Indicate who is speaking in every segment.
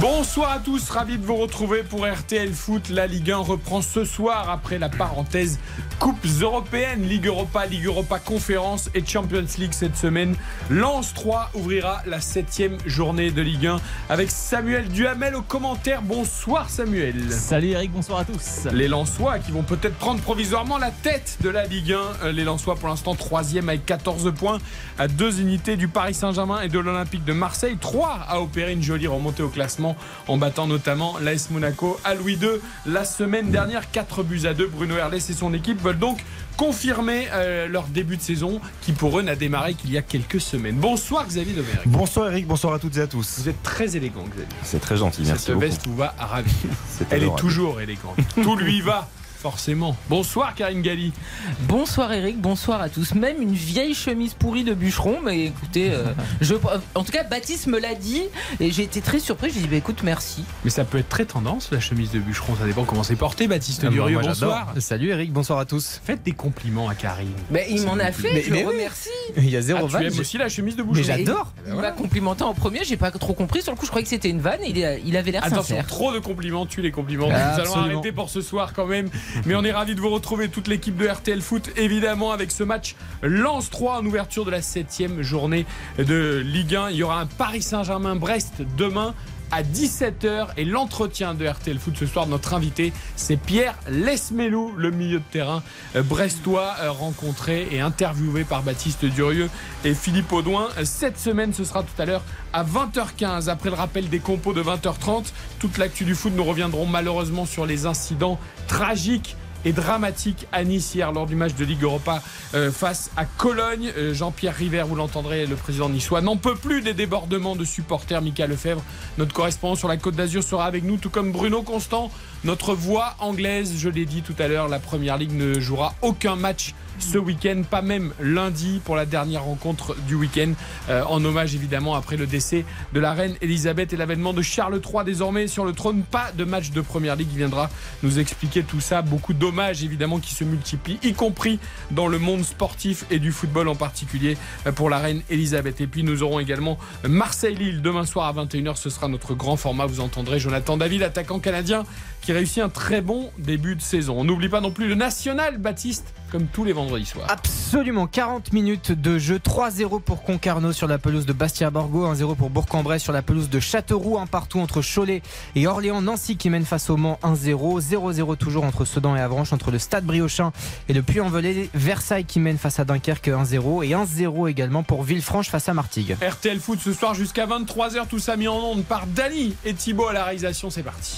Speaker 1: Bonsoir à tous, ravi de vous retrouver pour RTL Foot. La Ligue 1 reprend ce soir après la parenthèse Coupes européennes, Ligue Europa, Ligue Europa Conférence et Champions League cette semaine. Lance 3 ouvrira la septième journée de Ligue 1 avec Samuel Duhamel au commentaire. Bonsoir Samuel.
Speaker 2: Salut Eric, bonsoir à tous.
Speaker 1: Les Lensois qui vont peut-être prendre provisoirement la tête de la Ligue 1. Euh, Les Lensois pour l'instant troisième avec 14 points à deux unités du Paris Saint-Germain et de l'Olympique de Marseille. 3 a opéré une jolie remontée au classement en battant notamment l'AS Monaco à Louis II la semaine dernière. 4 buts à 2. Bruno Herles et son équipe veulent donc confirmer euh, leur début de saison qui pour eux n'a démarré qu'il y a quelques semaines. Bonsoir Xavier Domergue.
Speaker 3: Bonsoir Eric, bonsoir à toutes et à tous.
Speaker 1: Vous êtes très élégant Xavier.
Speaker 3: C'est très gentil, merci
Speaker 1: Cette
Speaker 3: beaucoup.
Speaker 1: veste vous va à ravir. Elle est toujours élégante. Tout lui va, forcément. Bonsoir Karine Galli.
Speaker 4: Bonsoir Eric, bonsoir à tous. Même une vieille chemise pourrie de bûcheron, mais écoutez, euh, je, en tout cas Baptiste me l'a dit et j'ai été très surpris. J'ai dit bah écoute merci.
Speaker 1: Mais ça peut être très tendance la chemise de bûcheron, ça dépend comment c'est porté. Baptiste
Speaker 3: Ah,
Speaker 1: Durieux, bonsoir.
Speaker 3: Salut Eric, bonsoir à tous.
Speaker 1: Faites des compliments à Karine.
Speaker 4: Mais il m'en a fait,
Speaker 3: Mais-
Speaker 4: je
Speaker 3: mais
Speaker 4: le
Speaker 3: oui.
Speaker 4: remercie.
Speaker 3: Il y a
Speaker 1: Ah,
Speaker 3: zéro
Speaker 1: tu
Speaker 3: vanne.
Speaker 1: aimes aussi la chemise de
Speaker 3: Mais
Speaker 1: bûcheron
Speaker 3: j'adore.
Speaker 4: Il m'a complimenté en premier, j'ai pas trop compris. Sur le coup, je croyais que c'était une vanne et il, a- il avait l'air
Speaker 1: Attention,
Speaker 4: sincère.
Speaker 1: trop de compliments, tu les compliments.
Speaker 3: Ah,
Speaker 1: Nous allons
Speaker 3: absolument.
Speaker 1: arrêter pour ce soir quand même. Mais on est ravis de vous retrouver, toute l'équipe de RTL Foot, évidemment, avec ce match Lance 3 en ouverture de la septième journée de Ligue 1. Il y aura un Paris Saint-Germain-Brest demain à 17h et l'entretien de RTL Foot ce soir, notre invité, c'est Pierre Lesmelou, le milieu de terrain euh, brestois, euh, rencontré et interviewé par Baptiste Durieux et Philippe Audouin. Euh, Cette semaine, ce sera tout à l'heure à 20h15, après le rappel des compos de 20h30. Toute l'actu du foot, nous reviendrons malheureusement sur les incidents tragiques et dramatique à Nice hier lors du match de Ligue Europa euh, face à Cologne. Euh, Jean-Pierre River, vous l'entendrez, le président niçois, n'en peut plus des débordements de supporters. Mika Lefebvre, notre correspondant sur la Côte d'Azur, sera avec nous, tout comme Bruno Constant, notre voix anglaise. Je l'ai dit tout à l'heure, la Première Ligue ne jouera aucun match ce week-end, pas même lundi pour la dernière rencontre du week-end, euh, en hommage évidemment après le décès de la reine Elisabeth et l'avènement de Charles III désormais sur le trône. Pas de match de première ligue, il viendra nous expliquer tout ça. Beaucoup d'hommages évidemment qui se multiplient, y compris dans le monde sportif et du football en particulier euh, pour la reine Elisabeth. Et puis nous aurons également Marseille-Lille demain soir à 21h, ce sera notre grand format. Vous entendrez Jonathan David, attaquant canadien, qui réussit un très bon début de saison. On n'oublie pas non plus le national Baptiste, comme tous les vendredis soirs.
Speaker 3: Absolument, 40 minutes de jeu, 3-0 pour Concarneau sur la pelouse de Bastia-Borgo, 1-0 pour Bourg-en-Bresse sur la pelouse de Châteauroux, un partout entre Cholet et Orléans-Nancy qui mène face au Mans 1-0, 0-0 toujours entre Sedan et Avranches, entre le Stade Briochin et le Puy-en-Velay, Versailles qui mène face à Dunkerque 1-0 et 1-0 également pour Villefranche face à Martigues.
Speaker 1: RTL Foot ce soir jusqu'à 23h, tout ça mis en onde par Dani et Thibaut à la réalisation, c'est parti.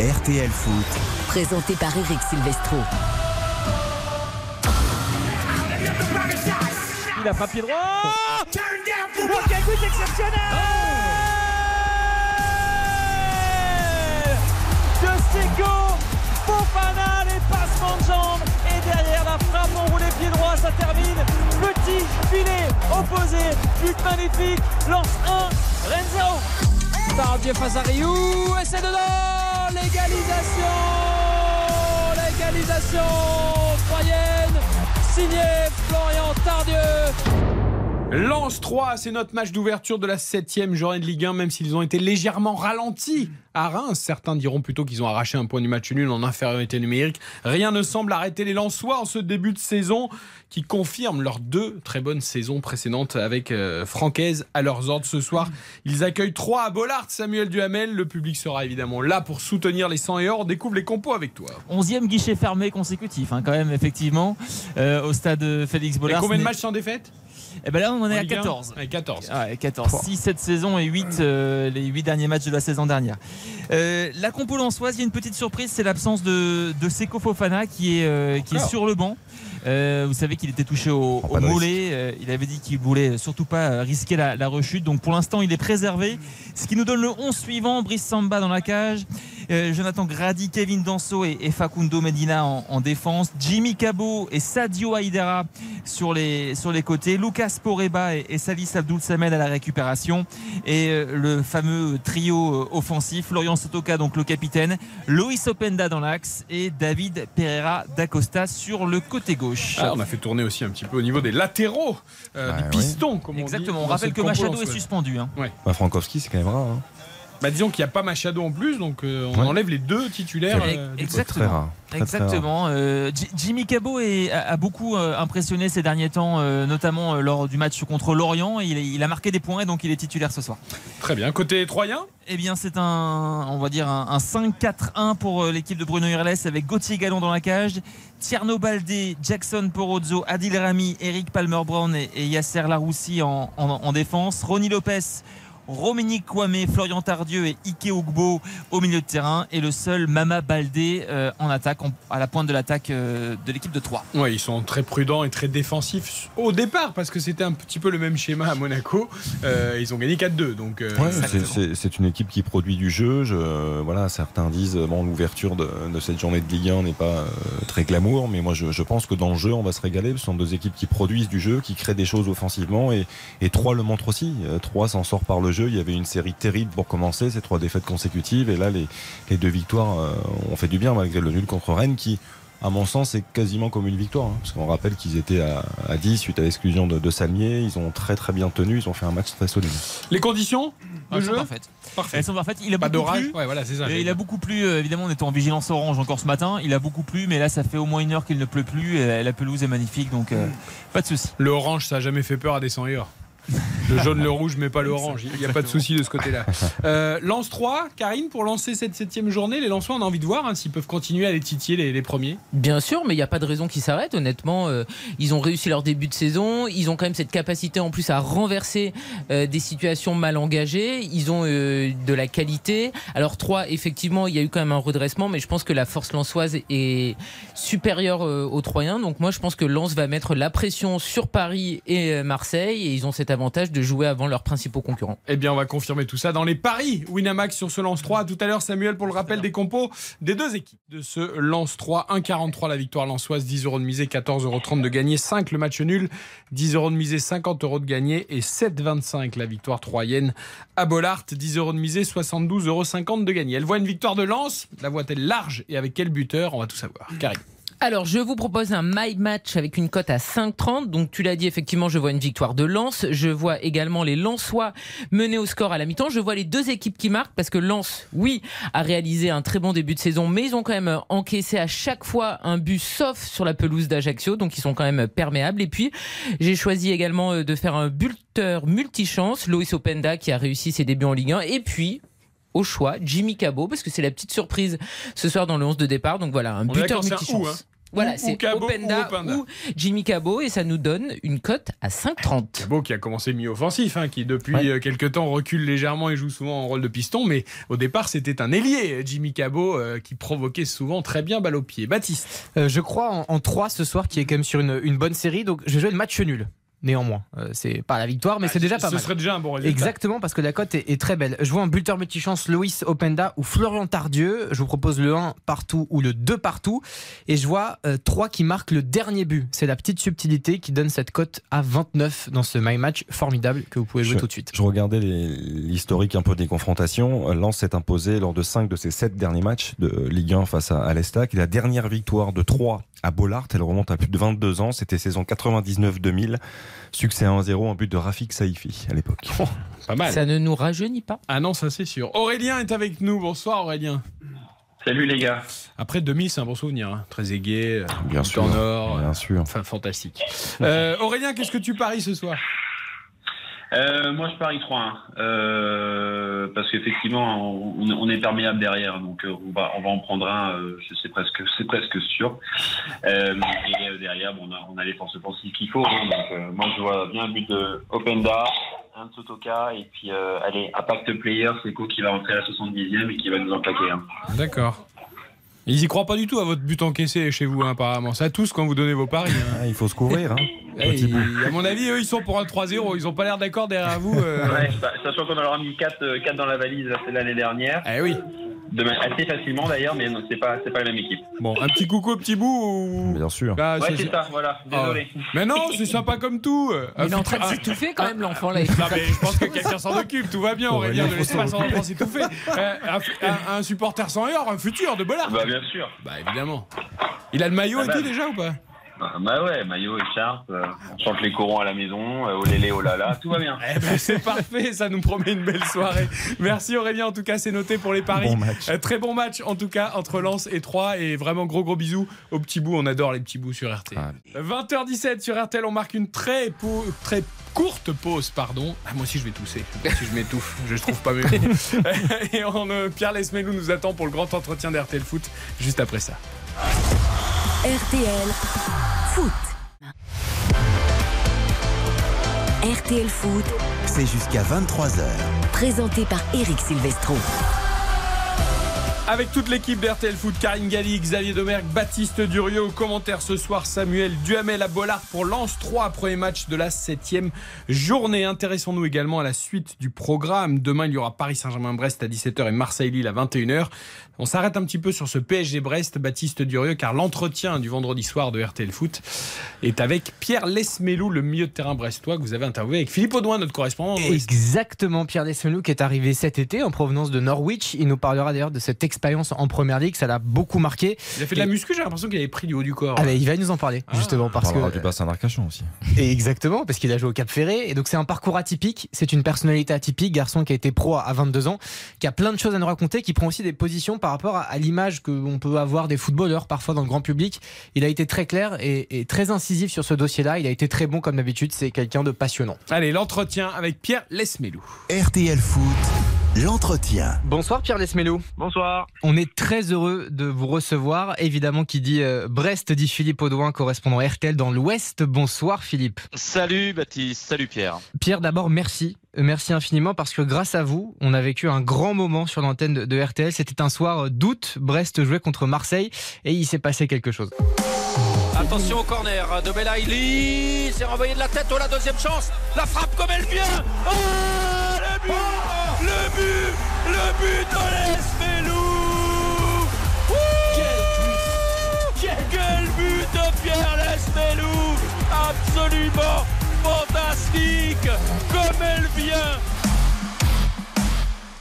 Speaker 5: RTL Foot,
Speaker 6: Présenté par Eric Silvestro.
Speaker 2: Il a pas pied droit. Oh, quel but exceptionnel De Seco, Fofana, les passements de jambes et derrière la frappe enroulée pied droit, ça termine. Petit filet opposé, but magnifique, lance 1, Rennes 0. Tardieu face à Rioux et c'est dedans L'égalisation L'égalisation troyenne signé Florian Tardieu
Speaker 1: Lance 3, c'est notre match d'ouverture de la 7 journée de Ligue 1, même s'ils ont été légèrement ralentis à Reims. Certains diront plutôt qu'ils ont arraché un point du match nul en infériorité numérique. Rien ne semble arrêter les Lensois en ce début de saison qui confirment leurs deux très bonnes saisons précédentes avec euh, Francaise à leurs ordres ce soir. Ils accueillent 3 à Bollard, Samuel Duhamel. Le public sera évidemment là pour soutenir les 100 et or. On découvre les compos avec toi.
Speaker 2: 11e guichet fermé consécutif, hein, quand même, effectivement, euh, au stade Félix
Speaker 1: Et
Speaker 2: Bollard.
Speaker 1: combien de matchs sans défaite?
Speaker 2: Eh ben là, on en est
Speaker 1: En
Speaker 2: à
Speaker 1: Ligue 1?
Speaker 2: 14.
Speaker 1: Ouais, 14.
Speaker 2: Ah ouais, 14. 6 cette saison et 8 euh, les 8 derniers matchs de la saison dernière. Euh, la compo lançoise, il y a une petite surprise, c'est l'absence de, de Seko Fofana qui est, euh, qui est sur le banc. Euh, vous savez qu'il était touché au,
Speaker 3: de
Speaker 2: mollet. Euh, il avait dit qu'il voulait surtout pas risquer la, la rechute. Donc pour l'instant, il est préservé. Ce qui nous donne le 11 suivant Brice Samba dans la cage. Euh, Jonathan Grady, Kevin Danso et, et Facundo Medina en, en défense. Jimmy Cabo et Sadio Aidera sur les, sur les côtés. Lucas Poreba et, et Salis Abdul Samed à la récupération. Et euh, le fameux trio euh, offensif, Florian Sotoka, donc le capitaine, Loïs Openda dans l'axe et David Pereira d'Acosta sur le côté gauche.
Speaker 1: Ah, on a fait tourner aussi un petit peu au niveau des latéraux, euh,
Speaker 7: Ouais,
Speaker 1: des
Speaker 7: ouais.
Speaker 1: pistons, comme on dit.
Speaker 2: Exactement, on
Speaker 1: dans
Speaker 2: rappelle que Machado est suspendu. hein.
Speaker 7: Bah, Frankowski, c'est quand même rare. hein.
Speaker 1: Bah, disons qu'il n'y a pas Machado en plus, donc euh, on
Speaker 7: Ouais.
Speaker 1: enlève les deux titulaires. Euh,
Speaker 2: exactement.
Speaker 7: Très rare. Très, très rare.
Speaker 2: Exactement. Euh, Jimmy Cabo est- a, a beaucoup euh, impressionné ces derniers temps, euh, notamment euh, lors du match contre Lorient. Il, il a marqué des points et donc il est titulaire ce soir.
Speaker 1: Très bien. Côté Troyen?
Speaker 2: Eh bien, c'est un, on va dire un, un 5-4-1 pour l'équipe de Bruno Irles avec Gauthier Gallon dans la cage, Tierno Baldé, Jackson Porozzo, Adil Rami, Eric Palmer-Brown et, et Yasser Laroussi en, en- en défense, Ronnie Lopez. Rominique Kwame, Florian Tardieu et Ike Ogbo au milieu de terrain et le seul Mama Baldé euh, en attaque, en- à la pointe de l'attaque euh, de l'équipe de Troyes.
Speaker 1: Ouais, ils sont très prudents et très défensifs au départ parce que c'était un petit peu le même schéma à Monaco. Euh, ils ont gagné 4-2, donc euh,
Speaker 7: Ouais,
Speaker 2: Exactement.
Speaker 7: c'est- une équipe qui produit du jeu. Je- voilà, certains disent bon l'ouverture de, de cette journée de Ligue 1 n'est pas euh, très glamour, mais moi je, je pense que dans le jeu on va se régaler. Ce sont deux équipes qui produisent du jeu, qui créent des choses offensivement et, et Troyes le montre aussi. Troyes s'en sort par le jeu. Il y avait une série terrible pour commencer, ces trois défaites consécutives et là les, les deux victoires euh, ont fait du bien malgré le nul contre Rennes qui à mon sens, c'est quasiment comme une victoire. hein, parce qu'on rappelle qu'ils étaient à, à 10 suite à l'exclusion de, de Salmier. Ils ont très très bien tenu. Ils ont fait un match très solide.
Speaker 1: les conditions de
Speaker 2: Elles sont
Speaker 1: jeu
Speaker 2: parfaites.
Speaker 1: Parfait.
Speaker 2: Elles sont parfaites. Il a
Speaker 1: Pas
Speaker 2: beaucoup
Speaker 1: d'orage
Speaker 2: plu.
Speaker 1: Ouais, voilà, c'est ça.
Speaker 2: Et il a beaucoup plu, euh, évidemment, on était en vigilance orange encore ce matin. Il a beaucoup plu, mais là, ça fait au moins une heure qu'il ne pleut plus. Et la pelouse est magnifique, donc euh, pas de souci.
Speaker 1: Le orange, ça a jamais fait peur à des 100 heures. Le jaune, le rouge, mais pas le orange. Il n'y a pas de souci de ce côté-là. Euh, Lance 3, Karine, pour lancer cette septième journée, les Lensois, on a envie de voir hein, s'ils peuvent continuer à les titiller les, les premiers.
Speaker 4: Bien sûr, mais il n'y a pas de raison qu'ils s'arrêtent. Honnêtement, euh, ils ont réussi leur début de saison. Ils ont quand même cette capacité en plus à renverser euh, des situations mal engagées. Ils ont de la qualité. Alors, 3, effectivement, il y a eu quand même un redressement, mais je pense que la force lançoise est supérieure aux Troyens. Donc, moi, je pense que Lens va mettre la pression sur Paris et Marseille. Et ils ont cet avantage de jouer avant leurs principaux concurrents.
Speaker 1: Eh bien, on va confirmer tout ça dans les paris Winamax sur ce Lance 3. Tout à l'heure, Samuel, pour le rappel des compos des deux équipes de ce Lance 3. 1,43 la victoire lançoise, 10 euros de misée, 14,30 euros de gagné, 5 le match nul, 10 euros de misée, 50 euros de gagné et 7,25 la victoire troyenne à Bollard, 10 euros de misée, 72,50 euros de gagné. Elle voit une victoire de Lens, la voit-elle large et avec quel buteur? On va tout savoir. Karine.
Speaker 4: Alors, je vous propose un my match avec une cote à 5,30. Donc, tu l'as dit, effectivement, je vois une victoire de Lens. Je vois également les Lensois menés au score à la mi-temps. Je vois les deux équipes qui marquent parce que Lens, oui, a réalisé un très bon début de saison, mais ils ont quand même encaissé à chaque fois un but sauf sur la pelouse d'Ajaccio. Donc, ils sont quand même perméables. Et puis, j'ai choisi également euh, de faire un buteur multichance, Loïs Openda, qui a réussi ses débuts en Ligue 1. Et puis, au choix, Jimmy Cabot, parce que c'est la petite surprise ce soir dans le 11 de départ. Donc voilà, un
Speaker 1: On
Speaker 4: buteur multichance.
Speaker 1: hein?
Speaker 4: Voilà, c'est Openda
Speaker 1: Openda.
Speaker 4: ou Jimmy Cabot et ça nous donne une cote à 5,30.
Speaker 1: Cabot qui a commencé mi-offensif, hein, qui depuis
Speaker 7: Ouais.
Speaker 1: euh, quelques temps recule légèrement et joue souvent en rôle de piston, mais au départ c'était un ailier, Jimmy Cabot, euh, qui provoquait souvent très bien balle au pied. Baptiste,
Speaker 3: Euh, je crois en, en 3 ce soir qui est quand même sur une, une bonne série. Donc je vais jouer le match nul. Néanmoins, Euh, c'est pas la victoire, mais c'est déjà pas
Speaker 1: Ah, ce
Speaker 3: mal.
Speaker 1: serait déjà un bon résultat.
Speaker 3: Exactement, parce que la cote est, est très belle. Je vois un buteur multichance Loïs Openda ou Florian Tardieu. Je vous propose le 1 partout ou le 2 partout. Et je vois 3 qui marquent le dernier but. C'est la petite subtilité qui donne cette cote à 29 dans ce My Match formidable que vous pouvez jouer
Speaker 7: Je-
Speaker 3: tout de suite.
Speaker 7: Je regardais l'historique un peu des confrontations. Lens s'est imposé lors de 5 de ses 7 derniers matchs de Ligue 1 face à, à l'Estac. Et la dernière victoire de 3 à Bollard, elle remonte à plus de 22 ans. C'était saison 99-2000. Succès 1-0, un but de Rafik Saifi à l'époque.
Speaker 1: Pas mal.
Speaker 4: Ça ne nous rajeunit pas.
Speaker 1: Ah non, ça c'est sûr. Aurélien est avec nous. Bonsoir Aurélien.
Speaker 8: Salut les gars.
Speaker 1: Après 2000, c'est un bon souvenir. hein. Très aigué, euh,
Speaker 7: Bien
Speaker 1: tout
Speaker 7: sûr.
Speaker 1: en or. euh,
Speaker 7: Bien sûr.
Speaker 1: Enfin, fantastique. Euh, Aurélien, qu'est-ce que tu paries ce soir?
Speaker 8: Euh, moi je parie 3-1 euh, parce qu'effectivement on, on est perméable derrière donc euh, on va on va en prendre un euh, je sais presque c'est presque sûr euh, et euh, derrière bon, on a on a les forces offensives qu'il faut hein. donc euh, moi je vois bien un but de Openda un de Sotoka et puis euh, allez impact player c'est Co qui va rentrer à la 70e et qui va nous en plaquer un.
Speaker 1: D'accord. Ils y croient pas du tout à votre but encaissé chez vous, hein, apparemment. Ça tous quand vous donnez vos paris. hein.
Speaker 7: Ah, il faut se couvrir. Hein. Bout.
Speaker 1: à mon avis, eux, ils sont pour un 3-0. Ils ont pas l'air d'accord derrière vous. euh.
Speaker 8: Ouais, bah, sachant qu'on en aura mis 4 quatre dans la valise l'année dernière
Speaker 1: Eh oui.
Speaker 8: demain assez facilement d'ailleurs, mais non, c'est pas, c'est pas la même équipe.
Speaker 1: Bon, un petit coucou au petit bout ou...
Speaker 7: Bien sûr.
Speaker 1: Ah,
Speaker 8: Ouais,
Speaker 1: c'est-
Speaker 8: c'est ça, voilà, désolé.
Speaker 1: Mais non, c'est sympa comme tout.
Speaker 4: Il est en train de
Speaker 1: Ah,
Speaker 4: s'étouffer quand même, l'enfant là.
Speaker 1: Non, mais je pense que quelqu'un s'en occupe, tout va bien, Aurélien, ne laissez pas son enfant s'étouffer. Un, supporter sans or, un futur de Bollard.
Speaker 8: Bah bien sûr.
Speaker 1: Bah évidemment. Il a le maillot
Speaker 8: Ah
Speaker 1: et
Speaker 8: bah.
Speaker 1: tout déjà ou pas?
Speaker 8: Bah, bah ouais, maillot, écharpe, euh, on chante les corons à la maison, euh, olélé, olala, tout va bien.
Speaker 1: Eh ben c'est parfait, ça nous promet une belle soirée. Merci Aurélien, en tout cas c'est noté pour les paris.
Speaker 7: Bon match.
Speaker 1: Euh, très bon match en tout cas entre Lens et Troyes et vraiment gros gros bisous aux petits bouts, on adore les petits bouts sur.
Speaker 7: Ah.
Speaker 1: 20h17 sur RTL, on marque une très, pau- très courte pause, pardon. Ah, moi aussi je vais tousser, je m'étouffe, je trouve pas mes mots. et on, euh, Pierre Lesmelou nous attend pour le grand entretien d'RTL Foot juste après ça.
Speaker 6: RTL Foot. RTL Foot,
Speaker 5: C'est jusqu'à 23h.
Speaker 6: présenté par Eric Silvestro.
Speaker 1: Avec toute l'équipe d'RTL Foot, Karine Galli, Xavier Domergue, Baptiste Durieux, au commentaire ce soir Samuel Duhamel à Bollard pour Lance 3, premier match de la septième journée. Intéressons-nous également à la suite du programme. Demain, il y aura Paris Saint-Germain-Brest à 17h et Marseille-Lille à 21h. On s'arrête un petit peu sur ce PSG-Brest, Baptiste Durieux, car l'entretien du vendredi soir de RTL Foot est avec Pierre Lesmelou, le milieu de terrain brestois que vous avez interviewé avec Philippe Audouin, notre correspondant.
Speaker 3: Exactement, Pierre Desmelou qui est arrivé cet été en provenance de Norwich. Il nous parlera d'ailleurs de cette expérience en Première Ligue, ça l'a beaucoup marqué.
Speaker 1: Il a fait de la muscu, j'ai l'impression qu'il avait pris du haut du corps.
Speaker 3: Ah bah, il va nous en parler justement
Speaker 7: On
Speaker 3: parce
Speaker 7: parlera
Speaker 3: que
Speaker 7: du bassin d'Arcachon aussi.
Speaker 3: Et exactement, parce qu'il a joué au Cap Ferré. Et donc, c'est un parcours atypique. C'est une personnalité atypique, garçon qui a été pro à 22 ans, qui a plein de choses à nous raconter, qui prend aussi des positions par rapport à, à l'image qu'on peut avoir des footballeurs parfois dans le grand public. Il a été très clair et, et très incisif sur ce dossier-là. Il a été très bon comme d'habitude. C'est quelqu'un de passionnant.
Speaker 1: Allez, l'entretien avec Pierre Lesmelou.
Speaker 5: RTL Foot, l'entretien.
Speaker 3: Bonsoir Pierre Lesmelou.
Speaker 9: Bonsoir.
Speaker 3: On est très heureux de vous recevoir. Évidemment, qui dit euh, Brest dit Philippe Audouin, correspondant RTL dans l'Ouest. Bonsoir Philippe.
Speaker 9: Salut Baptiste, salut Pierre.
Speaker 3: Pierre, d'abord, merci. Euh, Merci infiniment parce que grâce à vous, on a vécu un grand moment sur l'antenne de, de RTL. C'était un soir d'août. Brest jouait contre Marseille et il s'est passé quelque chose.
Speaker 9: Attention au corner de Belaïli, c'est renvoyé de la tête, oh la deuxième chance, la frappe comme elle vient Oh le but Le but Le but de l'Esmelou Quel but de Pierre Lesmelou Absolument fantastique Comme elle vient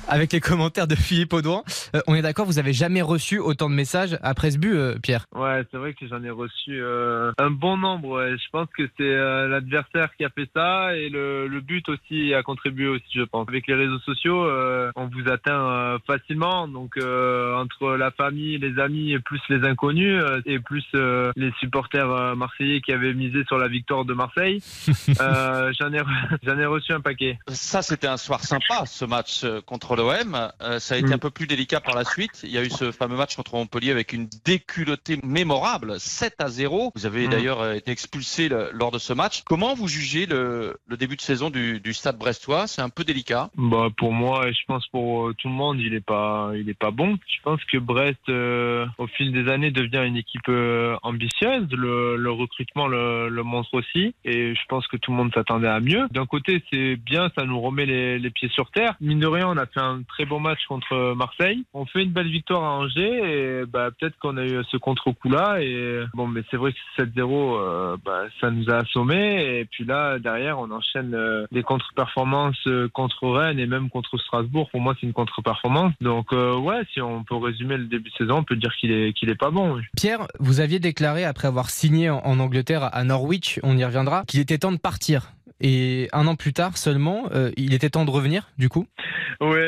Speaker 3: Avec les commentaires de Philippe Audouin, euh, on est d'accord, vous avez jamais reçu autant de messages après ce but, euh, Pierre?
Speaker 10: Ouais, c'est vrai que j'en ai reçu euh, un bon nombre. ouais. Je pense que c'est euh, l'adversaire qui a fait ça et le, le but aussi a contribué aussi, je pense. Avec les réseaux sociaux, euh, on vous atteint euh, facilement. Donc euh, entre la famille, les amis et plus les inconnus euh, et plus euh, les supporters euh, marseillais qui avaient misé sur la victoire de Marseille, euh, j'en ai re- j'en ai reçu un paquet.
Speaker 9: Ça, c'était un soir sympa, ce match euh, contre l'OM. Euh, ça a été
Speaker 10: Mm.
Speaker 9: un peu plus délicat par la suite. Il y a eu ce fameux match contre Montpellier avec une déculottée mémorable, 7 à 0. Vous avez
Speaker 10: Mm.
Speaker 9: d'ailleurs euh, été expulsé le- lors de ce match. Comment vous jugez le, le début de saison du, du stade brestois? C'est un peu délicat.
Speaker 10: Bah pour moi et je pense pour euh, tout le monde il est pas il est pas bon. Je pense que Brest euh, au fil des années devient une équipe euh, ambitieuse. Le, le recrutement le, le montre aussi et je pense que tout le monde s'attendait à mieux. D'un côté c'est bien ça nous remet les, les pieds sur terre. Mine de rien on a fait un très bon match contre Marseille. On fait une belle victoire à Angers et bah peut-être qu'on a eu ce contre-coup là et bon mais c'est vrai que 7-0 euh, bah, ça nous a assommés et puis là derrière on enchaîne euh, des contre-performances euh, contre Rennes et même contre Strasbourg pour moi c'est une contre-performance donc euh, ouais si on peut résumer le début de saison on peut dire qu'il est qu'il est pas bon oui.
Speaker 3: Pierre, vous aviez déclaré après avoir signé en, en Angleterre à Norwich, on y reviendra, qu'il était temps de partir. Et un an plus tard seulement, euh, il était temps de revenir, du coup?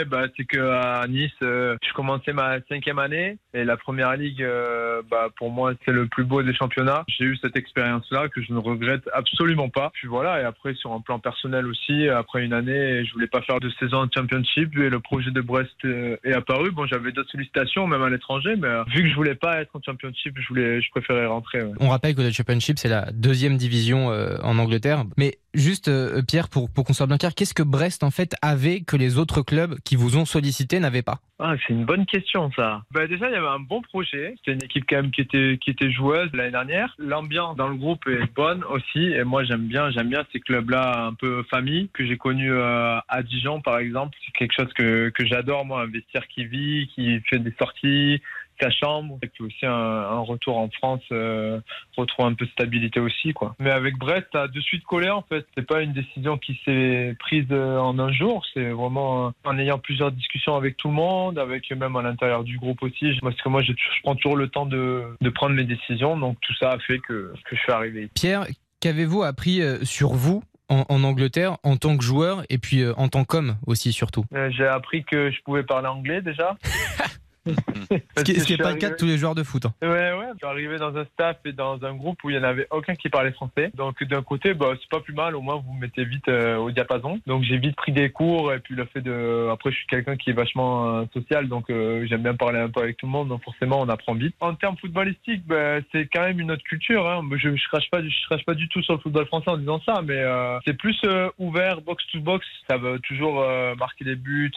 Speaker 10: Bah c'est que à Nice, euh, je commençais ma cinquième année et la première ligue, euh, bah pour moi c'est le plus beau des championnats. J'ai eu cette expérience-là que je ne regrette absolument pas. Puis voilà, et après sur un plan personnel aussi, après une année, je voulais pas faire de saison en championship et le projet de Brest euh, est apparu. Bon, j'avais d'autres sollicitations même à l'étranger, mais euh, vu que je voulais pas être en championship, je voulais, je préférais rentrer.
Speaker 3: On rappelle que le Championship, c'est la deuxième division en Angleterre. Mais juste Pierre, pour, pour qu'on soit bien clair, qu'est-ce que Brest en fait avait que les autres clubs qui vous ont sollicité n'avaient pas
Speaker 10: Ah, c'est une bonne question ça. Bah, déjà, il y avait un bon projet. C'était une équipe quand même qui était qui était joueuse l'année dernière. L'ambiance dans le groupe est bonne aussi. Et moi, j'aime bien j'aime bien ces clubs-là un peu famille que j'ai connu euh, à Dijon par exemple. C'est quelque chose que que j'adore moi, un vestiaire qui vit, qui fait des sorties sa chambre, et puis aussi un, un retour en France, euh, retrouver un peu de stabilité aussi, quoi. Mais avec Brest, ça a de suite collé, en fait. C'est pas une décision qui s'est prise euh, en un jour, c'est vraiment euh, en ayant plusieurs discussions avec tout le monde, avec même à l'intérieur du groupe aussi. Parce que moi, je, je prends toujours le temps de, de prendre mes décisions, donc tout ça a fait que, que je suis arrivé.
Speaker 3: Pierre, qu'avez-vous appris euh, sur vous en, en Angleterre en tant que joueur et puis euh, en tant qu'homme aussi surtout?
Speaker 10: Euh, J'ai appris que je pouvais parler anglais déjà.
Speaker 3: Ce qui n'est pas le cas de tous les joueurs de foot. hein.
Speaker 10: Ouais, ouais. Je suis arrivé dans un staff et dans un groupe où il n'y en avait aucun qui parlait français. Donc, d'un côté, bah, c'est pas plus mal. Au moins, vous vous mettez vite euh, au diapason. Donc, j'ai vite pris des cours. Et puis, le fait de. Après, je suis quelqu'un qui est vachement euh, social. Donc, euh, j'aime bien parler un peu avec tout le monde. Donc, forcément, on apprend vite. En termes footballistiques, bah, c'est quand même une autre culture. Hein. Je, je, crache pas, je crache pas du tout sur le football français en disant ça. Mais euh, c'est plus ouvert, box-to-box. Ça veut toujours marquer des buts.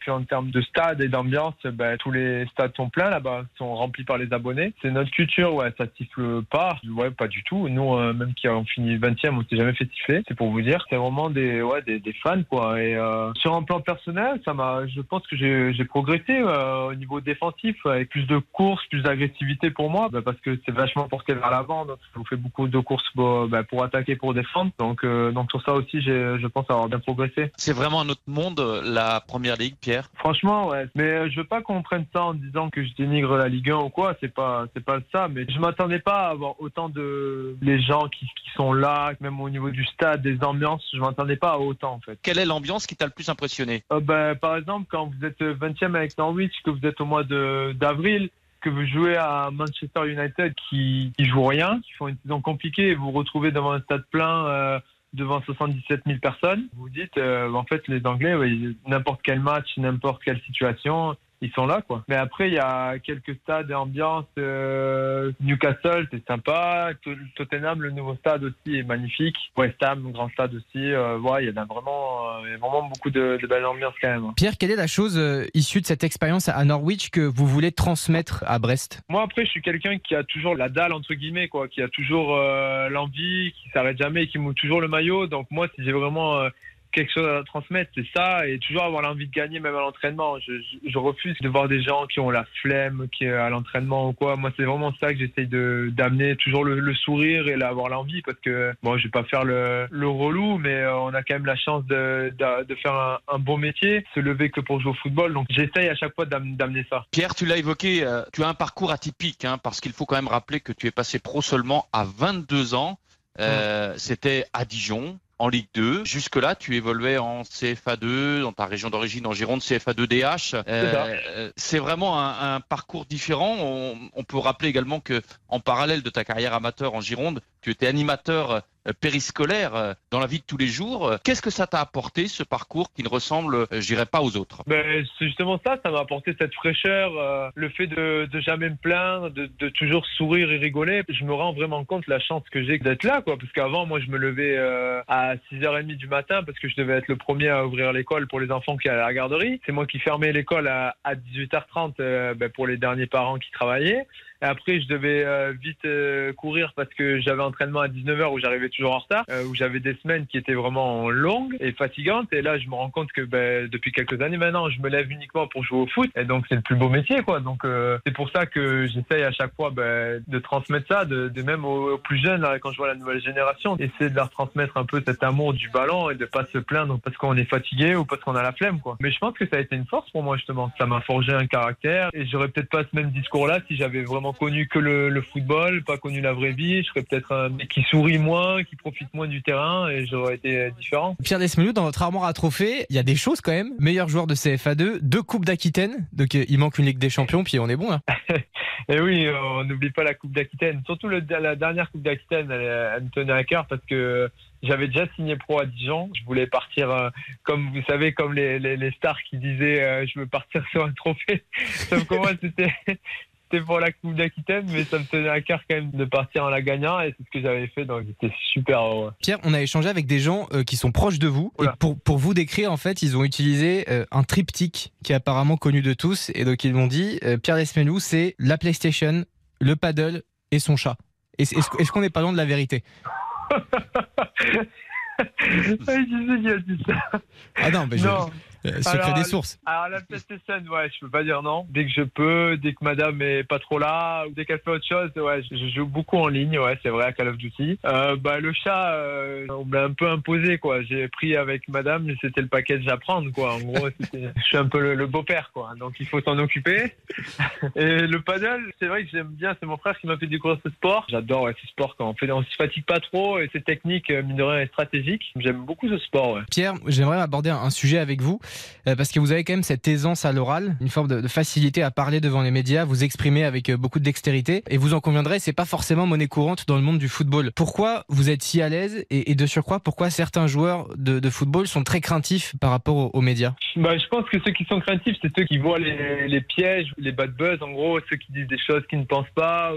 Speaker 10: Puis, en termes de stade et d'ambiance, bah, tous les stades sont pleins là-bas, sont remplis par les abonnés. C'est notre culture, ouais, ça siffle pas. Ouais, pas du tout. Nous, euh, même qui avons fini 20e, on s'est jamais fait siffler. C'est pour vous dire. C'est vraiment des, ouais, des, des fans, quoi. Et euh, sur un plan personnel, ça m'a, je pense que j'ai progressé euh, au niveau défensif, avec plus de courses, plus d'agressivité pour moi, bah, parce que c'est vachement porté vers l'avant. Donc, ça vous fait beaucoup de courses pour, bah, pour attaquer, pour défendre. Donc, euh, donc sur ça aussi, j'ai- je pense avoir bien progressé.
Speaker 9: C'est vraiment un autre monde, la première ligue, Pierre?
Speaker 10: Franchement, ouais. Mais euh, je veux pas qu'on prenne ça en disant que je dénigre la Ligue 1 ou quoi. C'est pas, c'est pas ça. Mais je m'attendais pas à avoir autant de les gens qui, qui sont là, même au niveau du stade, des ambiances. Je m'attendais pas à autant en fait.
Speaker 9: Quelle est l'ambiance qui t'a le plus impressionné?
Speaker 10: Euh, ben, par exemple, quand vous êtes 20e avec Norwich, que vous êtes au mois de d'avril, que vous jouez à Manchester United qui, qui joue rien, qui font une saison compliquée, et vous vous retrouvez devant un stade plein. euh, devant 77 000 personnes, vous vous dites, euh, en fait, les Anglais, ouais, n'importe quel match, n'importe quelle situation, ils sont là, quoi. Mais après, il y a quelques stades et ambiances. euh, Newcastle, c'est sympa. Tot- Tottenham, le nouveau stade aussi est magnifique. West Ham, grand stade aussi. Euh, ouais, il y en a vraiment, euh, vraiment beaucoup de, de belles ambiances quand même.
Speaker 3: Pierre, quelle est la chose euh, issue de cette expérience à Norwich que vous voulez transmettre à Brest?
Speaker 10: Moi, après, je suis quelqu'un qui a toujours la dalle, entre guillemets, quoi, qui a toujours l'envie, qui s'arrête jamais, qui mouille toujours le maillot. Donc, moi, si j'ai vraiment quelque chose à transmettre, c'est ça, et toujours avoir l'envie de gagner, même à l'entraînement. Je, je, je refuse de voir des gens qui ont la flemme, qui à l'entraînement ou quoi. Moi, c'est vraiment ça que j'essaye de d'amener, toujours le, le sourire et avoir l'envie, parce que, bon, je vais pas faire le, le relou, mais euh, on a quand même la chance de, de, de faire un, un bon métier, se lever que pour jouer au football. Donc, j'essaye à chaque fois d'am- d'amener ça.
Speaker 9: Pierre, tu l'as évoqué, euh, tu as un parcours atypique, hein, parce qu'il faut quand même rappeler que tu es passé pro seulement à 22 ans. Euh, C'était à Dijon, en Ligue 2. Jusque-là, tu évoluais en CFA2, dans ta région d'origine, en Gironde, CFA2DH. Euh, euh, C'est vraiment un, un parcours différent. On, on peut rappeler également que, en parallèle de ta carrière amateur en Gironde, tu étais animateur périscolaire euh, dans la vie de tous les jours. Euh, Qu'est-ce que ça t'a apporté, ce parcours qui ne ressemble, euh, dirais pas aux autres?
Speaker 10: Ben, c'est justement ça, ça m'a apporté cette fraîcheur, euh, le fait de, de jamais me plaindre, de, de toujours sourire et rigoler. Je me rends vraiment compte la chance que j'ai d'être là, quoi. Parce qu'avant, moi, je me levais euh, à 6h30 du matin parce que je devais être le premier à ouvrir l'école pour les enfants qui allaient à la garderie. C'est moi qui fermais l'école à, à 18h30 euh, ben, pour les derniers parents qui travaillaient. Et après, je devais euh, vite euh, courir parce que j'avais entraînement à 19h où j'arrivais toujours en retard, euh, où j'avais des semaines qui étaient vraiment longues et fatigantes. Et là, je me rends compte que ben, depuis quelques années maintenant, je me lève uniquement pour jouer au foot. Et donc, c'est le plus beau métier, quoi. Donc, euh, c'est pour ça que j'essaye à chaque fois ben, de transmettre ça, de, de même aux, aux plus jeunes, là, quand je vois la nouvelle génération, essayer de leur transmettre un peu cet amour du ballon et de pas se plaindre parce qu'on est fatigué ou parce qu'on a la flemme, quoi. Mais je pense que ça a été une force pour moi, justement. Ça m'a forgé un caractère et j'aurais peut-être pas ce même discours-là si j'avais vraiment connu que le, le football, pas connu la vraie vie. Je serais peut-être un mec qui sourit moins, qui profite moins du terrain et j'aurais été différent.
Speaker 3: Pierre Desmelou, dans votre armoire à trophées, il y a des choses quand même. Meilleur joueur de CFA2, deux Coupes d'Aquitaine, donc euh, il manque une Ligue des Champions, puis on est bon là.
Speaker 10: Et oui, euh, on n'oublie pas la Coupe d'Aquitaine. Surtout le- la dernière Coupe d'Aquitaine, elle, elle me tenait à cœur parce que j'avais déjà signé pro à Dijon. Je voulais partir, euh, comme vous savez, comme les, les, les stars qui disaient euh, je veux partir sur un trophée. Sauf que moi, c'était. C'était pour la Coupe d'Aquitaine, mais ça me tenait à cœur quand même de partir en la gagnant et c'est ce que j'avais fait, donc j'étais super heureux.
Speaker 3: Pierre, on a échangé avec des gens euh, qui sont proches de vous. Et pour, pour vous décrire, en fait, ils ont utilisé euh, un triptyque qui est apparemment connu de tous. Et donc, ils m'ont dit euh, Pierre Lesmelou, c'est la PlayStation, le paddle et son chat. Est-ce qu'on n'est pas loin de la vérité? Ah non, mais
Speaker 10: Non.
Speaker 3: Euh, secret
Speaker 10: Alors,
Speaker 3: des sources.
Speaker 10: Alors la PlayStation, ouais, je peux pas dire non. Dès que je peux, dès que madame est pas trop là, ou dès qu'elle fait autre chose, ouais, je, je joue beaucoup en ligne, ouais, c'est vrai, à Call of Duty. Euh, bah le chat, euh, on me l'a un peu imposé, quoi. J'ai pris avec madame, c'était le package à prendre, quoi. En gros, je suis un peu le, le beau-père, quoi. Donc il faut s'en occuper. Et le paddle, c'est vrai que j'aime bien, c'est mon frère qui m'a fait découvrir ce sport. J'adore ouais, ce sport quand on fait, on se fatigue pas trop et c'est technique, mine de rien, et stratégique. J'aime beaucoup ce sport, ouais.
Speaker 3: Pierre, j'aimerais aborder un sujet avec vous, parce que vous avez quand même cette aisance à l'oral, une forme de, facilité à parler devant les médias, vous exprimer avec euh, beaucoup de dextérité, et vous en conviendrez, c'est pas forcément monnaie courante dans le monde du football. Pourquoi vous êtes si à l'aise, et, de surcroît, pourquoi certains joueurs de, football sont très craintifs par rapport aux, médias?
Speaker 10: Bah, je pense que ceux qui sont craintifs, c'est ceux qui voient les, pièges, les bad buzz, en gros, ceux qui disent des choses qu'ils ne pensent pas,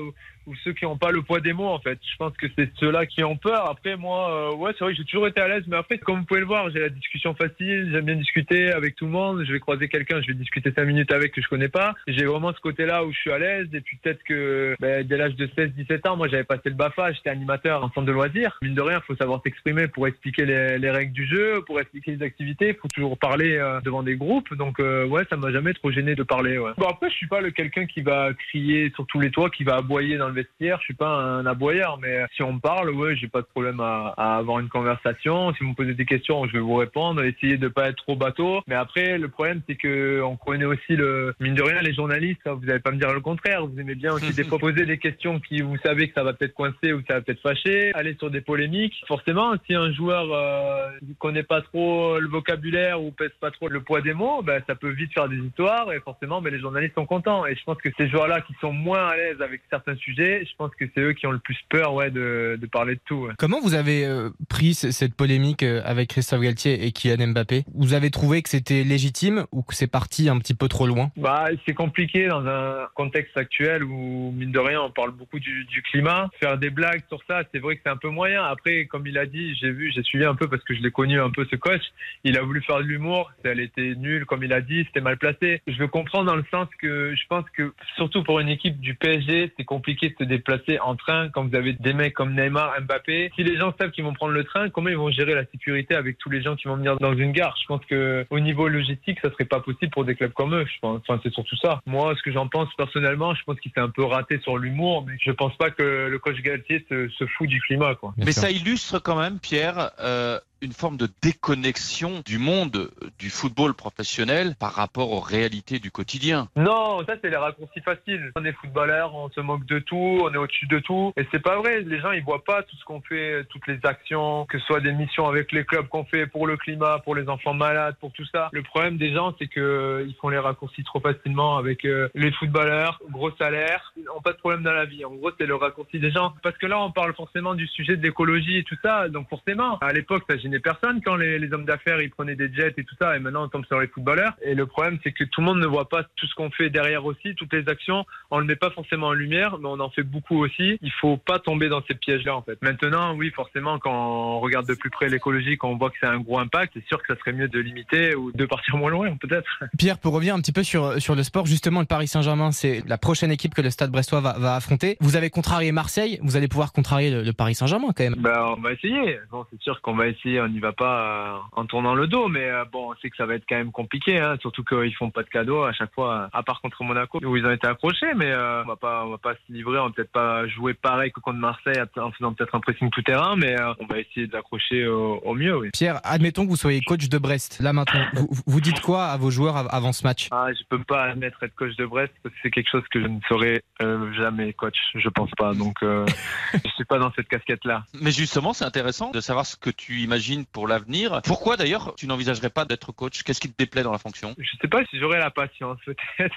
Speaker 10: ou ceux qui n'ont pas le poids des mots, en fait. Je pense que c'est ceux-là qui ont peur. Après, moi, euh, ouais, c'est vrai que j'ai toujours été à l'aise, mais après, comme vous pouvez le voir, j'ai la discussion facile, j'aime bien discuter avec tout le monde. Je vais croiser quelqu'un, je vais discuter cinq minutes avec que je connais pas. J'ai vraiment ce côté-là où je suis à l'aise, et puis peut-être que, bah, dès l'âge de 16, 17 ans, moi, j'avais passé le BAFA, j'étais animateur en centre de loisirs. Mine de rien, il faut savoir s'exprimer pour expliquer les, les règles du jeu, pour expliquer les activités. Il faut toujours parler euh, devant des groupes. Donc, euh, ouais, ça m'a jamais trop gêné de parler, ouais. Bon, après, je suis pas le quelqu'un qui va crier sur tous les toits, qui va aboyer dans le vestiaire. Je suis pas un aboyeur, mais si on me parle, ouais, j'ai pas de problème à, à avoir une conversation. Si vous me posez des questions, je vais vous répondre. Essayer de pas être trop bateau. Mais après, le problème, c'est que on connaît aussi le, mine de rien, les journalistes. hein, vous allez pas me dire le contraire. Vous aimez bien aussi des fois poser des questions qui, vous savez que ça va peut-être coincer ou ça va peut-être fâcher. Aller sur des polémiques. Forcément, si un joueur euh, connaît pas trop le vocabulaire ou pèse pas trop le poids des mots, ben, ça peut vite faire des histoires et forcément, ben, les journalistes sont contents. Et je pense que ces joueurs-là qui sont moins à l'aise avec certains sujets, je pense que c'est eux qui ont le plus peur, ouais, de, de parler de tout. ouais.
Speaker 3: Comment vous avez euh, pris cette polémique euh, avec Christophe Galtier et Kylian Mbappé? Vous avez trouvé que c'était légitime ou que c'est parti un petit peu trop loin?
Speaker 10: Bah, c'est compliqué dans un contexte actuel où, mine de rien, on parle beaucoup du, du climat. Faire des blagues sur ça, c'est vrai que c'est un peu moyen. Après, comme il a dit, j'ai vu, j'ai suivi un peu parce que je l'ai connu un peu ce coach. Il a voulu faire de l'humour. Elle était nulle, comme il a dit, c'était mal placé. Je le comprends dans le sens que je pense que, surtout pour une équipe du PSG, c'est compliqué de se déplacer en train quand vous avez des mecs comme Neymar, Mbappé. Si les gens savent qu'ils vont prendre le train, comment ils vont gérer la sécurité avec tous les gens qui vont venir dans une gare? Je pense que au niveau logistique, ça serait pas possible pour des clubs comme eux. Je pense. Enfin, c'est surtout ça. Moi, ce que j'en pense personnellement, je pense qu'il s'est un peu raté sur l'humour, mais je pense pas que le coach Galtier se, se fout du climat, quoi.
Speaker 9: Mais ça illustre quand même, Pierre, euh, une forme de déconnexion du monde du football professionnel par rapport aux réalités du quotidien.
Speaker 10: Non, ça c'est les raccourcis faciles. On est footballeur, on se moque de tout, on est au-dessus de tout. Et c'est pas vrai. Les gens ils voient pas tout ce qu'on fait, toutes les actions, que ce soit des missions avec les clubs qu'on fait pour le climat, pour les enfants malades, pour tout ça. Le problème des gens c'est que ils font les raccourcis trop facilement avec euh, les footballeurs, gros salaire, n'ont pas de problème dans la vie. En gros c'est le raccourci des gens. Parce que là on parle forcément du sujet de l'écologie et tout ça. Donc forcément, à l'époque gênait personne quand les, les hommes d'affaires ils prenaient des jets et tout ça. Et maintenant on tombe sur les footballeurs. Et le problème c'est que tout le monde ne voit pas tout ce qu'on fait derrière aussi, toutes les actions. On le met pas forcément en lumière, mais on en fait beaucoup aussi. Il faut pas tomber dans ces pièges-là en fait. Maintenant, oui, forcément, quand on regarde de plus près l'écologie, quand on voit que c'est un gros impact, c'est sûr que ça serait mieux de limiter ou de partir moins loin peut-être.
Speaker 3: Pierre, pour revenir un petit peu sur, sur le sport, justement, le Paris Saint-Germain, c'est la prochaine équipe que le Stade Brestois va, va affronter. Vous avez contrarié Marseille, vous allez pouvoir contrarier le, le Paris Saint-Germain quand même.
Speaker 10: Ben, on va essayer. Bon, c'est sûr qu'on va essayer. On n'y va pas euh, en tournant le dos, mais euh, bon, on sait que ça va être quand même compliqué. Hein, surtout qu'ils font pas de cadeaux à chaque fois, à part contre Monaco où ils ont été accrochés. Mais euh, on va pas, on va pas se livrer. On va peut-être pas jouer pareil que contre Marseille en faisant peut-être un pressing tout terrain, mais euh, on va essayer d'accrocher au, au mieux. Oui.
Speaker 3: Pierre, admettons que vous soyez coach de Brest, là maintenant. Vous, vous dites quoi à vos joueurs av- avant ce match?
Speaker 10: Ah, je peux pas admettre être coach de Brest parce que c'est quelque chose que je ne serai euh, jamais coach. Je pense pas. Donc, euh, je suis pas dans cette casquette-là.
Speaker 9: Mais justement, c'est intéressant de savoir ce que tu imagines pour l'avenir. Pourquoi d'ailleurs tu n'envisagerais pas d'être coach? Qu'est-ce qui te déplaît dans la fonction?
Speaker 10: Je sais pas si j'aurais la patience peut-être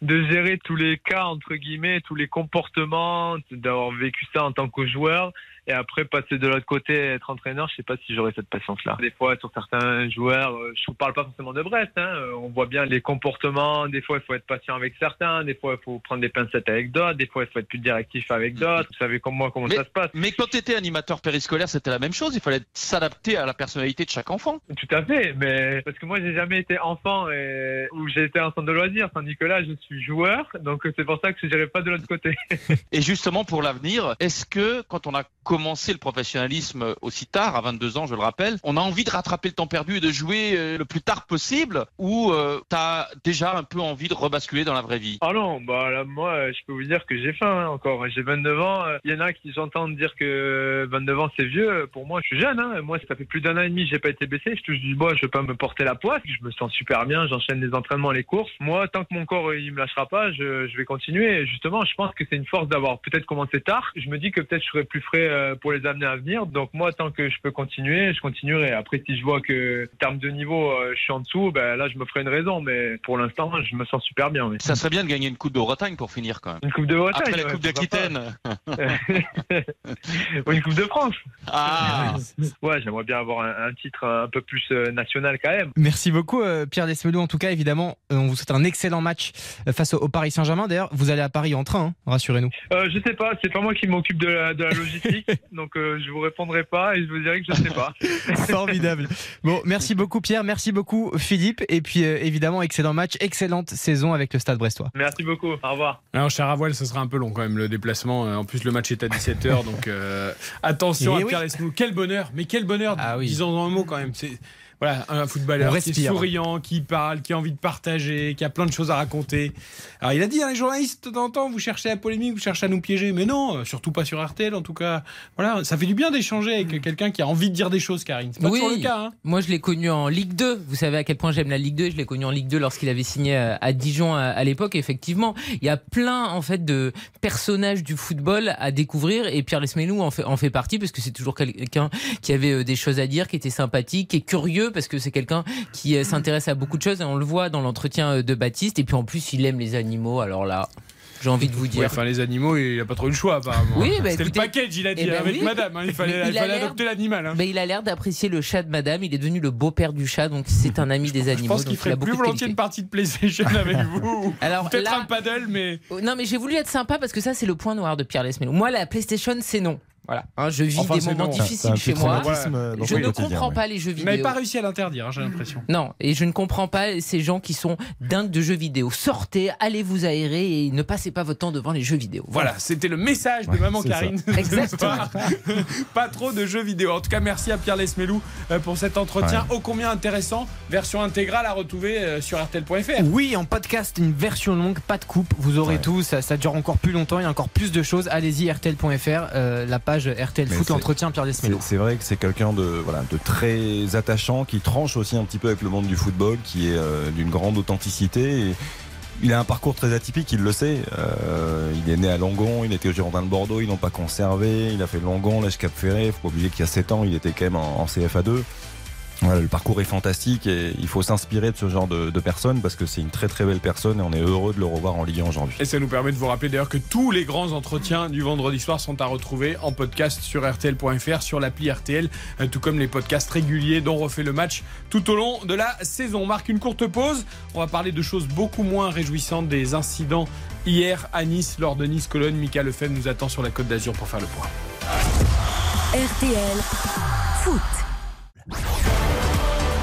Speaker 10: de gérer tous les cas entre guillemets, tous les comportements, d'avoir vécu ça en tant que joueur Et après, passer de l'autre côté, être entraîneur, je sais pas si j'aurais cette patience-là. Des fois, sur certains joueurs, euh, je ne parle pas forcément de Brest, hein, euh, on voit bien les comportements. Des fois, il faut être patient avec certains, des fois, il faut prendre des pincettes avec d'autres, des fois, il faut être plus directif avec d'autres. Vous savez comme moi comment
Speaker 9: Mais,
Speaker 10: ça se passe.
Speaker 9: mais quand tu étais animateur périscolaire, c'était la même chose. Il fallait s'adapter à la personnalité de chaque enfant.
Speaker 10: Tout à fait, mais parce que moi, j'ai jamais été enfant et où j'ai été en centre de loisirs, tandis que là, je suis joueur, donc c'est pour ça que je n'irai pas de l'autre côté.
Speaker 9: Et justement, pour l'avenir, est-ce que quand on a commencé le professionnalisme aussi tard, à 22 ans, je le rappelle, on a envie de rattraper le temps perdu et de jouer euh, le plus tard possible ou tu as déjà un peu envie de rebasculer dans la vraie vie?
Speaker 10: Ah non, bah moi, je peux vous dire que j'ai faim hein, encore. J'ai 29 ans. Il y en a qui j'entends dire que 29 ans c'est vieux. Pour moi, je suis jeune. Hein. Moi, ça fait plus d'un an et demi, j'ai pas été baissé. Je touche du bois, je vais pas me porter la poisse. Je me sens super bien. J'enchaîne les entraînements, les courses. Moi, tant que mon corps il me lâchera pas, je, vais continuer. Justement, je pense que c'est une force d'avoir peut-être commencé tard. Je me dis que peut-être je serai plus frais euh, pour les amener à venir. Donc moi, tant que je peux continuer, je continuerai. Après, si je vois que en termes de niveau, euh, je suis en dessous, ben là, je me ferai une raison. Mais pour l'instant, je me sens super bien. oui.
Speaker 9: Ça serait bien de gagner une Coupe de Bretagne pour finir quand même.
Speaker 10: Une coupe de Bretagne.
Speaker 9: Après la
Speaker 10: ouais,
Speaker 9: Coupe d'Aquitaine.
Speaker 10: Ou une coupe de France.
Speaker 9: Ah
Speaker 10: Ouais, j'aimerais bien avoir un, un titre un peu plus euh, national quand même.
Speaker 3: Merci beaucoup euh, Pierre Desmelou. En tout cas, évidemment, euh, on vous souhaite un excellent match euh, face au, au Paris Saint-Germain. D'ailleurs, vous allez à Paris en train, hein, rassurez-nous.
Speaker 10: Euh, je sais pas, c'est pas moi qui m'occupe de la, de la logistique, donc euh, je vous répondrai pas et je vous dirai que je sais pas.
Speaker 3: Formidable. Bon, merci beaucoup Pierre, merci beaucoup Philippe. Et puis euh, évidemment, excellent match, excellente saison avec le Stade Brestois.
Speaker 10: Merci beaucoup, au revoir.
Speaker 1: Alors, cher Avoine, ce sera un peu long quand même le déplacement. Euh, En plus, le match est à 17h, donc euh, attention
Speaker 3: Eh
Speaker 1: à
Speaker 3: oui.
Speaker 1: Pierre. Quel bonheur, mais quel bonheur,
Speaker 3: Ah oui.
Speaker 1: disons en un mot quand même. C'est voilà, un footballeur qui est souriant, qui parle, qui a envie de partager, qui a plein de choses à raconter. Alors, il a dit, hein, les journalistes, de temps en temps, vous cherchez la polémique, vous cherchez à nous piéger, mais non, euh, surtout pas sur RTL, en tout cas. Voilà, ça fait du bien d'échanger avec quelqu'un qui a envie de dire des choses, Karine. C'est pas
Speaker 4: Oui.
Speaker 1: toujours le cas. Hein.
Speaker 4: Moi, je l'ai connu en Ligue 2. Vous savez à quel point j'aime la Ligue 2. Je l'ai connu en Ligue 2 lorsqu'il avait signé à à Dijon à, à l'époque. Effectivement, il y a plein en fait de personnages du football à découvrir et Pierre Lesmelou en fait, en fait partie parce que c'est toujours quelqu'un qui avait euh, des choses à dire, qui était sympathique, qui est curieux parce que c'est quelqu'un qui euh, s'intéresse à beaucoup de choses et on le voit dans l'entretien euh, de Baptiste. Et puis en plus, il aime les animaux. Alors là, j'ai envie de vous
Speaker 1: Ouais,
Speaker 4: dire.
Speaker 1: enfin, les animaux, il a pas trop eu le choix, apparemment.
Speaker 4: Oui, bah,
Speaker 1: C'était le package, il a dit,
Speaker 4: Eh ben
Speaker 1: avec
Speaker 4: oui.
Speaker 1: madame. hein, il fallait, il fallait adopter l'animal. Hein.
Speaker 4: Il a l'air d'apprécier le chat de madame. Il est devenu le beau-père du chat, donc c'est un ami des
Speaker 1: Je
Speaker 4: animaux.
Speaker 1: pense qu'il ferait plus volontiers une partie de PlayStation avec vous.
Speaker 4: Alors
Speaker 1: Peut-être
Speaker 4: là-
Speaker 1: un paddle, mais.
Speaker 4: Oh, Non, mais j'ai voulu être sympa parce que ça, c'est le point noir de Pierre Lesmelou. Moi, la PlayStation, c'est non. Voilà. Hein, je vis
Speaker 1: Enfin,
Speaker 4: des moments
Speaker 1: non.
Speaker 4: difficiles chez moi.
Speaker 7: euh,
Speaker 4: Je ne comprends
Speaker 7: ouais.
Speaker 4: pas les jeux
Speaker 1: Vous n'avez
Speaker 4: vidéo.
Speaker 1: pas réussi à l'interdire, hein, j'ai l'impression.
Speaker 4: Non, et je ne comprends pas ces gens qui sont dingues de jeux vidéo. Sortez, allez vous aérer et ne passez pas votre temps devant les jeux vidéo.
Speaker 1: Voilà, c'était le message de
Speaker 7: Ouais,
Speaker 1: Maman Karine.
Speaker 4: Exactement.
Speaker 1: pas trop de jeux vidéo. En tout cas, merci à Pierre Lesmelou euh, pour cet entretien ô combien intéressant. Version intégrale à retrouver euh, sur RTL.fr.
Speaker 3: Oui, en podcast, une version longue, pas de coupe. Vous aurez
Speaker 7: Ouais.
Speaker 3: tout. Ça, ça dure encore plus longtemps. Il y a encore plus de choses. Allez-y, RTL.fr, euh, la page RTL
Speaker 7: Mais
Speaker 3: Foot, l'entretien Pierre
Speaker 7: C'est
Speaker 3: Desmelou.
Speaker 7: c'est vrai que c'est quelqu'un de, voilà, de très attachant, qui tranche aussi un petit peu avec le monde du football, qui est euh, d'une grande authenticité. Et il a un parcours très atypique, il le sait. Euh, il est né à Langon, il était au Girondin de Bordeaux, ils l'ont pas conservé. Il a fait Langon, l'Èche Cap Ferré. Faut pas oublier qu'il y a 7 ans, il était quand même en, en CFA2. Voilà, le parcours est fantastique et il faut s'inspirer de ce genre de, de personnes parce que c'est une très très belle personne et on est heureux de le revoir en Ligue 1 aujourd'hui.
Speaker 1: Et ça nous permet de vous rappeler d'ailleurs que tous les grands entretiens du vendredi soir sont à retrouver en podcast sur RTL.fr, sur l'appli RTL, euh, tout comme les podcasts réguliers dont refait le match tout au long de la saison. On marque une courte pause. On va parler de choses beaucoup moins réjouissantes, des incidents hier à Nice lors de Nice-Cologne. Mika Lefebvre nous attend sur la Côte d'Azur pour faire le point.
Speaker 6: RTL Foot.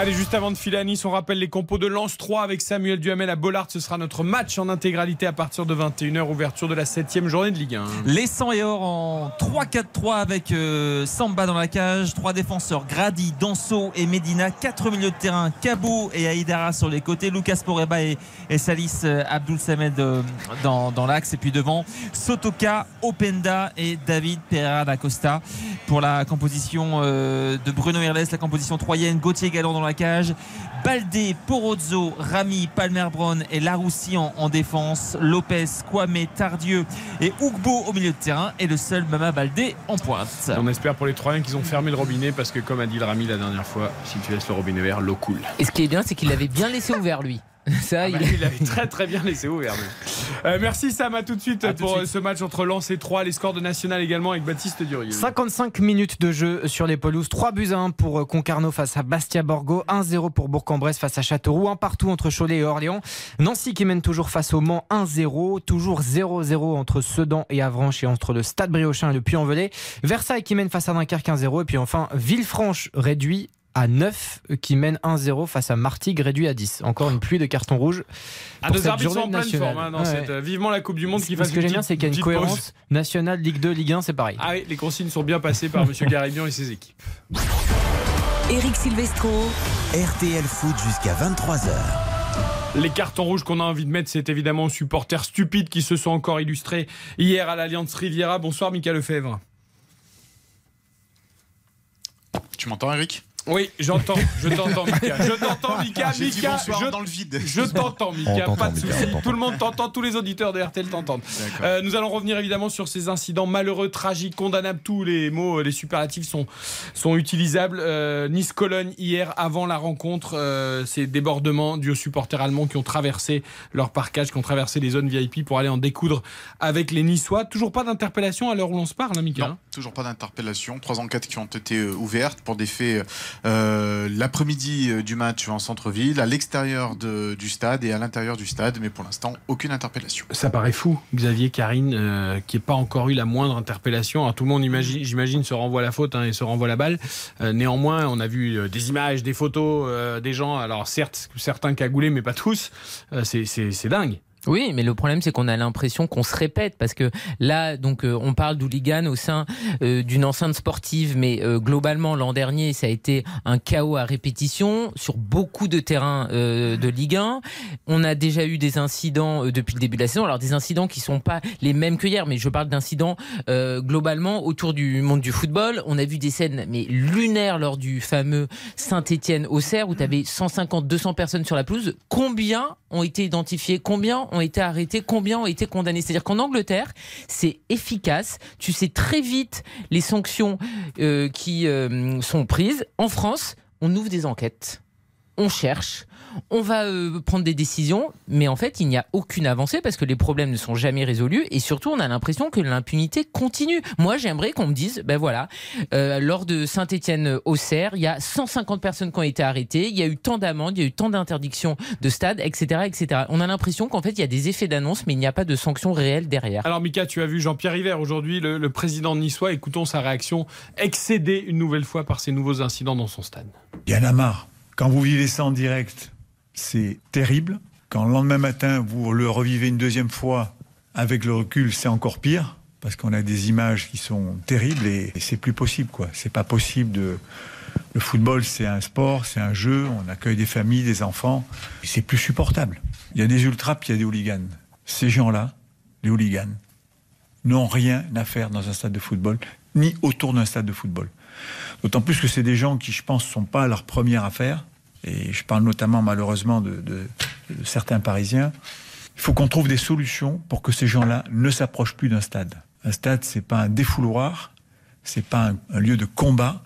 Speaker 1: Allez, juste avant de filer à Nice, on rappelle les compos de Lance 3 avec Samuel Duhamel à Bollard. Ce sera notre match en intégralité à partir de 21h, ouverture de la 7 journée de Ligue 1.
Speaker 2: Les 100 et or en 3-4-3 avec euh, Samba dans la cage, trois défenseurs Grady, Danso et Medina, quatre milieux de terrain Cabo et Aïdara sur les côtés, Lucas Poreba et, Salis euh, Abdul Samed euh, dans, l'axe et puis devant Sotoka, Openda et David Pereira da Costa pour la composition de Bruno Irles, la composition troyenne, Gauthier Galland dans la cage, Baldé, Porozzo, Rami, Palmer Brown et Laroussi en, en défense, Lopez, Kwame, Tardieu et Ougbo au milieu de terrain et le seul Mama Baldé en pointe.
Speaker 1: On espère pour les Troyens qu'ils ont fermé le robinet parce que, comme a dit le Rami la dernière fois, si tu laisses le robinet vert, l'eau coule.
Speaker 4: Et ce qui est bien, c'est qu'il l'avait bien laissé ouvert, lui. Ça,
Speaker 1: Ah bah,
Speaker 4: il-
Speaker 1: il avait très très bien laissé ouvert. Euh, merci Sam, à tout de suite
Speaker 3: À tout de
Speaker 1: pour
Speaker 3: suite.
Speaker 1: euh, ce match entre Lens et 3. Les scores de National également avec Baptiste Durieux.
Speaker 3: 55 minutes de jeu sur les pelouses. 3 buts à 1 pour euh, Concarneau face à Bastia Borgo. 1-0 pour Bourg-en-Bresse face à Châteauroux. Un partout entre Cholet et Orléans. Nancy qui mène toujours face au Mans 1-0. Toujours 0-0 entre Sedan et Avranches et entre le Stade Briochin et le Puy-en-Velay. Versailles qui mène face à Dunkerque 1-0. Et puis enfin Villefranche réduit à 9 euh, qui mène 1-0 face à Martigues réduit à 10. Encore une pluie de cartons rouges.
Speaker 1: Ah,
Speaker 3: pour
Speaker 1: nos
Speaker 3: cette
Speaker 1: arbitres sont en
Speaker 3: journée
Speaker 1: pleine
Speaker 3: nationale.
Speaker 1: forme hein, dans
Speaker 3: Ouais.
Speaker 1: cette, euh, vivement la Coupe du Monde qui fasse
Speaker 3: Ce que j'aime bien, c'est qu'il y a une
Speaker 1: pause.
Speaker 3: cohérence nationale, Ligue 2, Ligue 1, c'est pareil.
Speaker 1: Ah oui, les consignes sont bien passées par Monsieur Garibian et ses équipes.
Speaker 6: Eric Silvestro.
Speaker 5: RTL Foot jusqu'à 23h.
Speaker 1: Les cartons rouges qu'on a envie de mettre, c'est évidemment aux supporters stupides qui se sont encore illustrés hier à l'Alliance Riviera. Bonsoir, Mika Lefebvre.
Speaker 11: Tu m'entends, Eric
Speaker 1: Oui, j'entends, je t'entends, Mika. Je t'entends, Mika.
Speaker 11: Dit
Speaker 1: Mika,
Speaker 11: bonsoir
Speaker 1: je,
Speaker 11: dans le vide.
Speaker 1: je t'entends, Mika. Pas de
Speaker 7: Mika,
Speaker 1: souci. Tout le monde t'entend, tous les auditeurs de RTL t'entendent. Euh, nous allons revenir évidemment sur ces incidents malheureux, tragiques, condamnables. Tous les mots, euh, les superlatifs sont, sont utilisables. Euh, Nice-Cologne, hier, avant la rencontre, euh, ces débordements dus aux supporters allemands qui ont traversé leur parcage, qui ont traversé les zones VIP pour aller en découdre avec les Niçois. Toujours pas d'interpellation à l'heure où l'on se parle, hein, Mika
Speaker 11: Non, toujours pas d'interpellation. Trois enquêtes qui ont été ouvertes pour des faits euh, l'après-midi euh, du match en centre-ville, à l'extérieur du stade et à l'intérieur du stade, mais pour l'instant, aucune interpellation.
Speaker 1: Ça paraît fou, Xavier Karine, euh, qui n'ait pas encore eu la moindre interpellation. Alors, tout le monde, imagine, j'imagine, se renvoie la faute hein, et se renvoie la balle. Euh, néanmoins, on a vu euh, des images, des photos des gens. Alors, certes, certains cagoulés, mais pas tous. C'est dingue.
Speaker 4: Oui, mais le problème c'est qu'on a l'impression qu'on se répète parce que là, donc, euh, on parle d'hooligan au sein euh, d'une enceinte sportive, mais euh, globalement l'an dernier, ça a été un chaos à répétition sur beaucoup de terrains de Ligue 1. On a déjà eu des incidents depuis le début de la saison. Alors des incidents qui sont pas les mêmes que hier, mais je parle d'incidents globalement autour du monde du football. On a vu des scènes mais lunaires lors du fameux Saint-Étienne-Auxerre où tu avais 150, 200 personnes sur la pelouse. Combien ont été identifiés Combien ont été arrêtés Combien ont été condamnés C'est-à-dire qu'en Angleterre, c'est efficace. Tu sais très vite les sanctions euh, qui euh, sont prises. En France, on ouvre des enquêtes. On cherche, on va euh, prendre des décisions, mais en fait, il n'y a aucune avancée parce que les problèmes ne sont jamais résolus et surtout, on a l'impression que l'impunité continue. Moi, j'aimerais qu'on me dise, ben voilà, euh, lors de Saint-Étienne-Auxerre, il y a 150 personnes qui ont été arrêtées, il y a eu tant d'amendes, il y a eu tant d'interdictions de stade, etc., etc. On a l'impression qu'en fait, il y a des effets d'annonce, mais il n'y a pas de sanctions réelles derrière.
Speaker 1: Alors, Mika, tu as vu Jean-Pierre River aujourd'hui, le, le président de niçois. Écoutons sa réaction, excédée une nouvelle fois par ces nouveaux incidents dans son stade.
Speaker 12: Il y en a marre. Quand vous vivez ça en direct, c'est terrible. Quand le lendemain matin, vous le revivez une deuxième fois, avec le recul, c'est encore pire. Parce qu'on a des images qui sont terribles et, c'est plus possible, quoi. C'est pas possible de. Le football, c'est un sport, c'est un jeu, on accueille des familles, des enfants. C'est plus supportable. Il y a des ultras, puis il y a des hooligans. Ces gens-là, les hooligans, n'ont rien à faire dans un stade de football, ni autour d'un stade de football. D'autant plus que c'est des gens qui, je pense, ne sont pas leur première affaire. Et je parle notamment, malheureusement, de, de- de certains Parisiens. Il faut qu'on trouve des solutions pour que ces gens-là ne s'approchent plus d'un stade. Un stade, c'est pas un défouloir, c'est pas un, un lieu de combat,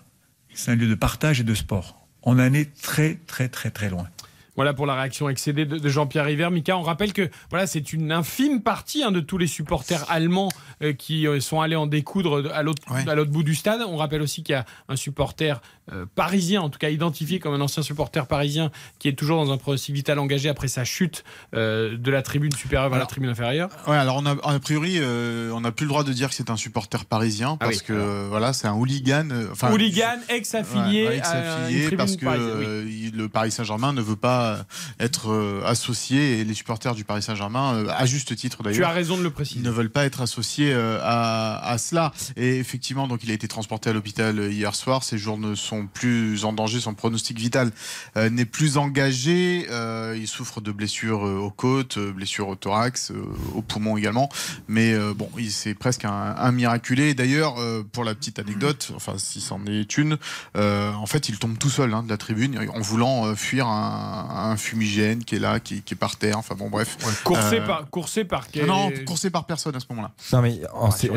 Speaker 12: c'est un lieu de partage et de sport. On en est très, très, très, très loin.
Speaker 1: Voilà pour la réaction excédée de, Jean-Pierre River. Mika, on rappelle que voilà, c'est une infime partie hein, de tous les supporters allemands euh, qui euh, sont allés en découdre de- à l'autre à l'autre bout du stade. On rappelle aussi qu'il y a un supporter euh, parisien, en tout cas identifié comme un ancien supporter parisien, qui est toujours dans un processus vital engagé après sa chute euh, de la tribune supérieure vers la
Speaker 11: Alors-
Speaker 1: tribune inférieure.
Speaker 11: Ouais, alors on a, a priori, euh, on n'a plus le droit de dire que c'est un supporter parisien
Speaker 1: Ah
Speaker 11: parce
Speaker 1: oui,
Speaker 11: que voilà, c'est un hooligan. Enfin,
Speaker 1: Hooligan, ex-affilié
Speaker 11: Ouais, ex-affilié, parce que
Speaker 1: oui.
Speaker 11: le Paris Saint-Germain ne veut pas être associé et les supporters du Paris Saint-Germain, à juste titre d'ailleurs,
Speaker 1: Tu as raison de le préciser.
Speaker 11: ne veulent pas être associés à, à cela. Et effectivement, donc il a été transporté à l'hôpital hier soir. Ses jours ne sont plus en danger, son pronostic vital euh, n'est plus engagé. Euh, il souffre de blessures euh, aux côtes, blessures au thorax, euh, aux poumons également. Mais euh, bon, il c'est presque un, un miraculé. D'ailleurs, euh, pour la petite anecdote, enfin si c'en est une, euh, en fait, il tombe tout seul hein, de la tribune en voulant euh, fuir un, un fumigène qui est là, qui, qui est par terre. Enfin bon, bref.
Speaker 1: Coursé,
Speaker 11: Euh,
Speaker 1: par, coursé par quel-
Speaker 11: Non, coursé par personne à ce moment-là.
Speaker 7: Non mais en- c'est-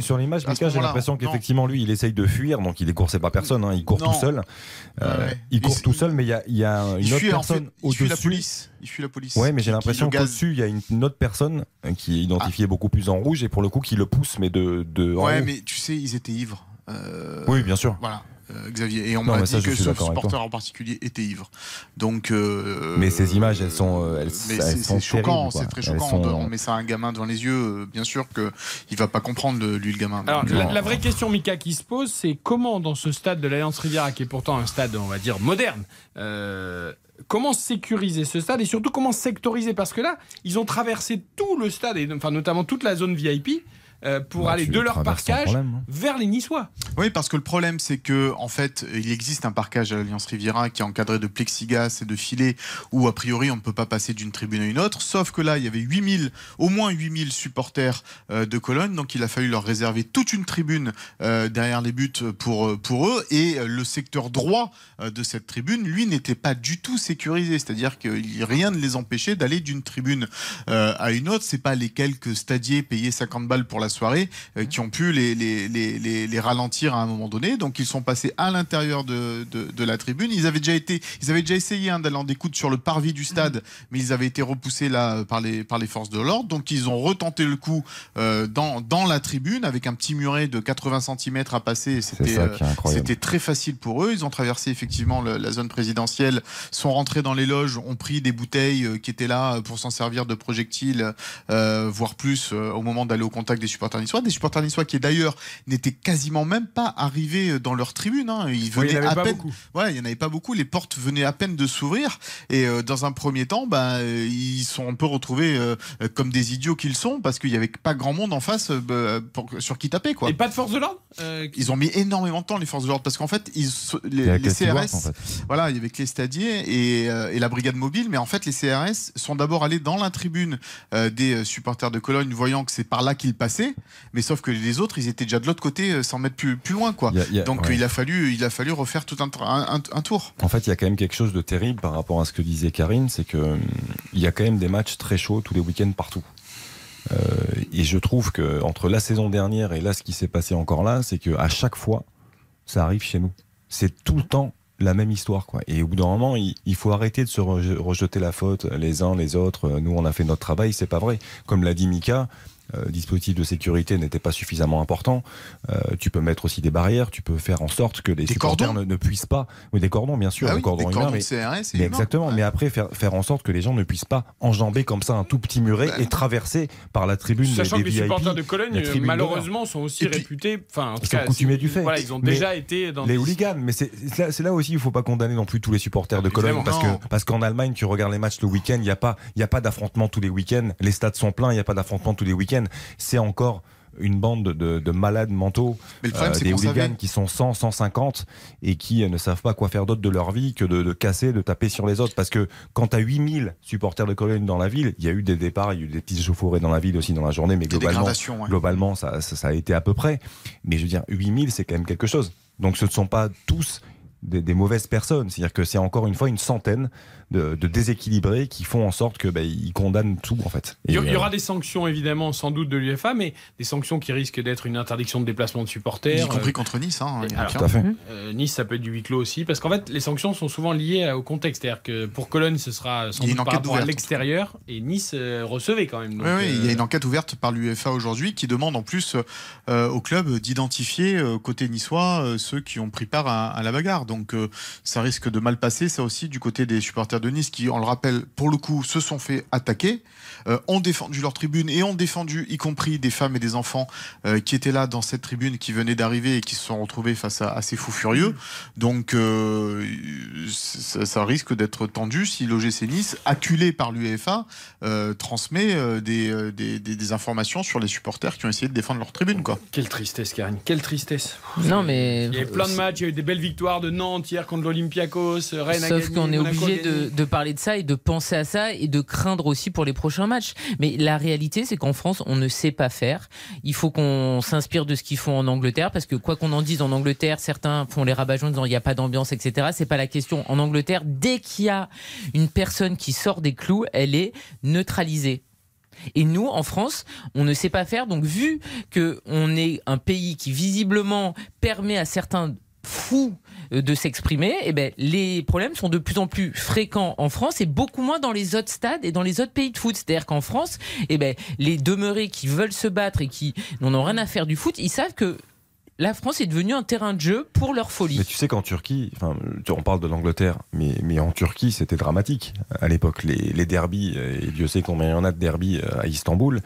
Speaker 11: sur l'image,
Speaker 7: bon, j'ai l'impression qu'effectivement lui, il essaye de fuir, donc il est coursé par personne, hein, il court
Speaker 11: Non.
Speaker 7: tout seul. Euh,
Speaker 11: Ouais.
Speaker 7: Il court tout seul, mais il y a, il y a une autre
Speaker 11: fuit, en fait,
Speaker 7: personne
Speaker 11: fuit la
Speaker 7: au-dessus.
Speaker 11: police. Il fuit la police.
Speaker 7: Ouais, mais j'ai l'impression qu'au-dessus, il y a une, autre personne euh, qui est identifiée beaucoup plus en rouge et pour le coup qui le pousse, mais de, de
Speaker 11: Ouais, mais tu sais, ils étaient ivres. Euh,
Speaker 7: Oui, bien sûr.
Speaker 11: Voilà. Euh, Xavier et on m'a
Speaker 7: ça,
Speaker 11: dit que ce supporter en particulier était ivre. Donc, euh,
Speaker 7: Mais ces images, elles sont, euh, elles,
Speaker 11: mais
Speaker 7: elles
Speaker 11: c'est choquant, c'est très choquant.
Speaker 7: sont-
Speaker 11: On met ça à un gamin devant les yeux, bien sûr que il va pas comprendre le- lui le gamin.
Speaker 1: Alors,
Speaker 11: Donc,
Speaker 1: la, la vraie question, Mika, qui se pose, c'est comment, dans ce stade de l'Alliance Riviera, qui est pourtant un stade, on va dire, moderne, euh, comment sécuriser ce stade et surtout comment sectoriser? Parce que là, ils ont traversé tout le stade, et, enfin, notamment toute la zone VIP, euh, pour
Speaker 11: Bah,
Speaker 1: aller de
Speaker 11: le
Speaker 1: leur parcage
Speaker 11: problème, hein.
Speaker 1: vers les Niçois.
Speaker 11: Oui, parce que le problème, c'est que en fait, il existe un parcage à l'Alliance Riviera qui est encadré de plexiglas et de filets où, a priori, on ne peut pas passer d'une tribune à une autre. Sauf que là, il y avait 8000, au moins 8000 supporters euh, de Cologne, donc il a fallu leur réserver toute une tribune euh, derrière les buts pour, pour eux. Et le secteur droit de cette tribune, lui, n'était pas du tout sécurisé. C'est-à-dire que rien ne les empêchait d'aller d'une tribune euh, à une autre. C'est pas les quelques stadiers payés 50 balles pour la soirée euh, qui ont pu les, les, les, les, les ralentir à un moment donné. Donc ils sont passés à l'intérieur de, de, de la tribune. Ils avaient déjà été, ils avaient déjà essayé hein, d'aller en découdre sur le parvis du stade, mais ils avaient été repoussés là euh, par les par les forces de l'ordre. Donc ils ont retenté le coup euh, dans dans la tribune avec un petit muret de 80 cm à passer. C'était euh, très facile pour eux. Ils ont traversé effectivement le- la zone présidentielle, sont rentrés dans les loges, ont pris des bouteilles euh, qui étaient là pour s'en servir de projectiles, euh, voire plus, euh, au moment d'aller au contact des supporters niçois. Des supporters niçois qui d'ailleurs n'étaient quasiment même pas arrivés dans leur tribune. hein. Ils
Speaker 1: Oui, il y
Speaker 11: venaient
Speaker 1: en avait
Speaker 11: à
Speaker 1: pas
Speaker 11: peine. il y en avait pas beaucoup. Les portes venaient à peine de s'ouvrir. Et euh, dans un premier temps, bah, euh, ils sont un peu retrouvés euh, euh, comme des idiots qu'ils sont parce qu'il y avait pas grand monde en face euh, bah, pour- sur qui taper quoi.
Speaker 1: Et pas de force de l'ordre Euh,
Speaker 11: Ils ont mis énormément de temps les forces de l'ordre parce qu'en fait ils, les, CRS,
Speaker 7: en fait.
Speaker 11: voilà, il y avait que les stadiers et, euh, et la brigade mobile, mais en fait les CRS sont d'abord allés dans la tribune euh, des euh, supporters de Cologne, voyant que c'est par là qu'ils passaient, mais sauf que les autres ils étaient déjà de l'autre côté, euh, 100 mètres plus, plus loin quoi.
Speaker 7: Il y a- il y a-
Speaker 11: Donc
Speaker 7: ouais.
Speaker 11: euh, il a fallu il a fallu refaire tout un, un, un- un tour.
Speaker 7: En fait, il y a quand même quelque chose de terrible par rapport à ce que disait Karine, c'est que hum, y a quand même des matchs très chauds tous les week-ends partout. Euh, et je trouve que entre la saison dernière et là, ce qui s'est passé encore là, c'est que à chaque fois, ça arrive chez nous. C'est tout le temps la même histoire, quoi. Et au bout d'un moment, il, il faut arrêter de se reje- rejeter la faute les uns les autres. Nous, on a fait notre travail, c'est pas vrai. Comme l'a dit Mika. Euh, dispositif de sécurité n'était pas suffisamment important. Euh, tu peux mettre aussi des barrières, tu peux faire en sorte que les
Speaker 11: Des
Speaker 7: supporters
Speaker 11: cordons
Speaker 7: ne, ne puissent pas. Oui, des cordons, bien sûr,
Speaker 11: Ah
Speaker 7: des cordons
Speaker 11: des
Speaker 7: humains,
Speaker 11: cordons
Speaker 7: mais,
Speaker 11: de CRS et
Speaker 7: mais
Speaker 11: humains.
Speaker 7: exactement. Mais après, faire, faire en sorte que les gens ne puissent pas enjamber comme ça un tout petit muret et traverser par la tribune
Speaker 1: Sachant
Speaker 7: des,
Speaker 1: que les
Speaker 7: des
Speaker 1: supporters de Cologne, malheureusement, sont aussi
Speaker 7: puis,
Speaker 1: réputés. Enfin, en tout
Speaker 7: ils sont
Speaker 1: cas,
Speaker 7: coutumiers
Speaker 1: c'est-
Speaker 7: du fait.
Speaker 1: Voilà, ils ont
Speaker 7: Mais
Speaker 1: déjà été dans
Speaker 7: les
Speaker 1: des-
Speaker 7: hooligans, mais c'est là, aussi il faut pas condamner non plus tous les supporters de Cologne parce
Speaker 1: Non.
Speaker 7: que parce qu'en Allemagne tu regardes les matchs le week-end, il y a pas il y a pas d'affrontement tous les week-ends, les stades sont pleins, il y a pas d'affrontement tous les week-ends, c'est encore une bande de, de malades mentaux,
Speaker 11: Mais le problème, c'est
Speaker 7: des hooligans
Speaker 11: savait-
Speaker 7: qui sont 100, 150 et qui euh, ne savent pas quoi faire d'autre de leur vie que de, de casser, de taper sur les autres. Parce que quand tu as 8000 supporters de Cologne dans la ville, il y a eu des départs, il y a eu des petits chauffourées dans la ville aussi dans la journée, mais
Speaker 11: Des
Speaker 7: globalement,
Speaker 11: ouais.
Speaker 7: globalement ça, ça, ça a été à peu près. Mais je veux dire, 8000, c'est quand même quelque chose. Donc ce ne sont pas tous des, des mauvaises personnes. C'est-à-dire que c'est encore une fois une centaine de, de déséquilibrés qui font en sorte que bah, ils condamnent tout en fait.
Speaker 1: Il y,
Speaker 7: Et,
Speaker 1: il y aura
Speaker 7: euh,
Speaker 1: des sanctions évidemment sans doute de l'UFA, mais des sanctions qui risquent d'être une interdiction de déplacement de supporters.
Speaker 11: Y compris
Speaker 1: euh,
Speaker 11: contre Nice. Hein,
Speaker 1: alors.
Speaker 11: Tout à fait.
Speaker 1: euh, nice, ça peut être du huis clos aussi, parce qu'en fait, les sanctions sont souvent liées au contexte. C'est-à-dire que pour Cologne, ce sera sans doute
Speaker 11: une
Speaker 1: par rapport à l'extérieur, et Nice euh, recevait quand même. Donc,
Speaker 11: Oui, oui, il y a une enquête ouverte par l'UEFA aujourd'hui qui demande en plus euh, au club d'identifier euh, côté niçois euh, ceux qui ont pris part à, à la bagarre. Donc euh, ça risque de mal passer, ça aussi du côté des supporters de Nice qui, on le rappelle, pour le coup, se sont fait attaquer, euh, ont défendu leur tribune et ont défendu, y compris des femmes et des enfants euh, qui étaient là dans cette tribune, qui venaient d'arriver et qui se sont retrouvés face à, à ces fous furieux. Donc euh, ça, ça risque d'être tendu si l'OGC Nice, acculé par l'UEFA, euh, transmet euh, des, des, des- des informations sur les supporters qui ont essayé de défendre leur tribune. Quoi.
Speaker 1: Quelle tristesse, Karine, quelle tristesse.
Speaker 4: Non, mais.
Speaker 1: Il y a eu plein de matchs, il y a eu des belles victoires de Nantes. Hier contre l'Olympiakos, Rennes
Speaker 4: Sauf qu'on est obligé
Speaker 1: gagné.
Speaker 4: De, parler de ça et de penser à ça et de craindre aussi pour les prochains matchs. Mais la réalité, c'est qu'en France, on ne sait pas faire. Il faut qu'on s'inspire de ce qu'ils font en Angleterre, parce que quoi qu'on en dise en Angleterre, certains font les rabat en disant il n'y a pas d'ambiance, etc. C'est pas la question. En Angleterre, dès qu'il y a une personne qui sort des clous, elle est neutralisée. Et nous, en France, on ne sait pas faire. Donc, vu que on est un pays qui visiblement permet à certains fous de s'exprimer, eh ben, les problèmes sont de plus en plus fréquents en France et beaucoup moins dans les autres stades et dans les autres pays de foot. C'est-à-dire qu'en France, eh ben, les demeurés qui veulent se battre et qui n'en ont rien à faire du foot, ils savent que la France est devenue un terrain de jeu pour leur folie.
Speaker 7: Mais tu sais qu'en Turquie, enfin, on parle de l'Angleterre, mais, en Turquie, c'était dramatique à l'époque. Les, les derbies, euh, et Dieu sait combien il y en a de derbies euh, à Istanbul.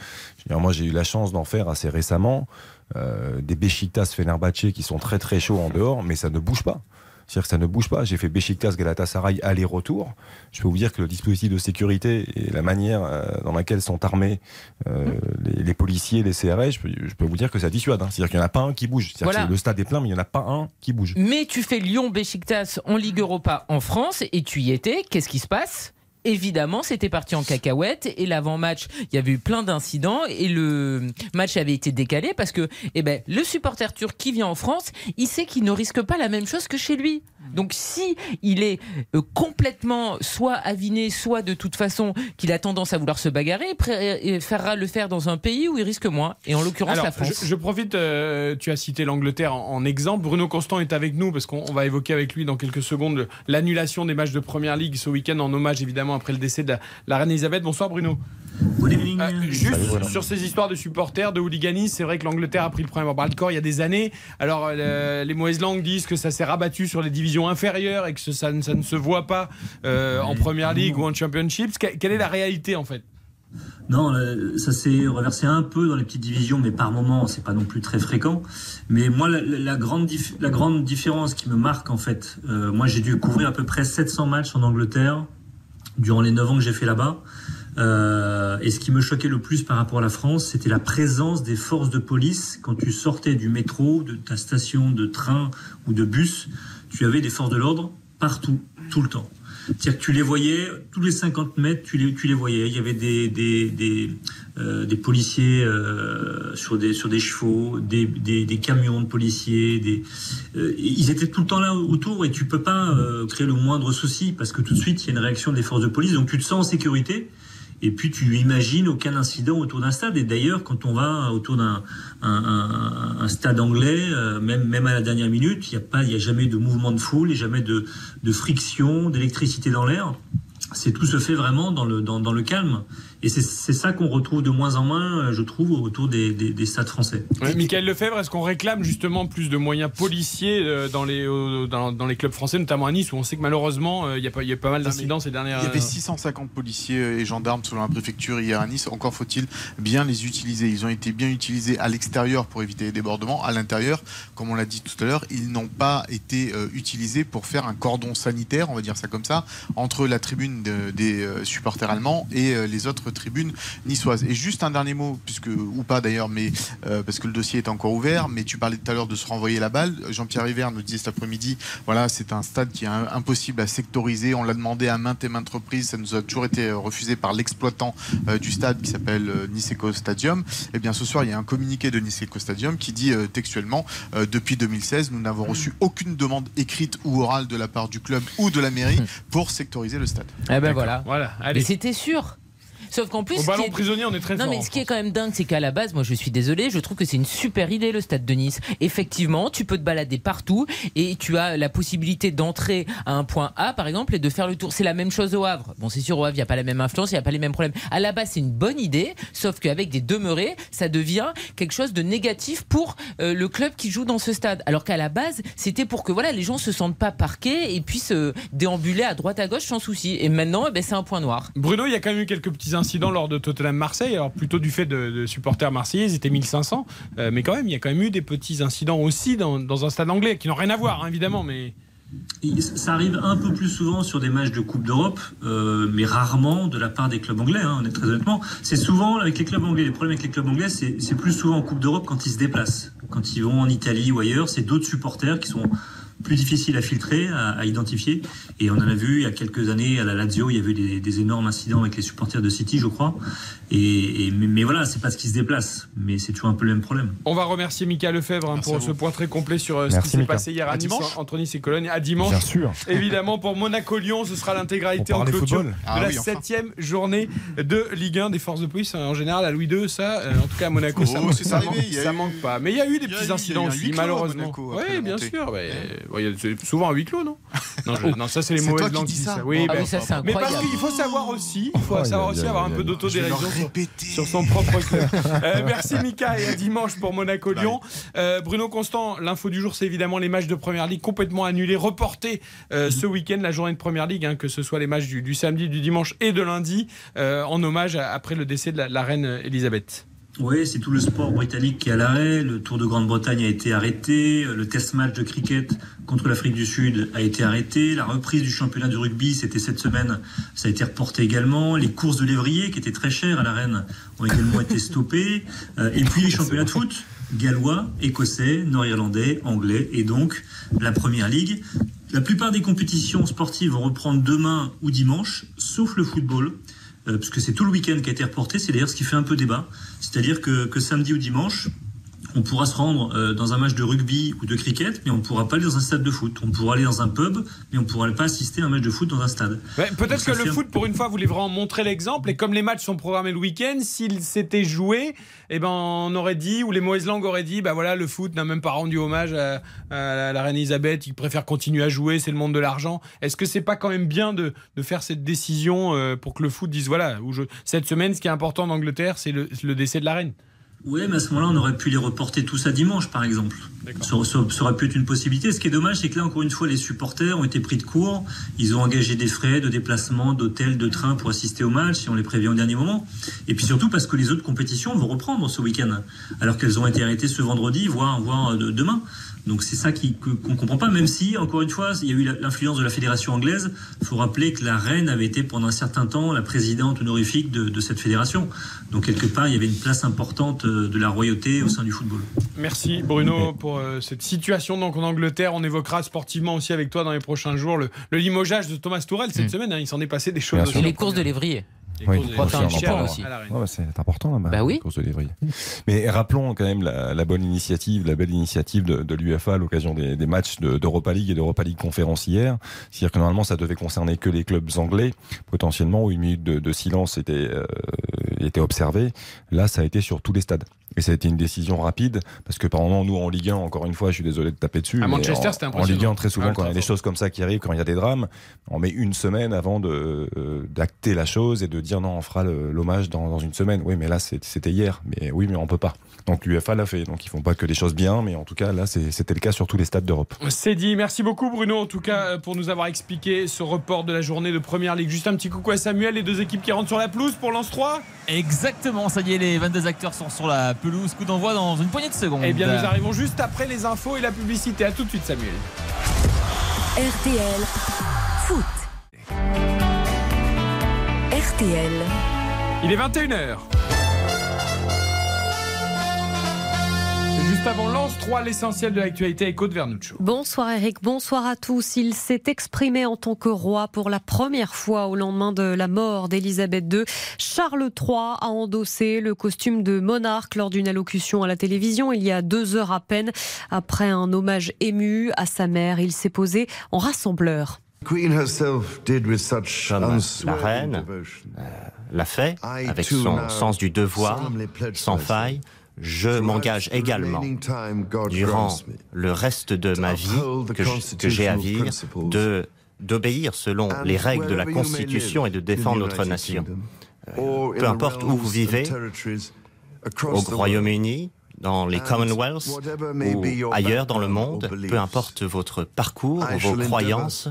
Speaker 7: Moi, j'ai eu la chance d'en faire assez récemment. Euh, des Beşiktaş Fenerbahçe qui sont très très chauds en dehors, mais ça ne bouge pas. C'est-à-dire que ça ne bouge pas. J'ai fait Beşiktaş Galatasaray aller-retour. Je peux vous dire que le dispositif de sécurité et la manière euh, dans laquelle sont armés euh, les, les policiers, les CRS, je peux, je peux vous dire que ça dissuade. hein. C'est-à-dire qu'il n'y en a pas un qui bouge. C'est-à-dire
Speaker 4: Voilà.
Speaker 7: que le stade est plein, mais il n'y en a pas un qui bouge.
Speaker 4: Mais tu fais Lyon-Besiktas en Ligue Europa en France et tu y étais. Qu'est-ce qui se passe? Évidemment, c'était parti en cacahuète et l'avant-match, il y avait eu plein d'incidents et le match avait été décalé parce que eh ben, le supporter turc qui vient en France, il sait qu'il ne risque pas la même chose que chez lui. Donc si il est euh, complètement soit aviné, soit de toute façon qu'il a tendance à vouloir se bagarrer, il préférera le faire dans un pays où il risque moins, et en l'occurrence la France.
Speaker 1: Je, je profite, euh, tu as cité l'Angleterre en, en exemple. Bruno Constant est avec nous parce qu'on on va évoquer avec lui dans quelques secondes l'annulation des matchs de Première Ligue ce week-end en hommage évidemment après le décès de la, la reine Elisabeth. Bonsoir Bruno. Euh, juste
Speaker 7: Salut,
Speaker 1: sur ces histoires de supporters, de hooliganisme, c'est vrai que l'Angleterre a pris le problème en bras le corps il y a des années. Alors euh, les mauvaises langues disent que ça s'est rabattu sur les divisions inférieures et que ce- ça, ne- ça ne se voit pas euh, en Première Ligue ou en Championships. Que- quelle est la réalité en fait?
Speaker 13: Non, ça s'est reversé un peu dans les petites divisions, mais par moment, c'est pas non plus très fréquent. Mais moi, la, grande, la grande différence qui me marque, en fait, euh, moi, j'ai dû couvrir à peu près 700 matchs en Angleterre durant les 9 ans que j'ai fait là-bas. Euh, et ce qui me choquait le plus par rapport à la France, c'était la présence des forces de police quand tu sortais du métro, de ta station de train ou de bus. Tu avais des forces de l'ordre partout, tout le temps. C'est-à-dire que tu les voyais, tous les 50 mètres, tu les, tu les voyais. Il y avait des, des, des, euh, des policiers euh, sur, des, chevaux, des, camions de policiers. Euh, ils étaient tout le temps là autour et tu peux pas créer le moindre souci parce que tout de suite, il y a une réaction des forces de police. Donc tu te sens en sécurité. Et puis tu imagines aucun incident autour d'un stade. Et d'ailleurs, quand on va autour d'un un, un- un stade anglais, même à la dernière minute, il n'y a a jamais de mouvement de foule, il n'y a jamais de, friction, d'électricité dans l'air. C'est tout se fait vraiment dans le calme. Et c'est c'est ça qu'on retrouve de moins en moins, euh, je trouve, autour des, des, des stades français.
Speaker 1: Ouais, Michael Lefebvre, est-ce qu'on réclame justement plus de moyens policiers euh, dans les, dans, dans les clubs français, notamment à Nice, où on sait que malheureusement, euh, il y, a pas- il y a pas mal d'incidents ces dernières
Speaker 11: Il y avait
Speaker 1: euh,
Speaker 11: 650 policiers et gendarmes selon la préfecture hier à Nice. Encore faut-il bien les utiliser. Ils ont été bien utilisés à l'extérieur pour éviter les débordements. À l'intérieur, comme on l'a dit tout à l'heure, ils n'ont pas été utilisés pour faire un cordon sanitaire, on va dire ça comme ça, entre la tribune de- des supporters allemands et les autres tribunes niçoises. Et juste un dernier mot, puisque ou pas d'ailleurs, mais euh, parce que le dossier est encore ouvert. Mais tu parlais tout à l'heure de se renvoyer la balle. Jean-Pierre River nous disait cet après-midi, voilà, c'est un stade qui est un- impossible à sectoriser. On l'a demandé à maintes et maintes reprises. Ça nous a toujours été euh, refusé par l'exploitant euh, du stade qui s'appelle euh, Niseko Stadium. Et bien ce soir, il y a un communiqué de Niseko Stadium qui dit euh, textuellement, euh, depuis 2016, nous n'avons reçu aucune demande écrite ou orale de la part du club ou de la mairie pour sectoriser le stade.
Speaker 4: Eh ben voilà.
Speaker 1: Voilà,
Speaker 4: Mais
Speaker 1: allez.
Speaker 4: c'était sûr. Sauf qu'en plus,
Speaker 1: Au ballon
Speaker 4: est-
Speaker 1: prisonnier, on est très
Speaker 4: non,
Speaker 1: fort.
Speaker 4: mais ce qui est quand même dingue, c'est qu'à la base, moi je suis désolé, je trouve que c'est une super idée le stade de Nice. Effectivement, tu peux te balader partout et tu as la possibilité d'entrer à un point A par exemple et de faire le tour. C'est la même chose au Havre. Bon, c'est sûr, au Havre, il n'y a pas la même influence, il n'y a pas les mêmes problèmes. À la base, c'est une bonne idée, sauf qu'avec des demeurés, ça devient quelque chose de négatif pour euh, le club qui joue dans ce stade. Alors qu'à la base, c'était pour que voilà, les gens se sentent pas parqués et puissent euh, déambuler à droite à gauche sans souci. Et maintenant, eh ben, c'est un point noir.
Speaker 1: Bruno, il y a quand même eu quelques petits incidents lors de Tottenham-Marseille, alors plutôt du fait de, supporters marseillais, ils étaient 1500, euh, mais quand même, il y a quand même eu des petits incidents aussi dans, un stade anglais, qui n'ont rien à voir, hein, évidemment, mais...
Speaker 13: Ça arrive un peu plus souvent sur des matchs de Coupe d'Europe, euh, mais rarement de la part des clubs anglais, hein, très honnêtement. C'est souvent avec les clubs anglais, les problèmes avec les clubs anglais, c'est plus souvent en Coupe d'Europe quand ils se déplacent. Quand ils vont en Italie ou ailleurs, c'est d'autres supporters qui sont plus difficile à filtrer, à, à identifier. Et on en a vu il y a quelques années à la Lazio, il y avait des, des énormes incidents avec les supporters de City, je crois. Et, et- mais, mais voilà, c'est pas ce qui se déplace, mais c'est toujours un peu le même problème.
Speaker 1: On va remercier Mika Lefebvre hein, pour ce point très complet sur euh, ce qui s'est passé hier à,
Speaker 13: À
Speaker 1: Nice,
Speaker 13: dimanche
Speaker 1: entre Nice et Cologne. À dimanche.
Speaker 7: Bien sûr.
Speaker 1: Évidemment, pour Monaco-Lyon, ce sera l'intégralité
Speaker 7: On
Speaker 1: en clôture
Speaker 7: football.
Speaker 1: de
Speaker 7: Ah
Speaker 1: la
Speaker 7: oui, enfin.
Speaker 1: septième journée de Ligue 1 des forces de police. En général, à Louis II, ça, euh, en tout cas à Monaco, ça,
Speaker 11: Oh,
Speaker 1: manque, ça
Speaker 11: arrivé,
Speaker 1: manque- ça
Speaker 11: eu-
Speaker 1: pas. Mais il y a eu des petits incidents aussi, malheureusement. Oui, bien sûr. mais, ouais, il y a- c'est souvent un huis clos, non non, je- non, ça c'est les mauvaises langues qui disent
Speaker 11: ça
Speaker 1: ça. Oui,
Speaker 4: Ah
Speaker 1: ben,
Speaker 4: oui, ça, c'est
Speaker 1: mais parce qu'il faut savoir aussi, il faut
Speaker 7: Oh,
Speaker 1: savoir aussi avoir un peu d'autodérision sur, son propre club. Euh, merci Mika et à dimanche pour Monaco-Lyon. Euh, Bruno Constant, l'info du jour, c'est évidemment les matchs de Première Ligue complètement annulés, reportés euh, ce week-end, la journée de Première Ligue, hein, que ce soit les matchs du, du samedi, du dimanche et de lundi, euh, en hommage à- après le décès de la, la reine Elisabeth.
Speaker 13: Oui, c'est tout le sport britannique qui est à l'arrêt. Le Tour de Grande-Bretagne a été arrêté. Le test match de cricket contre l'Afrique du Sud a été arrêté. La reprise du championnat de rugby, c'était cette semaine, ça a été reporté également. Les courses de lévrier, qui étaient très chères à la reine, ont également été stoppées. Euh, et puis les championnats de foot, gallois, écossais, nord-irlandais, anglais, et donc la Première Ligue. La plupart des compétitions sportives vont reprendre demain ou dimanche, sauf le football euh, parce que c'est tout le week-end qui a été reporté. C'est d'ailleurs ce qui fait un peu débat. C'est-à-dire que, que samedi ou dimanche, on pourra se rendre euh, dans un match de rugby ou de cricket, mais on ne pourra pas aller dans un stade de foot. On pourra aller dans un pub, mais on ne pourra pas assister à un match de foot dans un stade.
Speaker 1: Ouais, Peut-être que le
Speaker 13: fait
Speaker 1: foot, pour une fois, voulait vraiment montrer l'exemple. Et comme les matchs sont programmés le week-end, s'il s'était joué, eh ben, on aurait dit, ou les mauvaises langues auraient dit, bah voilà, le foot n'a même pas rendu hommage à, à la, reine Elisabeth, il préfère continuer à jouer, c'est le monde de l'argent. Est-ce que c'est pas quand même bien de, de faire cette décision euh, pour que le foot dise, voilà, où je- cette semaine, ce qui est important en Angleterre, c'est le, le décès de la reine?
Speaker 13: Oui, mais à ce moment-là, on aurait pu les reporter tous à dimanche, par exemple. Ça, ça- ça aurait pu être une possibilité. Ce qui est dommage, c'est que là, encore une fois, les supporters ont été pris de court. Ils ont engagé des frais de déplacement, d'hôtel, de train pour assister au match, si on les prévient au dernier moment. Et puis surtout parce que les autres compétitions vont reprendre ce week-end, alors qu'elles ont été arrêtées ce vendredi, voire, voire de- demain. Donc c'est ça qui- que- qu'on ne comprend pas, même si, encore une fois, il y a eu l'influence de la fédération anglaise. Il faut rappeler que la reine avait été pendant un certain temps la présidente honorifique de, de cette fédération. Donc quelque part, il y avait une place importante euh, de la royauté au sein du football.
Speaker 1: Merci Bruno pour euh, cette situation donc en Angleterre. On évoquera sportivement aussi avec toi dans les prochains jours le, le limogeage de Thomas Tourelle cette
Speaker 4: Mm.
Speaker 1: semaine. hein, il s'en est passé des choses.
Speaker 4: Et les courses de lévrier.
Speaker 7: Oui, on en
Speaker 4: aussi.
Speaker 7: Ouais, ouais, c'est important là-bas.
Speaker 4: Bah oui.
Speaker 7: les courses de lévrier. Mais rappelons quand même la, la bonne initiative, la belle initiative de, de l'UFA à l'occasion des, des matchs de- d'Europa League et d'Europa League Conférence hier. C'est-à-dire que normalement ça devait concerner que les clubs anglais, potentiellement où une minute de, de silence était, euh, était observée. Là, ça a été sur tous les stades. Et ça a été une décision rapide, parce que par moment, nous, en Ligue 1, encore une fois, je suis désolé de taper dessus.
Speaker 1: À Manchester, c'était
Speaker 7: En. Ligue 1, très souvent,
Speaker 1: Ah,
Speaker 7: quand il y a des choses comme ça qui arrivent, quand il y a des drames, on met une semaine avant euh, d'acter la chose et de dire non, on fera l'hommage dans, dans une semaine. Oui, mais là, c'était hier. Mais oui, mais on peut pas. Donc l'UFA l'a fait. Donc ils font pas que des choses bien, mais en tout cas, là, c'était le cas sur tous les stades d'Europe.
Speaker 1: C'est dit. Merci beaucoup Bruno en tout cas euh, pour nous avoir expliqué ce report de la journée de Première Ligue. Juste un petit coucou à Samuel, les deux équipes qui rentrent sur la pelouse pour Lance 3.
Speaker 2: Exactement, ça y est, les 22 acteurs sont sur la pelouse. Coup d'envoi dans une poignée de secondes.
Speaker 1: Eh bien nous arrivons juste après les infos et la publicité. À tout de suite Samuel.
Speaker 6: RTL Foot. RTL.
Speaker 1: Il est 21h. Juste avant Lance 3, l'essentiel de l'actualité avec Aude Vernuccio.
Speaker 14: Bonsoir Eric, bonsoir à tous. Il s'est exprimé en tant que roi pour la première fois au lendemain de la mort d'Élisabeth II. Charles III a endossé le costume de monarque lors d'une allocution à la télévision il y a deux heures à peine. Après un hommage ému à sa mère, il s'est posé en rassembleur.
Speaker 15: Comme la reine euh, l'a fait avec son sens du devoir sans faille, je m'engage également durant le reste de ma vie que je- que j'ai à vivre de d'obéir selon les règles de la Constitution et de défendre notre nation. Euh, Peu importe où vous vivez, au Royaume-Uni, dans les Commonwealths ou ailleurs dans le monde, peu importe votre parcours ou vos croyances,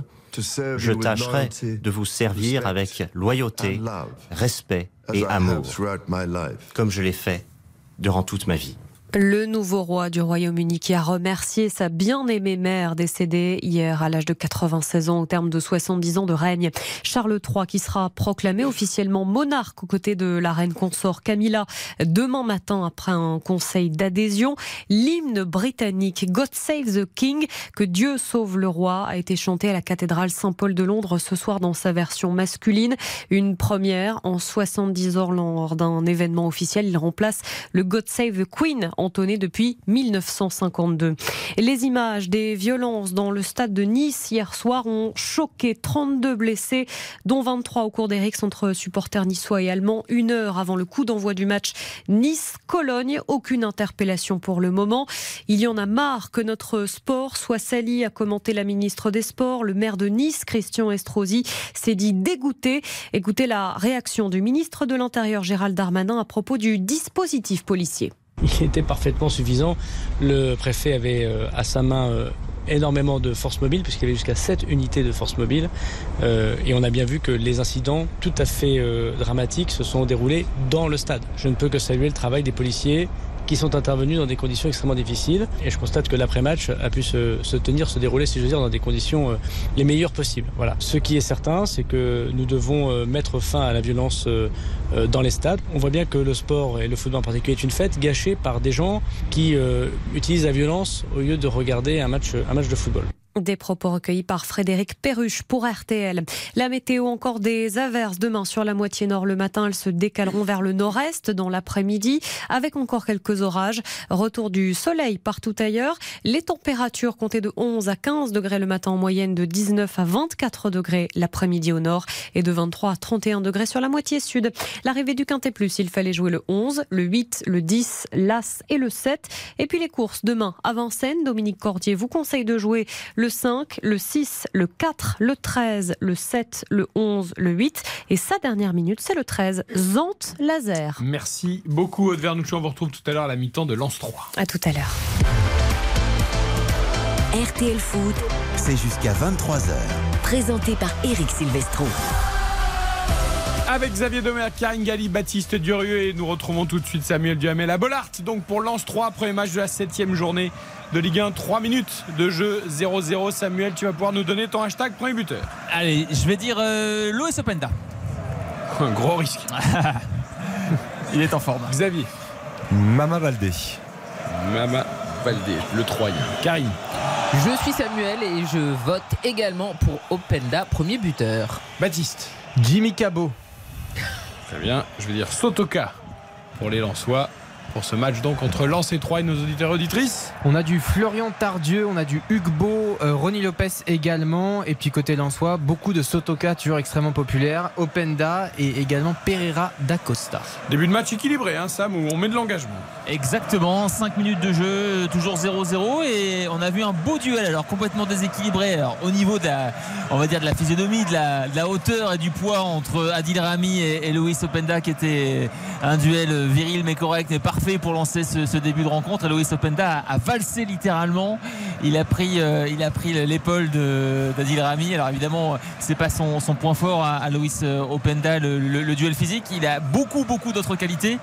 Speaker 15: je tâcherai de vous servir avec loyauté, respect et amour, comme je l'ai fait durant toute ma vie.
Speaker 14: Le nouveau roi du Royaume-Uni qui a remercié sa bien-aimée mère décédée hier à l'âge de 96 ans au terme de 70 ans de règne. Charles III qui sera proclamé officiellement monarque aux côtés de la reine consort Camilla demain matin après un conseil d'adhésion. L'hymne britannique God Save the King, que Dieu sauve le roi, a été chanté à la cathédrale Saint-Paul de Londres ce soir dans sa version masculine. Une première en 70 ans lors d'un événement officiel. Il remplace le God Save the Queen entonné depuis 1952. Les images des violences dans le stade de Nice hier soir ont choqué 32 blessés, dont 23 au cours des rixes entre supporters niçois et allemands, une heure avant le coup d'envoi du match Nice-Cologne. Aucune interpellation pour le moment. Il y en a marre que notre sport soit sali, a commenté la ministre des Sports. Le maire de Nice, Christian Estrosi, s'est dit dégoûté. Écoutez la réaction du ministre de l'Intérieur, Gérald Darmanin, à propos du dispositif policier
Speaker 16: il était parfaitement suffisant. Le préfet avait euh, à sa main euh, énormément de forces mobiles, puisqu'il y avait jusqu'à 7 unités de forces mobiles. Euh, et on a bien vu que les incidents tout à fait dramatiques se sont déroulés dans le stade. Je ne peux que saluer le travail des policiers qui sont intervenus dans des conditions extrêmement difficiles. Et je constate que l'après-match a pu se, tenir, se dérouler, si je veux dire, dans des conditions euh, les meilleures possibles. Voilà. Ce qui est certain, c'est que nous devons euh, mettre fin à la violence euh, dans les stades. On voit bien que le sport et le football en particulier est une fête gâchée par des gens qui utilisent la violence au lieu de regarder un match, un match de football.
Speaker 14: Des propos recueillis par Frédéric Perruche pour RTL. La météo, encore des averses demain sur la moitié nord le matin. Elles se décaleront vers le nord-est dans l'après-midi avec encore quelques orages. Retour du soleil partout ailleurs. Les températures comptaient de 11 à 15 degrés le matin en moyenne, de 19 à 24 degrés l'après-midi au nord et de 23 à 31 degrés sur la moitié sud. L'arrivée du Quintet Plus, il fallait jouer le 11, le 8, le 10, l'As et le 7. Et puis les courses demain à Vincennes. Dominique Cordier vous conseille de jouer le 5, le 6, le 4, le 13, le 7, le 11, le 8. Et sa dernière minute, c'est le 13, Zante Laser.
Speaker 1: Merci beaucoup, Aude Vernouchon. On vous retrouve tout à l'heure à la mi-temps de Lance 3.
Speaker 14: À tout à l'heure.
Speaker 6: RTL Food,
Speaker 5: c'est jusqu'à 23h.
Speaker 6: Présenté par Eric Silvestro.
Speaker 1: Avec Xavier Domer, Karine Galli, Baptiste Durieux et nous retrouvons tout de suite Samuel Duhamel à Bollard. Donc pour Lance 3, premier match de la 7 journée de Ligue 1. 3 minutes de jeu 0-0. Samuel, tu vas pouvoir nous donner ton hashtag premier buteur.
Speaker 2: Allez, je vais dire euh, Loïs Openda.
Speaker 1: Un gros risque.
Speaker 2: Il est en forme.
Speaker 1: Xavier.
Speaker 7: Mama Valdé.
Speaker 1: Mama Valdé, le Troyen. Karine.
Speaker 4: Je suis Samuel et je vote également pour Openda, premier buteur.
Speaker 1: Baptiste.
Speaker 3: Jimmy Cabot.
Speaker 1: Très bien. Je vais dire Sotoka pour les Lensois pour ce match donc entre Lens et Troyes, nos auditeurs et auditrices
Speaker 3: On a du Florian Tardieu, on a du Hugo euh, Ronnie Lopez également, et puis côté lensois, beaucoup de Sotoka, toujours extrêmement populaire, Openda et également Pereira d'Acosta.
Speaker 1: Début de match équilibré, hein, Sam, où on met de l'engagement.
Speaker 2: Exactement, 5 minutes de jeu, toujours 0-0, et on a vu un beau duel, alors complètement déséquilibré, alors, au niveau de la, on va dire de la physionomie, de la, hauteur et du poids entre Adil Rami et, et Luis Openda, qui était un duel viril mais correct, mais parfait fait pour lancer ce, début de rencontre. Loïs Openda a, valsé littéralement. Il a pris, euh, il a pris l'épaule d'Adil Rami. Alors évidemment, c'est pas son, point fort à, Loïs Openda, le, duel physique. Il a beaucoup, beaucoup d'autres qualités.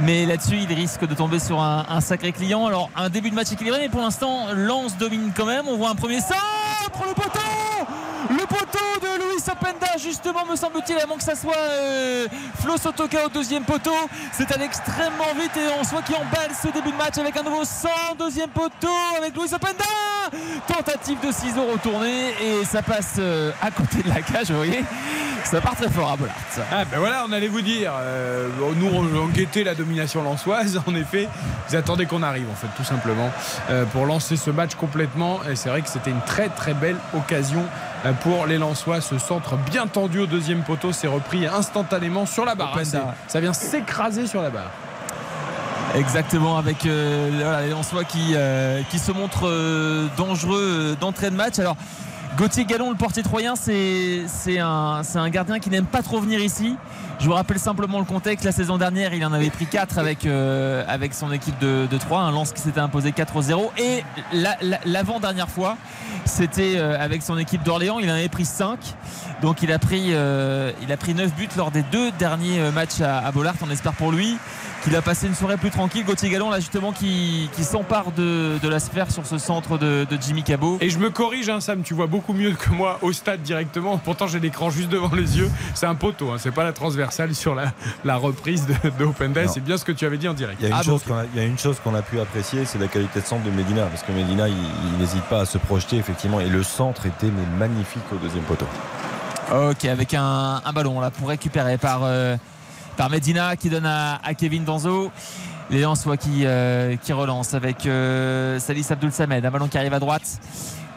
Speaker 2: Mais là-dessus, il risque de tomber sur un, sacré client. Alors, un début de match équilibré, mais pour l'instant, Lance domine quand même. On voit un premier centre, le poteau le poteau de Luis Openda justement me semble-t-il avant que ça soit euh, Flo Sotoka au deuxième poteau. C'est allé extrêmement vite et on voit qu'il emballe ce début de match avec un nouveau 100 deuxième poteau avec Luis Openda. Tentative de ciseaux retourné et ça passe euh, à côté de la cage vous voyez. Ça part très fort à Bollard.
Speaker 1: Ah ben voilà on allait vous dire euh, nous on, la domination lançoise en effet. Vous attendez qu'on arrive en fait tout simplement pour lancer ce match complètement. Et c'est vrai que c'était une très très belle occasion pour les Lensois. Ce centre bien tendu au deuxième poteau s'est repris instantanément sur la barre. ça vient s'écraser sur la barre.
Speaker 2: Exactement, avec euh, les Lensois qui, euh, qui se montrent euh, dangereux d'entrée de match. Alors, Gauthier Gallon, le portier troyen, c'est un, gardien qui n'aime pas trop venir ici. Je vous rappelle simplement le contexte. La saison dernière, il en avait pris 4 avec, euh, avec son équipe de, de 3, un lance qui s'était imposé 4-0. Et l'avant-dernière fois, c'était euh, avec son équipe d'Orléans, il en avait pris 5. Donc il a pris, euh, il a pris 9 buts lors des deux derniers matchs à, à Bollard. On espère pour lui qu'il a passé une soirée plus tranquille. Gauthier Gallon, là justement, qui, qui s'empare de, de, la sphère sur ce centre de, de, Jimmy Cabot.
Speaker 1: Et je me corrige, hein, Sam, tu vois beaucoup mieux que moi au stade directement. Pourtant, j'ai l'écran juste devant les yeux. C'est un poteau, hein, c'est pas la transversale sur la, la reprise de, de Open Day. C'est bien ce que tu avais dit en direct.
Speaker 7: Il y a une, ah, chose, qu'on a, il y a une chose qu'on a pu apprécier, c'est la qualité de centre de Medina. Parce que Medina, il, n'hésite pas à se projeter, effectivement. Et le centre était mais magnifique au deuxième poteau.
Speaker 2: Ok, avec un, un ballon là pour récupérer par. Euh, par Medina qui donne à, Kevin Danzo. Les Lensois qui, euh, qui relance avec euh, Salis Abdul Samed. Un ballon qui arrive à droite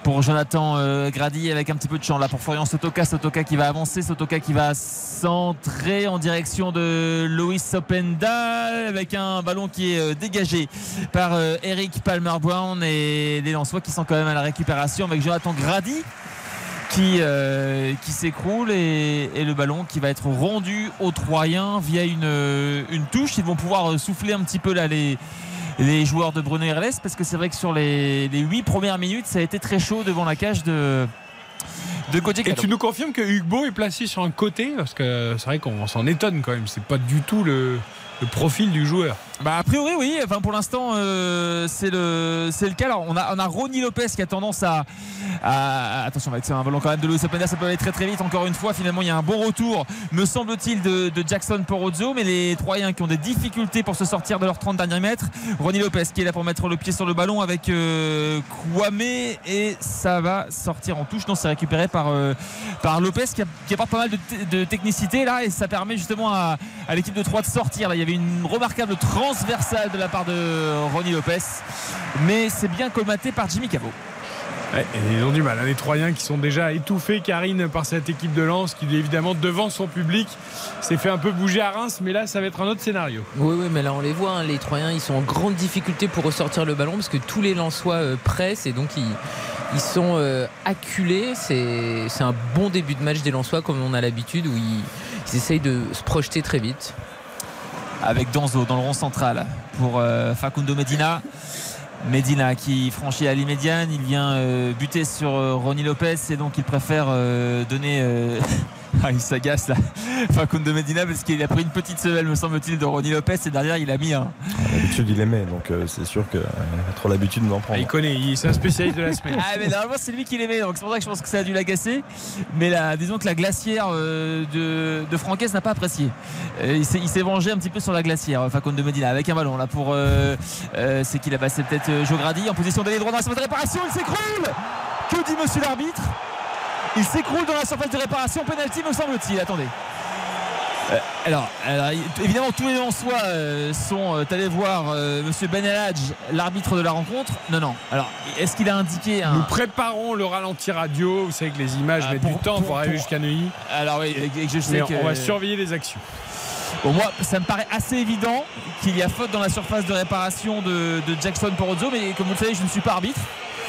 Speaker 2: pour Jonathan euh, Grady avec un petit peu de champ là pour Florian Sotoka. Sotoka qui va avancer, Sotoka qui va centrer en direction de Loïs Openda avec un ballon qui est dégagé par Eric Palmer Brown et les Lensois qui sont quand même à la récupération avec Jonathan Grady qui, euh, qui s'écroule et, le ballon qui va être rendu aux Troyens via une, euh, une touche. Ils vont pouvoir souffler un petit peu là les, les joueurs de Bruno RLS parce que c'est vrai que sur les, les 8 premières minutes ça a été très chaud devant la cage de, de
Speaker 1: Et tu nous confirmes que Hugo est placé sur un côté parce que c'est vrai qu'on s'en étonne quand même. C'est pas du tout le, le profil du joueur.
Speaker 2: Bah a priori oui, enfin pour l'instant euh, c'est le c'est le cas. Alors on a on a Ronnie Lopez qui a tendance à, attention avec un ballon quand même de Luis Openda, ça peut aller très très vite encore une fois. Finalement il y a un bon retour me semble-t-il de, Jackson Porozzo, mais les Troyens qui ont des difficultés pour se sortir de leurs 30 derniers mètres. Ronnie Lopez qui est là pour mettre le pied sur le ballon avec euh, Kwame et ça va sortir en touche. Non c'est récupéré par euh, par Lopez qui, apporte pas mal de, technicité là et ça permet justement à, l'équipe de Troyes de sortir. Là il y avait une remarquable trans transversale de la part de Ronnie Lopez. Mais c'est bien colmaté par Jimmy Cabot.
Speaker 1: ils ont du mal, hein, les Troyens qui sont déjà étouffés, Karine, par cette équipe de Lens qui, évidemment, devant son public, s'est fait un peu bouger à Reims, mais là, ça va être un autre scénario.
Speaker 4: Oui, oui, mais là, on les voit, hein, les Troyens, ils sont en grande difficulté pour ressortir le ballon parce que tous les Lensois euh, pressent et donc ils, sont euh, acculés. C'est un bon début de match des Lensois, comme on a l'habitude, où ils essayent de se projeter très vite
Speaker 2: avec Danzo dans le rond central pour euh, Facundo Medina. Medina qui franchit ligne médiane, il vient euh, buter sur euh, Ronnie Lopez et donc il préfère donner ah, il s'agace là. Facundo Medina parce qu'il a pris une petite semelle me semble-t-il de Ronnie Lopez et derrière il a mis un.
Speaker 7: D'habitude il aimait donc euh, c'est sûr qu'il a trop l'habitude d'en prendre.
Speaker 1: Il connaît c'est un spécialiste de la semaine.
Speaker 2: Ah mais normalement c'est lui qui l'aimait donc c'est pour ça que je pense que ça a dû l'agacer. Mais là disons que la glacière euh, de, de Franquès n'a pas apprécié. Euh, il s'est vengé un petit peu sur la glacière Facundo Medina avec un ballon là pour c'est qu'il a passé peut-être Joe Grady en position d'aller droit dans la de réparation il s'écroule! Que dit monsieur l'arbitre? Il s'écroule dans la surface de réparation. Penalty, me semble-t-il. Attendez. Euh, alors, évidemment, tous les Lensois euh, sont euh, allés voir Monsieur Benelage, l'arbitre de la rencontre. Non, non. Alors, est-ce qu'il a indiqué un.
Speaker 1: Nous préparons le ralenti radio. Vous savez que les images mettent du temps pour, arriver jusqu'à Neuilly.
Speaker 2: Alors, oui, je sais que.
Speaker 1: On va surveiller les actions.
Speaker 2: Bon, moi, ça me paraît assez évident qu'il y a faute dans la surface de réparation de, de Jackson Porozzo, mais comme vous le savez, je ne suis pas arbitre.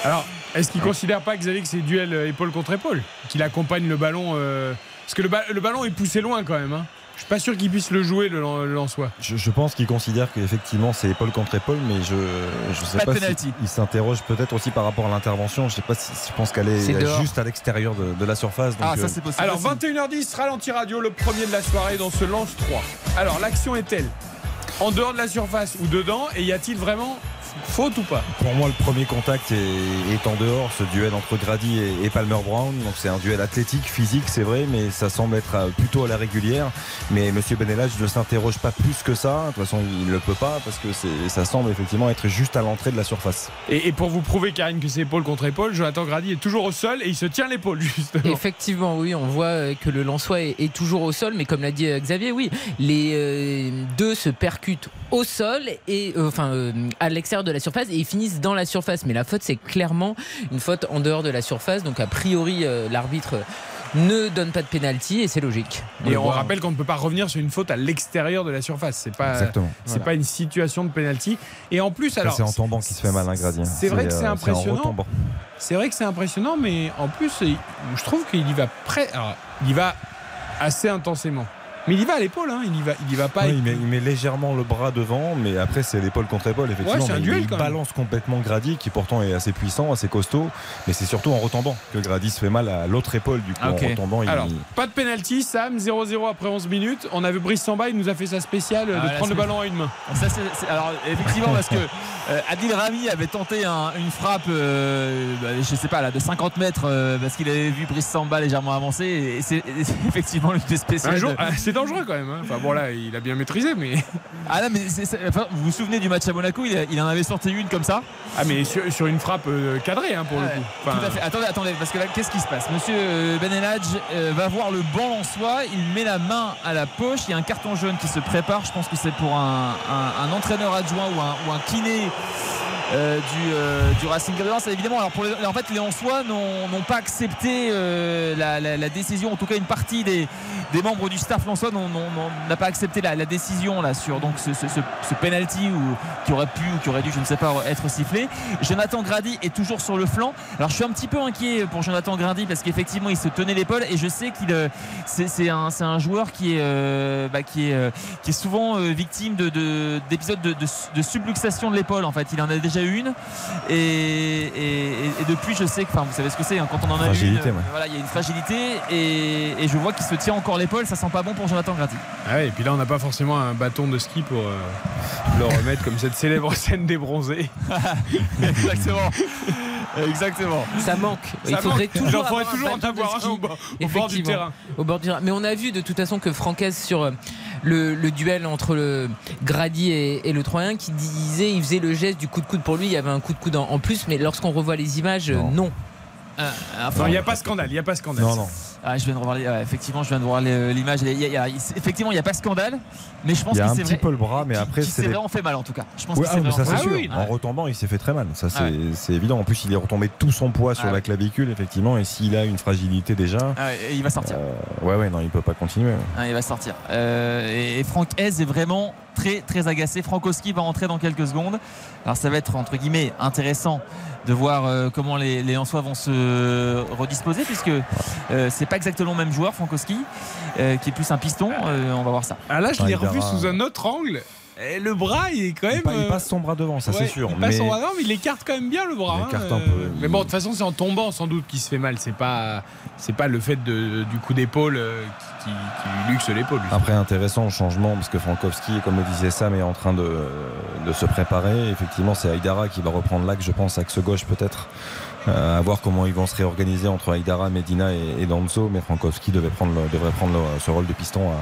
Speaker 1: Alors, est-ce qu'il ne considère pas, Xavier, que c'est duel euh, épaule contre épaule Qu'il accompagne le ballon euh, Parce que le, ballon est poussé loin quand même. Hein. Je suis pas sûr qu'il puisse le jouer le, le soi.
Speaker 7: Je, pense qu'il considère qu'effectivement c'est épaule contre épaule, mais je je sais pas, si il s'interroge peut-être aussi par rapport à l'intervention. Je sais pas si je pense qu'elle est, juste à l'extérieur de, la surface.
Speaker 2: ah ça euh, c'est possible.
Speaker 1: Alors 21h10 ralenti radio, le premier de la soirée dans ce lance 3. Alors l'action est-elle en dehors de la surface ou dedans Et y a-t-il vraiment Faute ou pas
Speaker 7: Pour moi, le premier contact est, en dehors, ce duel entre Grady et, Palmer Brown. Donc c'est un duel athlétique, physique, c'est vrai, mais ça semble être euh, plutôt à la régulière. Mais Monsieur Benelage ne s'interroge pas plus que ça. De toute façon, il ne le peut pas parce que ça semble effectivement être juste à l'entrée de la surface.
Speaker 1: Et, pour vous prouver, Karine, que c'est épaule contre épaule, Jonathan Grady est toujours au sol et il se tient l'épaule, justement.
Speaker 4: Effectivement, oui, on voit euh, que le Lançois est, toujours au sol, mais comme l'a dit euh, Xavier, oui, les deux se percutent au sol et enfin à l'extérieur de la surface et ils finissent dans la surface. Mais la faute, c'est clairement une faute en dehors de la surface. Donc, a priori, euh, l'arbitre ne donne pas de pénalty et c'est logique.
Speaker 1: Et on rappelle qu'on ne peut pas revenir sur une faute à l'extérieur de la surface. C'est pas,
Speaker 7: Exactement.
Speaker 1: c'est
Speaker 7: Voilà.
Speaker 1: pas une situation de penalty. Et en plus, alors.
Speaker 7: c'est en tombant qu'il se fait mal, un gradient.
Speaker 1: C'est vrai que c'est
Speaker 7: euh,
Speaker 1: impressionnant. C'est vrai que c'est impressionnant, mais en plus, je trouve qu'il y va près. Il y va assez intensément. Mais il y va à l'épaule, hein. il y va, il y va pas.
Speaker 7: Oui, il, met, il met légèrement le bras devant, mais après c'est l'épaule contre épaule, effectivement.
Speaker 1: Ouais, c'est un
Speaker 7: Mais
Speaker 1: duel,
Speaker 7: il
Speaker 1: quand même.
Speaker 7: balance complètement Grady, qui pourtant est assez puissant, assez costaud, mais c'est surtout en retombant que Grady se fait mal à l'autre épaule, du coup, en retombant. il-
Speaker 1: Alors, pas de penalty, Sam, 0-0 après 11 minutes. On a vu Brice Samba, il nous a fait sa spéciale
Speaker 2: Ah,
Speaker 1: de prendre le ballon à une main.
Speaker 2: Ça, alors effectivement parce que euh, Adil Rami avait tenté un- une frappe, euh, bah, je sais pas là, de 50 mètres euh, parce qu'il avait vu Brice Samba légèrement avancer et c'est effectivement une des spéciales.
Speaker 1: Un jour,
Speaker 2: de-
Speaker 1: ah, dangereux quand même. hein. Enfin bon là, il a bien maîtrisé, mais.
Speaker 2: Ah non mais enfin, vous vous souvenez du match à Monaco, il, en avait sorti une comme ça?
Speaker 1: Ah mais sur, sur une frappe euh, cadrée hein, pour le coup. Enfin,
Speaker 2: Tout à fait. Attendez, attendez, parce que là, qu'est-ce qui se passe? Monsieur euh, Ben Elhadj, euh, va voir le banc en soi, il met la main à la poche, il y a un carton jaune qui se prépare, je pense que c'est pour un, un- un entraîneur adjoint ou un, ou un kiné. euh, du, euh, du Racing évidemment alors pour les- en fait les Lensois n'ont n'ont pas accepté euh, la, la- la décision en tout cas une partie des, des membres du staff n'ont- n'a pas accepté la, la décision là sur donc ce, ce, ce- ce penalty ou, qui aurait pu ou qui aurait dû je ne sais pas être sifflé. Jonathan Grady est toujours sur le flanc. Alors je suis un petit peu inquiet pour Jonathan Grady parce qu'effectivement il se tenait l'épaule et je sais qu'il euh, c'est un, c'est un joueur qui est, euh, bah, qui est, euh, qui est souvent victime de- de- d'épisodes de, de, de subluxation de l'épaule en fait. Il en a déjà eu une et, et- et depuis je sais que enfin vous savez ce que c'est hein, quand on en a
Speaker 7: Fragilité,
Speaker 2: une
Speaker 7: ouais.
Speaker 2: voilà il y a une fragilité et, et je vois qu'il se tient encore l'épaule. Ça sent pas bon pour Jonathan Grady
Speaker 1: Ah ouais, et puis là, on n'a pas forcément un bâton de ski pour euh, le remettre comme cette célèbre scène des bronzés.
Speaker 2: exactement exactement
Speaker 4: Ça manque.
Speaker 1: Ça
Speaker 4: Il faudrait
Speaker 1: manque.
Speaker 4: toujours
Speaker 1: J'en ferai
Speaker 4: avoir un
Speaker 1: toujours en
Speaker 4: bâton de
Speaker 1: avoir un
Speaker 4: ski.
Speaker 1: au bord- au bord du terrain.
Speaker 4: Au bord du terrain. Mais on a vu de toute façon que Francaise sur euh, le, le duel entre le Grady et, et le Troyen qui disait il faisait le geste du coup de coude pour lui, il y avait un coup de coude en, en plus, mais lorsqu'on revoit les images, euh, non.
Speaker 1: Non, il n'y a pas scandale, il n'y a pas scandale.
Speaker 7: Non, non.
Speaker 2: Ah, je viens de revoir les- ouais, effectivement, je viens de voir l'image. Il a- effectivement, il n'y a pas scandale, mais je pense
Speaker 7: Il y a un petit
Speaker 2: vrai-
Speaker 7: peu le bras, mais après c'est
Speaker 2: vraiment fait mal en tout cas. Je pense
Speaker 7: Ouais,
Speaker 2: qu'il
Speaker 7: ah, mais ça c'est sûr.
Speaker 2: mal.
Speaker 7: En retombant, il s'est fait très mal. Ça c'est
Speaker 2: Ah ouais.
Speaker 7: c'est évident. En plus, il est retombé tout son poids sur
Speaker 2: Ah
Speaker 7: la clavicule, effectivement. Et s'il a une fragilité déjà,
Speaker 2: Ah il va sortir.
Speaker 7: euh, ouais, ouais, non, il peut pas continuer.
Speaker 2: Ah, il va sortir. Euh, et, et Franck Hez est vraiment très très agacé. Frankowski va rentrer dans quelques secondes. Alors ça va être entre guillemets intéressant de voir euh, comment les, les Lensois vont se redisposer puisque euh, c'est pas exactement le même joueur Frankowski euh, qui est plus un piston. Euh, on va voir ça.
Speaker 1: Ah là, je
Speaker 7: Ah,
Speaker 1: l'ai revu sous un autre angle. Et le bras, il est quand même.
Speaker 7: Il, pa- il passe son bras devant, ça
Speaker 1: ouais,
Speaker 7: c'est sûr.
Speaker 1: Il passe
Speaker 7: mais
Speaker 1: son bras devant, mais il écarte quand même bien le bras.
Speaker 7: Il
Speaker 1: hein,
Speaker 7: écarte un peu.
Speaker 1: Mais bon, de toute façon, c'est en tombant sans doute qu'il se fait mal. C'est pas, c'est pas le fait de- du coup d'épaule qui, qui- qui lui luxe l'épaule.
Speaker 7: Après, intéressant le changement, parce que Frankowski, comme le disait Sam, est en train de, de se préparer. Effectivement, c'est Aïdara qui va reprendre l'axe, je pense, axe gauche peut-être. Euh, à voir comment ils vont se réorganiser entre Aïdara, Medina et, et Danzo. Mais Frankowski devait prendre, le- devrait prendre le- ce rôle de piston à-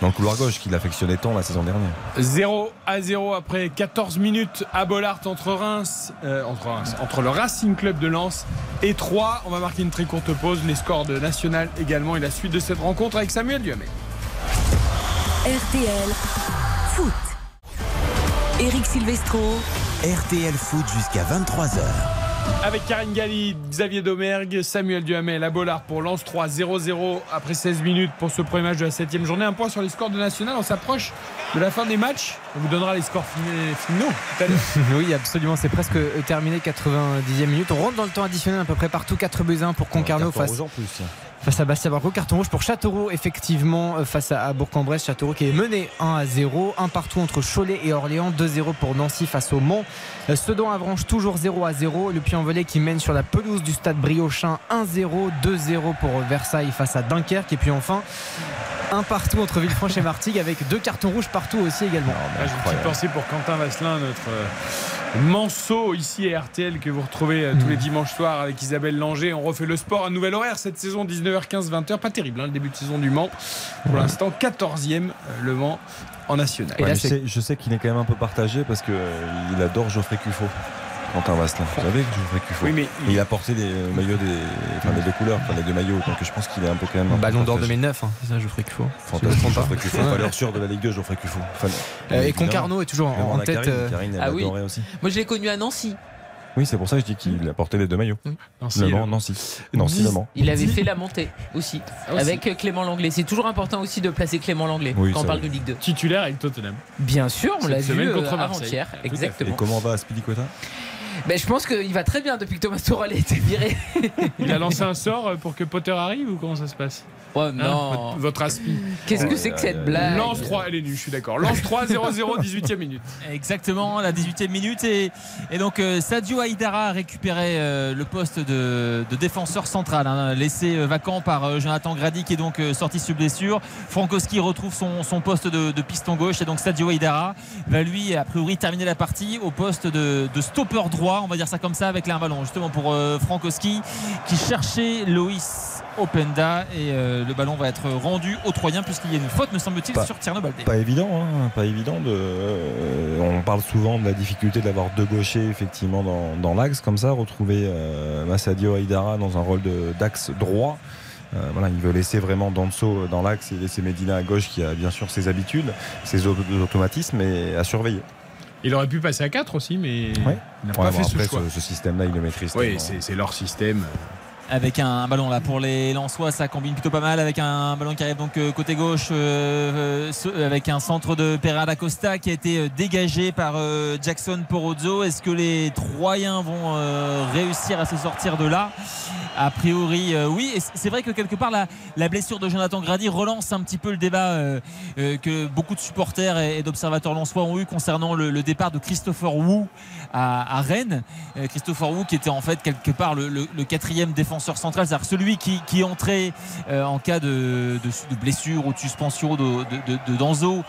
Speaker 7: dans le couloir gauche qu'il affectionnait tant la saison dernière.
Speaker 1: 0 à 0 après 14 minutes à Bollard entre Reims, euh, entre Reims, entre le Racing Club de Lens et 3. On va marquer une très courte pause. Les scores de National également et la suite de cette rencontre avec Samuel Duhamel.
Speaker 6: RTL Foot. Eric Silvestro.
Speaker 5: RTL Foot jusqu'à 23h.
Speaker 1: Avec Karine Galli, Xavier Domergue, Samuel Duhamel à Bollard pour Lens 3 0-0 après 16 minutes pour ce premier match de la 7 journée. Un point sur les scores de National. On s'approche de la fin des matchs. On vous donnera les scores fin- finaux tout à l'heure.
Speaker 3: Oui, absolument. C'est presque euh, terminé, 90e minute. On rentre dans le temps additionnel à peu près partout. 4 buts à 1 pour Concarneau face,
Speaker 7: rouge en plus.
Speaker 3: Face à Bastia Barco. Carton rouge pour Châteauroux, effectivement, euh, face à, Bourg-en-Bresse. Châteauroux qui est mené 1 à 0. Un partout entre Cholet et Orléans. 2-0 pour Nancy face au Mans. Euh, Sedan Avranches toujours 0 à 0. Le Puy-en-Velay qui mène sur la pelouse du stade Briochin 1-0. 2-0 pour Versailles face à Dunkerque. Et puis enfin, un partout entre Villefranche et Martigues avec deux cartons rouges partout aussi également.
Speaker 1: Ah, J'ai une petite pensée pour Quentin Vasselin, notre euh, manceau ici à RTL que vous retrouvez euh, tous les dimanches soirs avec Isabelle Langer. On refait le sport à nouvel horaire cette saison 19h15 20h. Pas terrible hein, le début de saison du Mans. Pour l'instant 14e euh, le Mans en national.
Speaker 7: Je sais, je sais qu'il est quand même un peu partagé parce qu'il adore Geoffrey Cuffot. Quentin Vasselin. Vous savez que Geoffrey Cuffot.
Speaker 1: Oui, mais
Speaker 7: il... a porté les maillots des, enfin, les deux couleurs, enfin, les deux maillots. Donc je pense qu'il est un peu quand même.
Speaker 3: Ballon d'or
Speaker 7: partagé.
Speaker 3: 2009, hein, c'est ça, Geoffrey Cuffot.
Speaker 7: Fantastique,
Speaker 3: Si je
Speaker 7: Geoffrey.
Speaker 3: Ouais.
Speaker 7: Valeur sûre de la Ligue 2, Geoffrey Cuffot. Enfin,
Speaker 3: Euh, et. Concarneau est toujours en- tête,
Speaker 7: Karine,
Speaker 3: euh,
Speaker 7: Karine, elle
Speaker 4: Ah oui.
Speaker 7: aussi.
Speaker 4: Moi, je l'ai connu à Nancy.
Speaker 7: Oui, c'est pour ça que je dis qu'il a porté les deux maillots.
Speaker 1: Nancy,
Speaker 7: Nancy. Nancy, le Mans.
Speaker 4: Il avait fait la montée aussi,
Speaker 1: Ah, aussi.
Speaker 4: avec euh, Clément Langlais. C'est toujours important aussi de placer Clément Langlais
Speaker 7: Oui,
Speaker 4: quand on parle
Speaker 7: vrai.
Speaker 4: de Ligue 2.
Speaker 1: Titulaire avec Tottenham.
Speaker 4: Bien sûr, on l'a vu euh, avant-hier.
Speaker 1: À fait.
Speaker 7: Et
Speaker 4: Exactement.
Speaker 7: comment va Aspilicueta
Speaker 4: Ben, je pense qu'il va très bien depuis que Thomas Tuchel a été viré.
Speaker 1: Il a lancé un sort pour que Potter arrive ou comment ça se passe?
Speaker 4: Oh
Speaker 1: Hein,
Speaker 4: non.
Speaker 1: votre, votre aspi.
Speaker 4: Qu'est-ce que c'est que cette blague?
Speaker 1: Lance 3, elle est nulle, je suis d'accord. Lance 3, 0-0, 18 e minute.
Speaker 2: Exactement, la 18e minute. Et, et donc euh, Sadio Haïdara a récupéré euh, le poste de, de défenseur central, hein, laissé euh, vacant par euh, Jonathan Grady qui est donc euh, sorti sous blessure. Frankowski retrouve son, son poste de, de piston gauche et donc Sadio Haïdara va lui a priori terminer la partie au poste de, de stopper droit, on va dire ça comme ça, avec là un ballon justement pour euh, Frankowski qui cherchait Loïs Openda et euh, le ballon va être rendu aux Troyens puisqu'il y a une faute me semble-t-il sur Tierno Baldé.
Speaker 7: Pas évident, hein, pas évident. De, euh, on parle souvent de la difficulté d'avoir deux gauchers effectivement dans, dans l'axe comme ça. Retrouver euh, Massadio Haïdara dans un rôle d'axe droit. Euh, voilà, il veut laisser vraiment Danso dans l'axe et laisser Medina à gauche qui a bien sûr ses habitudes, ses au- automatismes et à surveiller.
Speaker 1: Il aurait pu passer à 4 aussi, mais
Speaker 7: Ouais.
Speaker 1: il n'a
Speaker 7: Ouais,
Speaker 1: pas
Speaker 7: bon,
Speaker 1: fait ce
Speaker 7: après,
Speaker 1: choix.
Speaker 7: ce, ce système-là, il le maîtrise.
Speaker 1: Oui, c'est leur système.
Speaker 2: Avec un ballon là. Pour les Lensois ça combine plutôt pas mal avec un ballon qui arrive donc euh, côté gauche euh, euh, avec un centre de Pereira Costa qui a été dégagé par Jackson Porozzo. Est-ce que les Troyens vont réussir à se sortir de là? A priori oui. Et c'est vrai que quelque part la, la blessure de Jonathan Grady relance un petit peu le débat que beaucoup de supporters et, d'observateurs lensois ont eu concernant le, départ de Christopher Wu à, Rennes. Christopher Wu qui était en fait quelque part le quatrième défenseur central c'est-à-dire celui qui, qui entrait euh, en cas de, de- de blessure ou de suspension de, de- Danzo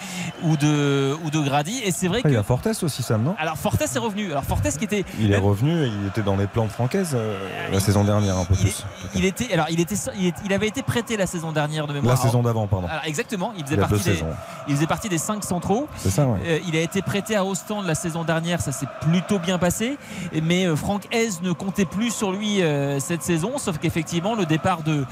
Speaker 2: ou de, ou de Grady et c'est vrai
Speaker 7: Ah, il y
Speaker 2: que
Speaker 7: a Fortes aussi, Sam, non?
Speaker 2: Alors Fortes est revenu alors Fortes qui était
Speaker 7: Il est revenu et il était dans les plans de Francaise euh, la saison dernière un peu plus.
Speaker 2: il était alors il était il, il avait été prêté la saison dernière de mémoire
Speaker 7: La saison d'avant, pardon.
Speaker 2: Alors, exactement il faisait
Speaker 7: Il
Speaker 2: partie des,
Speaker 7: saisons.
Speaker 2: il faisait partie des cinq centraux
Speaker 7: C'est ça, ouais.
Speaker 2: euh, il a été prêté à Ostende la saison dernière, ça s'est plutôt bien passé. Mais euh, Franck Hez ne comptait plus sur lui euh, cette saison, sauf qu'effectivement le départ de,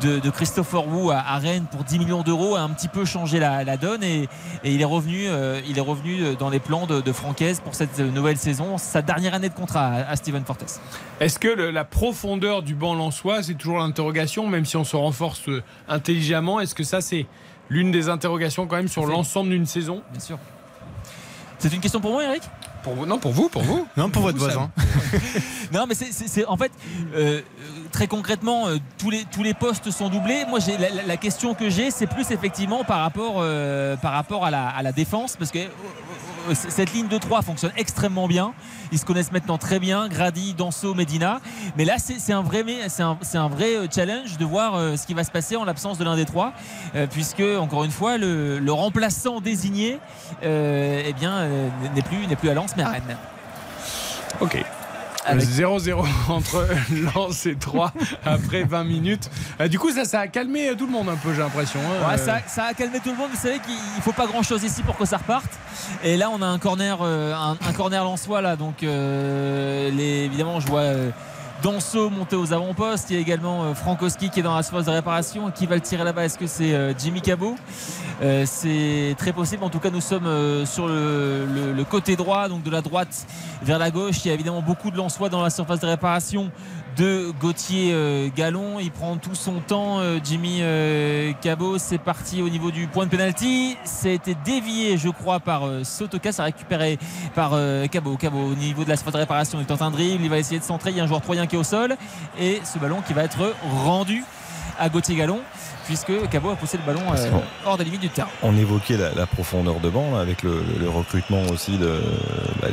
Speaker 2: de, de Christopher Wu à, à Rennes pour 10 millions d'euros a un petit peu changé la, la donne et, et il est revenu, euh, il est revenu dans les plans de, de Franck Hez pour cette nouvelle saison, sa dernière année de contrat à, à Steven Fortes.
Speaker 1: Est-ce que le- la profondeur du banc lensois, c'est toujours l'interrogation, même si on se renforce euh, intelligemment Est-ce que ça, c'est l'une des interrogations quand même sur l'ensemble d'une saison?
Speaker 2: Bien sûr. C'est une question pour moi, Eric?
Speaker 1: Pour vous, Non, pour vous, pour vous.
Speaker 11: Non, pour votre
Speaker 1: vous,
Speaker 11: voisin.
Speaker 2: Non, mais c'est- en fait euh, très concrètement euh, tous les postes sont doublés. Moi, la, question que j'ai, c'est plus effectivement par rapport euh, à la, défense, parce que euh, cette ligne de 3 fonctionne extrêmement bien. Ils se connaissent maintenant très bien, Grady, Danso, Medina. Mais là, c'est un vrai challenge de voir ce qui va se passer en l'absence de l'un des trois, puisque encore une fois le, remplaçant désigné, eh n'est plus plus à Lens mais à Rennes.
Speaker 1: Ok.
Speaker 2: Avec-
Speaker 1: 0-0 entre Lens et 3 après 20 minutes. Euh, du coup, ça, ça a calmé tout le monde un peu, j'ai l'impression. hein.
Speaker 2: Ouais, ça, ça a calmé tout le monde. Vous savez qu'il faut pas grand chose ici pour que ça reparte. Et là, on a un corner, euh, un, un corner lensois là. Donc, euh, les, évidemment, je vois euh, Danso monter aux avant-postes. Il y a également euh, Frankowski qui est dans la surface de réparation. Qui va le tirer là-bas? Est-ce que c'est euh, Jimmy Cabot? Euh, C'est très possible. En tout cas, nous sommes sur le côté droit, donc de la droite vers la gauche. Il y a évidemment beaucoup de lensois dans la surface de réparation de Gauthier euh, Gallon. Il prend tout son temps. euh, Jimmy euh, Cabot, c'est parti au niveau du point de pénalty. Été dévié, je crois, par Sotoka. Ça récupéré par Cabot. Cabot au niveau de la surface de réparation. Il tente un dribble. Il va essayer de centrer. Il y a un joueur troyen qui est au sol. Et ce ballon qui va être rendu à Gauthier Gallon puisque Cabot a poussé le ballon euh, hors des limites du terrain.
Speaker 7: On évoquait la, la profondeur de banc là, avec le, le recrutement aussi de, bah,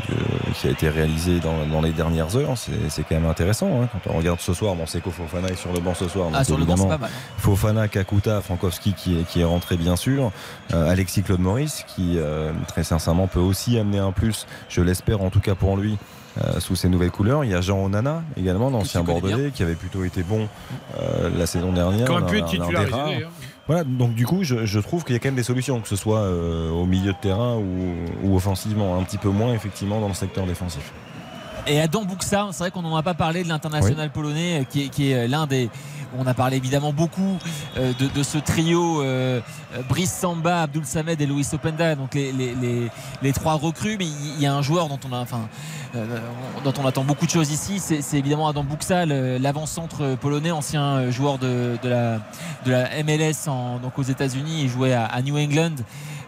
Speaker 7: qui a été réalisé dans, dans les dernières heures. C'est quand même intéressant. hein. Quand on regarde ce soir, bon, c'est Fofana est sur le banc ce soir.
Speaker 2: Ah, sur le banc, c'est
Speaker 7: évidemment,
Speaker 2: pas mal.
Speaker 7: Fofana, Kakuta, Frankowski qui est, qui est rentré bien sûr. Euh, Alexis Claude Maurice qui euh, très sincèrement peut aussi amener un plus, je l'espère en tout cas pour lui. Euh, sous ses nouvelles couleurs, il y a Jean Onana également, l'ancien. Bordelais, qui avait plutôt été bon euh, la saison dernière.
Speaker 1: Pu être titularisé, d'ailleurs.
Speaker 7: Voilà, donc du coup, je, je trouve qu'il y a quand même des solutions, que ce soit euh, au milieu de terrain ou, ou offensivement, un petit peu moins effectivement dans le secteur défensif.
Speaker 2: Et Adam Buxa, c'est vrai qu'on n'en a pas parlé de l'international polonais qui est, qui est, l'un des On a parlé évidemment beaucoup euh, de, ce trio euh, Brice Samba, Abdul Samed et Luis Openda, donc les, trois recrues. Mais il y a un joueur dont on euh, attend beaucoup de choses ici, c'est évidemment Adam Buxa, l'avant-centre polonais, ancien joueur de, la, MLS aux États-Unis. Il jouait à New England.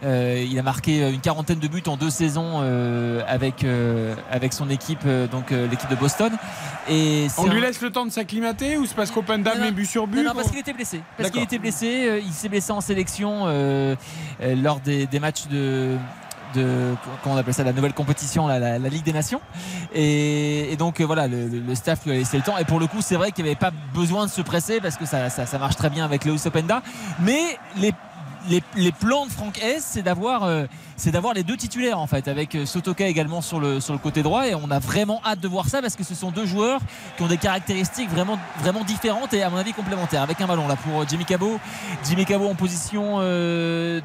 Speaker 2: Euh, il a marqué une quarantaine de buts en deux saisons euh, avec, euh, avec son équipe, donc l'équipe de Boston.
Speaker 1: Et On lui laisse le temps de s'acclimater ou c'est parce qu'Open Dam met but sur but
Speaker 2: Non, parce qu'il était blessé. Parce qu'il était blessé. il s'est blessé en sélection lors des, matchs de, de comment on appelle ça la nouvelle compétition la, Ligue des Nations et, donc voilà le, staff lui a laissé le temps et pour le coup c'est vrai qu'il n'y avait pas besoin de se presser parce que ça, ça, marche très bien avec Lewis Openda mais les les, plans de Franck S, c'est d'avoir euh, c'est d'avoir les deux titulaires en fait, avec euh, Sotoka également sur le, sur le côté droit. Et on a vraiment hâte de voir ça parce que ce sont deux joueurs qui ont des caractéristiques vraiment, vraiment différentes et à mon avis complémentaires. Avec un ballon là pour euh, Jimmy Cabo. Jimmy Cabo en position euh,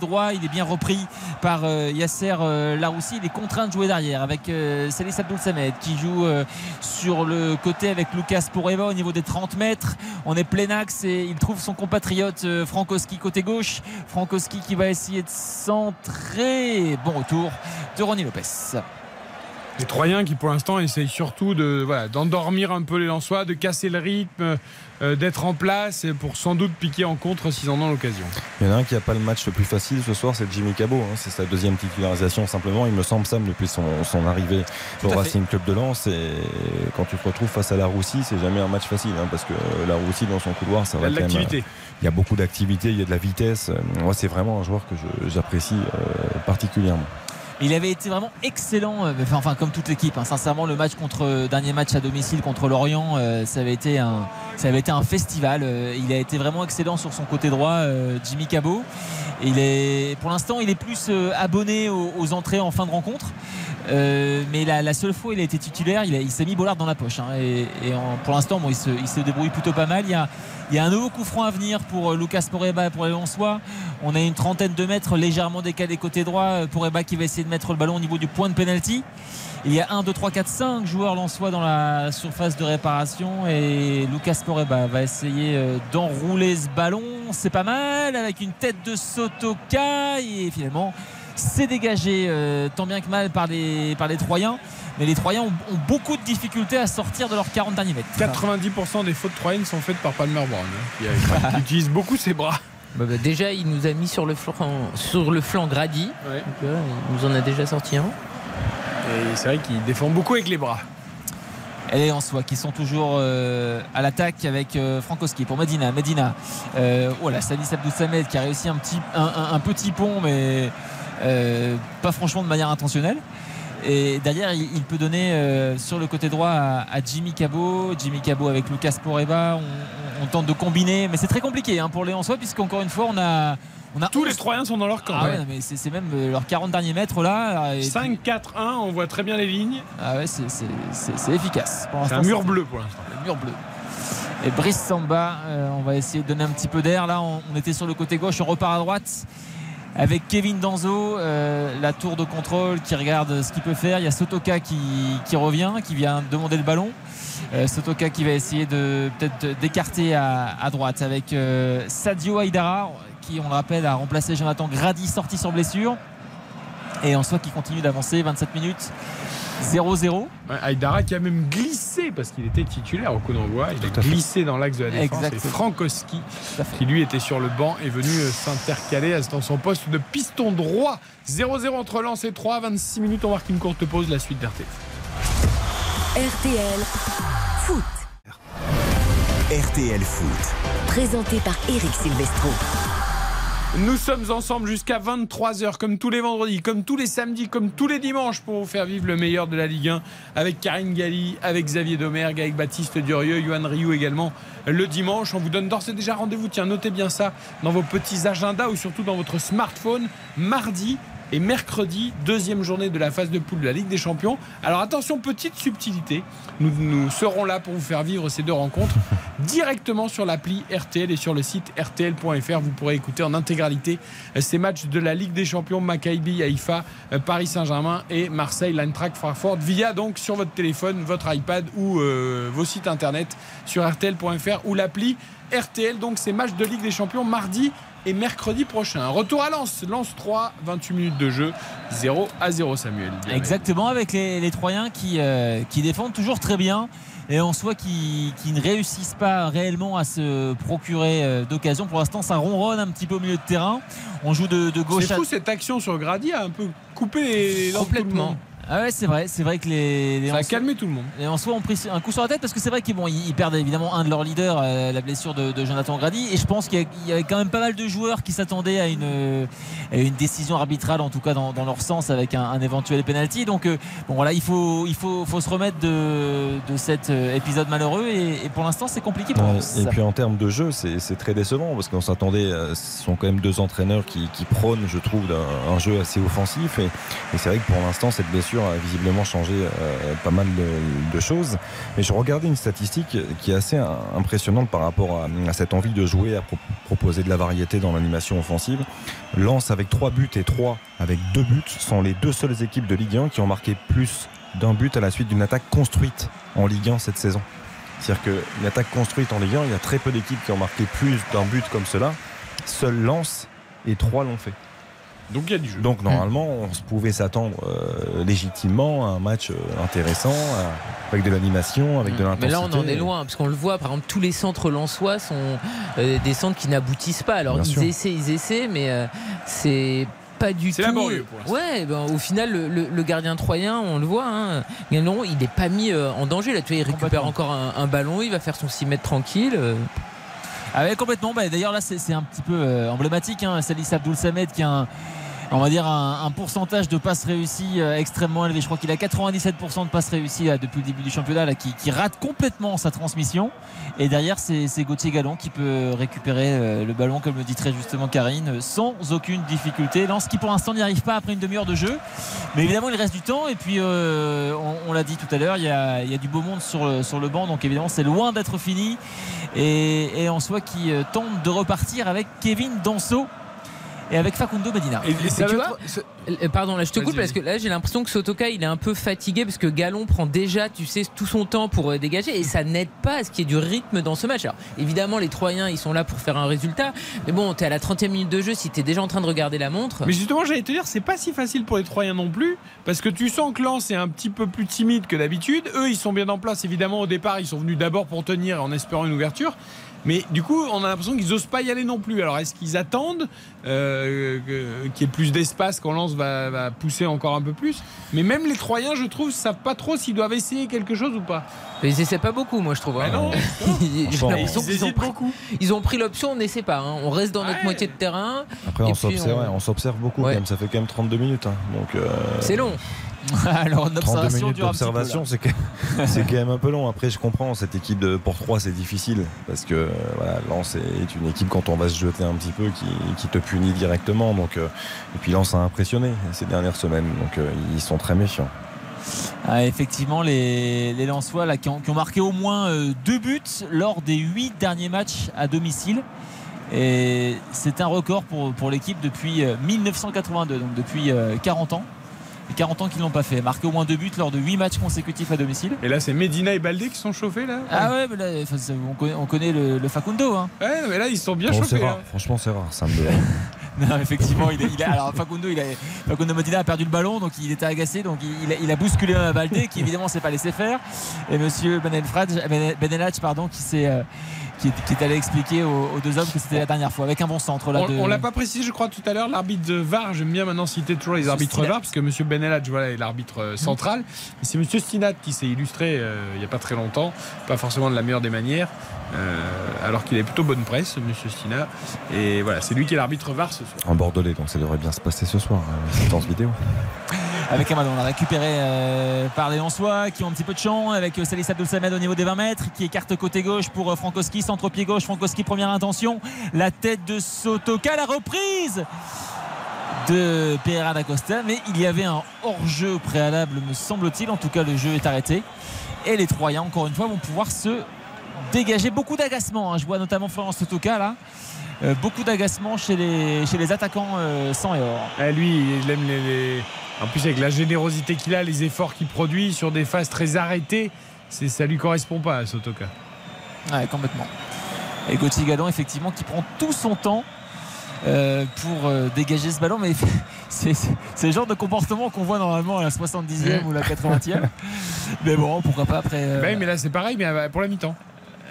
Speaker 2: droit. Il est bien repris par Yasser Laroussi. Il est contraint de jouer derrière avec Salis Abdul Samed qui joue sur le côté avec Lucas Poreva au niveau des 30 mètres. On est plein axe et il trouve son compatriote Frankowski côté gauche. Frankowski qui va essayer de centrer très bon retour de Ronnie Lopez.
Speaker 1: Les Troyens qui pour l'instant essayent surtout de d'endormir un peu les Lensois, de casser le rythme, euh, d'être en place et pour sans doute piquer en contre s'ils en ont l'occasion.
Speaker 7: Il y en a un qui n'a pas le match le plus facile ce soir, c'est Jimmy Cabot. Hein. C'est sa deuxième titularisation simplement. Il me semble Sam depuis son, arrivée au Racing Club de Lens. Et quand tu te retrouves face à la Roussie, c'est jamais un match facile hein, parce que la Roussie dans son couloir, ça va
Speaker 1: il y a
Speaker 7: quand
Speaker 1: même,
Speaker 7: Il y a beaucoup d'activité, il y a de la vitesse. Moi, c'est vraiment un joueur que j'apprécie euh, particulièrement.
Speaker 2: Il avait été vraiment excellent, euh, enfin, comme toute l'équipe. Hein. Sincèrement, le match contre euh, dernier match à domicile contre Lorient, euh, ça avait été un, ça avait été un festival. il a été vraiment excellent sur son côté droit, Jimmy Cabot. Il est, pour l'instant, il est plus abonné aux, entrées en fin de rencontre. mais la, seule fois où il a été titulaire, il, s'est mis Bollard dans la poche. Hein. et, pour l'instant, bon, il, se, il, se, débrouille plutôt pas mal. Il y a, il y a un nouveau coup franc à venir pour euh, Lucas Poreba et pour les Lensois. On a une trentaine de mètres légèrement décalé côté droit. Euh, Poreba qui va essayer de mettre le ballon au niveau du point de pénalty. Il y a 1, 2, 3, 4, 5 joueurs lensois dans la surface de réparation et Lucas Poreba va essayer euh, d'enrouler ce ballon. C'est pas mal avec une tête de Sotoka et finalement c'est dégagé tant bien que mal par les Troyens mais les Troyens ont, beaucoup de difficultés à sortir de leurs 40 derniers mètres.
Speaker 1: 90% des fautes troyennes sont faites par Palmer Brown, hein, qui, utilise beaucoup ses bras.
Speaker 4: Bah, bah, déjà, il nous a mis sur le flanc, sur le flanc Grady. il nous en a déjà sorti un.
Speaker 1: Et c'est vrai qu'il défend beaucoup avec les bras.
Speaker 2: Et en soi qui sont toujours euh, à l'attaque avec euh, Frankowski pour Medina. Medina, euh, voilà, Salis Abdou Samed qui a réussi un petit, un petit pont, mais pas franchement de manière intentionnelle. Et derrière, il, peut donner euh, sur le côté droit à, Jimmy Cabot. Jimmy Cabot avec Lucas Poreba. On, tente de combiner, mais c'est très compliqué hein, pour les Soi, puisqu'encore une fois, on a. On a
Speaker 1: Tous les Troyens sont dans leur camp.
Speaker 2: Ah mais c'est même euh, leurs 40 derniers mètres là.
Speaker 1: 5-4-1, on voit très bien les lignes.
Speaker 2: Ah ouais, c'est efficace.
Speaker 1: C'est un mur bleu pour l'instant.
Speaker 2: mur bleu. Et Brice Samba, euh, on va essayer de donner un petit peu d'air. Là, on, était sur le côté gauche, on repart à droite avec Kevin Danzo, euh, la tour de contrôle qui regarde ce qu'il peut faire. Il y a Sotoka qui, revient, qui vient demander le ballon. Euh, Sotoka qui va essayer de peut-être d'écarter à, droite avec euh, Sadio Aydara qui, on le rappelle, a remplacé Jonathan Grady sorti sur blessure. Et en soi qui continue d'avancer 27 minutes 0-0.
Speaker 1: Aïdara qui a même glissé parce qu'il était titulaire au coup d'envoi. Il a glissé dans l'axe de la défense. Et Frankowski, qui lui était sur le banc, est venu euh, s'intercaler dans son poste de piston droit. 0-0 entre Lens et 3. 26 minutes, on marque une courte pause. La suite d'RTL.
Speaker 6: RTL Foot.
Speaker 5: RTL Foot.
Speaker 6: Présenté par Eric Silvestro.
Speaker 1: Nous sommes ensemble jusqu'à 23h, comme tous les vendredis, comme tous les samedis, comme tous les dimanches, pour vous faire vivre le meilleur de la Ligue 1 avec Karine Galli, avec Xavier Domergue, avec Baptiste Durieux, Johan Rioux également le dimanche. On vous donne d'ores et déjà rendez-vous, tiens, notez bien ça dans vos petits agendas ou surtout dans votre smartphone. Mardi, et mercredi, deuxième journée de la phase de poule de la Ligue des Champions. Alors attention, petite subtilité, nous, nous serons là pour vous faire vivre ces deux rencontres directement sur l'appli RTL et sur le site rtl.fr. Vous pourrez écouter en intégralité euh, ces matchs de la Ligue des Champions Maccabi, Haïfa, euh, Paris Saint-Germain et Marseille, l'Eintracht Francfort via donc sur votre téléphone, votre iPad ou euh, vos sites internet sur rtl.fr ou l'appli RTL. Donc ces matchs de Ligue des Champions mardi et mercredi prochain. Retour à Lens, Lens 3, 28 minutes de jeu, 0 à 0 Samuel.
Speaker 2: Exactement, avec les, les Troyens qui, euh, qui défendent toujours très bien et en soi qui, qui ne réussissent pas réellement à se procurer euh, d'occasion. Pour l'instant, ça ronronne un petit peu au milieu de terrain. On joue de, de gauche
Speaker 1: C'est
Speaker 2: à
Speaker 1: fou cette action sur Grady a un peu coupé les
Speaker 2: Ah ouais, c'est vrai, c'est vrai que les, les
Speaker 1: Ça a calmé tout le monde.
Speaker 2: Et en soi, on pris un coup sur la tête parce que c'est vrai qu'ils bon, ils ils perdent évidemment un de leurs leaders, euh, la blessure de, de Jonathan Grady. Et je pense qu'il y, y avait quand même pas mal de joueurs qui s'attendaient à une, euh, à une décision arbitrale, en tout cas dans, dans leur sens, avec un, un éventuel penalty. Donc euh, bon, voilà, il faut, il faut, faut se remettre de, de cet euh, épisode malheureux. Et, et pour l'instant, c'est compliqué pour
Speaker 7: Ouais, et puis en termes de jeu, c'est c'est très décevant parce qu'on s'attendait, ce sont quand même deux entraîneurs qui, qui prônent, je trouve, d'un- un jeu assez offensif. Et, et c'est vrai que pour l'instant, cette blessure a visiblement changé euh, pas mal de, choses. Mais je regardais une statistique qui est assez impressionnante par rapport à, cette envie de jouer, à pro- proposer de la variété dans l'animation offensive. Lens avec trois buts et trois avec deux buts sont les deux seules équipes de Ligue 1 qui ont marqué plus d'un but à la suite d'une attaque construite en Ligue 1 cette saison. C'est-à-dire qu'une attaque construite en Ligue 1, il y a très peu d'équipes qui ont marqué plus d'un but comme cela. Seul Lens et trois l'ont fait.
Speaker 1: Donc il y a du jeu.
Speaker 7: Donc normalement, on se pouvait s'attendre euh, légitimement à un match euh, intéressant, à- avec de l'animation, avec de l'intensité.
Speaker 4: Mais là, on en est loin, parce qu'on le voit, par exemple, tous les centres lensois sont euh, des centres qui n'aboutissent pas. Alors,
Speaker 7: Bien
Speaker 4: ils
Speaker 7: sûr.
Speaker 4: essaient, ils essaient, mais euh, c'est pas du tout.
Speaker 1: C'est laborieux pour l'instant.
Speaker 4: Ouais, ben, au final, le, le- le gardien troyen, on le voit, hein, il n'est pas mis euh, en danger. Là, tu vois, il récupère encore un, un ballon, il va faire son 6 mètres tranquille. euh.
Speaker 2: Ah ouais, complètement. Bah, D'ailleurs, là, c'est c'est un petit peu euh, emblématique. Hein. Salis Abdoul Samed qui a un, on va dire un, pourcentage de passes réussies euh, extrêmement élevé. Je crois qu'il a 97% de passes réussies là, depuis le début du championnat, là, qui, rate complètement sa transmission. Et derrière, c'est Gauthier Gallon qui peut récupérer euh, le ballon, comme le dit très justement Karine, sans aucune difficulté. Lance qui pour l'instant n'y arrive pas après une demi-heure de jeu. Mais évidemment, il reste du temps. Et puis, euh, on, l'a dit tout à l'heure, il y a, du beau monde sur le, banc. Donc évidemment, c'est loin d'être fini. Et, en soi, qui euh, tente de repartir avec Kevin Danso et avec Facundo Medina.
Speaker 1: Et, et ça
Speaker 4: tu vois, Euh, Pardon, là je te coupe parce que là j'ai l'impression que Sotoka il est un peu fatigué parce que Galon prend déjà, tu sais, tout son temps pour euh, dégager et ça n'aide pas à ce qu'il y ait du rythme dans ce match. Alors évidemment, les Troyens ils sont là pour faire un résultat, mais bon, t'es à la 30e minute de jeu, si t'es déjà en train de regarder la montre.
Speaker 1: Mais justement, j'allais te dire, c'est pas si facile pour les Troyens non plus, parce que tu sens que Lens est un petit peu plus timide que d'habitude. Eux, ils sont bien en place, évidemment, au départ, ils sont venus d'abord pour tenir en espérant une ouverture. Mais du coup, on a l'impression qu'ils n'osent pas y aller non plus. Alors, est-ce qu'ils attendent euh, qu'il y ait plus d'espace quand Lens va, va pousser encore un peu plus? Mais même les Troyens, je trouve, savent pas trop s'ils doivent essayer quelque chose ou pas.
Speaker 4: Mais ils essaient pas beaucoup, moi je trouve. hein.
Speaker 1: Mais non,
Speaker 4: J'ai l'impression
Speaker 1: ils
Speaker 4: qu'ils ont pris,
Speaker 1: beaucoup.
Speaker 4: ils ont pris l'option, on n'essaie pas. hein. On reste dans notre
Speaker 1: Ouais.
Speaker 4: moitié de terrain.
Speaker 7: Après, on s'observe,
Speaker 4: on-
Speaker 7: ouais, beaucoup
Speaker 4: Ouais.
Speaker 7: quand même. Ça fait quand même 32 minutes. hein. Donc, euh,
Speaker 4: C'est long.
Speaker 2: Alors, une
Speaker 7: 32
Speaker 2: observation
Speaker 7: minutes d'observation, c'est que- c'est quand même un peu long. Après, je comprends, cette équipe de, pour 3, c'est difficile. Parce que voilà, Lens est une équipe, quand on va se jeter un petit peu, qui, qui te punit directement. Donc, euh, et puis Lens a impressionné ces dernières semaines. Donc, euh, ils sont très méfiants.
Speaker 2: Ah, effectivement, les, les Lensois là, qui, ont, qui ont marqué au moins euh, deux buts lors des huit derniers matchs à domicile. Et c'est un record pour, pour l'équipe depuis euh, 1982, donc depuis euh, 40 ans. Et 40 ans qu'ils ne l'ont pas fait. Marqué au moins deux buts lors de huit matchs consécutifs à domicile.
Speaker 1: Et là, c'est Medina et Baldé qui sont chauffés, là
Speaker 2: Ah ouais, mais là, enfin, on connaît, on connaît le, le Facundo. Hein.
Speaker 1: Ouais, mais là, ils sont bien
Speaker 7: Bon,
Speaker 1: chauffés.
Speaker 7: rare.
Speaker 1: hein.
Speaker 7: Franchement, c'est rare. Ça me
Speaker 2: Non, effectivement, il, est- il a, alors Facundo, il a, Facundo Medina a perdu le ballon, donc il était agacé, donc il, a, il a bousculé un Baldé qui évidemment s'est pas laissé faire. Et Monsieur Ben- Benelach, pardon, qui s'est euh, qui, est, qui est allé expliquer aux, aux deux hommes que c'était la dernière fois, avec un bon centre là.
Speaker 1: On,
Speaker 2: de-
Speaker 1: on l'a pas précisé, je crois, tout à l'heure. L'arbitre de VAR, j'aime bien maintenant citer toujours les arbitres
Speaker 2: Stinat.
Speaker 1: VAR, parce que Monsieur Beneladj, voilà, est l'arbitre euh, central. Et C'est Monsieur Stinat qui s'est illustré euh, il n'y a pas très longtemps, pas forcément de la meilleure des manières, euh, alors qu'il est plutôt bonne presse, Monsieur Stinat. Et voilà, c'est lui qui est l'arbitre VAR ce
Speaker 7: En Bordelais, donc ça devrait bien se passer ce soir, euh, séquence vidéo.
Speaker 2: avec ballon. On l'a récupéré euh, par les Lensois qui ont un petit peu de champ avec euh, Salis Abdel au niveau des 20 mètres qui écarte côté gauche pour euh, Frankowski, centre-pied gauche. Frankowski, première intention. La tête de Sotoka, la reprise de Pereira da Costa. Mais il y avait un hors-jeu préalable, me semble-t-il. En tout cas, le jeu est arrêté. Et les Troyens, encore une fois, vont pouvoir se dégager. Beaucoup d'agacement. hein. Je vois notamment Florence Sotoka là. Euh, beaucoup d'agacement chez les, chez les attaquants euh, sans et or.
Speaker 1: Eh, lui, il aime les, les- En plus, avec la générosité qu'il a, les efforts qu'il produit sur des phases très arrêtées, ça lui correspond pas à Sotoka.
Speaker 2: Ouais, complètement. Et Gauthier Gallon, effectivement, qui prend tout son temps euh, pour euh, dégager ce ballon. Mais c'est, le genre de comportement qu'on voit normalement à la 70e ou la 80e. Mais bon, pourquoi pas après. euh,
Speaker 1: oui, mais là, c'est pareil, mais pour la mi-temps.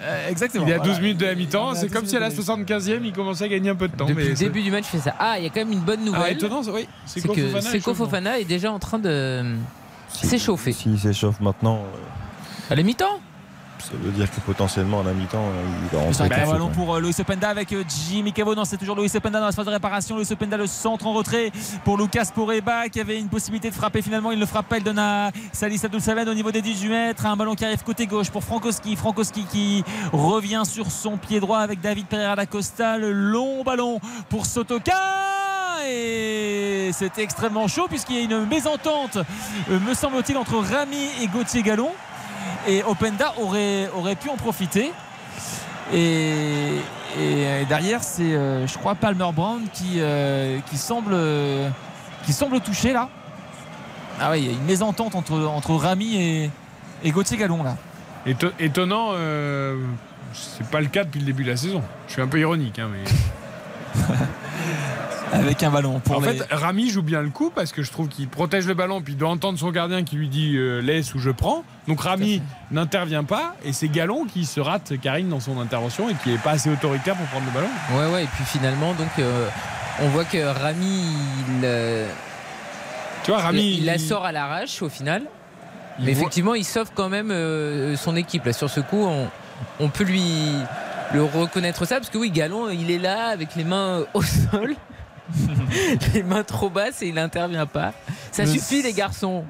Speaker 2: Euh, exactement.
Speaker 1: Il est à
Speaker 2: voilà.
Speaker 1: 12 minutes de la mi-temps. C'est
Speaker 2: 12
Speaker 1: comme si à la
Speaker 2: minutes
Speaker 1: 75e, il commençait à gagner un peu de temps.
Speaker 4: Depuis
Speaker 1: mais
Speaker 4: le début du match, il fait ça. Ah, il y a quand même une bonne nouvelle.
Speaker 1: Ah, étonnant, oui.
Speaker 4: C'est que Seko Fofana est déjà en train de s'échauffer.
Speaker 7: S'il s'échauffe maintenant, euh,
Speaker 4: À la mi-temps?
Speaker 7: Ça veut dire que potentiellement à la mi-temps, euh, il va rentrer. de
Speaker 2: ballon pour euh, Luis Openda avec euh, Jimmy Cavo. Non, c'est toujours Luis Openda dans la phase de réparation. Luis Openda, le centre en retrait pour Lucas Poreba qui avait une possibilité de frapper. Finalement, il ne le frappe pas. Il donne à Salis Abdul Samed au niveau des 18 mètres. Un ballon qui arrive côté gauche pour Frankowski. Frankowski qui revient sur son pied droit avec David Pereira da Costa. Le long ballon pour Sotoka. Et c'était extrêmement chaud puisqu'il y a une mésentente, me semble-t-il, entre Rami et Gauthier Gallon. Et Openda aurait, aurait pu en profiter. Et, et derrière, c'est, euh, je crois, Palmer Brown qui, euh, qui, semble, euh, qui semble toucher là. Ah oui, il y a une mésentente entre, entre Rami et, et Gauthier Gallon là.
Speaker 1: Éto- étonnant, euh, c'est pas le cas depuis le début de la saison. Je suis un peu ironique, hein, mais.
Speaker 2: Avec un ballon. Pour
Speaker 1: en
Speaker 2: les-
Speaker 1: fait, Rami joue bien le coup parce que je trouve qu'il protège le ballon, puis il doit entendre son gardien qui lui dit euh, laisse ou je prends. Donc Rami n'intervient pas et c'est Gallon qui se rate Karine dans son intervention et qui est pas assez autoritaire pour prendre le ballon.
Speaker 4: Ouais, ouais. Et puis finalement, donc, euh, on voit que Rami, il, euh,
Speaker 1: Tu vois, Rami.
Speaker 4: il la sort à l'arrache au final.
Speaker 1: Il
Speaker 4: Mais
Speaker 1: voit-
Speaker 4: effectivement, il sauve quand même euh, son équipe. Là. Sur ce coup, on, on peut lui le reconnaître ça parce que oui, Galon, il est là avec les mains au sol. les mains trop basses et il n'intervient pas. Ça
Speaker 1: Le-
Speaker 4: suffit les garçons.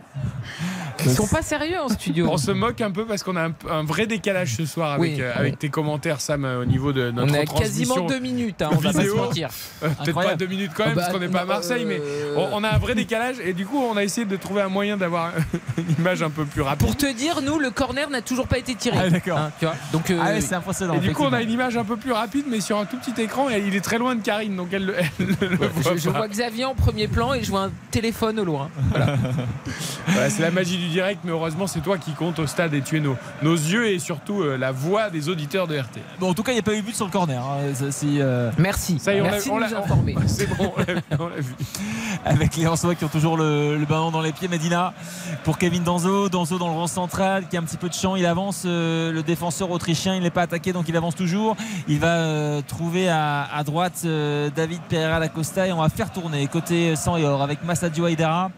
Speaker 4: Ils sont pas sérieux en studio.
Speaker 1: On se moque un peu parce qu'on a un, un vrai décalage ce soir avec,
Speaker 4: Oui,
Speaker 1: euh,
Speaker 4: oui.
Speaker 1: tes commentaires, Sam, euh, au niveau de notre
Speaker 4: On a quasiment deux minutes, hein, on va pas se
Speaker 1: vidéo.
Speaker 4: mentir.
Speaker 1: Euh, Peut-être pas deux minutes quand même,
Speaker 4: Ah bah,
Speaker 1: parce qu'on n'est pas à
Speaker 4: euh,
Speaker 1: Marseille, mais on, on a un vrai décalage et du coup, on a essayé de trouver un moyen d'avoir une image un peu plus rapide.
Speaker 4: Pour te dire, nous, le corner n'a toujours pas été tiré.
Speaker 1: Ah, d'accord.
Speaker 4: Hein, tu vois Donc, euh,
Speaker 2: Ah ouais, c'est impressionnant.
Speaker 1: Et du coup, on a une image un peu plus rapide, mais sur un tout petit écran, et il est très loin de Karine, donc elle, le- elle ne le voit
Speaker 4: je, vois Xavier en premier plan et je vois un téléphone au loin. Voilà.
Speaker 1: Voilà, c'est la magie du direct, mais heureusement, c'est toi qui compte au stade et tu es nos, nos yeux et surtout euh, la voix des auditeurs de RT.
Speaker 2: Bon, en tout cas, il n'y a pas eu but sur le corner. hein. Ça, euh,
Speaker 4: Merci.
Speaker 1: Ça y est, on l'a-
Speaker 4: Merci
Speaker 1: on
Speaker 4: de
Speaker 1: l'a
Speaker 4: nous informer.
Speaker 1: C'est bon, on l'a- vu.
Speaker 2: avec les Ansois qui ont toujours le, le ballon dans les pieds. Medina pour Kevin Danzo. Danzo dans le rang central qui a un petit peu de champ. Il avance. euh, le défenseur autrichien, il n'est pas attaqué donc il avance toujours. Il va euh, trouver à, à droite euh, David Pereira da Costa et on va faire tourner côté sang et or avec Massadio Haidara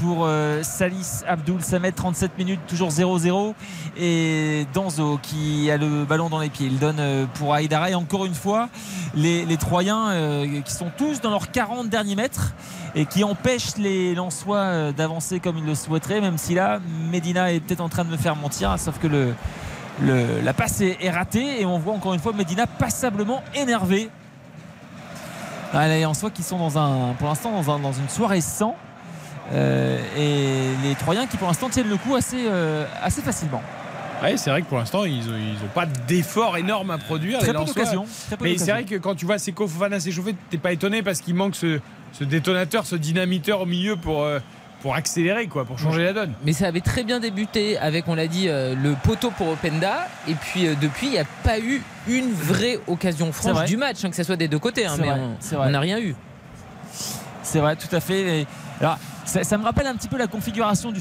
Speaker 2: pour euh, Salis Abdul Samed 37 minutes toujours 0-0 et Danzo qui a le ballon dans les pieds. Il donne euh, pour Haidara et encore une fois les, les Troyens euh, qui sont tous dans leurs 40 derniers mètres et qui empêchent les Lensois d'avancer comme ils le souhaiteraient même si là Medina est peut-être en train de me faire mentir hein, sauf que le, la passe est, ratée. Et on voit encore une fois Medina passablement énervé. Les Lensois qui sont pour l'instant dans une soirée sans euh, et les Troyens qui pour l'instant tiennent le coup assez, euh, assez facilement.
Speaker 1: Ouais, c'est vrai que pour l'instant, ils n'ont pas d'effort énorme à produire.
Speaker 2: Très
Speaker 1: les
Speaker 2: peu
Speaker 1: Mais c'est vrai que quand tu vois Seko Fofana s'échauffer, t'es pas étonné parce qu'il manque ce, ce détonateur, ce dynamiteur au milieu pour, euh, pour accélérer, quoi, pour changer la donne.
Speaker 4: Mais ça avait très bien débuté avec, on l'a dit, euh, le poteau pour Openda. Et puis euh, depuis, il n'y a pas eu une vraie occasion
Speaker 2: vrai.
Speaker 4: franche du match, hein, que ce soit des deux côtés. hein, mais
Speaker 2: vrai,
Speaker 4: on- n'a rien eu.
Speaker 2: C'est vrai, tout à fait. Alors, ça, me rappelle un petit peu la configuration du.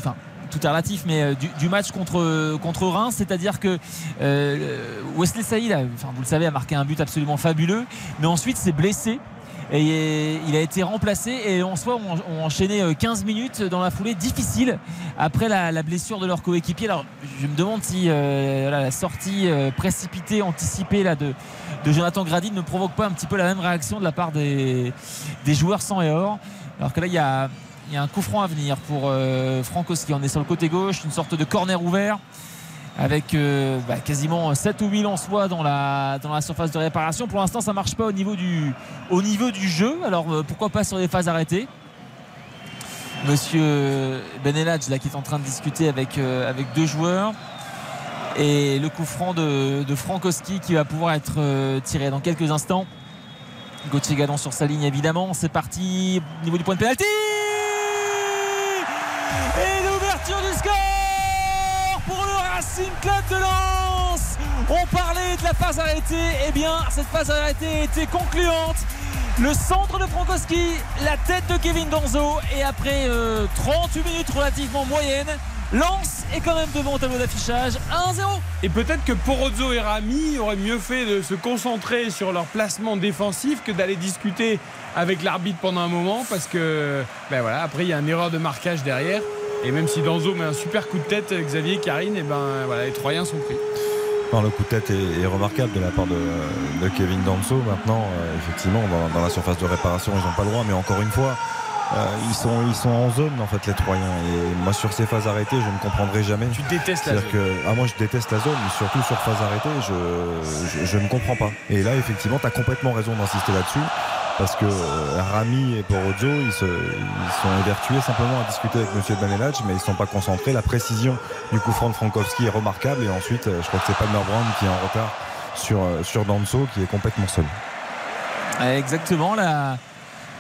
Speaker 2: Tout est relatif, mais euh, du, match contre, contre Reims, c'est-à-dire que euh, Wesley Saïd, enfin, vous le savez, a marqué un but absolument fabuleux, mais ensuite s'est blessé. Et il a été remplacé et en soi on, on enchaîné euh, 15 minutes dans la foulée difficile après la, blessure de leur coéquipier. Alors je me demande si euh, la sortie euh, précipitée, anticipée là, de, Jonathan Grady ne provoque pas un petit peu la même réaction de la part des, des joueurs sans et or. Alors que là il y a, il y a un coup franc à venir pour euh, Frankowski. On est sur le côté gauche, une sorte de corner ouvert avec euh, bah, quasiment 7 ou 8 en soi dans la, dans la surface de réparation. Pour l'instant, ça marche pas au niveau du, au niveau du jeu. Alors euh, pourquoi pas sur des phases arrêtées? Monsieur Beneladj là qui est en train de discuter avec, avec deux joueurs. Et le coup franc de, de Frankowski qui va pouvoir être tiré dans quelques instants. Gauthier Gallon sur sa ligne évidemment. C'est parti au niveau du point de pénalty. Et l'ouverture du score pour le Racing Club de Lens. On parlait de la phase arrêtée. Eh bien, cette phase arrêtée était concluante. Le centre de Frankowski, la tête de Kevin Danzo. Et après euh, 38 minutes relativement moyennes, Lens est quand même devant au tableau d'affichage 1-0.
Speaker 1: Et peut-être que Porozzo et Rami auraient mieux fait de se concentrer sur leur placement défensif que d'aller discuter avec l'arbitre pendant un moment parce que ben voilà, après il y a une erreur de marquage derrière. Et même si Danzo met un super coup de tête, Xavier Karine, et ben voilà, les Troyens sont pris.
Speaker 7: Enfin, le coup de tête est, est remarquable de la part de, de Kevin Danso. Maintenant, euh, effectivement, dans, dans la surface de réparation, ils n'ont pas le droit, mais encore une fois, euh, ils, sont, ils sont en zone en fait les Troyens et moi sur ces phases arrêtées je ne comprendrai jamais.
Speaker 1: Tu détestes la zone.
Speaker 7: que, ah, moi je déteste la zone mais surtout sur phase arrêtée je, je, je ne comprends pas. Et là effectivement tu as complètement raison d'insister là-dessus parce que euh, Rami et Porozzo ils, se, ils sont évertués simplement à discuter avec Monsieur Baneladj mais ils ne sont pas concentrés. La précision du coup franc de Frankowski est remarquable et ensuite euh, je crois que c'est Palmer Brown qui est en retard sur, euh, sur Danso qui est complètement seul.
Speaker 2: Exactement la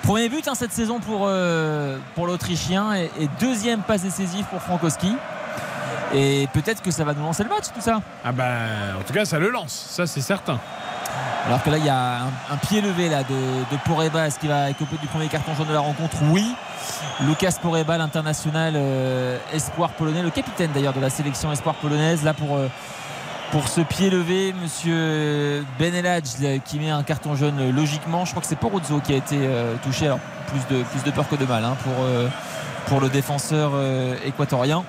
Speaker 2: Premier but hein, cette saison pour, euh, pour l'Autrichien et, et, deuxième passe décisive pour Frankowski. Et peut-être que ça va nous lancer le match tout ça.
Speaker 1: Ah bah en tout cas ça le lance, ça c'est certain.
Speaker 2: Alors que là il y a un, un pied levé là de, de Poreba, est-ce qu'il va écoper du premier carton jaune de la rencontre? Oui. Lucas Poreba, l'international euh, espoir polonais, le capitaine d'ailleurs de la sélection espoir polonaise, là pour euh, pour ce pied levé, monsieur Beneladj qui met un carton jaune logiquement. Je crois que c'est Porozzo qui a été euh, touché. Alors plus de, plus de peur que de mal hein, pour, euh, pour le défenseur euh, équatorien.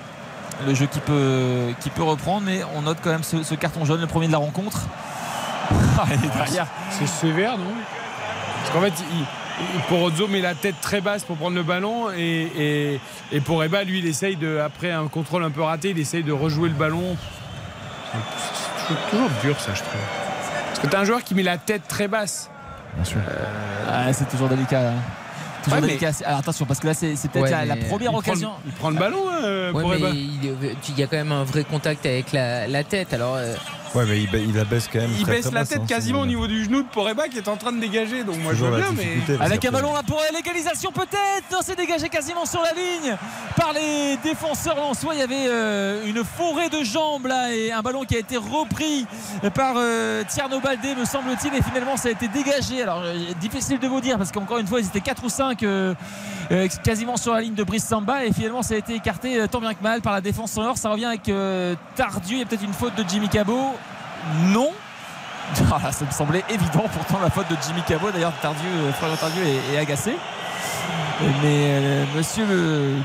Speaker 2: Le jeu qui peut, qui peut reprendre, mais on note quand même ce, ce carton jaune, le premier de la rencontre.
Speaker 1: c'est sévère, non? Parce qu'en fait, il, Porozzo met la tête très basse pour prendre le ballon et, et, et Poreba, lui, il essaye de, après un contrôle un peu raté, il essaye de rejouer le ballon. C'est toujours dur ça je trouve. Parce que tu as un joueur qui met la tête très basse.
Speaker 7: Bien sûr.
Speaker 2: Euh... Ah, c'est toujours délicat. Hein. Toujours ouais, délicat. Mais... Alors attention parce que là c'est, peut-être ouais, la, la, première
Speaker 1: il
Speaker 2: occasion.
Speaker 1: Prend il prend le ballon. Euh,
Speaker 4: ouais, mais il, il, y a quand même un vrai contact avec la, la tête. Alors. Euh...
Speaker 7: Ouais, mais il, il, la baisse quand même.
Speaker 1: Il
Speaker 7: très,
Speaker 1: baisse
Speaker 7: très
Speaker 1: la
Speaker 7: basse,
Speaker 1: tête
Speaker 7: hein,
Speaker 1: quasiment au niveau du genou de Poreba qui est en train de dégager. Donc moi je veux bien, mais.
Speaker 2: Avec un ballon là pour l'égalisation peut-être. Non, c'est dégagé quasiment sur la ligne par les défenseurs lensois. Il y avait euh, une forêt de jambes là et un ballon qui a été repris par euh, Tierno Baldé, me semble-t-il. Et finalement, ça a été dégagé. Alors, euh, difficile de vous dire parce qu'encore une fois, ils étaient 4 ou 5 euh, quasiment sur la ligne de Brice Samba. Et finalement, ça a été écarté tant bien que mal par la défense sonore. Ça revient avec Tardieu. Il y a peut-être une faute de Jimmy Cabot non. Ah, ça me semblait évident pourtant la faute de Jimmy Cabot d'ailleurs Tardieu, Florian Tardieu est, agacé mais euh, monsieur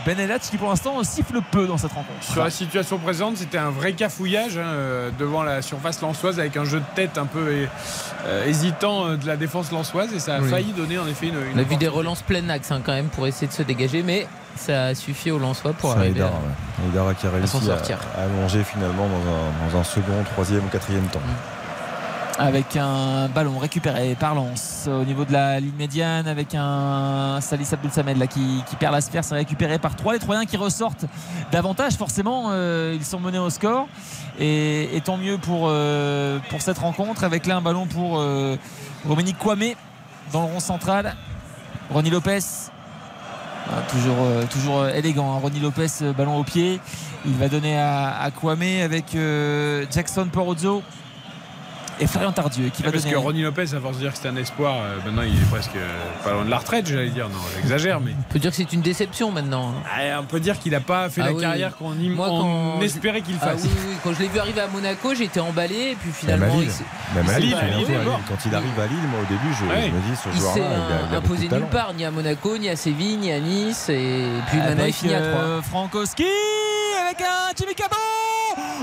Speaker 2: Benelat qui pour l'instant siffle peu dans cette rencontre
Speaker 1: sur la situation présente c'était un vrai cafouillage hein, devant la surface lançoise avec un jeu de tête un peu euh, hésitant de la défense lançoise et ça a oui. failli donner en effet une, une
Speaker 4: on a vu des relances plein axe hein, quand même pour essayer de se dégager mais ça a suffi au Lensois pour arriver à,
Speaker 7: ouais. Qui a réussi à, à, allonger finalement dans un, dans un, second, troisième ou quatrième temps.
Speaker 2: Avec un ballon récupéré par Lens au niveau de la ligne médiane, avec un Salis Abdul Samed là, qui, perd la sphère, c'est récupéré par trois. Les Troyens qui ressortent davantage, forcément, euh, ils sont menés au score. Et, tant mieux pour, euh, pour cette rencontre, avec là un ballon pour euh, Kwame dans le rond central. Ronnie Lopez ah, toujours, euh, toujours élégant. Hein. Ronnie Lopez, euh, ballon au pied. Il va donner à, Kwame avec euh, Jackson Porozzo et Florian Tardieu qui va
Speaker 1: parce
Speaker 2: donner...
Speaker 1: que Ronnie Lopez à force de dire que c'était un espoir euh, maintenant il est presque pas loin de la retraite j'allais dire non j'exagère mais
Speaker 4: on peut dire que c'est une déception maintenant hein.
Speaker 1: ah, on peut dire qu'il n'a pas fait ah, la oui. carrière qu'on on espérait qu'il fasse
Speaker 4: ah, oui, oui. quand je l'ai vu arriver à Monaco j'étais emballé et puis finalement
Speaker 7: même à Lille, même à Lille, Lille, Lille quand il arrive à Lille moi au début je, ouais. je me dis ce joueur là
Speaker 4: il, il a imposé nulle part ni à Monaco ni à Séville ni à Nice et puis maintenant il finit à 3
Speaker 2: euh, Frankowski avec un Jimmy Cabot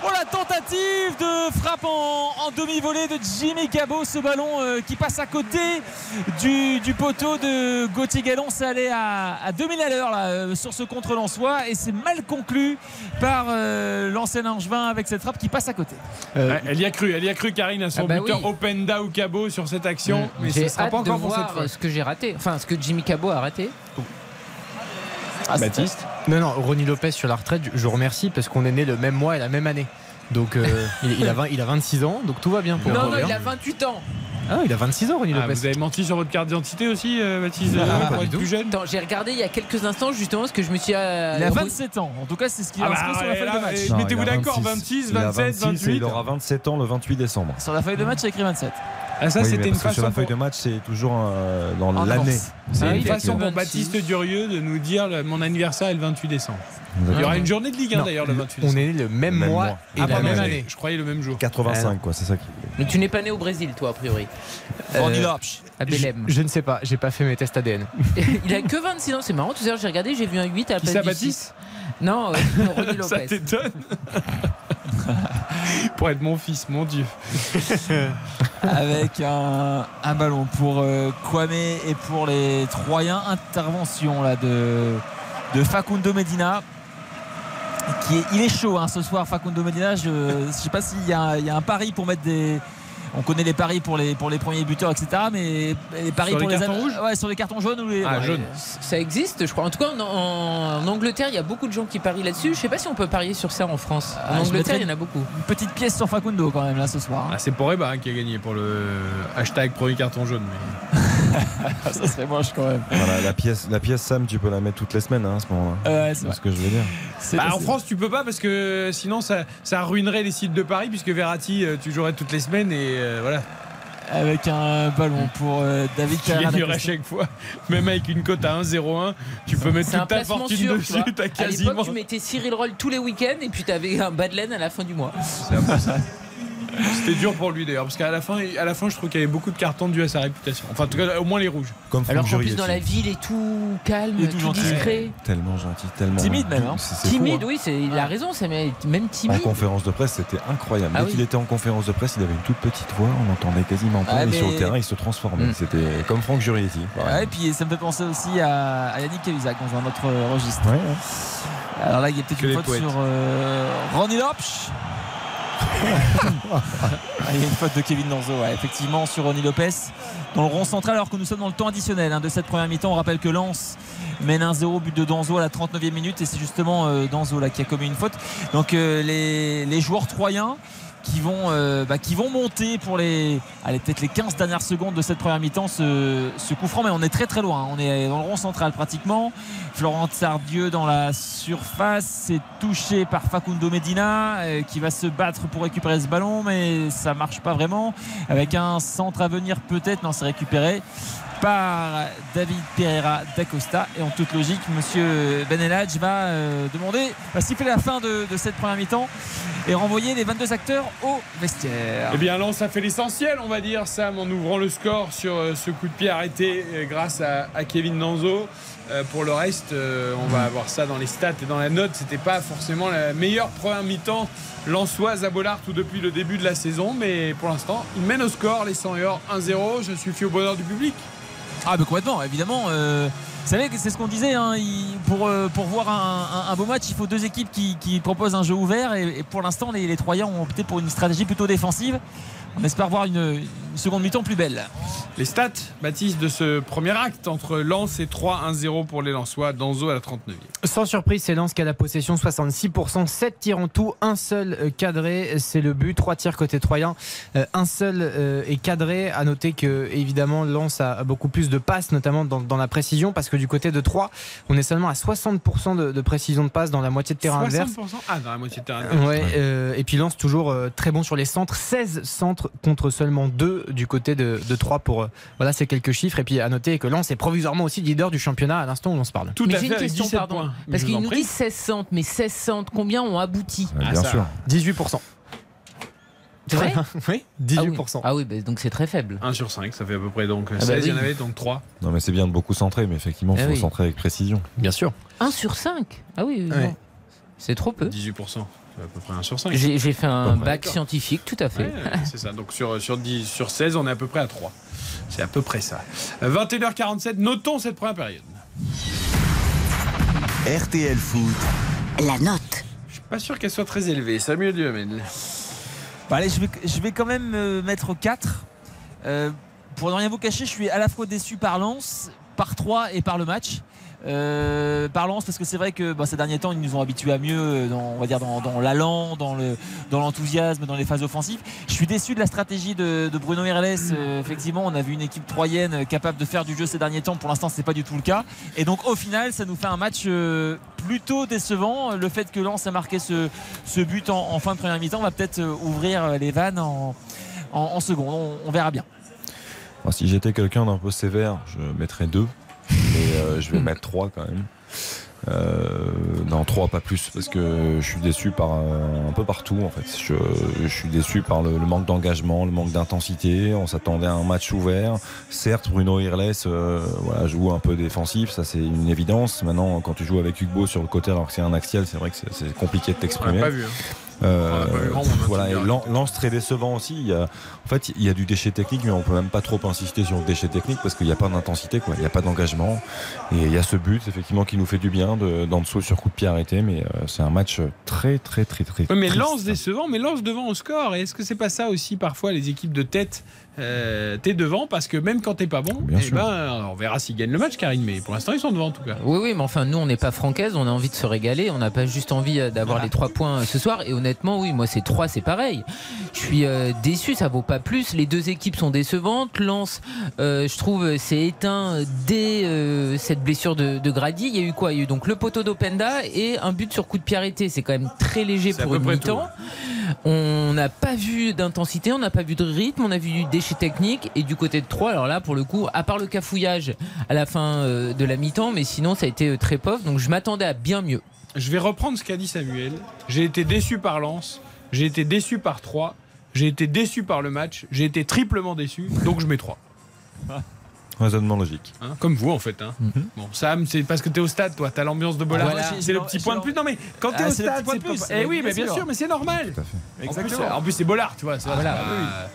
Speaker 2: Oh la tentative de frappe en, en demi-volée de Jimmy Cabot, ce ballon euh, qui passe à côté du, du poteau de Gauthier Gallon. Ça allait à, à 2000 à l'heure euh, sur ce contre lensois et c'est mal conclu par euh, l'ancien Angevin avec cette frappe qui passe à côté.
Speaker 1: Euh, elle y a cru, elle y a cru Karine à son ah bah buteur oui. Openda ou Cabot sur cette action, mmh.
Speaker 4: mais ce sera pas encore pour cette fois. ce que j'ai raté, enfin ce que Jimmy Cabot a raté.
Speaker 1: Ah, Baptiste
Speaker 3: Non, non, Ronnie Lopez sur la retraite, je- vous remercie parce qu'on est né le même mois et la même année. Donc euh, il, il a 20 il a 26 ans, donc tout va bien pour
Speaker 4: Non, non, il a 28 ans.
Speaker 3: Ah, il a 26 ans, Ronnie
Speaker 1: Ah,
Speaker 3: Lopez.
Speaker 1: vous avez menti sur votre carte d'identité aussi, euh, Baptiste
Speaker 3: Ah,
Speaker 1: euh,
Speaker 3: pas
Speaker 1: pour
Speaker 3: du
Speaker 1: être
Speaker 3: tout.
Speaker 1: plus jeune
Speaker 4: Attends, j'ai regardé il y a quelques instants justement ce que je me suis. euh,
Speaker 2: Il a
Speaker 4: re-
Speaker 2: 27 ans. En tout cas, c'est ce qu'il a
Speaker 1: Ah bah,
Speaker 2: inscrit sur la feuille de match.
Speaker 1: Mettez-vous d'accord,
Speaker 7: 26,
Speaker 1: 26,
Speaker 7: il a
Speaker 1: 27,
Speaker 7: 26 et
Speaker 1: 28.
Speaker 7: Il aura 27 ans le 28 décembre.
Speaker 2: Sur la feuille de match, il a écrit 27.
Speaker 1: Ah, ça,
Speaker 7: Oui,
Speaker 1: c'était une
Speaker 7: parce que sur
Speaker 1: façon.
Speaker 7: la feuille
Speaker 1: pour-
Speaker 7: de match, c'est toujours euh, dans l'année.
Speaker 1: C'est
Speaker 4: Ah,
Speaker 1: une façon pour
Speaker 4: 26.
Speaker 1: Baptiste Durieux de nous dire le- mon anniversaire est le 28 décembre. Il y aura une journée de Ligue 1
Speaker 3: Non,
Speaker 1: d'ailleurs le 28
Speaker 3: On
Speaker 1: décembre.
Speaker 3: est né le même,
Speaker 7: Même
Speaker 3: mois et
Speaker 1: Ah,
Speaker 3: la
Speaker 1: pas
Speaker 3: même
Speaker 1: même
Speaker 3: année.
Speaker 1: année. Je croyais le même jour.
Speaker 7: 85, quoi, c'est ça qui.
Speaker 4: Mais tu n'es pas né au Brésil, toi, a priori.
Speaker 3: Euh.
Speaker 4: À
Speaker 3: Je,
Speaker 4: Belém.
Speaker 3: je ne sais pas, j'ai pas fait mes tests ADN.
Speaker 4: il a que 26 ans, c'est marrant. Tout à l'heure, j'ai regardé, j'ai vu un 8 à la place
Speaker 1: ça,
Speaker 4: du
Speaker 1: Baptiste?
Speaker 4: 6. Non, euh,
Speaker 1: Ça
Speaker 4: Lopez.
Speaker 1: t'étonne Pour être mon fils, mon Dieu.
Speaker 2: avec un, un ballon pour euh, Kwame et pour les Troyens. Intervention là de, de Facundo Medina. Qui est, il est chaud hein, ce soir, Facundo Medina. Je ne sais pas s'il y, y a un pari pour mettre des. On connaît les paris pour les, pour les premiers buteurs, etc. Mais les paris
Speaker 1: Sur les
Speaker 2: pour
Speaker 1: cartons
Speaker 2: les
Speaker 1: rouges
Speaker 2: ouais, sur les cartons jaunes ou les.
Speaker 1: Ah,
Speaker 2: ouais,
Speaker 1: jaune.
Speaker 4: Ça existe, je crois. En tout cas, en, en Angleterre, il y a beaucoup de gens qui parient là-dessus. Je sais pas si on peut parier sur ça en France.
Speaker 2: Ah,
Speaker 4: En
Speaker 2: je
Speaker 4: Angleterre, il y en a beaucoup.
Speaker 2: Une petite pièce sur Facundo quand même là ce soir. hein.
Speaker 1: Ah, c'est pour Reba hein, qui a gagné pour le hashtag premier carton jaune. mais-
Speaker 2: ça serait moche quand même.
Speaker 7: Voilà, la pièce, la pièce Sam, tu peux la mettre toutes les semaines hein, à ce moment-là.
Speaker 2: Ouais, c'est
Speaker 7: ce que je veux dire.
Speaker 1: Bah, en France, tu peux pas parce que sinon ça, ça ruinerait les sites de Paris puisque Verratti, euh, tu jouerais toutes les semaines et euh, voilà,
Speaker 2: Avec un ballon pour euh, David
Speaker 1: tu
Speaker 2: Pereira
Speaker 1: gagnerais
Speaker 2: d'Acosta.
Speaker 1: chaque fois. Même avec une cote à 1,01, tu peux mettre toute ta
Speaker 4: placement
Speaker 1: fortune
Speaker 4: sûr, tu
Speaker 1: dessus,
Speaker 4: À l'époque, tu mettais Cyril Roll tous les week-ends et puis tu avais un Badlen à la fin du mois.
Speaker 1: C'est un peu ça. C'était dur pour lui d'ailleurs parce qu'à la fin, à la fin, je trouve qu'il y avait beaucoup de cartons dus à sa réputation. Enfin, en tout cas, au moins les rouges.
Speaker 7: Comme
Speaker 4: Alors qu'en plus, dans la ville, il est tout calme,
Speaker 2: Il est tout
Speaker 4: discret.
Speaker 7: Tellement gentil, tellement.
Speaker 2: Timide même, hein.
Speaker 4: Timide,
Speaker 7: hein.
Speaker 4: oui, c'est- il a raison, c'est même même
Speaker 7: En
Speaker 4: timide.
Speaker 7: conférence de presse, c'était incroyable.
Speaker 4: Ah
Speaker 7: Dès
Speaker 4: oui.
Speaker 7: qu'il était en conférence de presse, il avait une toute petite voix, on n'entendait quasiment pas,
Speaker 2: Ah,
Speaker 7: mais, sur le terrain, il se transformait.
Speaker 4: Mm.
Speaker 7: C'était comme Franck Jurietti.
Speaker 2: Ouais, et puis ça me fait penser aussi à, à Yannick Cahuzac dans un autre registre.
Speaker 7: Ouais, ouais.
Speaker 2: Alors là, il y a peut-être une faute sur euh, Ronnie Lopes. Il y a une faute de Kevin Danzo, effectivement, sur Ronnie Lopez dans le rond central, alors que nous sommes dans le temps additionnel hein, de cette première mi-temps. On rappelle que Lens mène 1-0, but de Danzo à la 39e minute, et c'est justement euh, Danzo qui a commis une faute. Donc euh, les joueurs troyens qui vont, euh, bah, qui vont monter pour les, peut-être les 15 dernières secondes de cette première mi-temps ce, ce coup franc, mais on est très très loin. hein. On est dans le rond central pratiquement. Florent Sardieu dans la surface, c'est touché par Facundo Medina euh, qui va se battre pour récupérer ce ballon, mais ça marche pas vraiment. Avec un centre à venir peut-être, non, c'est récupéré par David Pereira d'Acosta et en toute logique monsieur Benelage va euh, demander va siffler la fin de, cette première mi-temps et renvoyer les 22 acteurs au vestiaire
Speaker 1: Eh bien, Lens a fait l'essentiel, on va dire, Sam, en ouvrant le score sur euh, ce coup de pied arrêté euh, grâce à, Kevin Danzo. Euh, pour le reste, on va avoir ça dans les stats et dans la note. C'était pas forcément la meilleure première mi-temps lensoise à Bollard tout depuis le début de la saison, mais pour l'instant, il mène au score, les 100 heures 1-0. Je suis au bonheur du public.
Speaker 2: Ah, mais complètement, évidemment. euh, vous savez, que c'est ce qu'on disait. hein, pour, euh, pour voir un, beau match, il faut deux équipes qui, qui proposent un jeu ouvert. Et, pour l'instant, les, Troyens ont opté pour une stratégie plutôt défensive. On espère voir une seconde mi-temps plus belle.
Speaker 1: Les stats, Baptiste, de ce premier acte entre Lens et 3-1-0 pour les Lensois, Danzo à la 39e.
Speaker 3: Sans surprise, c'est Lens qui a la possession 66%, 7 tirs en tout, un seul euh, cadré, c'est le but, 3 tirs côté Troyen, euh, un seul euh, est cadré. À noter que évidemment Lens a beaucoup plus de passes, notamment dans, dans la précision, parce que du côté de 3, on est seulement à 60% de, de précision de passe dans la moitié de terrain
Speaker 1: 60%
Speaker 3: adverse.
Speaker 1: Ah, dans la moitié de terrain. adverse.
Speaker 3: Ouais, euh, et puis Lens toujours euh, très bon sur les centres, 16 centres contre seulement 2 du côté de, de 3 pour euh, voilà ces quelques chiffres et puis à noter que Lens est provisoirement aussi leader du championnat à l'instant où l'on se parle.
Speaker 1: Tout
Speaker 4: mais
Speaker 1: à
Speaker 4: j'ai
Speaker 1: fait,
Speaker 4: une question,
Speaker 1: 17
Speaker 4: pardon.
Speaker 1: points.
Speaker 4: Parce qu'ils nous disent 16 centres, mais 16 centres, combien ont abouti
Speaker 1: Ah,
Speaker 7: bien
Speaker 1: ça.
Speaker 7: sûr.
Speaker 3: 18%.
Speaker 4: C'est vrai
Speaker 3: Oui,
Speaker 4: Ah oui.
Speaker 3: 18%.
Speaker 4: Ah oui, bah, donc c'est très faible.
Speaker 1: 1 sur 5, ça fait à peu près donc
Speaker 4: bah
Speaker 1: 16, il y en
Speaker 4: oui.
Speaker 1: avait donc 3.
Speaker 7: Non, mais c'est bien de beaucoup centrer, mais effectivement, il
Speaker 4: Ah
Speaker 7: faut
Speaker 4: oui.
Speaker 7: centrer avec précision.
Speaker 3: Bien sûr.
Speaker 4: 1 sur 5 Ah oui,
Speaker 3: Ouais.
Speaker 4: non. c'est trop peu.
Speaker 1: 18%, c'est à peu près 1 sur 5.
Speaker 4: J'ai j'ai fait un
Speaker 1: Bon, bah,
Speaker 4: bac
Speaker 1: d'accord.
Speaker 4: scientifique, tout à fait.
Speaker 1: Ouais, c'est ça. Donc sur, sur, 10, sur 16, on est à peu près à 3. C'est à peu près ça. Euh, 21h47, notons cette première période.
Speaker 5: RTL Foot,
Speaker 6: La note.
Speaker 1: Je suis pas sûr qu'elle soit très élevée. Samuel Duhamel.
Speaker 2: Bon, allez, je vais, je vais quand même euh, mettre 4. Euh, pour ne rien vous cacher, je suis à la fois déçu par Lens, par 3 et par le match. Euh, par Lens parce que c'est vrai que ces derniers temps ils nous ont habitués à mieux dire dans, l'allant dans le dans l'enthousiasme dans les phases offensives. Je suis déçu de la stratégie de, Bruno Irles Euh, effectivement on a vu une équipe troyenne capable de faire du jeu ces derniers temps. Pour l'instant c'est pas du tout le cas. Et donc au final ça nous fait un match euh, plutôt décevant. Le fait que Lens a marqué ce, but en, fin de première mi-temps va peut-être euh, ouvrir les vannes en, seconde. On, verra bien.
Speaker 7: Si j'étais quelqu'un d'un peu sévère, je mettrais deux. Mais euh, je vais mettre trois quand même. Euh, non, trois, pas plus, parce que je suis déçu par un, un peu partout en fait. Je, je suis déçu par le, le manque d'engagement, le manque d'intensité. On s'attendait à un match ouvert. Certes, Bruno Irles euh, voilà, joue un peu défensif, ça c'est une évidence. Maintenant, quand tu joues avec Hugo sur le côté alors que c'est un axial, c'est vrai que c'est- c'est compliqué de t'exprimer. Euh,
Speaker 1: On l'a pas vu grand, on a
Speaker 7: voilà, Lance très décevant aussi. Il y a, en fait, il y a du déchet technique, mais on peut même pas trop insister sur le déchet technique parce qu'il n'y a pas d'intensité, quoi. Il n'y a pas d'engagement. Et il y a ce but, effectivement, qui nous fait du bien de- d'en dessous sur coup de pied arrêté. Mais euh, c'est un match très, très, très, très.
Speaker 1: Mais lance décevant, mais lance devant au score. Et est-ce que c'est pas ça aussi parfois les équipes de tête euh, T'es devant parce que même quand t'es pas bon,
Speaker 4: Bien
Speaker 1: eh
Speaker 4: sûr.
Speaker 1: ben, on verra s'ils gagnent le match, Karine. Mais pour l'instant, ils sont devant en tout cas.
Speaker 4: Oui, oui, mais enfin, nous, on n'est pas francaise, on a envie de se régaler, on n'a pas juste envie euh, d'avoir les trois points euh, ce soir. Et honnêtement, oui, moi, c'est trois, c'est pareil. Je suis euh, déçu, ça vaut pas plus. Les deux équipes sont décevantes. Lens, euh, je trouve, s'est éteint dès euh, cette blessure de, de Grady. Il y a eu quoi? Il y a eu donc le poteau d'Openda et un but sur coup de pied arrêté. C'est quand même très léger pour une mi-temps. On n'a pas vu d'intensité, on n'a pas vu de rythme, on a vu du déchet technique. Et du côté de Troyes, alors là, pour le coup, à part le cafouillage à la fin euh, de la mi-temps, mais sinon, ça a été euh, très pauvre. Donc je m'attendais à bien mieux.
Speaker 1: Je vais reprendre ce qu'a dit Samuel. J'ai été déçu par Lens, j'ai été déçu par 3, j'ai été déçu par le match, j'ai été triplement déçu, donc je mets 3.
Speaker 7: Raisonnement logique.
Speaker 1: Hein, comme vous en fait. Hein. Bon, Sam, c'est parce que t'es au stade, toi, t'as l'ambiance de Bollard.
Speaker 2: Ah, voilà.
Speaker 1: c'est le petit point de plus. Non mais quand t'es
Speaker 2: Ah,
Speaker 1: au
Speaker 2: c'est le
Speaker 1: stade,
Speaker 2: petit point de
Speaker 1: c'est
Speaker 2: plus.
Speaker 1: pas- Eh oui, mais
Speaker 2: Bien sûr.
Speaker 1: sûr, mais c'est normal. En plus, en plus, c'est Bollard, tu vois. ça,
Speaker 4: Voilà.
Speaker 1: c'est pas- oui.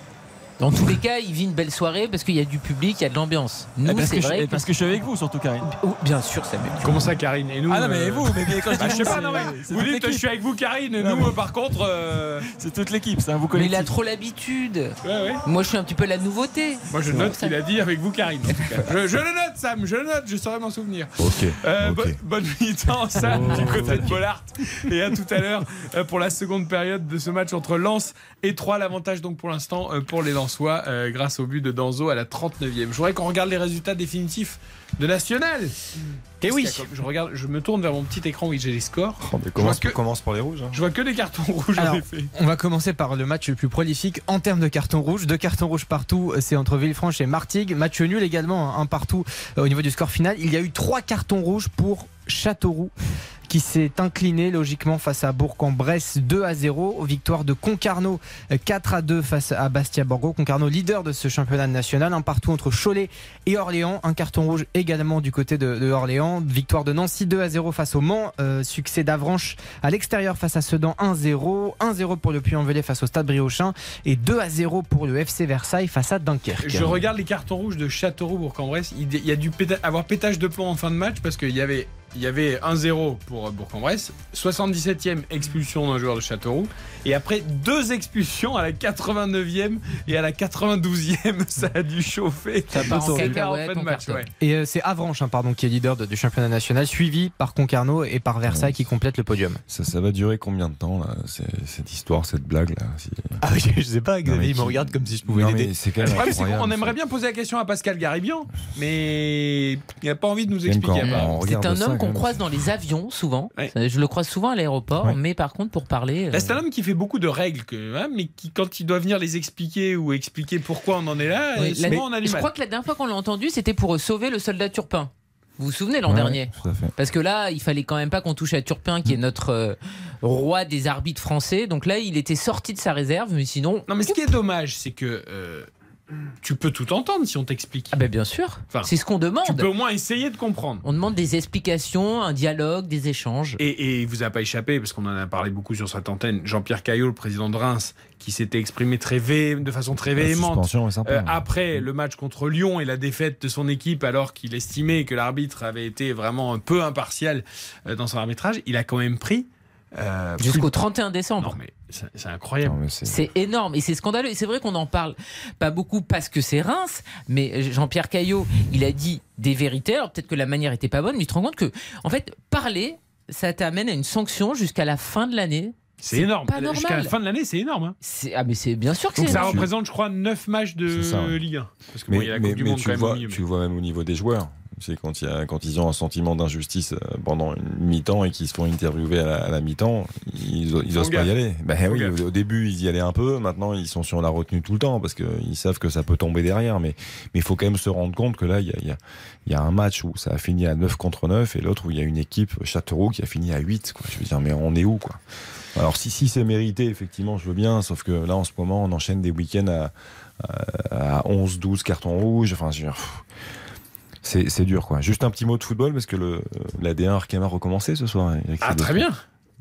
Speaker 4: Dans tous les cas, il vit une belle soirée parce qu'il y a du public, il y a de l'ambiance. Nous,
Speaker 2: Eh, parce,
Speaker 4: c'est
Speaker 2: que je,
Speaker 4: vrai.
Speaker 2: eh, parce que je suis avec vous surtout Karine
Speaker 4: Oh, bien sûr, Samuel.
Speaker 1: Comment ça, Karine Et nous
Speaker 2: Ah non mais
Speaker 1: euh,
Speaker 2: vous mais, mais quand je
Speaker 1: bah, je sais
Speaker 2: vous,
Speaker 1: pas, non mais vous dites je
Speaker 2: l'équipe.
Speaker 1: suis avec vous, Karine.
Speaker 2: Non,
Speaker 1: nous,
Speaker 2: mais-
Speaker 1: par contre, euh,
Speaker 2: c'est toute l'équipe c'est un vous
Speaker 4: Mais
Speaker 2: collectif
Speaker 4: il a trop l'habitude.
Speaker 1: ouais, ouais.
Speaker 4: Moi, je suis un petit peu la nouveauté.
Speaker 1: Moi, je note qu'il a dit avec vous, Karine. en tout cas. Je, je le note, Sam. Je le note. Je saurais m'en souvenir.
Speaker 7: Ok.
Speaker 1: Euh, bo- bonne mi-temps, Sam, du côté de Bollard. Et à tout à l'heure pour la seconde période de ce match entre Lens et Troyes. L'avantage, donc, pour l'instant, pour les Lensois, euh, grâce au but de Danzo à la 39e. Je voudrais qu'on regarde les résultats définitifs de National. Et oui, je, regarde, je me tourne vers mon petit écran où j'ai les scores.
Speaker 7: Oh, mais
Speaker 1: Je
Speaker 7: commence,
Speaker 1: vois que-
Speaker 7: commence par les rouges. hein.
Speaker 1: Je vois que des cartons rouges, en effet.
Speaker 3: on va commencer par le match le plus prolifique en termes de cartons rouges. Deux cartons rouges partout, c'est entre Villefranche et Martigues. Match nul également, un partout euh, au niveau du score final. Il y a eu trois cartons rouges pour Châteauroux qui s'est incliné logiquement face à Bourg-en-Bresse 2 à 0. Victoire de Concarneau euh, 4 à 2 face à Bastia Borgo. Concarneau leader de ce championnat national. Un partout entre Cholet et Orléans. Un carton rouge également du côté de, Orléans. Victoire de Nancy 2 à 0 face au Mans. Euh, succès d'Avranches à l'extérieur face à Sedan 1-0. 1-0 pour le Puy-en-Velay face au Stade Briochin. Et 2 à 0 pour le FC Versailles face à Dunkerque.
Speaker 1: Je regarde les cartons rouges de Châteauroux Bourg-en-Bresse. Il y a dû avoir pétage de plomb en fin de match parce qu'il y avait, il y avait 1-0 pour Bourg-en-Bresse, 77e expulsion d'un joueur de Châteauroux, et après deux expulsions à la 89e et à la 92e. Ça a dû chauffer.
Speaker 4: Ça part en
Speaker 1: fin de match. ouais.
Speaker 3: Et euh, c'est Avranches hein, pardon, qui est leader de- du championnat national, suivi par Concarneau et par Versailles qui complète le podium.
Speaker 7: Ça, ça va durer combien de temps, là, cette histoire, cette blague là si-
Speaker 3: Ah, je sais pas,
Speaker 7: Non, mais qui-
Speaker 3: comme si je
Speaker 1: qu'on-
Speaker 7: incroyable,
Speaker 1: on aimerait bien poser la question à Pascal Garibian, mais il n'a pas envie de nous expliquer.
Speaker 4: C'est
Speaker 7: regarde
Speaker 4: un homme qu'on croise dans les avions souvent.
Speaker 1: Ouais.
Speaker 4: Ça, Je le croise souvent à l'aéroport,
Speaker 7: Ouais.
Speaker 4: mais par contre, pour parler.
Speaker 1: Là, c'est un
Speaker 4: euh,
Speaker 1: homme qui fait beaucoup de règles, que, hein, mais qui, quand il doit venir les expliquer ou expliquer pourquoi on en est là, euh,
Speaker 4: la-
Speaker 1: on a du
Speaker 4: je
Speaker 1: mal.
Speaker 4: crois que la dernière fois qu'on l'a entendu, c'était pour euh, sauver le soldat Turpin. Vous vous souvenez l'an
Speaker 7: Ouais,
Speaker 4: dernier. Parce que là, il fallait quand même pas qu'on touche à Turpin, qui est notre euh, roi des arbitres français. Donc là, il était sorti de sa réserve, mais sinon.
Speaker 1: Non, mais ce qui est dommage, c'est que euh, tu peux tout entendre si on t'explique.
Speaker 4: Ah ben bien sûr.
Speaker 1: Enfin,
Speaker 4: c'est ce qu'on demande.
Speaker 1: Tu peux au moins essayer de comprendre.
Speaker 4: On demande des explications, un dialogue, des échanges.
Speaker 1: Et, et il vous a pas échappé, parce qu'on en a parlé beaucoup sur cette antenne, Jean-Pierre Caillot, le président de Reims, qui s'était exprimé très vé- de façon très
Speaker 7: La
Speaker 1: véhémente
Speaker 7: suspension est sympa,
Speaker 1: euh,
Speaker 7: ouais.
Speaker 1: après le match contre Lyon et la défaite de son équipe, alors qu'il estimait que l'arbitre avait été vraiment un peu impartial euh, dans son arbitrage. Il a quand même pris. euh,
Speaker 4: Jusqu'au
Speaker 1: plus-
Speaker 4: 31 décembre.
Speaker 1: Non, mais C'est incroyable.
Speaker 4: C'est énorme et c'est scandaleux. Et c'est vrai qu'on n'en parle pas beaucoup parce que c'est Reims, mais Jean-Pierre Caillot, il a dit des vérités. Alors peut-être que la manière était pas bonne, mais tu te rends compte que, en fait, parler, ça t'amène à une sanction jusqu'à la fin de l'année.
Speaker 1: C'est énorme.
Speaker 4: Pas
Speaker 1: Jusqu'à la fin de l'année, c'est énorme. hein.
Speaker 4: Ah, mais c'est bien sûr que
Speaker 1: Donc ça
Speaker 4: énorme.
Speaker 1: représente, je crois, 9 matchs de
Speaker 7: ça, ouais.
Speaker 1: Ligue 1. Parce que
Speaker 7: Mais,
Speaker 1: bon, il y a la
Speaker 7: mais-
Speaker 1: Coupe du
Speaker 7: mais
Speaker 1: Monde
Speaker 7: tu,
Speaker 1: quand
Speaker 7: le
Speaker 1: même au
Speaker 7: vois,
Speaker 1: milieu.
Speaker 7: tu le vois même au niveau des joueurs. C'est quand, il y a, quand ils ont un sentiment d'injustice euh, pendant une mi-temps et qu'ils se font interviewer à la, à la mi-temps, ils, ils osent pas y aller. Ben oui, au, début ils y allaient un peu, maintenant ils sont sur la retenue tout le temps parce qu'ils savent que ça peut tomber derrière. Mais mais il faut quand même se rendre compte que là il y a, il y, a, il y a un match où ça a fini à 9 contre 9 et l'autre où il y a une équipe Châteauroux qui a fini à 8. Quoi. Je veux dire, mais on est où quoi? Alors si si c'est mérité, effectivement, je veux bien, sauf que là en ce moment on enchaîne des week-ends à, à, à 11, 12 cartons rouges. Enfin, je veux dire, c'est c'est dur quoi. Juste un petit mot de football parce que le la D1 Arkema a recommencé ce soir. Eric
Speaker 1: Ah, très bien.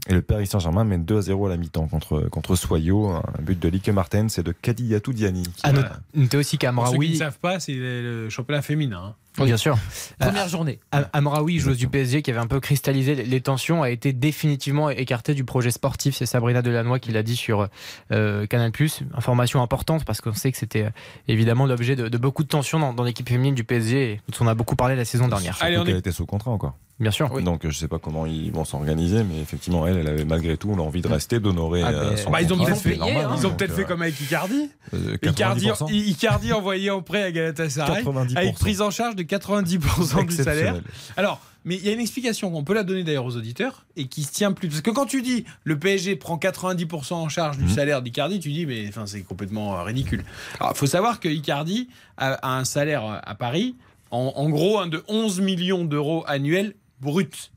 Speaker 7: Et le Paris Saint-Germain mène 2 à 0 à la mi-temps contre, contre Soyo. Un but de Lique Martin, c'est de Kadiatou Diani. va-
Speaker 3: noter aussi
Speaker 1: Pour ceux qui ne
Speaker 3: qu'Amraoui.
Speaker 1: savent pas, c'est le championnat féminin.
Speaker 3: Bien sûr.
Speaker 4: Première journée.
Speaker 3: Am- Amraoui, joueuse du PSG, qui avait un peu cristallisé les- tensions, a été définitivement écartée du projet sportif. C'est Sabrina Delannoy qui l'a dit sur euh, Canal+. Information importante parce qu'on sait que c'était euh, évidemment l'objet de, de beaucoup de tensions dans, dans l'équipe féminine du PSG et dont on a beaucoup parlé la saison dernière.
Speaker 7: Surtout qu'elle était sous contrat encore.
Speaker 3: Bien sûr.
Speaker 7: Donc je sais pas comment ils vont s'organiser, mais effectivement elle, elle avait malgré tout l'envie de rester, d'honorer
Speaker 1: Ah,
Speaker 7: euh,
Speaker 1: ben,
Speaker 7: son
Speaker 1: bah, ils ont
Speaker 7: contrat.
Speaker 1: peut-être fait,
Speaker 7: C'est normal, hein,
Speaker 1: ils ont
Speaker 7: donc,
Speaker 1: peut-être
Speaker 7: euh,
Speaker 1: fait comme avec Icardi.
Speaker 7: euh,
Speaker 1: Icardi,
Speaker 7: 90%.
Speaker 1: Icardi envoyé en prêt à Galatasaray
Speaker 7: 90%.
Speaker 1: avec prise en charge de 90% du salaire. Alors, mais il y a une explication, on peut la donner d'ailleurs aux auditeurs et qui se tient plus. Parce que quand tu dis le PSG prend 90% en charge du
Speaker 7: Mhm.
Speaker 1: salaire d'Icardi, tu dis mais enfin c'est complètement euh, ridicule. Alors, il faut savoir que Icardi a, a un salaire euh, à Paris en, en gros un de 11 millions d'euros annuels bruts.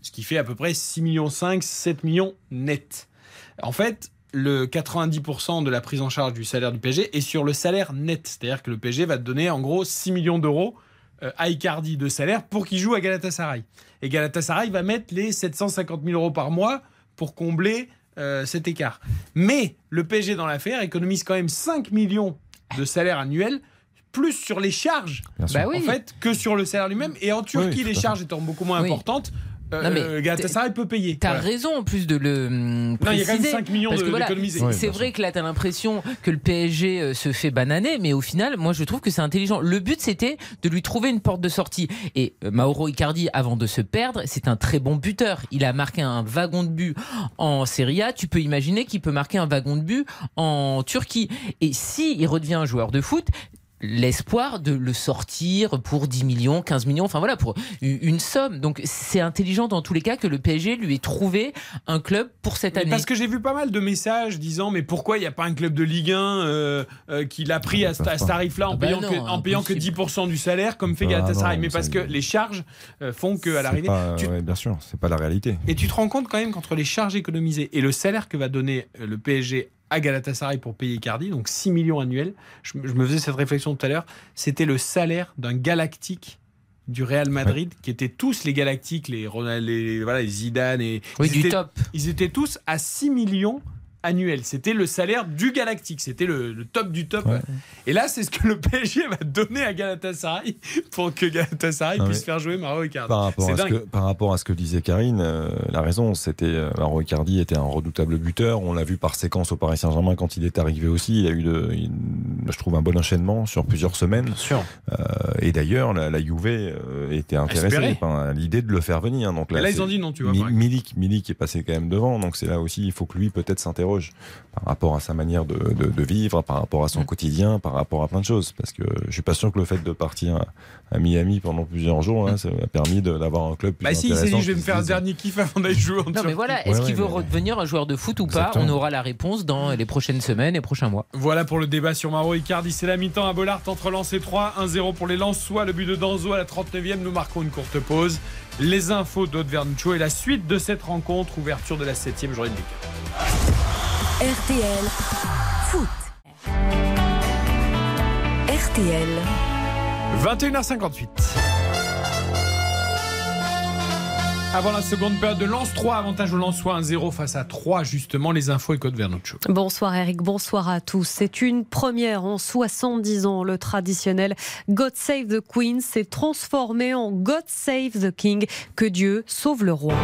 Speaker 1: Ce qui fait à peu près 6 millions 5, 7 millions net. En fait, le 90% de la prise en charge du salaire du PSG est sur le salaire net. C'est-à-dire que le PSG va te donner en gros 6 millions d'euros à Icardi de salaire pour qu'il joue à Galatasaray. Et Galatasaray va mettre les 750 000 euros par mois pour combler euh, cet écart. Mais le PSG dans l'affaire économise quand même 5 millions de salaire annuel plus sur les charges.
Speaker 4: Bah oui.
Speaker 1: en fait que sur le salaire lui-même et en Turquie
Speaker 4: Oui,
Speaker 1: les charges étant beaucoup moins
Speaker 4: Oui.
Speaker 1: importantes euh,
Speaker 4: Non, mais
Speaker 1: euh, Galatasaray peut payer
Speaker 4: T'as
Speaker 1: Voilà.
Speaker 4: raison en plus de le hum,
Speaker 1: Non, il y a quand même
Speaker 4: préciser,
Speaker 1: 5 millions
Speaker 4: voilà, c'est- vrai que là, t'as l'impression que le PSG euh, se fait bananer, mais au final, moi, je trouve que c'est intelligent. Le but, c'était de lui trouver une porte de sortie. Et euh, Mauro Icardi, avant de se perdre, c'est un très bon buteur. Il a marqué un wagon de but en Serie A. Tu peux imaginer qu'il peut marquer un wagon de but en Turquie. Et si il redevient un joueur de foot, l'espoir de le sortir pour 10 millions, 15 millions, enfin voilà, pour une somme. Donc c'est intelligent dans tous les cas que le PSG lui ait trouvé un club pour cette
Speaker 1: Mais
Speaker 4: année.
Speaker 1: Parce que j'ai vu pas mal de messages disant mais pourquoi il n'y a pas un club de Ligue 1 euh, euh, qui l'a pris à, ce- à ce tarif-là en,
Speaker 4: Ah bah
Speaker 1: payant
Speaker 4: non,
Speaker 1: que, en payant que 10% du salaire comme fait
Speaker 7: Ah
Speaker 1: Galatasaray
Speaker 7: non,
Speaker 1: Mais parce que les charges euh, font qu'à l'arrivée. tu-
Speaker 7: ouais, bien sûr, c'est pas la réalité.
Speaker 1: Et tu te rends compte quand même qu'entre les charges économisées et le salaire que va donner euh, le PSG à Galatasaray pour payer Icardi, donc 6 millions annuels, je, me- je me faisais cette réflexion tout à l'heure, c'était le salaire d'un galactique du Real Madrid, qui étaient tous les galactiques, les Ronald, les, voilà, les Zidane et
Speaker 4: Oui,
Speaker 1: ils
Speaker 4: du
Speaker 1: étaient-
Speaker 4: top.
Speaker 1: Ils étaient tous à 6 millions annuels. C'était le salaire du galactique, c'était le, le top du top. Et là, c'est ce que le PSG va donner à Galatasaray pour que Galatasaray
Speaker 7: Ah
Speaker 1: puisse
Speaker 7: oui.
Speaker 1: faire jouer Mauro Icardi.
Speaker 7: Par rapport, à ce que, par rapport à ce que disait Karine, euh, la raison, c'était euh, Icardi était un redoutable buteur. On l'a vu par séquence au Paris Saint-Germain quand il est arrivé aussi. Il a eu, de, il- je trouve, un bon enchaînement sur plusieurs semaines.
Speaker 3: sûr.
Speaker 7: et d'ailleurs, la, la Juve euh, était intéressée par l'idée de le faire venir. Donc
Speaker 1: là, ils ont dit non, tu vois,
Speaker 7: Mi-. Milik, Milik est passé quand même devant. Donc c'est là aussi, il faut que lui peut-être s'interroge par rapport à sa manière de, de- de vivre, par rapport à
Speaker 1: Mm.
Speaker 7: son quotidien, par rapport à plein de choses. Parce que je suis pas sûr que le fait de partir à, à Miami pendant plusieurs jours, hein, ça a permis de- d'avoir un club plus
Speaker 1: Bah si, il s'est dit je vais me faire un dernier kiff avant d'aller jouer en
Speaker 4: Non mais voilà, est-ce qu'il veut redevenir un joueur de foot ou pas?
Speaker 1: Exactement.
Speaker 4: On aura la réponse dans les prochaines semaines et prochains mois.
Speaker 1: Voilà pour le débat sur Maro Icardi. C'est la mi-temps à Bollard entre Lens et 3. 1-0 pour les Lensois. Le but de Danzo à la 39e. Nous marquons une courte pause. Les infos d'Aude Vernuccio et la suite de cette rencontre. Ouverture de la 7e journée de Ligue 1.
Speaker 6: RTL Foot. RTL.
Speaker 1: 21h58. Avant la seconde période de Lens 3, avantage au Lensois 1-0 face à 3, justement, les infos et Code Vernuccio.
Speaker 14: Bonsoir Eric, bonsoir à tous. C'est une première en 70 ans. Le traditionnel God Save the Queen s'est transformé en God Save the King. Que Dieu sauve le roi.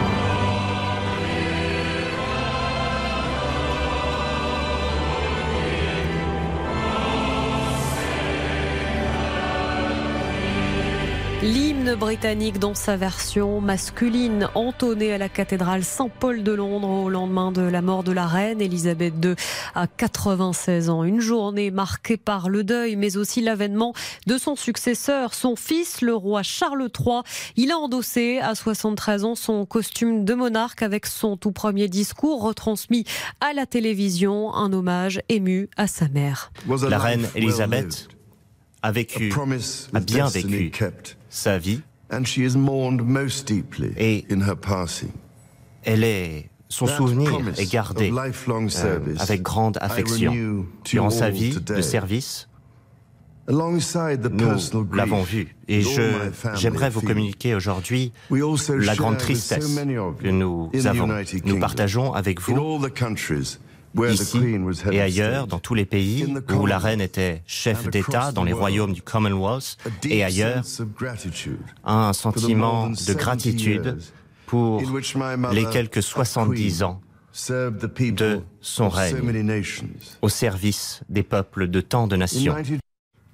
Speaker 14: L'hymne britannique dans sa version masculine entonné à la cathédrale Saint-Paul de Londres au lendemain de la mort de la reine Elisabeth II à 96 ans. Une journée marquée par le deuil mais aussi l'avènement de son successeur, son fils, le roi Charles III. Il a endossé à 73 ans son costume de monarque avec son tout premier discours retransmis à la télévision, un hommage ému à sa mère.
Speaker 15: La reine Elisabeth a vécu, a bien vécu sa vie. Et elle est, son souvenir est gardé euh, avec grande affection. Durant sa vie de service, nous l'avons vu et je, j'aimerais vous communiquer aujourd'hui la grande tristesse que nous avons, nous partageons avec vous ici et ailleurs, dans tous les pays où la reine était chef d'État, dans les royaumes du Commonwealth et ailleurs, un sentiment de gratitude pour les quelques 70 ans de son règne au service des peuples de tant de nations.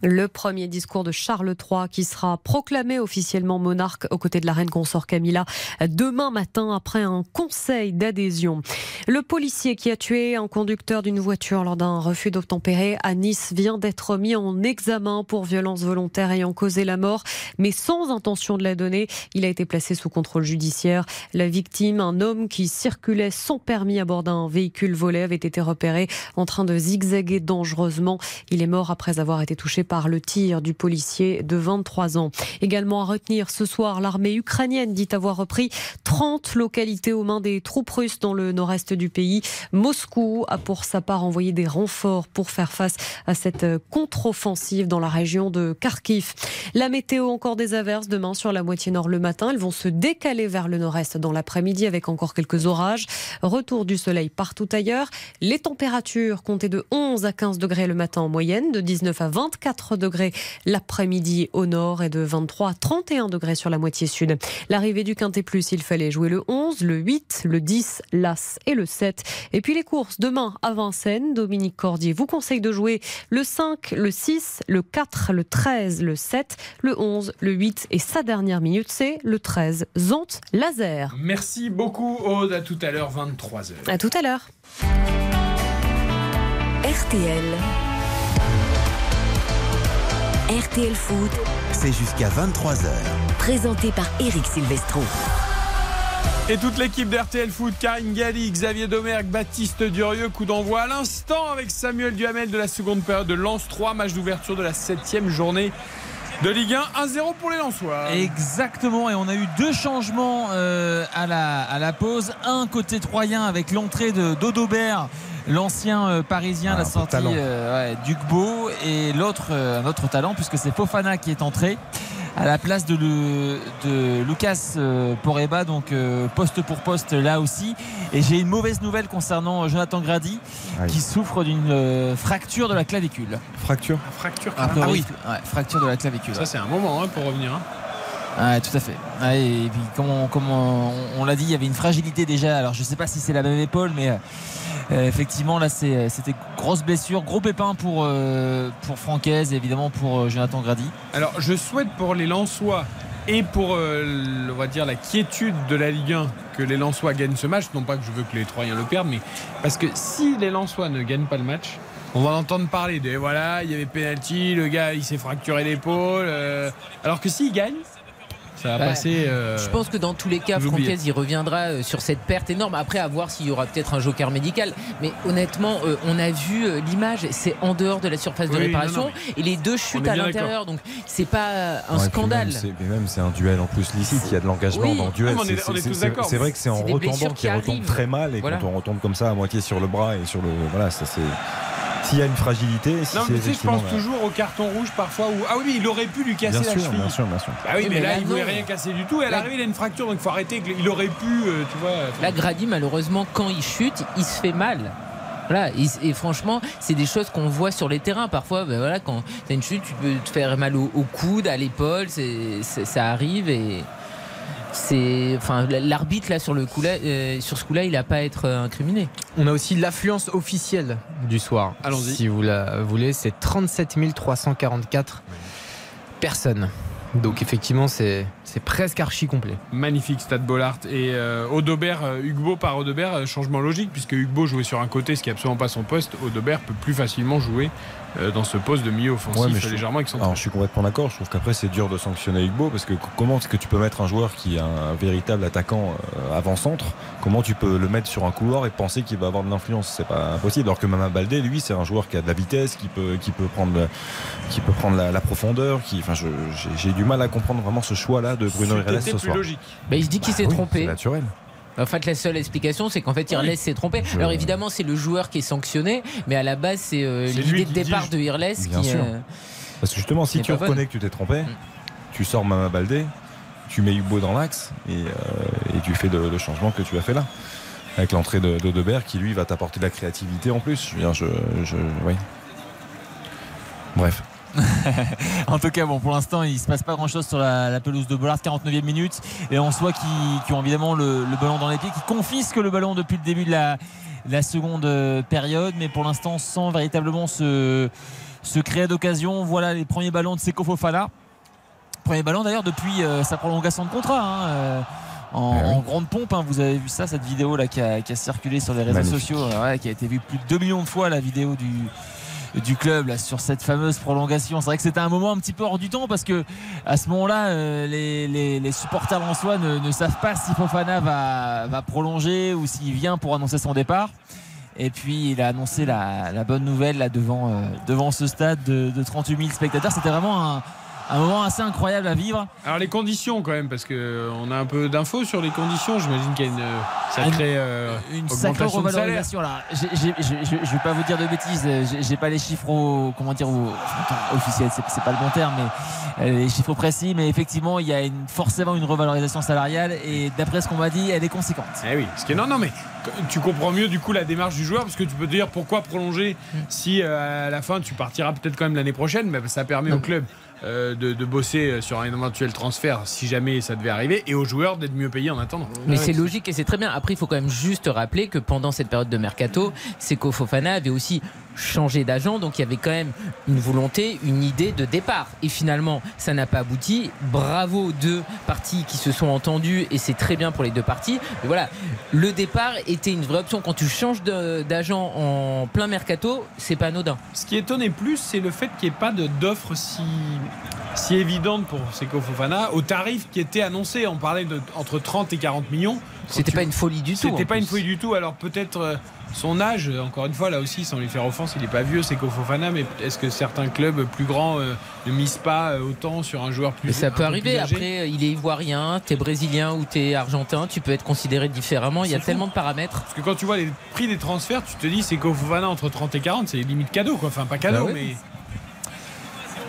Speaker 14: Le premier discours de Charles III qui sera proclamé officiellement monarque aux côtés de la reine consort Camilla demain matin après un conseil d'adhésion. Le policier qui a tué un conducteur d'une voiture lors d'un refus d'obtempérer à Nice vient d'être mis en examen pour violence volontaire ayant causé la mort, mais sans intention de la donner. Il a été placé sous contrôle judiciaire. La victime, un homme qui circulait sans permis à bord d'un véhicule volé, avait été repéré en train de zigzaguer dangereusement. Il est mort après avoir été touché par par le tir du policier de 23 ans. Également à retenir ce soir, l'armée ukrainienne dit avoir repris 30 localités aux mains des troupes russes dans le nord-est du pays. Moscou a pour sa part envoyé des renforts pour faire face à cette contre-offensive dans la région de Kharkiv. La météo, encore des averses demain sur la moitié nord le matin. Elles vont se décaler vers le nord-est dans l'après-midi avec encore quelques orages. Retour du soleil partout ailleurs. Les températures comptées de 11 à 15 degrés le matin en moyenne, de 19 à 24 degrés l'après-midi au nord et de 23 à 31 degrés sur la moitié sud. L'arrivée du Quintet Plus, il fallait jouer le 11, le 8, le 10, l'As et le 7. Et puis les courses demain à Vincennes, Dominique Cordier vous conseille de jouer le 5, le 6, le 4, le 13, le 7, le 11, le 8 et sa dernière minute, c'est le 13, Zont Laser.
Speaker 1: Merci beaucoup Aude, à tout à l'heure 23h.
Speaker 14: À tout à l'heure.
Speaker 6: RTL. RTL Foot.
Speaker 5: C'est jusqu'à 23h.
Speaker 6: Présenté par Eric Silvestro.
Speaker 1: Et toute l'équipe d'RTL Foot, Karine Galli, Xavier Domergue, Baptiste Durieux, coup d'envoi à l'instant avec Samuel Duhamel de la seconde période de Lance 3, match d'ouverture de la septième journée de Ligue 1, 1-0 pour les Lensois.
Speaker 2: Exactement, et on a eu deux changements euh, à, la, à la pause. Un côté troyen avec l'entrée de Dodobert l'ancien euh, parisien,
Speaker 7: Ah,
Speaker 2: la sortie euh, ouais, Ducbeau et l'autre, euh, un autre talent puisque c'est Fofana qui est entré à la place de, le- de Lucas euh, Poreba, donc euh, poste pour poste là aussi. Et j'ai une mauvaise nouvelle concernant Jonathan Grady
Speaker 7: Aïe.
Speaker 2: qui souffre d'une euh, fracture de la clavicule.
Speaker 7: Fracture
Speaker 1: Fracture.
Speaker 2: A priori, ouais, fracture de la clavicule.
Speaker 1: Ça, c'est un moment hein, pour revenir. hein.
Speaker 2: Ouais, tout à fait. Ouais, et puis, comme on, comme on- on l'a dit, il y avait une fragilité déjà. Alors, je ne sais pas si c'est la même épaule, mais euh, effectivement, là, c'est- c'était grosse blessure, gros pépin pour, euh, Francaise et évidemment pour euh, Jonathan Grady.
Speaker 1: Alors, je souhaite pour les Lensois et pour, euh, on va dire, la quiétude de la Ligue 1 que les Lensois gagnent ce match. Non pas que je veux que les Troyens le perdent, mais parce que si les Lensois ne gagnent pas le match, on va en entendre parler de voilà, il y avait penalty, le gars il s'est fracturé l'épaule. euh, alors que s'il gagne, ça va passer. euh,
Speaker 4: Je pense que dans tous les cas. Francaise, il reviendra euh, sur cette perte énorme. Après, à voir s'il y aura peut-être un joker médical. Mais honnêtement, euh, on a vu l'image, c'est en dehors de la surface de réparation.
Speaker 1: non, non,
Speaker 4: Et les deux
Speaker 1: est
Speaker 4: à l'intérieur. Donc, c'est pas un
Speaker 7: Ouais,
Speaker 4: scandale.
Speaker 7: même, c'est- mais même c'est un duel en plus licite, il y a de l'engagement
Speaker 4: Oui.
Speaker 7: dans le duel.
Speaker 1: Mais on est-
Speaker 7: C'est-
Speaker 1: on est
Speaker 7: c'est-
Speaker 1: tous
Speaker 7: c'est-
Speaker 1: d'accord.
Speaker 7: C'est vrai que c'est en retombant
Speaker 4: qui
Speaker 7: qu'il retombe très mal et
Speaker 4: Voilà.
Speaker 7: quand on retombe comme ça à moitié sur le bras et sur le. Voilà, ça c'est. S'il y a une fragilité, si
Speaker 1: Non, mais tu sais, je pense toujours au carton rouge parfois où. Ah oui, mais il aurait pu lui casser
Speaker 7: Bien
Speaker 1: la
Speaker 7: sûr,
Speaker 1: cheville.
Speaker 7: bien sûr, bien sûr.
Speaker 1: Bah oui, mais,
Speaker 4: mais
Speaker 1: là,
Speaker 4: là,
Speaker 1: il voulait
Speaker 4: non.
Speaker 1: rien casser du tout. Et à l'arrivée, il a une fracture, donc il faut arrêter. Il aurait pu, euh, tu vois.
Speaker 4: Là, Grady, malheureusement, quand il chute, il se fait mal. Voilà, et, franchement, c'est des choses qu'on voit sur les terrains. Parfois, ben voilà, quand tu as une chute, tu peux te faire mal au, au coude, à l'épaule, ça arrive et c'est, enfin, l'arbitre là sur le coup là, euh, sur ce coup-là, il n'a pas à être euh, incriminé.
Speaker 3: On a aussi l'affluence officielle du soir.
Speaker 1: Allons-y.
Speaker 3: Si vous la voulez, c'est 37 344 personnes Donc effectivement, c'est c'est presque archi complet.
Speaker 1: Magnifique Stade Bollard et euh, Audebert, euh, Hugo par Audebert, euh, changement logique puisque Hugo jouait sur un côté, ce qui n'est absolument pas son poste. Audebert peut plus facilement jouer dans ce poste de milieu offensif
Speaker 7: Ouais, mais je-
Speaker 1: légèrement excentré.
Speaker 7: Alors, je suis complètement d'accord. Je trouve qu'après, c'est dur de sanctionner Hugo parce que comment est-ce que tu peux mettre un joueur qui est un véritable attaquant euh, avant-centre? Comment tu peux le mettre sur un couloir et penser qu'il va avoir de l'influence? C'est pas possible. Alors que Mama Baldé, lui, c'est un joueur qui a de la vitesse, qui peut, qui peut prendre, le- qui peut prendre la, la profondeur. Qui, enfin, je- j'ai j'ai du mal à comprendre vraiment ce choix-là de Bruno Irles ce soir.
Speaker 4: Bah, il se dit qu'il
Speaker 7: Bah
Speaker 4: s'est
Speaker 7: oui,
Speaker 4: trompé.
Speaker 7: C'est naturel.
Speaker 4: En fait, la seule explication, c'est qu'en fait, Irles s'est trompé.
Speaker 7: Je-
Speaker 4: Alors évidemment, c'est le joueur qui est sanctionné, mais à la base, c'est euh, l'idée de départ
Speaker 7: dit-
Speaker 4: de Irles
Speaker 7: Bien
Speaker 4: qui.
Speaker 7: sûr.
Speaker 4: euh,
Speaker 7: Parce que justement, si tu reconnais que tu t'es trompé, tu sors Mama Baldé, tu mets Hugo dans l'axe et, euh, et tu fais le, le changement que tu as fait là. Avec l'entrée de, de Debert qui lui va t'apporter de la créativité en plus. Je veux dire, je, je- oui. Bref.
Speaker 2: en tout cas, bon, pour l'instant, il se passe pas grand chose sur la, la pelouse de Bollard, 49e minute. Et on soit qui, qui ont évidemment le, le ballon dans les pieds, qui confisquent le ballon depuis le début de la, la seconde euh, période, mais pour l'instant, sans véritablement se, se créer d'occasion. Voilà les premiers ballons de Seko Fofana. Premier ballon d'ailleurs depuis euh, sa prolongation de contrat. hein, euh, en,
Speaker 7: Eh oui.
Speaker 2: en grande pompe, hein. vous avez vu ça, cette vidéo là qui a, qui a circulé sur les réseaux
Speaker 7: Magnifique.
Speaker 2: sociaux, ouais, qui a été vue plus de 2 millions de fois la vidéo du, du club là, sur cette fameuse prolongation. C'est vrai que c'était un moment un petit peu hors du temps parce que à ce moment-là, euh, les, les- les supporters lensois ne, ne savent pas si Fofana va, va prolonger ou s'il vient pour annoncer son départ. Et puis il a annoncé la, la bonne nouvelle là devant, euh, devant ce stade de, de 38 000 spectateurs. C'était vraiment un, un moment assez incroyable à vivre.
Speaker 1: Alors les conditions quand même, parce que euh, a un peu d'infos sur les conditions. J'imagine qu'il y a une euh, sacrée euh,
Speaker 2: une sacrée revalorisation là. Je je vais pas vous dire de bêtises, j'ai- j'ai pas les chiffres au, comment dire au, enfin, officiels, c'est pas le bon terme, mais euh, les chiffres précis. Mais effectivement, il y a une, forcément une revalorisation salariale et d'après ce qu'on m'a dit, elle est conséquente.
Speaker 1: Eh oui, ce qui est non, non, mais tu comprends mieux du coup la démarche du joueur parce que tu peux te dire pourquoi prolonger si euh, à la fin tu partiras peut-être quand même l'année prochaine, mais ça permet au club euh, de, de bosser sur un éventuel transfert si jamais ça devait arriver et aux joueurs d'être mieux payés en attendant.
Speaker 4: Mais c'est logique et c'est très bien. Après, il faut quand même juste rappeler que pendant cette période de mercato, Seko Fofana avait aussi changé d'agent, donc il y avait quand même une volonté, une idée de départ. Et finalement, ça n'a pas abouti. Bravo aux deux parties qui se sont entendues et c'est très bien pour les deux parties. Mais voilà, le départ était une vraie option. Quand tu changes d'agent en plein mercato, c'est pas anodin.
Speaker 1: Ce qui étonnait plus, c'est le fait qu'il n'y ait pas de- d'offre si, si évidente pour Seko Fofana au tarif qui était annoncé. On parlait de entre 30 et 40 millions.
Speaker 4: C'était
Speaker 1: tu-
Speaker 4: pas une folie du tout.
Speaker 1: C'était pas
Speaker 4: plus.
Speaker 1: une folie du tout. Alors peut-être euh, son âge, encore une fois, là aussi, sans lui faire offense, il n'est pas vieux, c'est Fofana, mais est-ce que certains clubs plus grands euh, ne misent pas euh, autant sur un joueur plus
Speaker 4: Mais ça peut
Speaker 1: peu
Speaker 4: arriver. Après, il est ivoirien, t'es brésilien ou t'es argentin, tu peux être considéré différemment. Il y a
Speaker 1: fou.
Speaker 4: tellement de paramètres.
Speaker 1: Parce que quand tu vois les prix des transferts, tu te dis c'est Fofana entre 30 et 40, c'est limite cadeau quoi. Enfin pas cadeau,
Speaker 2: Bah
Speaker 1: mais.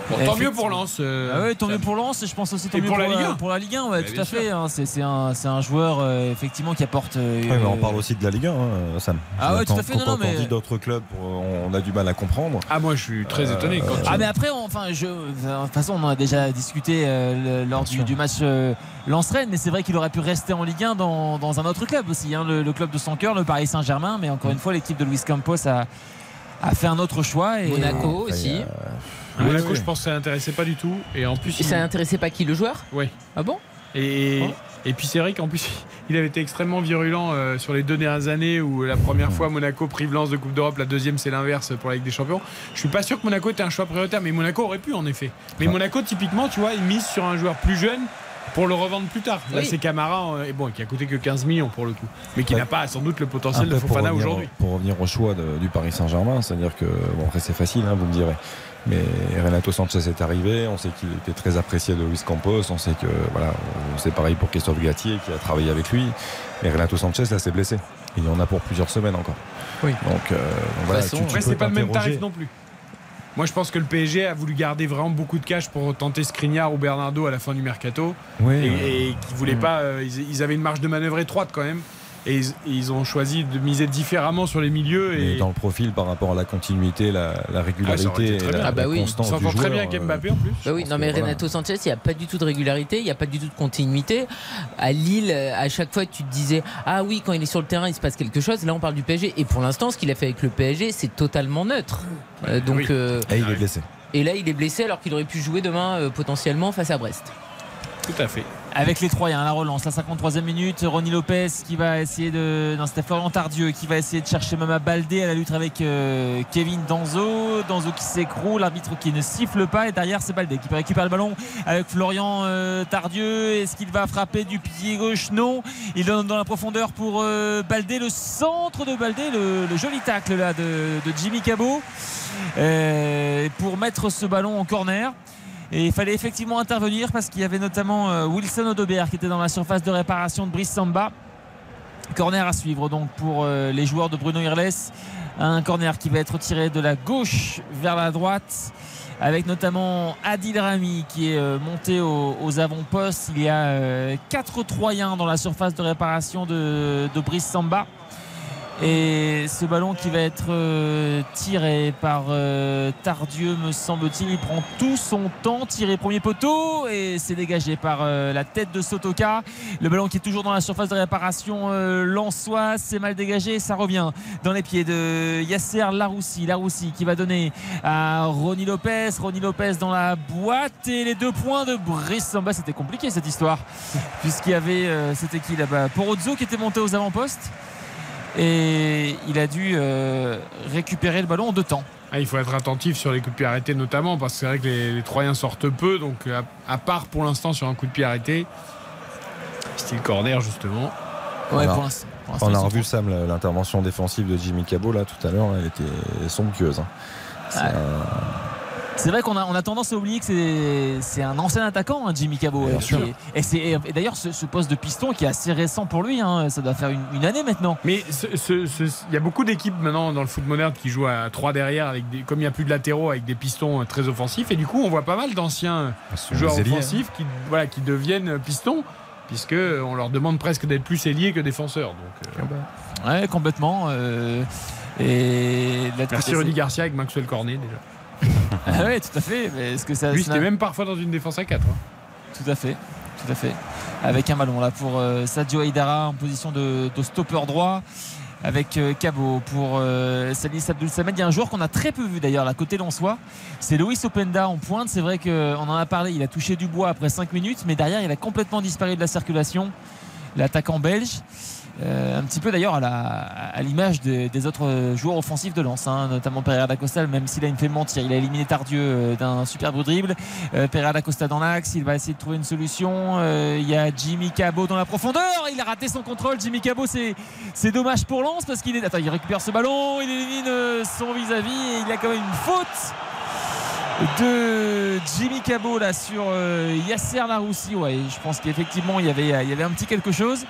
Speaker 1: Bon, tant mieux pour Lens. euh,
Speaker 2: Ah ouais, tant mieux pour Lens et je pense aussi tant
Speaker 1: Et
Speaker 2: mieux
Speaker 1: pour la Ligue 1.
Speaker 2: pour la Ligue 1, ouais,
Speaker 1: Bah,
Speaker 2: tout à
Speaker 1: sûr.
Speaker 2: fait. hein. C'est c'est un, c'est un joueur euh, effectivement qui apporte. euh,
Speaker 7: Ouais, mais on parle aussi de la Ligue 1, hein, Sam.
Speaker 2: Ah ouais, tout à fait,
Speaker 7: Quand,
Speaker 2: non, non,
Speaker 7: quand on dit d'autres clubs, on a du mal à comprendre.
Speaker 1: Ah moi je suis très étonné. Quand tu-
Speaker 2: Ah mais après, on- enfin, je, de toute façon, on en a déjà discuté euh, le- lors du, du match euh, Lens-Rennes, mais c'est vrai qu'il aurait pu rester en Ligue 1 dans, dans un autre club aussi, hein, le, le club de son cœur, le Paris Saint-Germain. Mais encore une fois, l'équipe de Luis Campos a, a fait un autre choix. Et
Speaker 4: Monaco aussi.
Speaker 1: À Monaco, je pense que ça n'intéressait pas du tout. Et en plus,
Speaker 4: Et ça n'intéressait pas qui le joueur
Speaker 1: Oui.
Speaker 4: Ah bon
Speaker 1: Et, et puis c'est vrai qu'en plus, il avait été extrêmement virulent euh, sur les deux dernières années où la première fois Monaco prive Lens de Coupe d'Europe, la deuxième c'est l'inverse pour la Ligue des Champions. Je suis pas sûr que Monaco était un choix prioritaire, mais Monaco aurait pu en effet. Mais Monaco, typiquement, tu vois, il mise sur un joueur plus jeune pour le revendre plus tard. Là,
Speaker 4: Oui.
Speaker 1: c'est Camara, euh, et bon, qui a coûté que 15 millions pour le coup, mais qui
Speaker 7: Ouais.
Speaker 1: n'a pas sans doute le potentiel de Fofana aujourd'hui.
Speaker 7: Pour revenir au choix de- du Paris Saint-Germain, c'est-à-dire que, bon, après c'est facile, hein, vous me direz. Mais Renato Sanchez est arrivé, on sait qu'il était très apprécié de Luis Campos, on sait que, voilà, c'est pareil pour Christophe Gatier qui a travaillé avec lui. Et Renato Sanchez, là, s'est blessé. Il y en a pour plusieurs semaines encore.
Speaker 1: Oui.
Speaker 7: Donc, euh, donc voilà, tu- tu
Speaker 1: Après,
Speaker 7: peux
Speaker 1: c'est pas le même tarif non plus. Moi, je pense que le PSG a voulu garder vraiment beaucoup de cash pour tenter Skriniar ou Bernardo à la fin du mercato.
Speaker 7: Oui,
Speaker 1: et, et qui voulaient
Speaker 7: Mm.
Speaker 1: pas. euh, ils, ils avaient une marge de manœuvre étroite quand même. Et ils, ont choisi de miser différemment sur les milieux.
Speaker 7: Mais
Speaker 1: Et
Speaker 7: dans le profil par rapport à la continuité, la,
Speaker 1: Ah,
Speaker 7: régularité,
Speaker 1: très
Speaker 7: et
Speaker 1: bien.
Speaker 7: la,
Speaker 4: Ah bah
Speaker 7: la
Speaker 4: oui,
Speaker 7: constance
Speaker 1: s'entend
Speaker 7: du
Speaker 1: très bien avec
Speaker 7: euh,
Speaker 1: Mbappé en plus.
Speaker 4: Bah oui, non mais
Speaker 7: que, voilà.
Speaker 4: Renato Sanchez, il n'y a pas du tout de régularité, il n'y a pas du tout de continuité. À Lille, à chaque fois, tu te disais ah oui, quand il est sur le terrain, il se passe quelque chose. Là, on parle du PSG et pour l'instant, ce qu'il a fait avec le PSG, c'est totalement neutre. Euh, donc
Speaker 1: Oui.
Speaker 4: euh,
Speaker 7: Et il est blessé.
Speaker 4: Et là, il est blessé alors qu'il aurait pu jouer demain euh, potentiellement face à Brest.
Speaker 1: Tout à fait.
Speaker 2: Avec les Troyens, la relance, la 53e minute. Ronny Lopez qui va essayer de. Non, c'était Florian Tardieu qui va essayer de chercher Mama Baldé à la lutte avec euh, Kevin Danzo. Danzo qui s'écroule, l'arbitre qui ne siffle pas. Et derrière, c'est Baldé qui peut récupérer le ballon avec Florian euh, Tardieu. Est-ce qu'il va frapper du pied gauche? Non. Il donne dans la profondeur pour euh, Baldé. Le centre de Baldé, le, joli tacle là de, de Jimmy Cabot. pour mettre ce ballon en corner. Et il fallait effectivement intervenir parce qu'il y avait notamment euh, Wilson Odobert qui était dans la surface de réparation de Brice Samba. Corner à suivre donc pour euh, les joueurs de Bruno Irles. Un corner qui va être tiré de la gauche vers la droite avec notamment Adil Rami qui est euh, monté au- aux avant-postes. Il y a euh, quatre Troyens dans la surface de réparation de, de Brice Samba. Et ce ballon qui va être euh, tiré par euh, Tardieu, me semble-t-il, il prend tout son temps, tiré premier poteau et c'est dégagé par euh, la tête de Sotoka. Le ballon qui est toujours dans la surface de réparation Lançois, c'est mal dégagé, ça revient dans les pieds de Yasser Laroussi. Laroussi qui va donner à Ronny Lopez. Ronny Lopez dans la boîte et les deux points de Brice Samba. C'était compliqué cette histoire puisqu'il y avait, c'était qui là-bas Porozzo qui était monté aux avant-postes et il a dû euh, récupérer le ballon en deux temps.
Speaker 1: Ah, il faut être attentif sur les coups de pied arrêtés notamment parce que c'est vrai que les, les Troyens sortent peu donc à, à part pour l'instant sur un coup de pied arrêté style corner justement
Speaker 7: on a, on a revu Sam l'intervention défensive de Jimmy Cabot là tout à l'heure, là, elle était somptueuse. hein. C'est
Speaker 2: Ouais.
Speaker 7: un-
Speaker 2: C'est vrai qu'on a, on a tendance à oublier que c'est, c'est un ancien attaquant, hein, Jimmy Cabot.
Speaker 7: Bien
Speaker 2: Et-
Speaker 7: sûr.
Speaker 2: Et, c'est, et d'ailleurs, ce, ce poste de piston qui est assez récent pour lui, hein, ça doit faire une, une année maintenant.
Speaker 1: Mais il y a beaucoup d'équipes maintenant dans le foot moderne qui jouent à 3 derrière, avec des, comme il n'y a plus de latéraux, avec des pistons euh, très offensifs. Et du coup, on voit pas mal d'anciens
Speaker 7: sont
Speaker 1: joueurs
Speaker 7: ailiers,
Speaker 1: offensifs qui, voilà, qui deviennent pistons, puisque euh, on leur demande presque d'être plus ailiers que défenseurs. Donc, euh,
Speaker 2: Ouais, complètement. euh, et
Speaker 1: merci Rudy Garcia avec Maxwell Cornet déjà.
Speaker 2: Ah ouais, tout à fait. Mais est-ce que ça,
Speaker 1: Lui, c'était même parfois dans une défense à 4.
Speaker 2: Tout à fait, tout à fait. Avec un ballon là pour euh, Sadio Aïdara en position de, de stopper droit. Avec euh, Cabot pour euh, Salis Abdul Samed. Il y a un joueur qu'on a très peu vu d'ailleurs, à côté l'Ansois. C'est Loïs Openda en pointe. C'est vrai qu'on en a parlé. Il a touché du bois après 5 minutes, mais derrière, il a complètement disparu de la circulation. L'attaquant belge. Euh, un petit peu d'ailleurs à, l'image des, autres joueurs offensifs de Lens, hein, notamment Pereira da Costa, même s'il a une fait mentir, il a éliminé Tardieu euh, d'un superbe dribble. Euh, Pereira da Costa dans l'axe, il va essayer de trouver une solution. Il y a Jimmy Cabot dans la profondeur, il a raté son contrôle. Jimmy Cabot, c'est, dommage pour Lens parce qu'il est. Il récupère ce ballon, il élimine son vis-à-vis et il a quand même une faute de Jimmy Cabot là sur Yasser Laroussi. Ouais, je pense qu'effectivement il il y avait un petit quelque chose.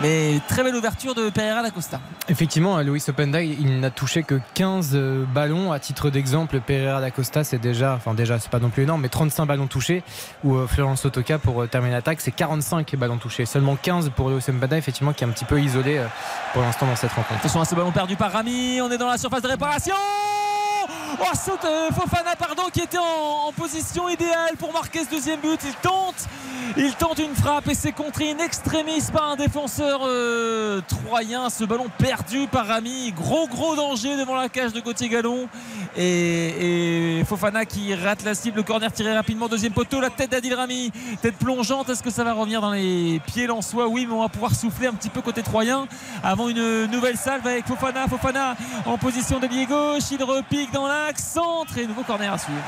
Speaker 2: Mais très belle ouverture de Pereira da Costa.
Speaker 3: Effectivement, Luis Openda, il n'a touché que 15 euh, ballons. À titre d'exemple, Pereira da Costa, c'est déjà, enfin déjà, c'est pas non plus énorme, mais 35 ballons touchés. Ou euh, Florence Otoka, pour euh, terminer l'attaque, c'est 45 ballons touchés. Seulement 15 pour Luis Openda, effectivement, qui est un petit peu isolé pour l'instant dans cette rencontre.
Speaker 2: Attention à ce ballon perdu par Rami. On est dans la surface de réparation. Oh, saute euh, Fofana, pardon, qui était en, position idéale pour marquer ce deuxième but. Il tente, il tente une frappe et c'est contré in extremis par un défenseur euh, troyen. Ce ballon perdu par Rami. Gros, gros danger devant la cage de Gauthier Gallon. Et, et Fofana qui rate la cible. Le corner tiré rapidement. Deuxième poteau. La tête d'Adil Rami. Tête plongeante. Est-ce que ça va revenir dans les pieds lensois Oui, mais on va pouvoir souffler un petit peu côté troyen avant une nouvelle salve avec Fofana. Fofana en position d'ailier gauche. Il repique dans l'axe. Centre et nouveau corner à suivre.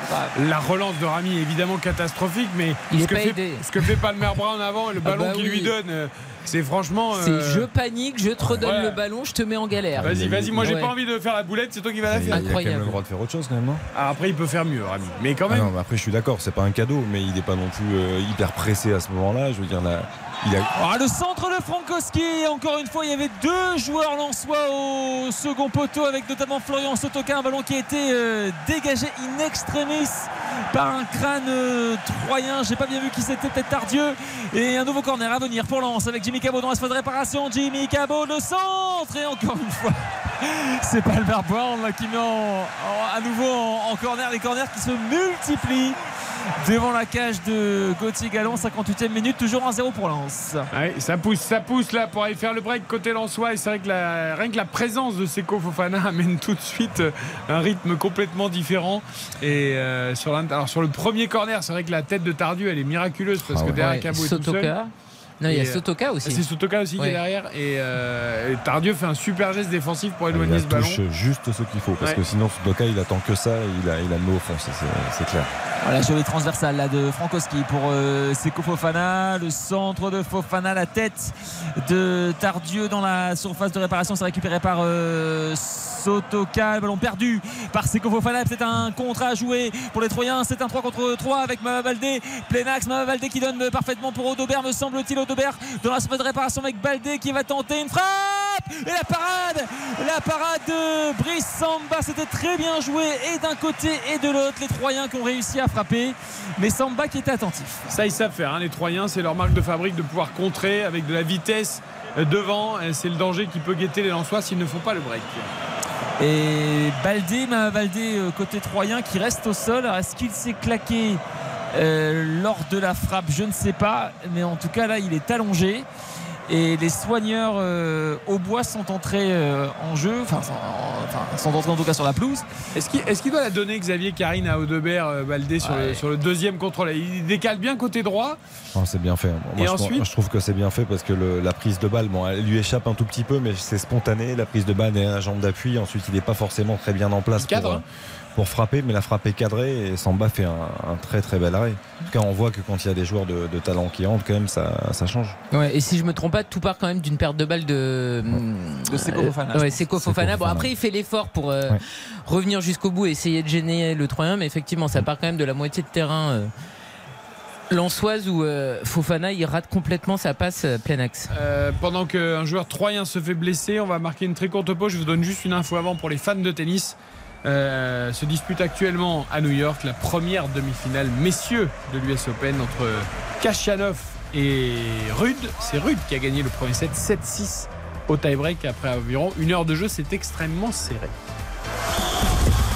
Speaker 1: La relance de Rami est évidemment catastrophique, mais
Speaker 4: Il
Speaker 1: ce,
Speaker 4: est
Speaker 1: que
Speaker 4: pas
Speaker 1: fait,
Speaker 4: aidé.
Speaker 1: ce que fait Palmer Brown avant et le
Speaker 4: Ah
Speaker 1: ballon
Speaker 4: bah
Speaker 1: qu'il
Speaker 4: oui.
Speaker 1: lui donne, euh, c'est franchement.
Speaker 4: C'est
Speaker 1: euh,
Speaker 4: je panique, je te redonne
Speaker 1: Ouais.
Speaker 4: le ballon, je te mets en galère.
Speaker 1: Vas-y, vas-y, moi j'ai
Speaker 4: Ouais.
Speaker 1: pas envie de faire la boulette, c'est toi qui vas la faire.
Speaker 7: il a quand même le droit de faire autre chose quand même, non?
Speaker 1: Ah, après, il peut faire mieux, Rami. Mais quand
Speaker 7: Ah
Speaker 1: même.
Speaker 7: non, mais après je suis d'accord, c'est pas un cadeau, mais il n'est pas non plus euh, hyper pressé à ce moment-là. Je veux dire, là,
Speaker 2: Ah, le centre de Frankowski. Encore une fois, il y avait deux joueurs lensois au second poteau avec notamment Florian Sotoka. Un ballon qui a été euh, dégagé in extremis par un crâne euh, troyen. J'ai pas bien vu qui c'était, peut-être Tardieu. Et un nouveau corner à venir pour Lens avec Jimmy Cabot dans la phase de réparation. Jimmy Cabot, le centre. Et encore une fois, c'est Palmer Brown qui met à nouveau en, en corner. Les corners qui se multiplient devant la cage de Gauthier Gallon. 58e minute, toujours 1-0 pour Lens.
Speaker 1: Ouais, ça pousse, ça pousse là pour aller faire le break côté Lensois. Et c'est vrai que la, rien que la présence de Seko Fofana amène tout de suite euh, un rythme complètement différent. Et euh, sur, alors sur le premier corner, c'est vrai que la tête de Tardieu elle est miraculeuse parce
Speaker 4: Ah
Speaker 1: que derrière
Speaker 4: Ouais,
Speaker 1: Cabo est tout seul.
Speaker 4: Sotoka. Non, il y a
Speaker 1: euh,
Speaker 4: Sotoka aussi.
Speaker 1: C'est Sotoka aussi qui est derrière. Et, euh, et Tardieu fait un super geste défensif pour éloigner
Speaker 7: Il
Speaker 1: ce ballon.
Speaker 7: touche juste ce qu'il faut parce
Speaker 1: Ouais.
Speaker 7: que sinon Sudoka il attend que ça et il a, il a le mot au fond, c'est clair.
Speaker 2: Voilà, jolie transversale là de Frankowski pour euh, Seko Fofana. Le centre de Fofana, la tête de Tardieu dans la surface de réparation. C'est récupéré par euh, Sotoka. Le ballon perdu par Seko Fofana. C'est un contre à jouer pour les Troyens. C'est un 3 contre 3 avec Mama Baldé. Plein axe. Mama Baldé qui donne parfaitement pour Odobert, me semble-t-il. Odobert dans la surface de réparation avec Baldé qui va tenter une frappe. Et la parade La parade de Brice Samba. C'était très bien joué et d'un côté et de l'autre. Les Troyens qui ont réussi à frapper. Mais Samba qui était attentif.
Speaker 1: Ça, ils savent faire. hein, les Troyens, c'est leur marque de fabrique de pouvoir contrer avec de la vitesse euh, devant. Et C'est le danger qui peut guetter les Lensois s'ils ne font pas le break.
Speaker 2: Et Baldé, Baldé euh, côté troyen qui reste au sol. Est-ce qu'il s'est claqué euh, lors de la frappe Je ne sais pas. Mais en tout cas là il est allongé. Et les soigneurs euh, au bois sont entrés euh, en jeu, enfin, sont- enfin, sont entrés en tout cas sur la pelouse.
Speaker 1: Est-ce qu'il est-ce qu'il doit la donner Xavier Karine à Audebert Baldé sur, le,
Speaker 2: Ouais.
Speaker 1: sur le deuxième contrôle? Il décale bien côté droit.
Speaker 7: Non, c'est bien fait. Moi,
Speaker 1: Et
Speaker 7: je,
Speaker 1: ensuite
Speaker 7: moi, je trouve que c'est bien fait parce que le- la prise de balle, bon, elle lui échappe un tout petit peu, mais c'est spontané. La prise de balle est un jambe d'appui. Ensuite, il n'est pas forcément très bien en place
Speaker 1: Il cadre,
Speaker 7: pour,
Speaker 1: hein.
Speaker 7: Pour frapper, mais la frappe est cadrée et Samba fait un, un très très bel arrêt. En tout cas, on voit que quand il y a des joueurs de, de talent qui rentrent, quand même, ça, ça change.
Speaker 4: Ouais, et si je me trompe pas, tout part quand même d'une perte de balle de,
Speaker 2: De Seko
Speaker 4: Euh,
Speaker 2: Fofana,
Speaker 4: Ouais. Seko Fofana. Bon, après, il fait l'effort pour euh,
Speaker 7: Ouais.
Speaker 4: revenir jusqu'au bout et essayer de gêner le Troyen, mais effectivement, ça part quand même de la moitié de terrain. euh, Lançoise où euh, Fofana il rate complètement sa passe euh, plein axe.
Speaker 1: Euh, pendant qu'un joueur troyen se fait blesser, on va marquer une très courte pause. Je vous donne juste une info avant pour les fans de tennis. Euh, se dispute actuellement à New York la première demi-finale messieurs de l'US Open entre Kachanov et Rude. C'est Rude qui a gagné le premier set 7-6 au tie-break après environ une heure de jeu. C'est extrêmement serré.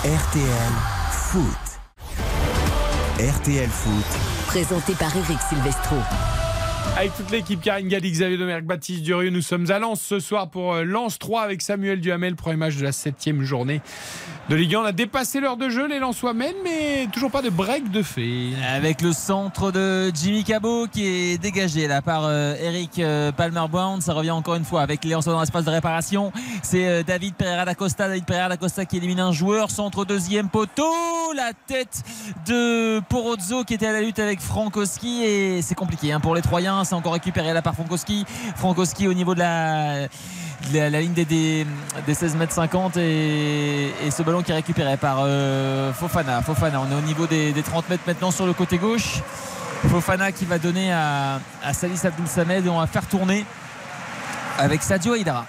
Speaker 5: RTL Foot. RTL Foot.
Speaker 6: Présenté par Eric Silvestro.
Speaker 1: Avec toute l'équipe, Karine Galli, Xavier Domergue, Baptiste Durieux, nous sommes à Lens ce soir pour euh, Lens 3 avec Samuel Duhamel, premier match de la septième journée de Ligue 1. On a dépassé l'heure de jeu, les Lensois mènent, mais toujours pas de break de fait.
Speaker 2: Avec le centre de Jimmy Cabot qui est dégagé là par euh, Eric euh, Palmer Brown. Ça revient encore une fois avec les Lensois dans l'espace de réparation. C'est euh, David Pereira da Costa. David Pereira da Costa qui élimine un joueur. Centre deuxième poteau. La tête de Porozzo qui était à la lutte avec Frankowski. Et c'est compliqué hein, pour les Troyens. C'est encore récupéré là par Frankowski. Frankowski au niveau de la, la, ligne des, des, des 16 mètres 50 et, ce ballon qui est récupéré par euh, Fofana. Fofana, on est au niveau des, des 30 mètres maintenant sur le côté gauche. Fofana qui va donner à, Salis Abdul Samed et on va faire tourner avec Sadio Haidara.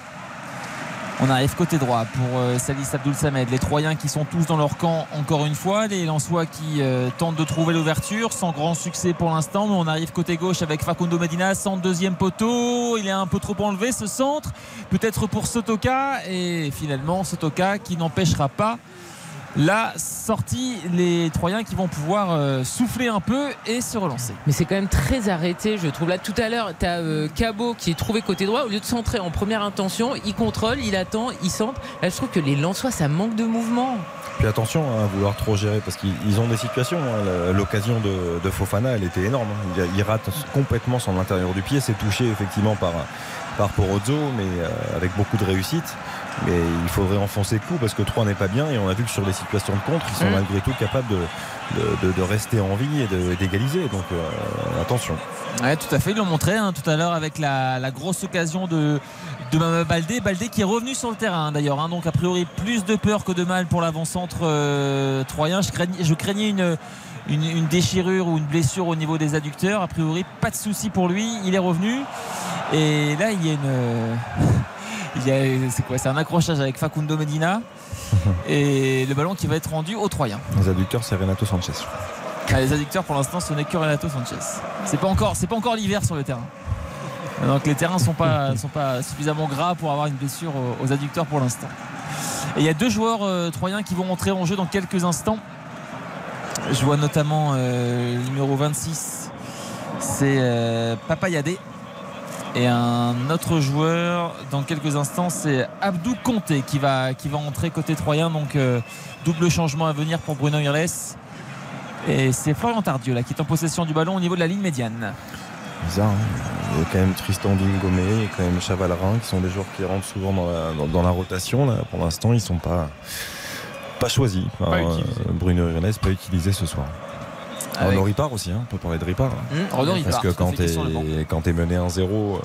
Speaker 2: On arrive côté droit pour euh, Salis Abdul Samed. Les Troyens qui sont tous dans leur camp encore une fois. Les Lensois qui euh, tentent de trouver l'ouverture sans grand succès pour l'instant. Mais on arrive côté gauche avec Facundo Medina, centre deuxième poteau. Il est un peu trop enlevé ce centre. Peut-être pour Sotoka. Et finalement Sotoka qui n'empêchera pas la sortie. Les Troyens qui vont pouvoir euh, souffler un peu et se relancer.
Speaker 4: Mais c'est quand même très arrêté, je trouve. Là, tout à l'heure, tu as Cabot qui est trouvé côté droit. Au lieu de centrer en première intention, il contrôle, il attend, il centre. Là, je trouve que les Lensois, ça manque de mouvement.
Speaker 7: Puis attention hein, à vouloir trop gérer parce qu'ils ils ont des situations. hein. L'occasion de, de Fofana, elle était énorme. hein. Il, il rate complètement son intérieur du pied. C'est touché effectivement par, par Porozzo, mais euh, avec beaucoup de réussite. Mais il faudrait enfoncer le clou parce que 3 n'est pas bien et on a vu que sur les situations de contre, ils sont
Speaker 2: Mm.
Speaker 7: malgré tout capables de, de- de- de rester en vie et d'égaliser. Donc euh, attention.
Speaker 2: Ouais, tout à fait. Ils l'ont montré hein, tout à l'heure avec la, la grosse occasion de, de Mama Baldé. Baldé qui est revenu sur le terrain hein, d'ailleurs. hein. donc, a priori, plus de peur que de mal pour l'avant-centre euh, troyen. Je craignais, je craignais une, une, une déchirure ou une blessure au niveau des adducteurs. A priori, pas de souci pour lui. Il est revenu. Et là, il y a une. Il y a- c'est quoi C'est un accrochage avec Facundo Medina. Et le ballon qui va être rendu aux Troyens.
Speaker 7: Les adducteurs, c'est Renato Sanchez.
Speaker 2: Ah, les adducteurs pour l'instant ce n'est que Renato Sanchez. C'est pas encore, c'est pas encore l'hiver sur le terrain. Donc les terrains sont pas, sont pas suffisamment gras pour avoir une blessure aux, aux adducteurs pour l'instant. Et il y a deux joueurs euh, troyens qui vont entrer en jeu dans quelques instants. Je vois notamment euh, le numéro 26, c'est euh, Papa Yadé. Et un autre joueur, dans quelques instants, c'est Abdou Conté qui va, qui va entrer côté troyen. Donc euh, double changement à venir pour Bruno Irles. Et c'est Florian Tardieu là, qui est en possession du ballon au niveau de la ligne médiane.
Speaker 7: Bizarre, hein. il y a quand même Tristan Dingomé et quand même Chavalerin qui sont des joueurs qui rentrent souvent dans la, dans- dans la rotation. Là. Pour l'instant, ils sont pas, pas choisis. par, euh,
Speaker 1: utilisés.
Speaker 7: Bruno Rennes pas utilisé ce soir.
Speaker 2: Avec-
Speaker 7: Renaud Ripard aussi, hein. on peut parler de Ripard. hein.
Speaker 2: Mmh, Renaud Ripard,
Speaker 7: Parce que quand
Speaker 2: banc.
Speaker 7: quand t'es mené 1-0, euh,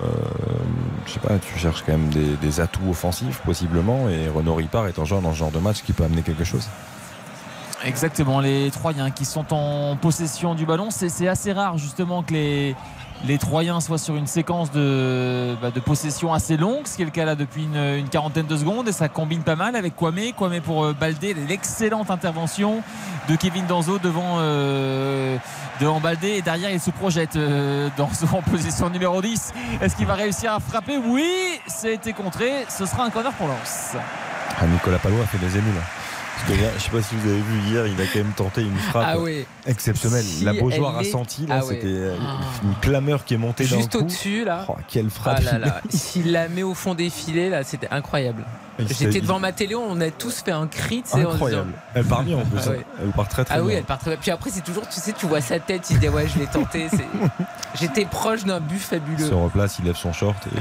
Speaker 7: je sais pas, tu cherches quand même des, des atouts offensifs possiblement. Et Renaud Ripard est un joueur dans ce genre de match qui peut amener quelque chose.
Speaker 2: Exactement, les Troyens qui sont en possession du ballon. C'est assez rare justement que les, les Troyens soient sur une séquence de, bah, de possession assez longue, ce qui est le cas là depuis une, quarantaine de secondes. Et ça combine pas mal avec Kwame. Kwame pour euh, Baldé, l'excellente intervention de Kevin Danzo devant, euh, Baldé. Et derrière, il se projette euh, Danzo en position numéro 10. Est-ce qu'il va réussir à frapper? Oui, ça a été contré. Ce sera un corner pour Lens.
Speaker 7: Ah, Nicolas Palot a fait des émules. Hein. Je sais pas si vous avez vu hier, il a quand même tenté une frappe
Speaker 4: Ah ouais.
Speaker 7: exceptionnelle.
Speaker 4: Si
Speaker 7: la Beaujoire a senti, là,
Speaker 4: Ah
Speaker 7: c'était euh,
Speaker 4: Ah.
Speaker 7: une clameur qui est montée d'un
Speaker 4: Juste au-dessus là.
Speaker 7: Oh, quelle frappe
Speaker 4: Ah là là, s'il la met au fond des filets là, c'était incroyable.
Speaker 7: Il
Speaker 4: J'étais
Speaker 7: il-
Speaker 4: devant ma télé, on a tous fait un cri,
Speaker 7: Incroyable.
Speaker 4: disant-
Speaker 7: Elle part bien en plus.
Speaker 4: Ouais.
Speaker 7: Elle part très très
Speaker 4: Ah oui,
Speaker 7: bien.
Speaker 4: elle part très bien. Puis après, c'est toujours, tu sais, tu vois sa tête, il dit ouais, je l'ai tenté. c'est- J'étais proche d'un but
Speaker 7: Il
Speaker 4: fabuleux.
Speaker 7: se replace, il lève son short et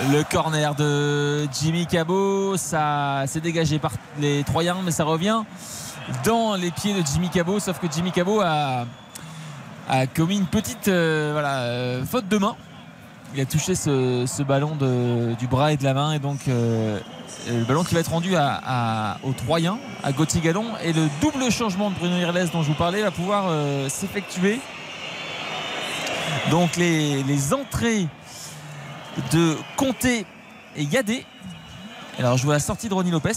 Speaker 2: Le corner de Jimmy Cabot, ça s'est dégagé par les Troyens, mais ça revient dans les pieds de Jimmy Cabot. Sauf que Jimmy Cabot a, commis une petite euh, euh, faute de main. Il a touché ce, ballon du bras et de la main, et donc euh, le ballon qui va être rendu aux Troyens, à Gauthier Gallon. Et le double changement de Bruno Irles dont je vous parlais va pouvoir s'effectuer. Donc les entrées de Comté et Yadé. Alors je vois la sortie de Ronnie Lopez.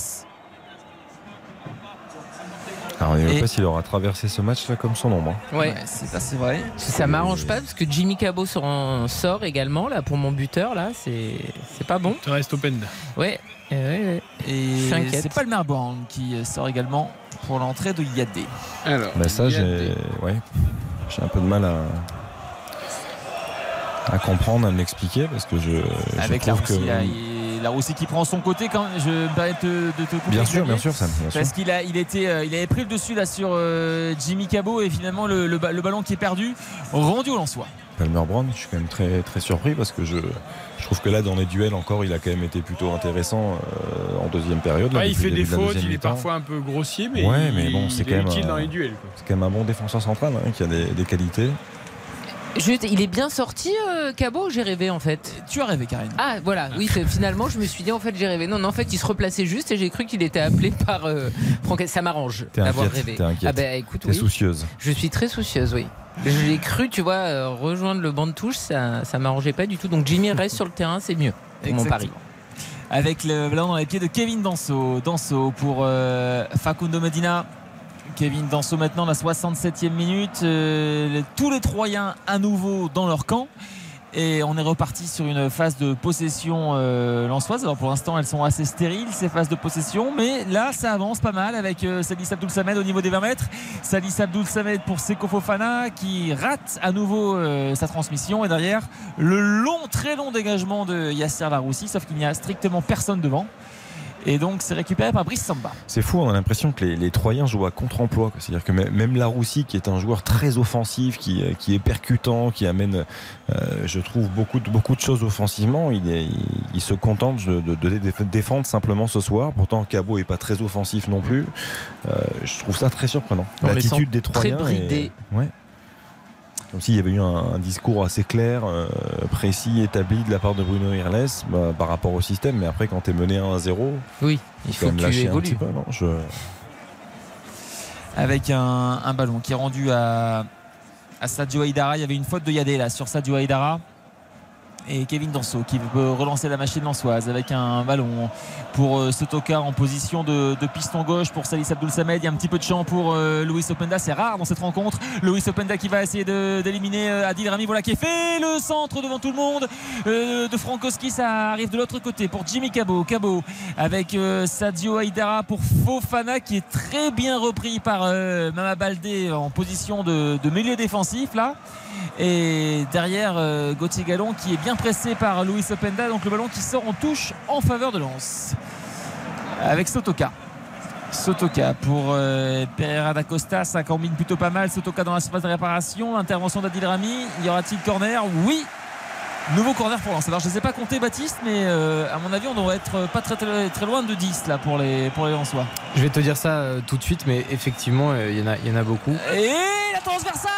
Speaker 7: Alors,
Speaker 2: Et-
Speaker 7: Lopez, il aura traversé ce match comme son ombre. hein.
Speaker 4: Ouais.
Speaker 2: c'est ça, c'est vrai.
Speaker 4: Ça m'arrange pas parce que Jimmy Cabot sort, en- sort également là pour mon buteur là, c'est c'est pas bon.
Speaker 1: Tu restes open.
Speaker 4: Ouais. ouais, ouais.
Speaker 2: Et
Speaker 4: Je suis inquiète.
Speaker 2: c'est Palmer Brown qui sort également pour l'entrée de Yadé.
Speaker 1: Alors,
Speaker 7: Bah, ça, j'ai ouais, j'ai un peu de mal à, à comprendre, à me l'expliquer parce que je, je
Speaker 2: Avec la
Speaker 7: trouve que.
Speaker 2: Russie, là, il- la Russie qui prend son côté quand je me permets de, te- de te couper,
Speaker 7: Bien sûr, bien sûr, Sam, bien sûr.
Speaker 2: Parce qu'il a, il était, euh, il avait pris le dessus là sur euh, Jimmy Cabot et finalement le, le ba- le ballon qui est perdu rendu au Lensois.
Speaker 7: Palmer Brown, je suis quand même très, très surpris parce que je, je trouve que là, dans les duels encore, il a quand même été plutôt intéressant euh, en deuxième période. là,
Speaker 1: Ouais, il fait des fautes, il est parfois un peu grossier, mais,
Speaker 7: Ouais,
Speaker 1: il,
Speaker 7: mais bon,
Speaker 1: il
Speaker 7: c'est
Speaker 1: est
Speaker 7: quand même
Speaker 1: utile dans les duels.
Speaker 7: C'est quand même un bon défenseur central hein, qui a des, des qualités.
Speaker 4: Juste, il est bien sorti, euh, Cabot, ou j'ai rêvé en fait.
Speaker 2: Tu as rêvé, Karine.
Speaker 4: Ah, voilà, oui, finalement, je me suis dit, en fait, j'ai rêvé. Non, non, en fait, il se replaçait juste et j'ai cru qu'il était appelé par euh, Franck. Ça m'arrange
Speaker 7: T'es
Speaker 4: d'avoir
Speaker 7: inquiète,
Speaker 4: rêvé.
Speaker 7: t'es inquiète.
Speaker 4: Ah, bah écoute,
Speaker 7: T'es
Speaker 4: oui.
Speaker 7: soucieuse.
Speaker 4: Je suis très soucieuse, oui. Je l'ai cru, tu vois, euh, rejoindre le banc de touche, ça, ça m'arrangeait pas du tout. Donc Jimmy reste sur le terrain, c'est mieux pour mon pari.
Speaker 2: Exactement. Avec le ballon dans les pieds de Kevin Danso. Danso pour euh, Facundo Medina. Kevin Danso maintenant la 67e minute. Euh, tous les Troyens à nouveau dans leur camp. Et on est reparti sur une phase de possession euh, lançoise. Alors pour l'instant, elles sont assez stériles, ces phases de possession. Mais là, ça avance pas mal avec euh, Salis Abdoul Samed au niveau des 20 mètres. Salis Abdoul Samed pour Seko Fofana qui rate à nouveau euh, sa transmission. Et derrière, le long, très long dégagement de Yasser Laroussi. Sauf qu'il n'y a strictement personne devant. Et donc, c'est récupéré par Brice Samba.
Speaker 7: C'est fou, on a l'impression que les, les Troyens jouent à contre-emploi. C'est-à-dire que même, même Laroussi, qui est un joueur très offensif, qui, euh, qui est percutant, qui amène, euh, je trouve, beaucoup de, beaucoup de choses offensivement, il, est- il, il se contente de, de- de déf- défendre simplement ce soir. Pourtant, Cabot est pas très offensif non plus. Euh, je trouve ça très surprenant. L'attitude des
Speaker 4: très
Speaker 7: Troyens. est-
Speaker 4: bridés.
Speaker 7: ouais. Comme s'il y avait eu un, un discours assez clair, euh, précis, établi de la part de Bruno Irles bah, par rapport au système. Mais après, quand tu es mené 1 à 0,
Speaker 4: Oui, il
Speaker 7: faut
Speaker 4: que tu
Speaker 7: un
Speaker 4: évolues.
Speaker 7: petit peu. Non? Je...
Speaker 2: avec un, un ballon qui est rendu à, à Sadio Haidara. Il y avait une faute de Yadé là sur Sadio Haidara. Et Kevin Danso qui veut relancer la machine lançoise avec un ballon pour euh, Sotoka en position de, piston gauche pour Salis Abdul Samed. Il y a un petit peu de champ pour euh, Louis Openda. C'est rare dans cette rencontre. Louis Openda qui va essayer d'éliminer euh, Adil Rami. Voilà qui est fait. Le centre devant tout le monde euh, de Frankowski. Ça arrive de l'autre côté pour Jimmy Cabo. Cabo avec Sadio Haidara pour Fofana qui est très bien repris par Mama Baldé en position de, de milieu défensif là. Et derrière euh, Gauthier Gallon qui est bien pressé par Louis Openda. Donc le ballon qui sort en touche en faveur de Lens. Avec Sotoka. Sotoka pour euh, Pereira da Costa, ça combine plutôt pas mal. Sotoka dans la surface de réparation, intervention d'Adil Rami. Y aura-t-il corner? Oui. Nouveau corner pour Lens. Alors je ne sais pas compter Baptiste, mais euh, à mon avis on devrait être pas très, très, très loin de 10 là pour les, pour les Lensois.
Speaker 3: Je vais te dire ça euh, tout de suite, mais effectivement, euh, il y, en a- il y en a beaucoup.
Speaker 2: Et la transversale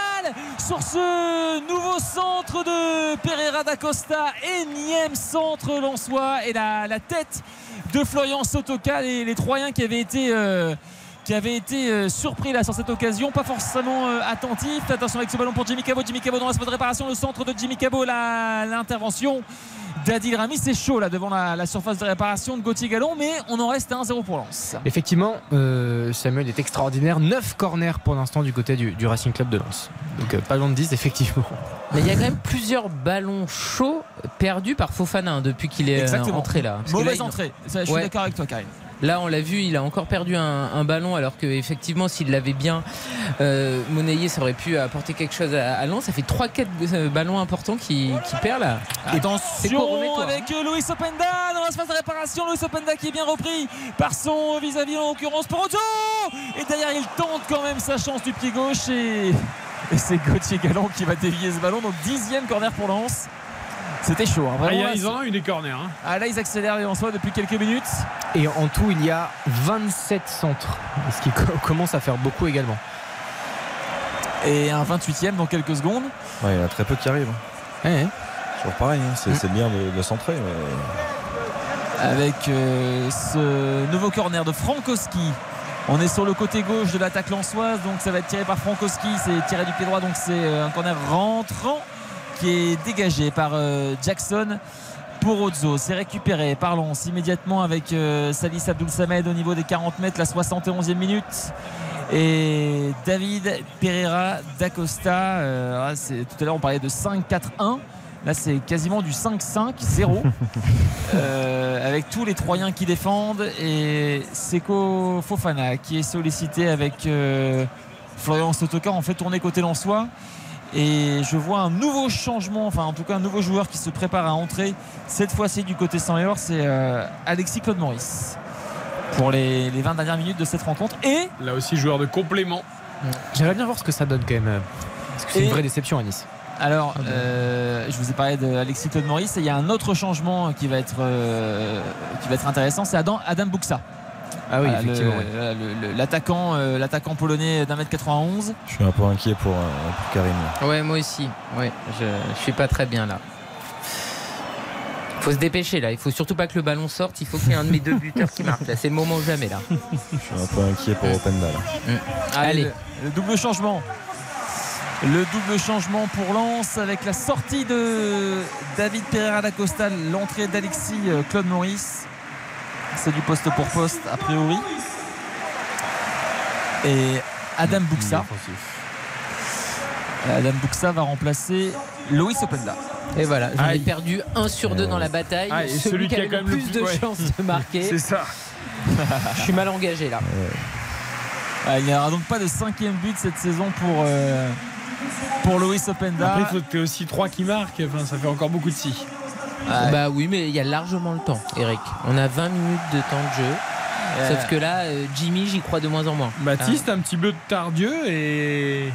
Speaker 2: sur ce nouveau centre de Pereira da Costa, énième centre lensois et la, la tête de Florian Sotoka, les, les Troyens qui avaient été, qui avaient été euh, surpris là sur cette occasion, pas forcément euh, attentifs. Attention avec ce ballon pour Jimmy Cabo, Jimmy Cabo dans la spot de réparation, le centre de Jimmy Cabo, la- l'intervention d'Adil Rami, c'est chaud là devant la, la surface de réparation de Gauthier Gallon, mais on en reste à 1-0 pour Lens.
Speaker 3: Effectivement, euh, Samuel est extraordinaire. 9 corners pour l'instant du côté du, du Racing Club de Lens. Donc euh, pas loin de 10, effectivement.
Speaker 4: Mais il y a quand même plusieurs ballons chauds perdus par Fofana hein, depuis qu'il est
Speaker 2: Exactement.
Speaker 4: entré là.
Speaker 2: Mauvaise
Speaker 4: là, il-
Speaker 2: entrée, Ça, je suis
Speaker 4: Ouais.
Speaker 2: d'accord avec toi Karine.
Speaker 4: Là, on l'a vu, il a encore perdu un, un ballon, alors que effectivement, s'il l'avait bien euh, monnayé, ça aurait pu apporter quelque chose à, à Lens. Ça fait 3-4 ballons importants qui, qui perd là. C'est quoi,
Speaker 2: Attention
Speaker 4: hein.
Speaker 2: avec Louis Openda dans la phase de réparation. Louis Openda qui est bien repris par son vis-à-vis en l'occurrence Porto. Et derrière il tente quand même sa chance du pied gauche et, et c'est Gauthier Gallon qui va dévier ce ballon. Donc dixième corner pour Lens. C'était chaud. hein.
Speaker 1: Ah, il y
Speaker 2: Vraiment,
Speaker 1: a-
Speaker 2: là,
Speaker 1: ils en ont eu des corners. hein.
Speaker 2: ah, là ils accélèrent les Lensois depuis quelques minutes.
Speaker 3: Et en tout, il y a 27 centres. Ce qui co- commence à faire beaucoup également.
Speaker 2: Et un 28e dans quelques secondes.
Speaker 7: Ouais, il y en a très peu qui arrivent.
Speaker 3: Ouais.
Speaker 7: Toujours pareil, hein. c'est bien de, de centrer. mais-
Speaker 2: avec euh, ce nouveau corner de Frankowski. On est sur le côté gauche de l'attaque lançoise, donc ça va être tiré par Frankowski, c'est tiré du pied droit, donc c'est euh, un corner rentrant qui est dégagé par euh, Jackson pour Ozzo. C'est récupéré par Lens immédiatement avec euh, Salis Abdul Samed au niveau des 40 mètres, la 71e minute. Et David Pereira d'Acosta, euh, ah, tout à l'heure on parlait de 5-4-1. Là, c'est quasiment du 5-5-0 euh, avec tous les Troyens qui défendent et Seko Fofana qui est sollicité avec euh, Florian Sotoka. On fait tourner côté Lensois et je vois un nouveau changement, enfin en tout cas un nouveau joueur qui se prépare à entrer cette fois-ci du côté sans c'est euh, Alexis Claude Maurice pour les, les 20 dernières minutes de cette rencontre et
Speaker 1: Là aussi, joueur de complément.
Speaker 3: J'aimerais bien voir ce que ça donne quand même. Parce que c'est une vraie déception à Nice.
Speaker 2: Alors, euh, je vous ai parlé d'Alexis Claude Maurice et il y a un autre changement qui va être, euh, qui va être intéressant, c'est Adam, Adam Buxa.
Speaker 3: Ah oui,
Speaker 2: le-
Speaker 3: effectivement.
Speaker 2: L'attaquant euh, l'attaquant polonais d'un mètre 91.
Speaker 7: Je suis un peu inquiet pour, euh, pour Karim.
Speaker 4: Ouais, moi aussi. Ouais, je, je suis pas très bien là. Faut se dépêcher là. Il faut surtout pas que le ballon sorte. Il faut qu'il y ait un de mes deux buteurs qui marque. Là, c'est le moment ou jamais là.
Speaker 7: Je suis un peu inquiet pour Openda. là.
Speaker 4: Allez.
Speaker 2: Le, le double changement. Le double changement pour Lens avec la sortie de David Pereira d'Acosta, l'entrée d'Alexis euh, Claude Maurice. C'est du poste pour poste a priori. Et Adam Buxa. Adam Buxa va remplacer Loïs Openda.
Speaker 4: Et voilà, j'en ai perdu un sur deux dans la bataille.
Speaker 1: Ah, et celui qui a quand
Speaker 4: le plus
Speaker 1: plus-
Speaker 4: de
Speaker 1: ouais.
Speaker 4: chances de marquer.
Speaker 1: C'est ça.
Speaker 4: Je suis mal engagé là.
Speaker 2: Il n'y aura donc pas de cinquième but cette saison pour, euh, pour Loïs Openda.
Speaker 1: Après, il faut que tu aies aussi 3 qui marquent. Enfin, ça fait encore beaucoup de si.
Speaker 2: Ouais.
Speaker 4: Bah oui, mais il y a largement le temps, Eric. On a 20 minutes de temps de jeu. Sauf que là, euh, Jimmy, j'y crois de moins en moins.
Speaker 1: Baptiste, un petit peu de Tardieu et.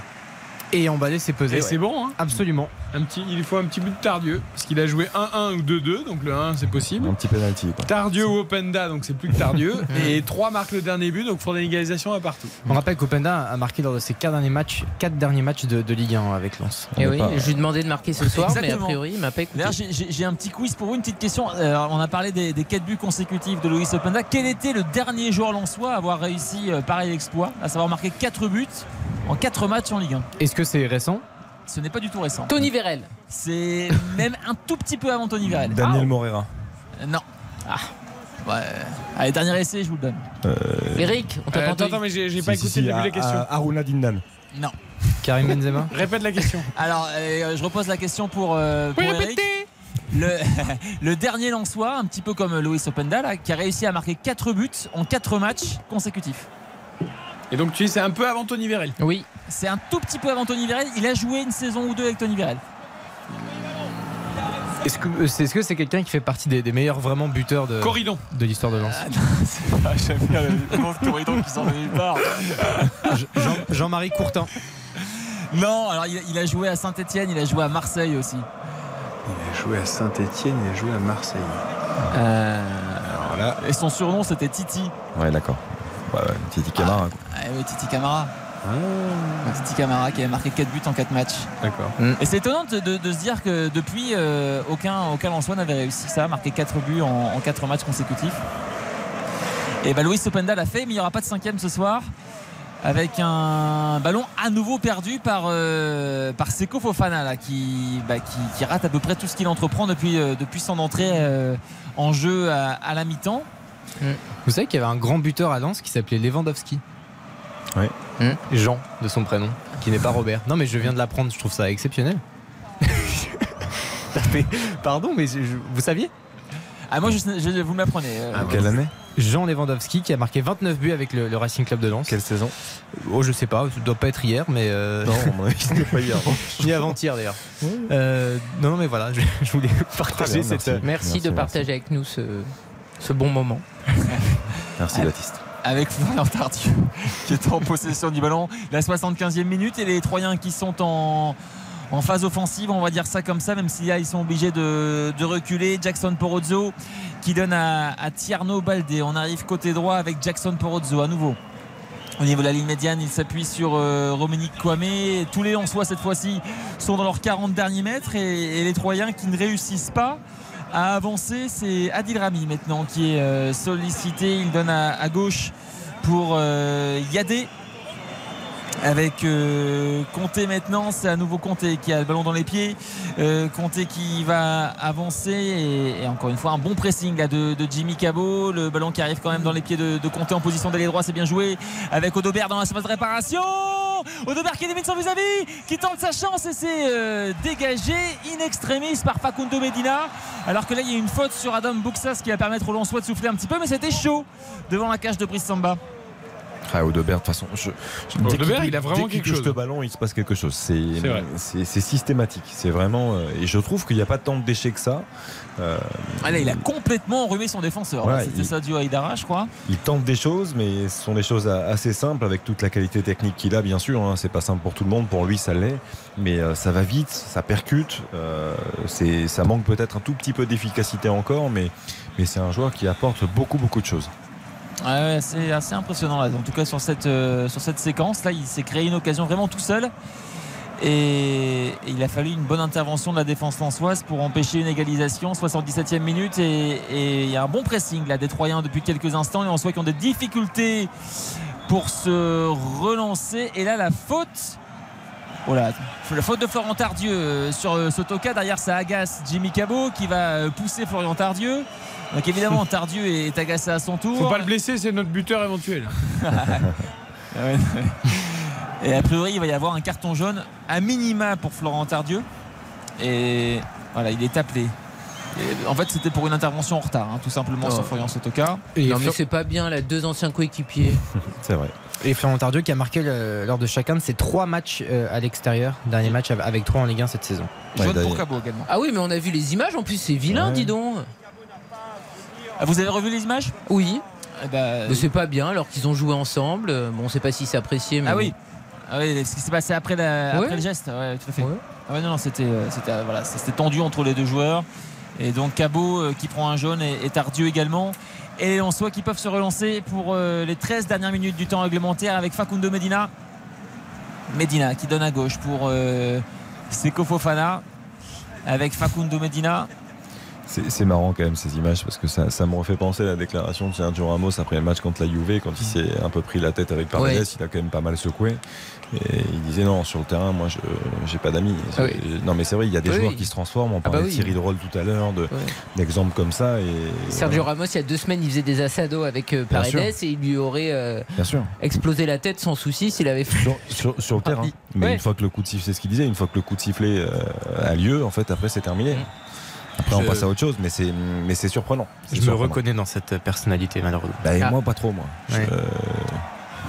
Speaker 3: Et emballé, c'est pesé.
Speaker 1: Et
Speaker 3: ouais.
Speaker 1: c'est bon, hein
Speaker 3: Absolument.
Speaker 1: un petit, Il faut un petit bout de Tardieu. Parce qu'il a joué 1-1 ou 2-2. Donc le 1, c'est possible.
Speaker 7: Un petit penalty. Quoi.
Speaker 1: Tardieu ou Openda, donc c'est plus que Tardieu. et 3 marquent le dernier but, donc il faudra une égalisation à partout.
Speaker 3: On rappelle qu'Openda a marqué lors de ses 4 derniers matchs, 4 derniers matchs de, de Ligue 1 avec Lens.
Speaker 4: Et
Speaker 7: On
Speaker 4: oui,
Speaker 7: pas-
Speaker 4: je lui demandais de marquer ce soir, mais a priori, il m'a pas écouté.
Speaker 2: J'ai- un petit quiz pour vous, une petite question. Euh, on a parlé des, des 4 buts consécutifs de Loïs Openda. Quel était le dernier joueur lensois à avoir réussi euh, pareil exploit, à savoir marquer 4 buts en 4 matchs en Ligue 1
Speaker 3: Est-ce que c'est récent
Speaker 2: Ce n'est pas du tout récent.
Speaker 4: Tony Vérel.
Speaker 2: C'est même un tout petit peu avant Tony Vérel.
Speaker 7: Daniel Morera.
Speaker 2: Euh, Non. Ah. Ouais. Allez, dernier essai, je vous le donne.
Speaker 4: Eric, on t'a
Speaker 1: Euh,
Speaker 4: pas
Speaker 1: attends,
Speaker 4: entendu.
Speaker 1: attends, mais j'ai j'ai pas écouté le début de la question.
Speaker 7: Aruna Dindan.
Speaker 2: Non.
Speaker 3: Karim Benzema
Speaker 1: Répète la question.
Speaker 2: Alors, euh, je repose la question pour, euh, pour
Speaker 1: Oui,
Speaker 2: Eric. Le, le dernier Lançois, un petit peu comme Loïs Openda, là, qui a réussi à marquer 4 buts en 4 matchs consécutifs.
Speaker 1: Et donc tu dis c'est un peu avant Tony Vérel.
Speaker 4: Oui.
Speaker 2: C'est un tout petit peu avant Tony Vérel. Il a joué une saison ou deux avec Tony Vérel.
Speaker 3: Est-ce que euh, c'est -ce que c'est quelqu'un qui fait partie des, des meilleurs vraiment buteurs de,
Speaker 1: Corridon.
Speaker 3: de l'histoire de Lens
Speaker 2: Ah, J'aime bien le pauvre Corridon qui sort de nulle part.
Speaker 3: Jean- Jean-Marie Courtin.
Speaker 2: Non, alors il, il a joué à Saint-Etienne, il a joué à Marseille aussi.
Speaker 17: Il a joué à Saint-Etienne, il a joué à Marseille.
Speaker 2: Alors
Speaker 7: là.
Speaker 2: Et son surnom c'était Titi.
Speaker 7: Ouais, d'accord. Ouais, ouais, Titi Camara. quoi.
Speaker 2: Ah oui, Titi Camara. Titi Camara qui avait marqué 4 buts en 4 matchs.
Speaker 7: D'accord.
Speaker 2: Et c'est étonnant de, de- de se dire que depuis, euh, aucun, aucun Lensois n'avait réussi ça, marquer 4 buts en, en 4 matchs consécutifs. Et bah, Louis Openda l'a fait, mais il n'y aura pas de cinquième ce soir. Avec un ballon à nouveau perdu par, euh, par Seko Fofana là, qui, bah, qui, qui rate à peu près tout ce qu'il entreprend depuis, euh, depuis son entrée euh, en jeu à, à la mi-temps.
Speaker 3: Vous savez qu'il y avait un grand buteur à Lens qui s'appelait Lewandowski.
Speaker 7: Oui.
Speaker 3: Jean de son prénom, qui n'est pas Robert. Non mais je viens de l'apprendre, je trouve ça exceptionnel. Mais, Pardon, mais je- je- vous saviez?
Speaker 2: Ah, moi, je, je- vous m'apprenez. euh,
Speaker 7: En quelle année?
Speaker 3: Jean Lewandowski qui a marqué 29 buts avec le, le Racing Club de Lens.
Speaker 7: Quelle saison?
Speaker 3: Oh, je sais pas, ça doit pas être hier, mais. euh,
Speaker 7: Non, c'était pas hier.
Speaker 3: Ni avant-hier d'ailleurs. Euh, non, mais voilà, je, je voulais partager
Speaker 7: bien,
Speaker 3: cette.
Speaker 7: merci.
Speaker 4: Merci,
Speaker 7: Merci,
Speaker 4: de
Speaker 7: merci.
Speaker 4: partager avec nous ce, ce bon moment.
Speaker 7: Merci. Baptiste.
Speaker 2: avec Florian Tardieu qui est en possession du ballon. La 75e minute et les Troyens qui sont en, en phase offensive, on va dire ça comme ça, même si là ils sont obligés de, de reculer. Jackson Porozzo qui donne à, à Tierno Baldé. On arrive côté droit avec Jackson Porozzo à nouveau. Au niveau de la ligne médiane, il s'appuie sur euh, Romenick Kwame. Tous les Lensois cette fois-ci sont dans leurs 40 derniers mètres et, et les Troyens qui ne réussissent pas à avancer, c'est Adil Rami maintenant qui est euh, sollicité. Il donne à, gauche pour euh, Yadé. Avec euh, Conté maintenant, c'est à nouveau Conté qui a le ballon dans les pieds. Euh, Conté qui va avancer et, encore une fois un bon pressing là, de, Jimmy Cabot. Le ballon qui arrive quand même dans les pieds de, de Conté en position d'aller droit, c'est bien joué. Avec Odobert dans la surface de réparation. Odobert qui élimine son vis-à-vis, qui tente sa chance et c'est euh, dégagé in extremis par Facundo Medina. Alors que là il y a une faute sur Adam Buxas qui va permettre au Lensois de souffler un petit peu, mais c'était chaud devant la cage de Brice Samba.
Speaker 7: Ah, Audebert, de toute façon, je, je- dès
Speaker 1: Audebert, il a vraiment
Speaker 7: dès qu'il
Speaker 1: quelque
Speaker 7: touche
Speaker 1: chose.
Speaker 7: le ballon, il se passe quelque chose. C'est systématique. C'est vraiment. euh, et je trouve qu'il n'y a pas tant de déchets que ça. Euh,
Speaker 2: Ah là, il a complètement enrhumé son défenseur.
Speaker 7: Ouais,
Speaker 2: C'était ça du Haïdara, je crois.
Speaker 7: il tente des choses, mais ce sont des choses assez simples avec toute la qualité technique qu'il a, bien sûr. hein. C'est pas simple pour tout le monde, pour lui ça l'est, mais euh, ça va vite, ça percute. euh, ça manque peut-être un tout petit peu d'efficacité encore, mais, mais c'est un joueur qui apporte beaucoup, beaucoup de choses.
Speaker 2: Ouais, c'est assez impressionnant là. En tout cas sur cette, euh, sur cette séquence là, il s'est créé une occasion vraiment tout seul. Et, et il a fallu une bonne intervention de la défense lançoise pour empêcher une égalisation. 77e minute et, et il y a un bon pressing là des Troyens depuis quelques instants. Les Lensois qui ont des difficultés pour se relancer. Et là la faute. Oh la faute de Florent Tardieu euh, sur euh, Sotoka. Derrière, ça agace Jimmy Cabot qui va euh, pousser Florian Tardieu. Donc évidemment, Tardieu est agacé à son tour.
Speaker 1: Faut pas le blesser, c'est notre buteur éventuel.
Speaker 2: Ah. Et a priori, il va y avoir un carton jaune à minima pour Florent Tardieu. Et voilà, il est appelé. Et en fait, c'était pour une intervention en retard, hein, tout simplement,
Speaker 4: Oh.
Speaker 2: sur Florian Sotoka.
Speaker 3: Et
Speaker 4: non, mais c'est pas bien, là, deux anciens coéquipiers.
Speaker 7: C'est vrai.
Speaker 3: Et Florent Tardieu qui a marqué le- lors de chacun de ses trois matchs euh, à l'extérieur, dernier match av- avec trois en Ligue 1 cette saison.
Speaker 7: Ouais,
Speaker 2: Jaune pour Cabot également.
Speaker 4: Ah oui, mais on a vu les images, en plus, c'est vilain,
Speaker 7: Ouais.
Speaker 4: dis donc.
Speaker 2: Ah, vous avez revu les images
Speaker 4: Oui,
Speaker 2: Eh ben,
Speaker 4: mais c'est pas bien, alors qu'ils ont joué ensemble. Euh, Bon, on sait pas si c'est apprécié, mais.
Speaker 2: Ah oui. Ah oui, ce qui s'est passé après, la-
Speaker 4: Ouais.
Speaker 2: après le geste, ouais, tout à fait.
Speaker 4: Ouais.
Speaker 2: Ah non, non, c'était, euh, c'était, euh, voilà, c'était tendu entre les deux joueurs. Et donc Cabot qui prend un jaune et, et Tardieu également. Et les Lensois qui peuvent se relancer pour euh, les 13 dernières minutes du temps réglementaire avec Facundo Medina. Medina qui donne à gauche pour euh, Seko Fofana avec Facundo Medina.
Speaker 7: C'est marrant quand même ces images parce que ça, ça me refait penser à la déclaration de Sergio Ramos après le match contre la Juve quand il s'est un peu pris la tête avec Paredes,
Speaker 4: Ouais.
Speaker 7: il a quand même pas mal secoué et il disait non sur le terrain moi je j'ai pas d'amis.
Speaker 4: Ah oui.
Speaker 7: Non mais c'est vrai il y a des
Speaker 4: Oui,
Speaker 7: joueurs qui se transforment. On
Speaker 4: Ah bah
Speaker 7: parlait
Speaker 4: oui.
Speaker 7: de Thierry Drôle tout à l'heure de d'exemples comme ça et
Speaker 4: Sergio Ramos, il y a deux semaines, il faisait des assados avec euh, Paredes et il lui aurait euh, explosé la tête sans souci s'il avait fait.
Speaker 7: sur, sur le terrain. Mais
Speaker 4: Ouais.
Speaker 7: une fois que le coup de sifflet, c'est ce qu'il disait, une fois que le coup de sifflet euh, a lieu, en fait, après c'est terminé. Après, on passe à autre chose, mais c'est mais c'est surprenant. C'est
Speaker 3: Je me reconnais dans cette personnalité, malheureusement.
Speaker 7: Bah, et
Speaker 2: Ah.
Speaker 7: moi, pas trop, moi.
Speaker 3: Ouais.
Speaker 7: Je-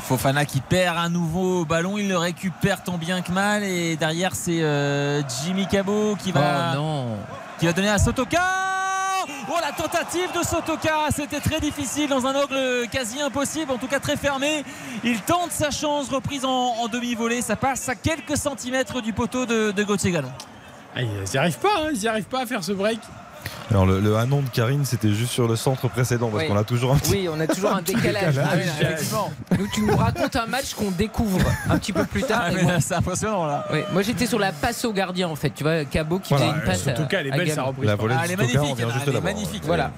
Speaker 2: Fofana qui perd un nouveau ballon, il le récupère tant bien que mal et derrière c'est euh, Jimmy Cabot qui va,
Speaker 4: Oh non.
Speaker 2: qui va donner à Sotoka. Oh la tentative de Sotoka, c'était très difficile dans un angle quasi impossible, en tout cas très fermé. Il tente sa chance, reprise en, en demi-volée, ça passe à quelques centimètres du poteau de, de Gauthier Gallon.
Speaker 1: Ah, ils n'y arrivent pas, hein, ils n'y arrivent pas à faire ce break.
Speaker 7: Alors, le, le Hanon de Karine, c'était juste sur le centre précédent, parce
Speaker 4: Oui.
Speaker 7: qu'on a toujours un petit.
Speaker 4: Oui, on a toujours un décalage.
Speaker 7: décalage.
Speaker 4: Ah oui, effectivement. Nous, tu nous racontes un match qu'on découvre un petit peu plus tard.
Speaker 2: Ah,
Speaker 4: moi-
Speaker 2: c'est impressionnant là.
Speaker 4: Oui, moi j'étais sur la passe au gardien en fait. Tu vois, Cabot qui
Speaker 7: Voilà,
Speaker 4: faisait une passe.
Speaker 1: surtout
Speaker 4: à-
Speaker 1: qu'elle est
Speaker 4: à
Speaker 1: belle, sa reprise.
Speaker 7: La volée
Speaker 2: Ah, elle est magnifique,
Speaker 7: on vient
Speaker 2: elle
Speaker 7: juste
Speaker 2: est magnifique.
Speaker 4: Voilà.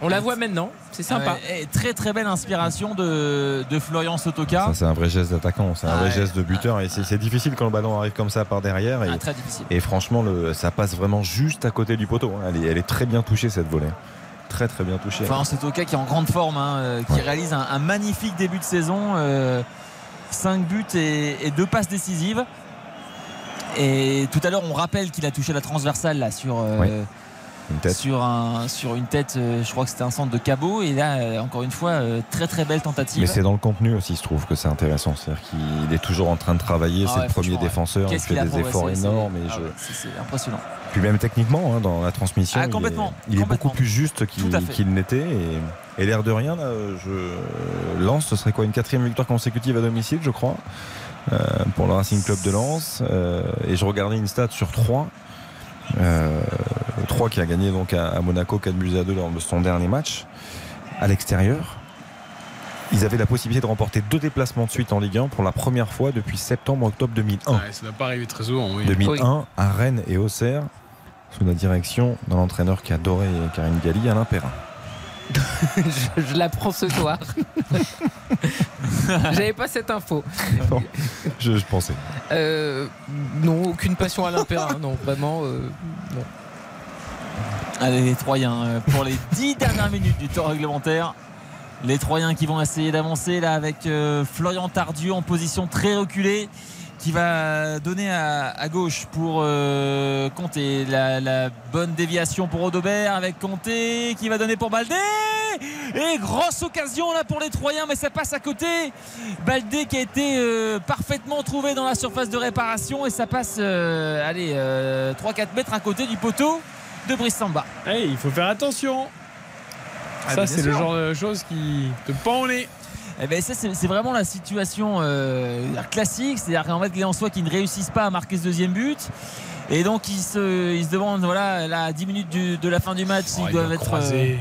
Speaker 4: On la voit maintenant. C'est sympa.
Speaker 2: Ah ouais, et très très belle inspiration de, de Florian Sotoka.
Speaker 7: Ça, c'est un vrai geste d'attaquant, c'est un
Speaker 2: Ah
Speaker 7: vrai
Speaker 2: ouais.
Speaker 7: geste de buteur. Et c'est c'est difficile quand le ballon arrive comme ça par derrière. Et,
Speaker 2: Ah, très difficile.
Speaker 7: et franchement, le, ça passe vraiment juste à côté du poteau. hein. Elle est, elle est très bien touchée, cette volée. Très, très bien touchée.
Speaker 2: Florian Sotoka qui est en grande forme, hein, euh, qui réalise un, un magnifique début de saison. 5 buts et 2 passes décisives. Et tout à l'heure, on rappelle qu'il a touché la transversale là sur. euh.
Speaker 7: Une tête.
Speaker 2: Sur, un, sur une tête, euh, je crois que c'était un centre de cabot. Et là, euh, encore une fois, euh, très très belle tentative.
Speaker 7: Mais c'est dans le contenu aussi, je trouve que c'est intéressant. C'est-à-dire qu'il est toujours en train de travailler.
Speaker 2: Ah
Speaker 7: c'est
Speaker 2: ouais,
Speaker 7: le premier défenseur. Il fait des efforts énormes. Et
Speaker 2: ah
Speaker 7: je...
Speaker 2: ouais, c'est- impressionnant.
Speaker 7: Puis même techniquement, hein, dans la transmission,
Speaker 2: Ah,
Speaker 7: il est-
Speaker 2: complètement,
Speaker 7: beaucoup plus juste qu'il n'était. Et, et l'air de rien, là, je... Lens, ce serait quoi Une quatrième victoire consécutive à domicile, je crois, euh, pour le Racing Club de Lens. Euh, et je regardais une stat sur 3. 3 qui a gagné donc à, à Monaco 4 buts à 2 lors de son dernier match à l'extérieur. Ils avaient la possibilité de remporter deux déplacements de suite en Ligue 1 pour la première fois depuis septembre-octobre 2001.
Speaker 1: Ouais, ça ne va pas arriver très souvent. Oui.
Speaker 7: 2001 à Rennes et Auxerre sous la direction d'un entraîneur qui adorait Karine Galli, Alain Perrin.
Speaker 4: je, je l'apprends ce soir. J'avais pas cette info.
Speaker 7: Bon, je, je pensais.
Speaker 4: Euh, non, aucune passion à Perrin. Non, vraiment. euh, non.
Speaker 2: Allez, les Troyens, euh, pour les 10 dernières minutes du temps réglementaire. Les Troyens qui vont essayer d'avancer là avec euh, Florian Tardieu en position très reculée qui va donner à, à gauche pour euh, Comté la, la bonne déviation pour Odobert avec Comté qui va donner pour Baldé. Et grosse occasion là pour les Troyens mais ça passe à côté. Baldé qui a été euh, parfaitement trouvé dans la surface de réparation. Et ça passe euh, allez 3-4 mètres à côté du poteau de Brice Samba.
Speaker 1: Hey, il faut faire attention.
Speaker 2: Ah,
Speaker 1: ça, c'est le genre de choses qui te pend au nez.
Speaker 2: Eh ben ça c'est vraiment la situation euh, classique, c'est-à-dire qu'en fait les Lensois qui ne réussissent pas à marquer ce deuxième but. Et donc ils se, ils se demandent voilà là à 10 minutes du- de la fin du match s'ils
Speaker 1: Oh,
Speaker 2: doivent
Speaker 1: doit
Speaker 2: être euh,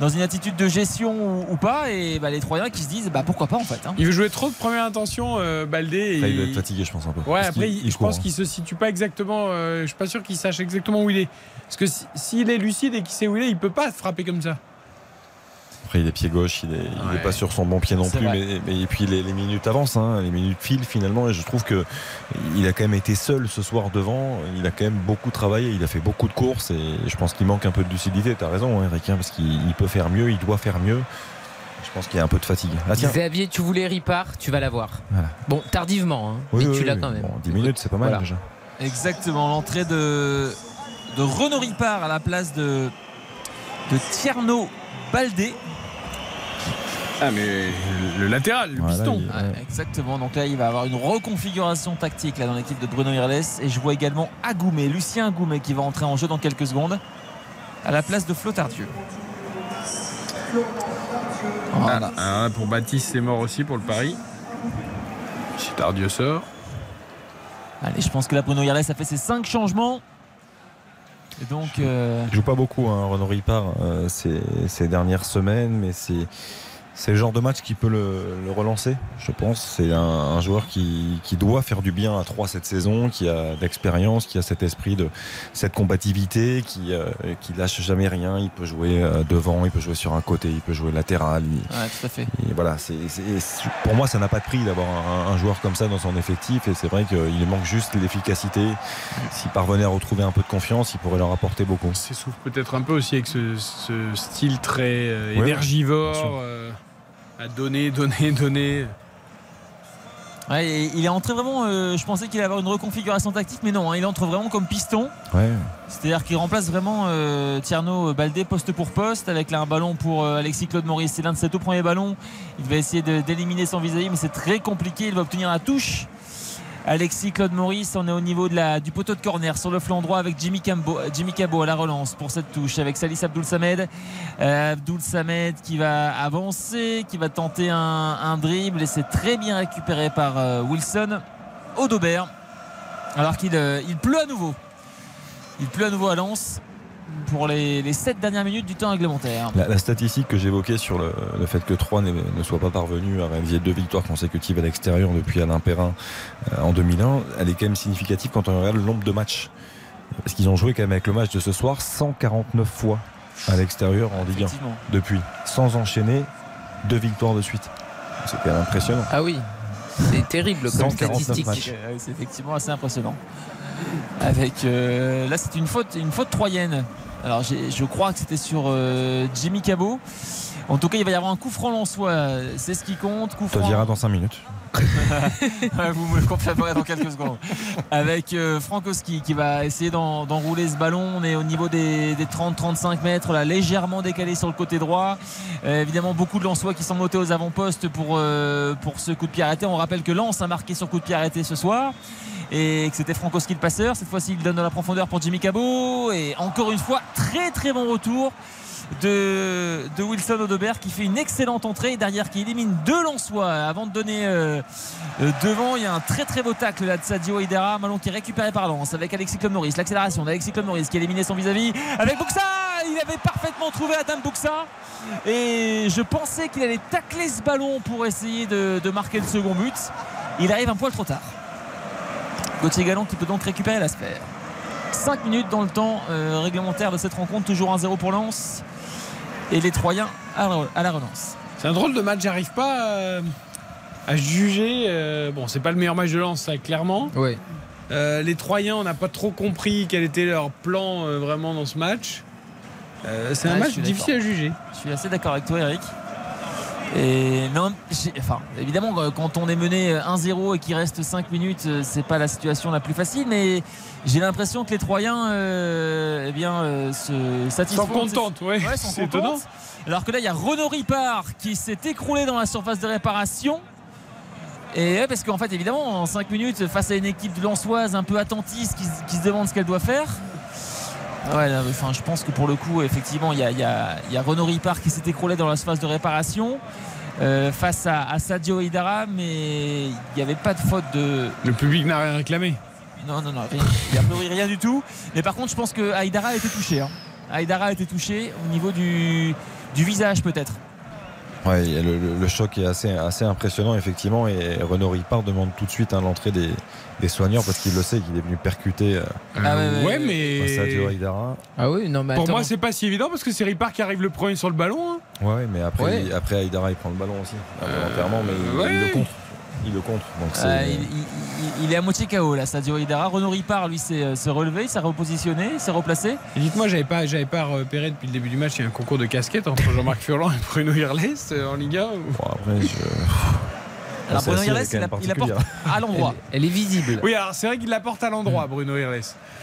Speaker 2: dans une attitude de gestion ou, ou pas et bah, les Troyens qui se disent bah pourquoi pas en fait. hein.
Speaker 1: Il veut jouer trop de première intention, euh, Baldé.
Speaker 7: Enfin, il doit être fatigué, je pense, un peu.
Speaker 1: Ouais,
Speaker 7: Parce
Speaker 1: après,
Speaker 7: qu'il-
Speaker 1: il-
Speaker 7: il
Speaker 1: je
Speaker 7: court,
Speaker 1: pense
Speaker 7: hein.
Speaker 1: qu'il se situe pas exactement. euh, je suis pas sûr qu'il sache exactement où il est. Parce que si- s'il est lucide et qu'il sait où il est, il peut pas frapper comme ça.
Speaker 7: Après, il est pied gauche, il est, il
Speaker 1: Ouais.
Speaker 7: est pas sur son bon pied non plus. Mais, mais- et puis les, les minutes avancent, hein, les minutes filent finalement. Et je trouve que il a quand même été seul ce soir devant. Il a quand même beaucoup travaillé, il a fait beaucoup de courses. Et je pense qu'il manque un peu de lucidité. Tu as raison, hein, Eric, hein, parce qu'il il peut faire mieux, il doit faire mieux. Je pense qu'il y a un peu de fatigue. Ah
Speaker 4: Xavier, tu voulais Ripard, tu vas l'avoir.
Speaker 7: Voilà.
Speaker 4: Bon, tardivement, hein,
Speaker 7: Oui,
Speaker 4: mais
Speaker 7: oui,
Speaker 4: tu l'as
Speaker 7: oui.
Speaker 4: quand même.
Speaker 7: Bon, 10 minutes, c'est pas mal
Speaker 4: Voilà.
Speaker 7: déjà.
Speaker 2: Exactement l'entrée de, de Renaud Ripard à la place de, de Tierno Baldé.
Speaker 1: Ah, mais le latéral, le
Speaker 7: Voilà,
Speaker 1: piston.
Speaker 7: il-
Speaker 2: Ouais, exactement. Donc là, il va avoir une reconfiguration tactique là dans l'équipe de Bruno Irles. Et je vois également Agoumé, Lucien Agoumé, qui va entrer en jeu dans quelques secondes à la place de Flo Tardieu. Voilà.
Speaker 1: Ah, pour Baptiste, c'est mort aussi pour le pari. Si Tardieu sort.
Speaker 2: Allez, je pense que là, Bruno Irles a fait ses 5 changements. Et donc, euh,
Speaker 7: Il joue pas beaucoup, hein, Renaud Ripard, euh, ces, ces dernières semaines, mais c'est C'est le genre de match qui peut le, le relancer, je pense. C'est un, un joueur qui, qui doit faire du bien à 3 cette saison, qui a d'expérience, qui a cet esprit de cette combativité, qui, euh, qui lâche jamais rien. Il peut jouer euh, devant, il peut jouer sur un côté, il peut jouer latéral. Il-
Speaker 2: Ouais, tout à fait.
Speaker 7: et voilà, c'est, pour moi, ça n'a pas de prix d'avoir un, un joueur comme ça dans son effectif. Et c'est vrai qu'il manque juste l'efficacité. S'il parvenait à retrouver un peu de confiance, il pourrait leur apporter beaucoup.
Speaker 1: s'essouffle peut-être un peu aussi avec ce, ce style très euh,
Speaker 7: Ouais,
Speaker 1: à donner, donner, donner.
Speaker 2: Ouais, il est entré vraiment. euh, je pensais qu'il allait avoir une reconfiguration tactique, mais non, hein, il entre vraiment comme piston.
Speaker 7: Ouais.
Speaker 2: C'est-à-dire qu'il remplace vraiment euh, Tierno Baldé poste pour poste avec là un ballon pour euh, Alexis Claude Maurice. C'est l'un de ses tout premiers ballons. Il va essayer de- d'éliminer son vis-à-vis, mais c'est très compliqué. Il va obtenir la touche. Alexis Claude Maurice, on est au niveau du poteau de corner sur le flanc droit avec Jimmy, Cambo, Jimmy Cabot à la relance pour cette touche avec Salis Abdoul Samed. Euh, Abdoul Samed qui va avancer, qui va tenter un, dribble et c'est très bien récupéré par euh, Wilson Audobert. Alors qu'il euh, pleut à nouveau. Il pleut à nouveau à Lens pour les, les 7 dernières minutes du temps réglementaire.
Speaker 7: La, la statistique que j'évoquais sur le, le fait que Troyes n'est- ne soit pas parvenu à réaliser deux victoires consécutives à l'extérieur depuis Alain Perrin euh, en 2001, elle est quand même significative quand on regarde le nombre de matchs. Parce qu'ils ont joué quand même avec le match de ce soir 149 fois à l'extérieur en Ligue 1
Speaker 2: Effectivement.
Speaker 7: depuis, sans enchaîner deux victoires de suite. C'est quand même impressionnant.
Speaker 4: Ah oui, c'est terrible comme
Speaker 7: 149
Speaker 4: statistique.
Speaker 7: matchs.
Speaker 2: C'est effectivement assez impressionnant. Avec euh, là, c'est une faute, une faute troyenne. Alors, je crois que c'était sur euh, Jimmy Cabot. En tout cas, il va y avoir un coup franc lensois. C'est ce qui compte. Coup franc.
Speaker 7: dira dans 5 minutes.
Speaker 2: Vous me confirmerez dans quelques secondes. Avec euh, Frankowski qui va essayer d'en- d'enrouler ce ballon. On est au niveau des, des 30-35 mètres, là, légèrement décalé sur le côté droit. Euh, évidemment, beaucoup de Lensois qui sont montés aux avant-postes pour, euh, pour ce coup de pied arrêté. On rappelle que Lens a marqué sur coup de pied arrêté ce soir. Et que c'était Frankowski le passeur. Cette fois-ci, il donne de la profondeur pour Jimmy Cabot. Et encore une fois, très très bon retour de, Wilson Audebert qui fait une excellente entrée derrière qui élimine deux Lensois avant de donner euh, euh, devant. Il y a un très très beau tacle là de Sadio Hidera. Ballon qui est récupéré par Lens avec Alexis Claude Maurice. L'accélération d'Alexis Claude Maurice qui a son vis-à-vis avec Buxa. Il avait parfaitement trouvé Adam Buxa. Et je pensais qu'il allait tacler ce ballon pour essayer de, de marquer le second but. Il arrive un poil trop tard. Gauthier Gallon qui peut donc récupérer la sphère. 5 minutes dans le temps euh, réglementaire de cette rencontre, toujours 1-0 pour Lens. Et les Troyens à la, relance.
Speaker 1: C'est un drôle de match, j'arrive pas euh, à juger. euh, bon, c'est pas le meilleur match de Lens, ça, clairement. Euh, les Troyens, on n'a pas trop compris quel était leur plan euh, vraiment dans ce match. C'est un
Speaker 2: Ouais,
Speaker 1: match difficile à juger.
Speaker 2: Je suis assez d'accord avec toi, Eric. Et non, enfin, évidemment, euh, quand on est mené 1-0 et qu'il reste 5 minutes, euh, c'est pas la situation la plus facile, mais j'ai l'impression que les Troyens, euh, eh bien, euh, se satisfont.
Speaker 1: Sont contentes, ouais.
Speaker 2: sont
Speaker 1: C'est étonnant.
Speaker 2: Alors que là, il y a Renaud Ripard qui s'est écroulé dans la surface de réparation. Et ouais, parce qu'en fait, évidemment, en 5 minutes, face à une équipe de Lensoise un peu attentiste qui se demande ce qu'elle doit faire. Ouais, là, enfin, je pense que pour le coup, effectivement, il y a, il y a- il y a Renaud Ripard qui s'est écroulé dans la surface de réparation euh, face à, à Sadio Hidara, mais il n'y avait pas de faute de.
Speaker 1: Le public n'a rien réclamé.
Speaker 2: Non, non, non, il y a rien du tout. Mais par contre, je pense que Haïdara a été touché. Hein. Haïdara a été touché au niveau du, du visage, peut-être.
Speaker 7: Ouais, le, le- le choc est assez, assez impressionnant, effectivement. Et Renaud Ripard demande tout de suite hein, l'entrée des, des soigneurs parce qu'il le sait qu'il est venu percuter. euh,
Speaker 1: Ah ouais, ouais, mais-
Speaker 7: Sadio.
Speaker 4: Ah oui, non, mais
Speaker 1: Pour
Speaker 4: attends.
Speaker 1: moi, c'est pas si évident parce que c'est Ripard qui arrive le premier sur le ballon. hein.
Speaker 7: Ouais, mais après,
Speaker 1: Ouais.
Speaker 7: il- après Haïdara, il prend le ballon aussi, involontairement, mais il,
Speaker 1: ouais.
Speaker 7: il le contre. Il le contre. Donc c'est-
Speaker 2: Euh, il, il- il- il est à moitié KO là, Sadio Hidara. Renaud Ripard, lui, s'est euh, relevé, il s'est repositionné, il s'est replacé.
Speaker 1: Et Dites-moi, j'avais pas, j'avais pas repéré depuis le début du match, il y a un concours de casquettes entre Jean-Marc Furlan et Bruno Irles euh, en Liga. ou-
Speaker 7: Bon, après, je...
Speaker 2: Alors
Speaker 7: C'est
Speaker 2: Bruno Irles,
Speaker 7: elle est quand
Speaker 2: il, la- il la porte à l'endroit.
Speaker 4: Elle est visible.
Speaker 1: Oui, alors c'est vrai qu'il la porte à l'endroit, Bruno Irles.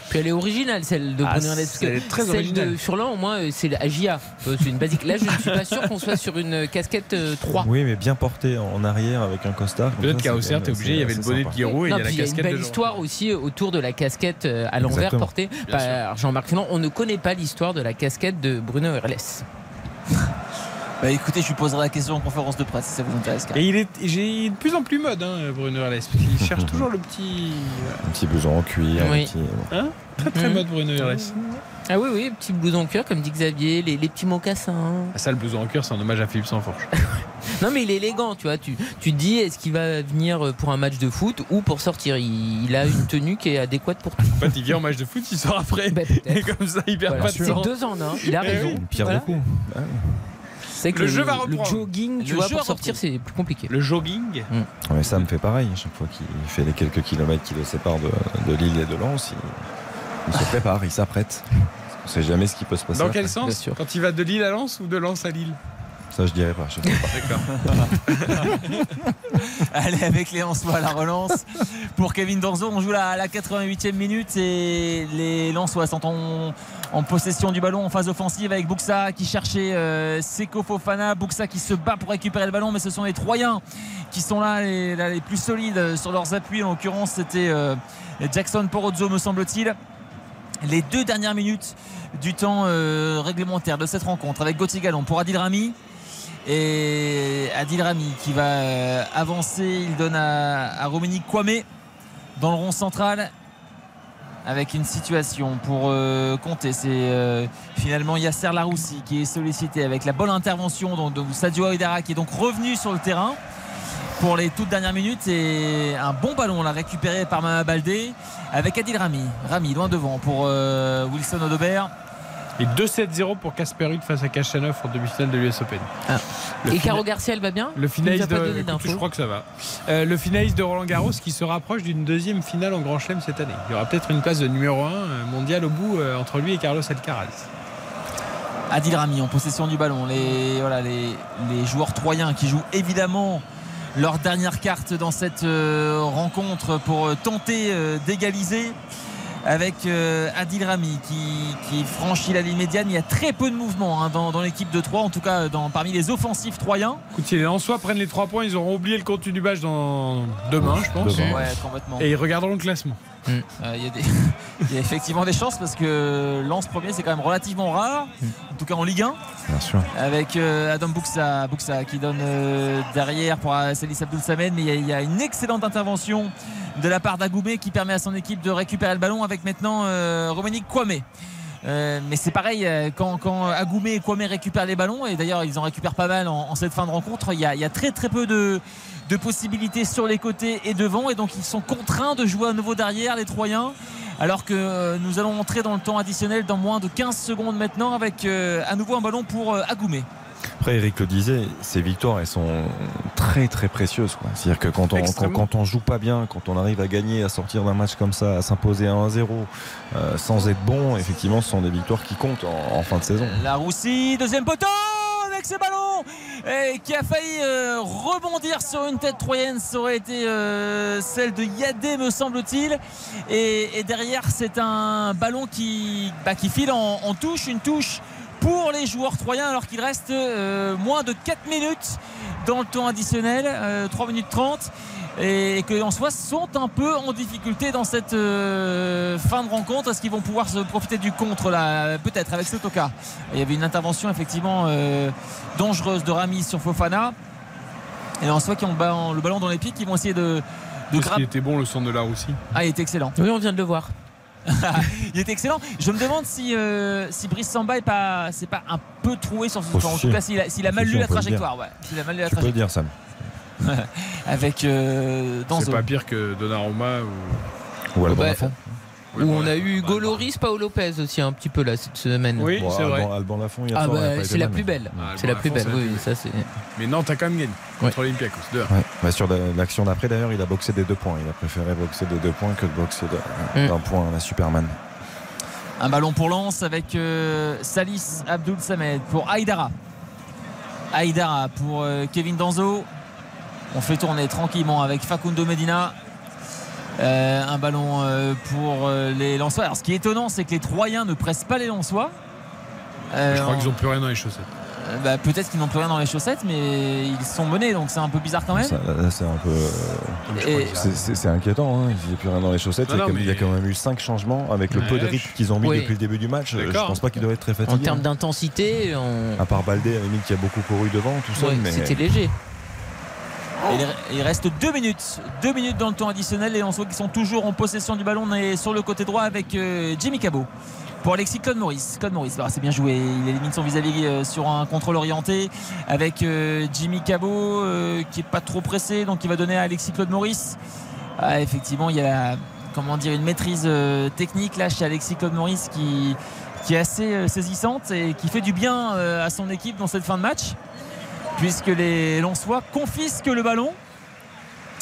Speaker 4: Puis elle est originale, celle de
Speaker 1: Ah,
Speaker 4: Bruno Irles,
Speaker 1: elle est très
Speaker 4: celle
Speaker 1: originale.
Speaker 4: de Furlan, au moins, euh, c'est la GIA. Euh, C'est une basique. Là, je ne suis pas sûr qu'on soit sur une casquette euh, 3.
Speaker 7: Oui, mais bien porté en arrière avec un costard.
Speaker 1: Peut-être qu'à
Speaker 7: c'est
Speaker 1: Auxerre, t'es obligé, il y avait le bonnet de. Giroud et il y a la
Speaker 4: puis il y a une
Speaker 1: casquette
Speaker 4: belle histoire aussi autour de la casquette à l'envers portée par Jean-Marc Furlan. On ne connaît pas l'histoire de la casquette de Bruno Irles.
Speaker 2: Bah écoutez, je lui poserai la question en conférence de presse si ça vous intéresse.
Speaker 1: Et il est, j'ai de plus en plus mode, hein, Bruno Herles, parce qu'il cherche toujours le petit.
Speaker 7: Un petit blouson en cuir.
Speaker 4: Oui.
Speaker 7: un petit-
Speaker 1: Hein très très
Speaker 4: Mhm.
Speaker 1: mode, Bruno Herles.
Speaker 4: Ah oui, oui, petit blouson en cuir, comme dit Xavier, les, les petits mocassins.
Speaker 1: Ah, ça, le blouson en cuir, c'est un hommage à Philippe Sansfourche.
Speaker 4: Non, mais il est élégant, tu vois. Tu, tu te dis, est-ce qu'il va venir pour un match de foot ou pour sortir? Il, il a une tenue qui est adéquate pour tout.
Speaker 1: En fait, il vient en match de foot, il sort après. Et comme ça, il perd
Speaker 4: Voilà.
Speaker 1: pas de
Speaker 4: C'est
Speaker 1: temps.
Speaker 4: deux ans, hein. il a
Speaker 1: Eh
Speaker 4: raison.
Speaker 1: oui.
Speaker 7: Pire
Speaker 4: Voilà.
Speaker 7: des coups. Ah oui.
Speaker 4: C'est que
Speaker 1: Le
Speaker 4: le,
Speaker 1: jeu va
Speaker 4: le
Speaker 1: reprendre.
Speaker 4: jogging, tu
Speaker 1: Le
Speaker 4: vois,
Speaker 1: jeu
Speaker 4: pour sortir, c'est plus compliqué.
Speaker 1: Le jogging
Speaker 7: Mais ça me fait pareil. Chaque fois qu'il fait les quelques kilomètres qui le séparent de, de Lille et de Lens, il, il se prépare, il s'apprête. On sait jamais ce qui peut se passer.
Speaker 1: Dans
Speaker 7: après.
Speaker 1: quel sens Quand il va de Lille à Lens ou de Lens à Lille
Speaker 7: Ça, je dirais pas.
Speaker 2: Allez avec les Lensois la relance. Pour Kevin Danzo, on joue la, la 88e minute et les Lensois sont en, possession du ballon en phase offensive avec Buxa qui cherchait euh, Seko Fofana. Buxa qui se bat pour récupérer le ballon, mais ce sont les Troyens qui sont là les, plus solides sur leurs appuis. En l'occurrence, c'était euh, Jackson Porozzo, me semble-t-il. Les deux dernières minutes du temps euh, réglementaire de cette rencontre avec Gauthier Gallon pour Adil Rami. Et Adil Rami qui va euh, avancer, il donne à, à Romani Kwame dans le rond central avec une situation pour euh, compter. C'est euh, finalement Yasser Laroussi qui est sollicité avec la bonne intervention de Sadio Aïdara qui est donc revenu sur le terrain pour les toutes dernières minutes et un bon ballon là récupéré par Mama Baldé avec Adil Rami. Rami loin devant pour Wilson Odobert.
Speaker 1: Et 2-7-0 pour Casper Ruud face à Kachanov en demi-finale de l'US Open.
Speaker 4: Ah. Et
Speaker 1: fina-
Speaker 4: Caro Garcia, elle va bien
Speaker 1: Le finaliste de, écoute, je crois que ça va. Euh, le finaliste de Roland Garros qui se rapproche d'une deuxième finale en Grand Chelem cette année. Il y aura peut-être une place de numéro 1 mondial au bout euh, entre lui et Carlos Alcaraz.
Speaker 2: Adil Rami en possession du ballon. Les, voilà, les, les joueurs troyens qui jouent évidemment leur dernière carte dans cette euh, rencontre pour euh, tenter euh, d'égaliser avec euh, Adil Rami qui, qui franchit la ligne médiane. Il y a très peu de mouvement hein, dans, dans l'équipe de Troyes, en tout cas dans, parmi les offensifs troyens.
Speaker 1: Écoute, si les Lensois prennent les 3 points, ils auront oublié le contenu du match dans demain, je pense.
Speaker 2: Demain. Ouais, complètement.
Speaker 1: Et ils regarderont le classement.
Speaker 2: Euh, Il y, a des- il y a effectivement des chances parce que Lance premier c'est quand même relativement rare, en tout cas en Ligue 1
Speaker 7: Bien sûr.
Speaker 2: avec euh, Adam Buxa, Buxa qui donne euh, derrière pour Salis Abdul Samed mais il y, a, il y a une excellente intervention de la part d'Agoumé qui permet à son équipe de récupérer le ballon avec maintenant euh, Romanique Kwame Euh, mais c'est pareil euh, quand, Agoumé et Kwame récupèrent les ballons et d'ailleurs ils en récupèrent pas mal en, cette fin de rencontre il y a, très très peu de, de possibilités sur les côtés et devant et donc ils sont contraints de jouer à nouveau derrière les Troyens alors que euh, nous allons entrer dans le temps additionnel dans moins de 15 secondes maintenant avec à nouveau un ballon pour Agoumé
Speaker 7: Après, Eric le disait, ces victoires, elles sont très très précieuses. C'est-à-dire que quand on, quand, on joue pas bien, quand on arrive à gagner, à sortir d'un match comme ça, à s'imposer à 1-0, euh, sans être bon, effectivement, ce sont des victoires qui comptent en, en fin de saison.
Speaker 2: La Roussi, deuxième poteau avec ce ballon et qui a failli euh, rebondir sur une tête troyenne. Ça aurait été euh, celle de Yadé, me semble-t-il. Et, et derrière, c'est un ballon qui, bah, qui file en, en touche, une touche pour les joueurs troyens alors qu'il reste euh, moins de 4 minutes dans le temps additionnel, euh, 3 minutes 30 et que en soi sont un peu en difficulté dans cette euh, fin de rencontre. Est-ce qu'ils vont pouvoir se profiter du contre là? Peut-être avec Sotoka. Il y avait une intervention effectivement euh, dangereuse de Rami sur Fofana. Et en soi qui ont le ballon, dans les pieds, qui vont essayer de, de
Speaker 1: Parce
Speaker 2: grapper.
Speaker 1: était bon le son de là aussi.
Speaker 2: Ah, il est excellent.
Speaker 4: Oui, on vient de le voir.
Speaker 2: Il est excellent. Je me demande si, euh, si Brice Samba est pas, c'est pas un peu troué sur ce
Speaker 7: Oh.
Speaker 2: En tout cas, s'il a, s'il a mal lu la trajectoire. Ouais. S'il a mal lu la
Speaker 7: Tu peux le
Speaker 2: trajectoire.
Speaker 7: dire, Sam.
Speaker 2: Avec euh,
Speaker 1: C'est pas pire que Donnarumma ou.
Speaker 7: Ou Alban
Speaker 4: Bah, Où on a eu Hugo Loris, Paolo Lopez aussi un petit peu là cette semaine.
Speaker 1: Oui,
Speaker 7: Bon,
Speaker 1: c'est vrai.
Speaker 7: Alban, Alban Lafont, il y a
Speaker 4: Ah bah c'est la plus belle.
Speaker 1: Ah,
Speaker 4: c'est la plus belle.
Speaker 1: c'est
Speaker 4: Oui,
Speaker 1: la
Speaker 4: ça c'est.
Speaker 1: Mais Nantes a quand même gagné contre Olympiakos. 2
Speaker 7: Ouais. Bah, sur la- l'action d'après, d'ailleurs, il a boxé des deux points. Il a préféré boxer des deux points que de boxer de-
Speaker 4: Mm.
Speaker 7: d'un point à la Superman.
Speaker 2: Un ballon pour Lens avec euh, Salis Abdul Samed pour Aïdara. Aïdara pour euh, Kevin Danzo. On fait tourner tranquillement avec Facundo Medina. Euh, un ballon euh, pour euh, les Lensois. Alors ce qui est étonnant, c'est que les Troyens ne pressent pas les Lensois. Euh,
Speaker 1: Je crois qu'ils ont plus rien dans les chaussettes.
Speaker 2: euh, bah, peut-être qu'ils n'ont plus rien dans les chaussettes, mais ils sont menés, donc c'est un peu bizarre quand même.
Speaker 7: C'est un peu. euh, c'est- inquiétant, hein. il n'y a plus rien dans les chaussettes.
Speaker 1: Non,
Speaker 7: il, y a
Speaker 1: non,
Speaker 7: comme- il y a
Speaker 1: mais-
Speaker 7: quand même eu 5 changements avec le
Speaker 1: Ouais,
Speaker 7: peu de rythme qu'ils ont mis
Speaker 4: Oui.
Speaker 7: depuis le début du match. Je pense pas qu'ils doivent être très fatigués.
Speaker 4: En termes d'intensité, on...
Speaker 7: À part Baldé, à la limite, qui a beaucoup couru devant, tout ça.
Speaker 4: ouais,
Speaker 7: mais...
Speaker 4: c'était léger.
Speaker 2: Il- reste deux minutes, deux minutes dans le temps additionnel et on voit qu'ils sont toujours en possession du ballon. On est sur le côté droit avec euh, Jimmy Cabot. Pour Alexis Claude Maurice. Claude Maurice, bah, c'est bien joué. Il élimine son vis-à-vis euh, sur un contrôle orienté avec euh, Jimmy Cabot qui est pas trop pressé, donc il va donner à Alexis Claude Maurice. Ah, effectivement, il y a comment dire une maîtrise technique là chez Alexis Claude Maurice qui, est assez saisissante et qui fait du bien à son équipe dans cette fin de match puisque les Lensois confisquent le ballon.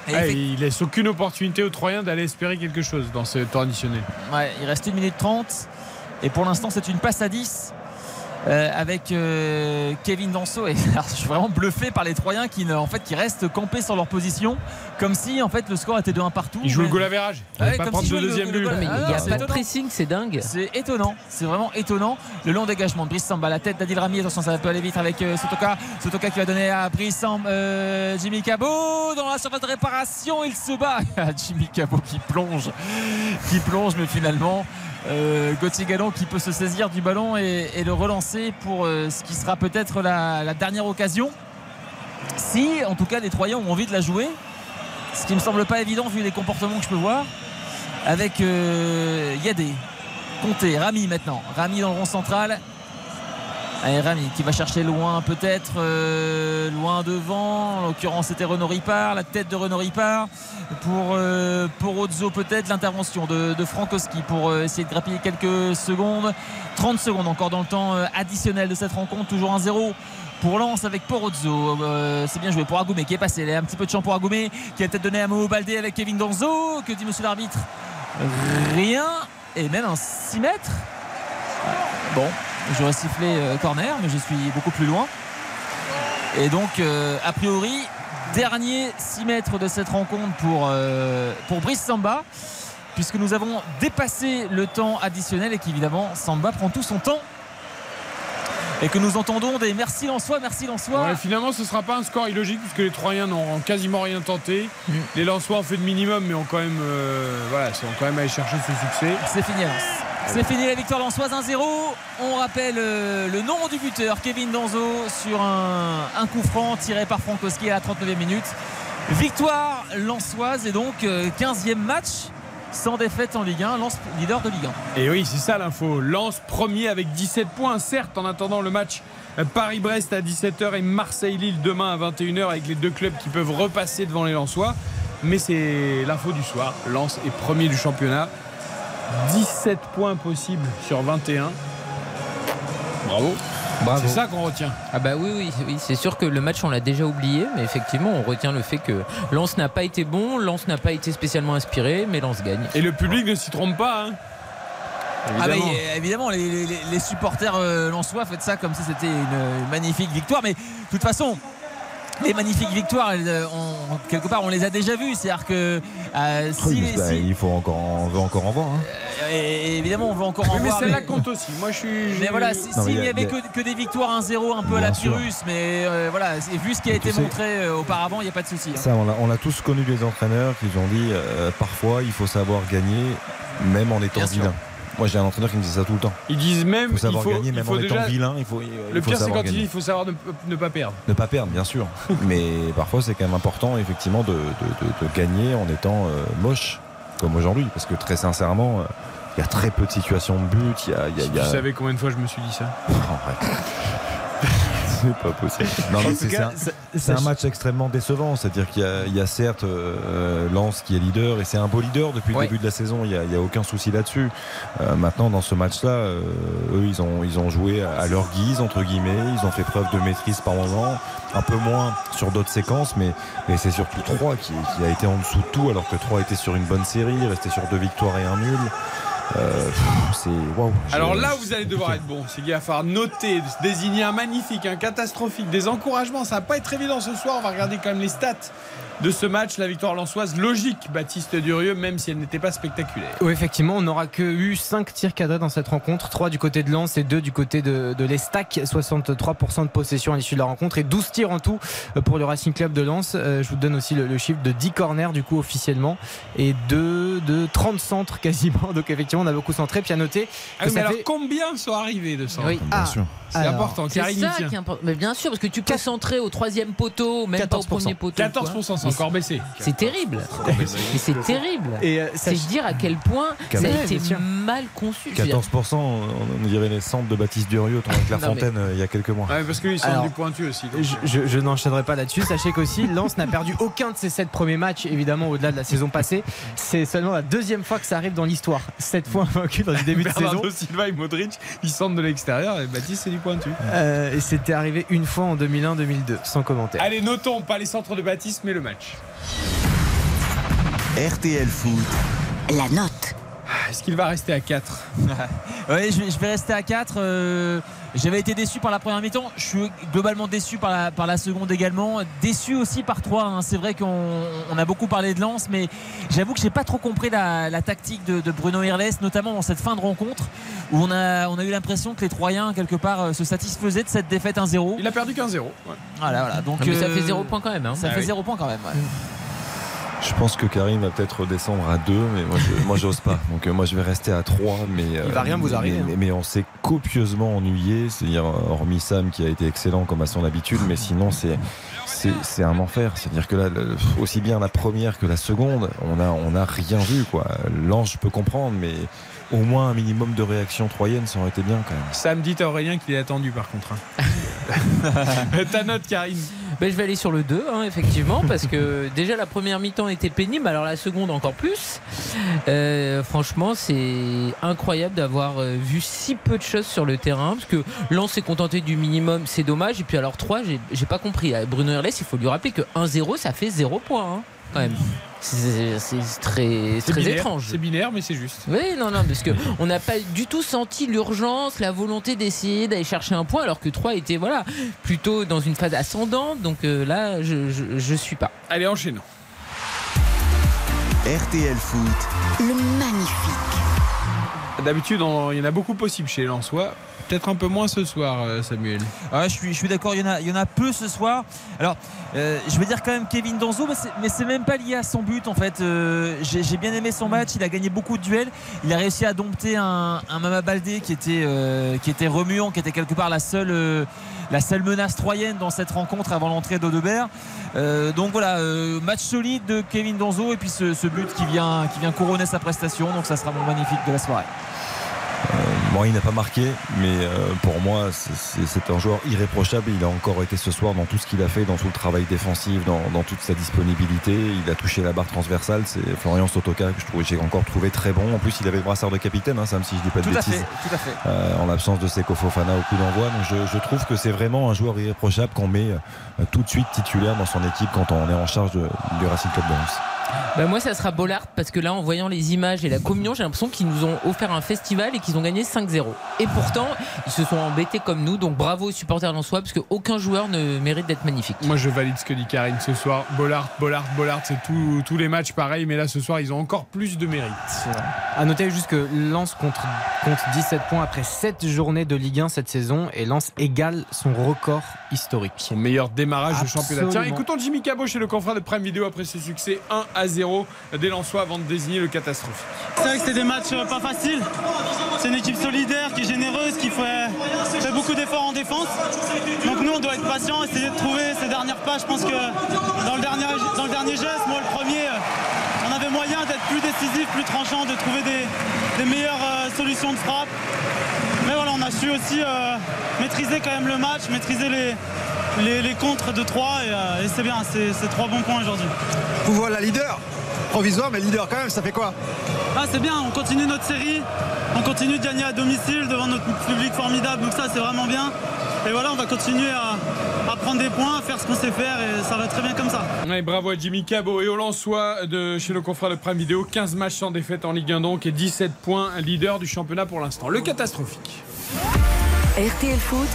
Speaker 2: Et
Speaker 1: Ah, il laisse aucune opportunité aux Troyens d'aller espérer quelque chose dans ce temps additionnel.
Speaker 2: Ouais, il reste 1 minute 30 et pour l'instant c'est une passe à 10 euh, avec euh, Kevin Danso et alors, je suis vraiment bluffé par les Troyens qui, ne- en fait, qui restent campés sur leur position comme si en fait le score était de 1 partout.
Speaker 1: Il joue le goal à verrage. Il
Speaker 2: Ouais,
Speaker 1: pas prendre
Speaker 2: le-
Speaker 1: deuxième
Speaker 2: le
Speaker 1: but.
Speaker 4: Mais il
Speaker 2: Ah,
Speaker 4: n'y a
Speaker 2: c'est
Speaker 4: pas de
Speaker 2: étonnant.
Speaker 4: pressing, c'est dingue.
Speaker 2: C'est étonnant, c'est vraiment étonnant. Le long dégagement de Brice Samba, la tête d'Adil Rami, attention ça peut aller vite avec euh, Sotoka. Sotoka qui va donner à Brice Samba, euh, Jimmy Cabot dans la surface de réparation, il se bat. Jimmy Cabot qui plonge, qui plonge, mais finalement euh, Gauthier Gallon qui peut se saisir du ballon et, le relancer pour euh, ce qui sera peut-être la, la dernière occasion. Si en tout cas les Troyens ont envie de la jouer, ce qui me semble pas évident vu les comportements que je peux voir avec euh, Yadé, Comté, Rami maintenant. Rami dans le rond central. Rami qui va chercher loin peut-être, euh, loin devant. En l'occurrence c'était Renaud Ripard, la tête de Renaud Ripard. Pour, euh, pour Ozzo peut-être l'intervention de, de Frankowski pour euh, essayer de grappiller quelques secondes. 30 secondes encore dans le temps euh, additionnel de cette rencontre. Toujours 1-0 pour Lens avec Porozzo. C'est bien joué pour Agoumé qui est passé. Un petit peu de champ pour Agoumé qui a peut-être donné à Momo Baldé avec Kevin Danzo. Que dit monsieur l'arbitre? Rien. Et même un 6 mètres. Bon, j'aurais sifflé euh, corner, mais je suis beaucoup plus loin. Et donc, euh, a priori, dernier 6 mètres de cette rencontre pour, euh, pour Brice Samba, puisque nous avons dépassé le temps additionnel et qu'évidemment, Samba prend tout son temps. Et que nous entendons des merci Lançois, merci Lançois.
Speaker 1: Ouais, finalement, ce sera pas un score illogique puisque les Troyens n'ont quasiment rien tenté. Les Lensois ont fait le minimum, mais ont quand même, euh, voilà, sont quand même allés chercher ce succès.
Speaker 2: C'est fini. Lens. C'est fini la victoire lançoise 1-0. On rappelle euh, le nom du buteur, Kevin Danzo, sur un, un coup franc tiré par Frankowski à la 39e minute. Victoire lançoise et donc euh, 15e match sans défaite en Ligue 1, Lens leader de Ligue 1.
Speaker 1: Et oui, c'est ça l'info. Lance premier avec 17 points, certes, en attendant le match euh, Paris-Brest à 17h et Marseille-Lille demain à 21h avec les deux clubs qui peuvent repasser devant les Lensois. Mais c'est l'info du soir. Lens est premier du championnat. 17 points possibles sur 21. Bravo.
Speaker 4: Bravo.
Speaker 1: C'est ça qu'on retient.
Speaker 4: Ah bah oui, oui, oui. c'est sûr que le match on l'a déjà oublié, mais effectivement on retient le fait que Lens n'a pas été bon, Lens n'a pas été spécialement inspiré, mais Lens gagne.
Speaker 1: Et le public ne s'y trompe pas. hein.
Speaker 2: Ah mais,
Speaker 1: Évidemment.
Speaker 2: évidemment, les, les- les supporters euh, lensois font ça comme si c'était une, une magnifique victoire. Mais de toute façon, les magnifiques victoires, elles, euh, on- quelque part, on les a déjà vues. C'est-à-dire que euh, si,
Speaker 7: Oui, mais bah,
Speaker 2: si-
Speaker 7: il faut encore, on veut encore en voir. hein.
Speaker 2: et- et évidemment, on veut encore en
Speaker 1: Oui, mais
Speaker 2: voir.
Speaker 1: celle-là compte aussi. Moi, je suis.
Speaker 2: Mais voilà, s'il n'y avait
Speaker 7: a-
Speaker 2: que, que des victoires 1-0 un peu à la. Pyrrhus, mais euh, voilà, et vu ce qui a
Speaker 7: Mais
Speaker 2: été montré euh, auparavant, il n'y a pas de souci. hein.
Speaker 7: Ça, on l'a- tous connu des entraîneurs qui ont dit euh, parfois il faut savoir gagner même en étant
Speaker 2: Bien sûr.
Speaker 7: vilain. Moi j'ai un entraîneur qui me dit ça tout le temps.
Speaker 1: Ils disent même.
Speaker 7: Il faut savoir
Speaker 1: il faut,
Speaker 7: gagner même
Speaker 1: faut
Speaker 7: en étant vilain. Il faut,
Speaker 1: Le pire, c'est quand il dit il faut savoir ne, ne pas perdre.
Speaker 7: Ne pas perdre, bien sûr. Mais parfois c'est quand même important effectivement de, de- de- de gagner en étant euh, moche comme aujourd'hui. Parce que très sincèrement, euh, il y a très peu de situations de but. Il y a, il y a-
Speaker 1: Si
Speaker 7: il y a-
Speaker 1: tu savais combien de fois je me suis dit ça?
Speaker 7: Oh. C'est pas possible. Non, mais c'est un, c'est match extrêmement décevant. C'est-à-dire qu'il y a, il y a certes euh, Lens qui est leader et c'est un beau leader depuis le début de la saison. Il n'y a, a aucun souci là-dessus. Euh, maintenant, dans ce match-là, euh, eux, ils ont, ils ont joué à leur guise, entre guillemets. Ils ont fait preuve de maîtrise par moment. Un peu moins sur d'autres séquences, mais, mais c'est surtout 3 qui, qui a été en dessous de tout, alors que 3 était sur une bonne série, resté sur deux victoires et un nul. Euh, c'est.
Speaker 1: Alors là, vous allez devoir être bon. C'est qu'il va falloir noter, désigner un magnifique, un catastrophique, des encouragements. Ça va pas être évident ce soir. On va regarder quand même les stats de ce match. La victoire lançoise logique, Baptiste Durieux, même si elle n'était pas spectaculaire.
Speaker 3: Oui, effectivement, on n'aura que eu 5 tirs cadrés dans cette rencontre, 3 du côté de Lens et 2 du côté de, de l'Estac, 63% de possession à l'issue de la rencontre et 12 tirs en tout euh, pour le Racing Club de Lens. Euh, je vous donne aussi le, le chiffre de 10 corners du coup officiellement et de, de 30 centres quasiment. Donc effectivement, on a beaucoup centré. Noter.
Speaker 1: Ah oui, mais alors
Speaker 3: fait-
Speaker 1: combien sont arrivés de centres
Speaker 4: Oui.
Speaker 3: Ah,
Speaker 1: C'est important.
Speaker 4: C'est ça qui est important. Mais bien sûr, parce que tu peux centrer au troisième poteau, même pas au
Speaker 3: 14%.
Speaker 4: premier poteau.
Speaker 1: 14%,
Speaker 4: quoi.
Speaker 1: c'est encore baissé.
Speaker 4: C'est terrible. C'est terrible.
Speaker 3: Et, euh,
Speaker 4: C'est dire à quel point ça a été mal conçu. Je veux dire,
Speaker 7: 14%, on dirait les centres de Baptiste Durieux avec la Fontaine euh, il y a quelques mois.
Speaker 1: Ouais, parce que lui, ils sont
Speaker 3: Alors,
Speaker 1: du pointu aussi. donc.
Speaker 3: Je, je- je n'enchaînerai pas là-dessus. Sachez qu'aussi, Lens n'a perdu aucun de ses sept premiers matchs, évidemment, au-delà de la saison passée. C'est seulement la deuxième fois que ça arrive dans l'histoire. Fois vaincu dans le début de saison.
Speaker 1: Bernardo Silva et Modric, ils sentent de l'extérieur et Baptiste, c'est du pointu.
Speaker 3: Euh, et c'était arrivé une fois en 2001-2002, sans commentaire.
Speaker 1: Allez, notons pas les centres de Baptiste, mais le match.
Speaker 5: RTL Foot,
Speaker 6: La note.
Speaker 1: Est-ce qu'il va rester à 4
Speaker 2: Oui, je, vais- je vais rester à 4. J'avais été déçu par la première mi-temps. Je suis globalement déçu par la, par la seconde également. Déçu aussi par 3. C'est vrai qu'on on a beaucoup parlé de Lens, mais j'avoue que j'ai pas trop compris la, la tactique de, de Bruno Irles, notamment dans cette fin de rencontre où on a, on a eu l'impression que les Troyens, quelque part, euh, se satisfaisaient de cette défaite 1-0.
Speaker 1: Il a perdu qu'un 0.
Speaker 2: Voilà, voilà. Donc,
Speaker 4: Ah, mais ça
Speaker 2: euh,
Speaker 4: fait 0 points quand même. hein.
Speaker 2: Ça
Speaker 1: Ah
Speaker 2: fait
Speaker 1: oui.
Speaker 2: 0 points quand même. ouais.
Speaker 7: Je pense que Karim va peut-être redescendre à 2, mais moi, je, moi j'ose pas. Donc euh, moi je vais rester à 3. Mais,
Speaker 3: Il va rien vous arriver,
Speaker 7: Mais,
Speaker 3: hein.
Speaker 7: mais on s'est copieusement ennuyé, c'est-à-dire euh, hormis Sam qui a été excellent comme à son habitude, mais sinon c'est. C'est c'est un enfer, c'est-à-dire que là, aussi bien la première que la seconde, on a, on a rien vu quoi. L'ange, je peux comprendre, mais au moins un minimum de réaction troyenne, ça aurait été bien quand même.
Speaker 1: Sam dit à Aurélien qu'il est attendu par contre. hein. Ta note, Karine
Speaker 4: Ben, je vais aller sur le 2, hein, effectivement, parce que déjà la première mi-temps était pénible, alors la seconde encore plus. Euh, franchement, c'est incroyable d'avoir euh, vu si peu de choses sur le terrain, parce que Lens s'est contenté du minimum, c'est dommage. Et puis alors 3, j'ai pas compris. À Bruno Herles, il faut lui rappeler que 1-0, ça fait 0 points, hein, quand même. C'est très,
Speaker 1: C'est
Speaker 4: très
Speaker 1: binaire,
Speaker 4: étrange.
Speaker 1: C'est binaire, mais c'est juste.
Speaker 4: Oui, non, non, parce que on n'a pas du tout senti l'urgence, la volonté d'essayer d'aller chercher un point, alors que 3 était voilà plutôt dans une phase ascendante. Donc euh, là, je, je, je suis pas.
Speaker 1: Allez, enchaînons.
Speaker 5: RTL Foot,
Speaker 6: Le magnifique.
Speaker 1: D'habitude, on- il y en a beaucoup possible chez les Lensois. Peut-être un peu moins ce soir, euh, Samuel.
Speaker 2: Ah, je suis, je suis d'accord, il y, en a, il y en a peu ce soir. Alors, euh, je vais dire quand même Kevin Danzo, mais c'est- même pas lié à son but en fait. Euh, J'ai bien aimé son match, il a gagné beaucoup de duels. Il a réussi à dompter un, un Mama Baldé qui était, euh, qui était remuant, qui était quelque part la seule, la seule menace troyenne dans cette rencontre avant l'entrée d'Odebert. Euh, donc voilà, euh, match solide de Kevin Danzo et puis ce, ce but qui vient, qui vient couronner sa prestation. Donc ça sera mon magnifique de la soirée.
Speaker 7: Bon, il n'a pas marqué, mais euh, pour moi, c'est- un joueur irréprochable. Il a encore été ce soir dans tout ce qu'il a fait, dans tout le travail défensif, dans, dans toute sa disponibilité. Il a touché la barre transversale. C'est Florian Sotoka que je trouve, j'ai encore trouvé très bon. En plus, il avait le brassard de capitaine, hein, Sam, si je dis pas de
Speaker 2: Tout à
Speaker 7: bêtises.
Speaker 2: fait, tout à fait.
Speaker 7: Euh, en l'absence de Seko Fofana au coup d'envoi. Donc je, je trouve que c'est vraiment un joueur irréprochable qu'on met euh, tout de suite titulaire dans son équipe quand on est en charge de- du Racing Club de Lens.
Speaker 4: Bah, moi, ça sera Bollard parce que là, en voyant les images et la communion, j'ai l'impression qu'ils nous ont offert un festival et qu'ils ont gagné 5-0. Et pourtant, ils se sont embêtés comme nous. Donc bravo aux supporters lensois parce qu'aucun joueur ne mérite d'être magnifique.
Speaker 1: Moi, je valide ce que dit Karine ce soir. Bollard, Bollard, Bollard, c'est tout- tous les matchs pareil, mais là, ce soir, ils ont encore plus de mérite.
Speaker 3: À noter juste que Lens compte, compte 17 points après 7 journées de Ligue 1 cette saison et Lens égale son record historique.
Speaker 1: Son meilleur démarrage de championnat. Tiens, écoutons Jimmy Cabot chez le confrère de Prime Video après ce succès 1 à 0 des Lensois avant de désigner le catastrophe.
Speaker 18: C'est vrai que c'était des matchs euh, pas faciles. C'est une équipe solidaire qui est généreuse, qui fait, beaucoup d'efforts en défense. Donc nous, on doit être patient, essayer de trouver ces dernières pages. Je pense que dans le dernier, dans le dernier geste, moi le premier, euh, on avait moyen d'être plus décisif, plus tranchant, de trouver des, des meilleures euh, solutions de frappe. On a su aussi euh, maîtriser quand même le match, maîtriser les, les, les contres de 3 et, euh, et c'est bien, c'est trois bons points aujourd'hui.
Speaker 19: Vous voilà leader provisoire, mais leader quand même, ça fait quoi?
Speaker 18: Ah c'est bien, on continue notre série, on continue de gagner à domicile devant notre public formidable, donc ça c'est vraiment bien. Et voilà, on va continuer à, à prendre des points, à faire ce qu'on sait faire et ça va très bien comme ça.
Speaker 1: Ouais, bravo à Jimmy Cabot et au Lensois de chez le confrère de Prime Video. 15 matchs sans défaite en Ligue 1 donc et 17 points, leader du championnat pour l'instant. Le catastrophique.
Speaker 6: RTL Foot,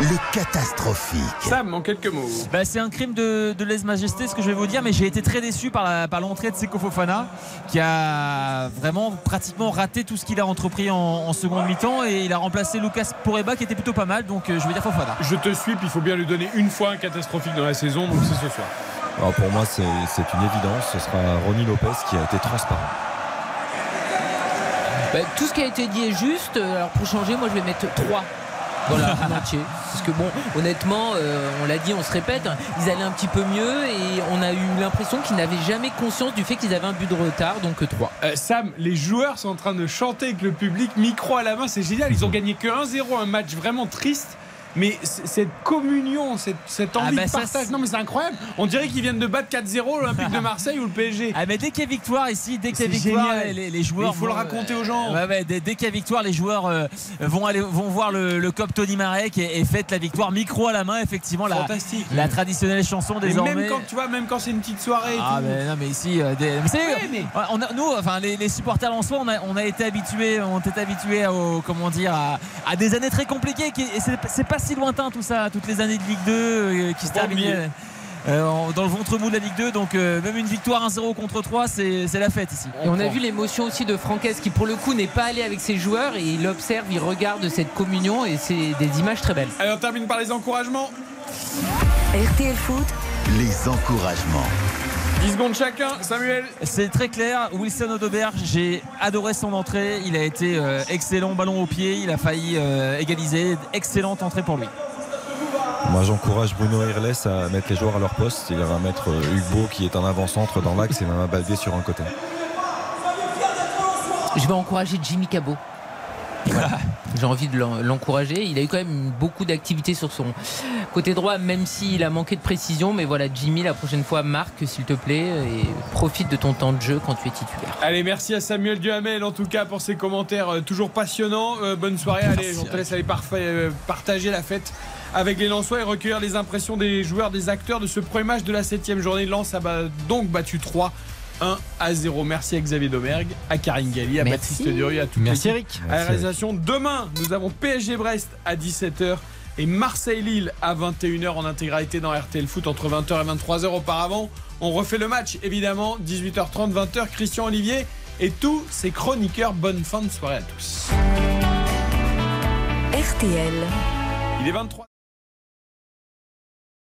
Speaker 5: le catastrophique.
Speaker 1: Sam, en quelques mots.
Speaker 2: Bah, c'est un crime de, de lèse-majesté, ce que je vais vous dire, mais j'ai été très déçu par, la- par l'entrée de Seko Fofana, qui a vraiment pratiquement raté tout ce qu'il a entrepris en, en seconde mi-temps, et il a remplacé Lucas Poreba, qui était plutôt pas mal, donc euh, je vais dire Fofana.
Speaker 1: Je te suis, puis il faut bien lui donner une fois un catastrophique dans la saison, donc c'est ce soir.
Speaker 7: Alors pour moi, c'est c'est une évidence. Ce sera Ronnie Lopez qui a été transparent.
Speaker 4: Bah, tout ce qui a été dit est juste. Euh, Alors pour changer, moi je vais mettre 3. Voilà, en entier. Parce que bon, honnêtement, euh, on l'a dit, on se répète, hein, ils allaient un petit peu mieux et on a eu l'impression qu'ils n'avaient jamais conscience du fait qu'ils avaient un but de retard, donc 3.
Speaker 1: Euh, Sam, les joueurs sont en train de chanter avec le public, micro à la main, c'est génial. Ils ont gagné que 1-0, un match vraiment triste. Mais cette communion, cette, cette envie
Speaker 2: bah
Speaker 1: de partage, non mais c'est incroyable. On dirait qu'ils viennent de battre 4-0 l'Olympique de Marseille ou le PSG.
Speaker 2: Ah mais dès qu'il y a victoire ici, dès qu'il y a victoire, les, les joueurs.
Speaker 1: Mais il faut le raconter
Speaker 2: euh,
Speaker 1: aux gens.
Speaker 2: ouais, ouais, dès dès qu'il y a victoire, les joueurs euh, vont aller, vont voir le, le cop Tony Marek et, et la victoire micro à la main. Effectivement, la,
Speaker 1: Fantastique.
Speaker 2: la traditionnelle chanson
Speaker 1: Et
Speaker 2: désormais.
Speaker 1: même quand tu vois, même quand c'est une petite soirée. et
Speaker 2: Ah
Speaker 1: tout.
Speaker 2: mais non mais ici euh, des- mais c'est-
Speaker 1: Ouais, mais-
Speaker 2: on a- nous enfin les, les supporters en soi on a, on a été habitués on était habitués au comment dire à, à des années très compliquées et c'est pas si lointain tout ça toutes les années de Ligue 2 euh, qui se
Speaker 1: oublier.
Speaker 2: terminaient euh, dans le ventre mou de la Ligue 2 donc euh, même une victoire 1-0 contre 3 c'est c'est la fête ici
Speaker 4: Et on a vu l'émotion aussi de Franquès qui pour le coup n'est pas allé avec ses joueurs et il observe, il regarde cette communion et c'est des images très belles.
Speaker 1: Allez, on termine par les encouragements.
Speaker 6: RTL Foot,
Speaker 5: Les encouragements.
Speaker 1: 10 secondes chacun, Samuel.
Speaker 2: C'est très clair. Wilson Odoberg, j'ai adoré son entrée. Il a été euh, excellent, ballon au pied. Il a failli euh, égaliser. Excellente entrée pour lui.
Speaker 7: Moi, j'encourage Bruno Irles à mettre les joueurs à leur poste. Il va mettre euh, Hugo qui est en avant-centre dans l'axe et Mama Baldé sur un côté.
Speaker 4: Je vais encourager Jimmy Cabot. Voilà. J'ai envie de l'en- l'encourager. Il a eu quand même beaucoup d'activité sur son côté droit, même s'il a manqué de précision. Mais voilà, Jimmy, la prochaine fois, marque, s'il te plaît, et profite de ton temps de jeu quand tu es titulaire.
Speaker 1: Allez, merci à Samuel Duhamel en tout cas pour ses commentaires euh, toujours passionnants. Euh, bonne soirée. Allez, on te laisse aller parfa- euh, partager la fête avec les Lensois et recueillir les impressions des joueurs, des acteurs de ce premier match de la 7 journée. Lens a ba- donc battu 3. 1 à 0. Merci à Xavier Domergue, à Karine Galli, à
Speaker 3: Merci.
Speaker 1: Baptiste Durieux, à toute
Speaker 3: Merci. Eric.
Speaker 1: À la
Speaker 3: Merci,
Speaker 1: réalisation, demain, nous avons PSG Brest à 17h et Marseille-Lille à 21h en intégralité dans RTL Foot entre 20h et 23h auparavant. On refait le match, évidemment, 18h30, 20h, Christian Olivier et tous ses chroniqueurs. Bonne fin de soirée à tous.
Speaker 6: RTL.
Speaker 1: Il est 23.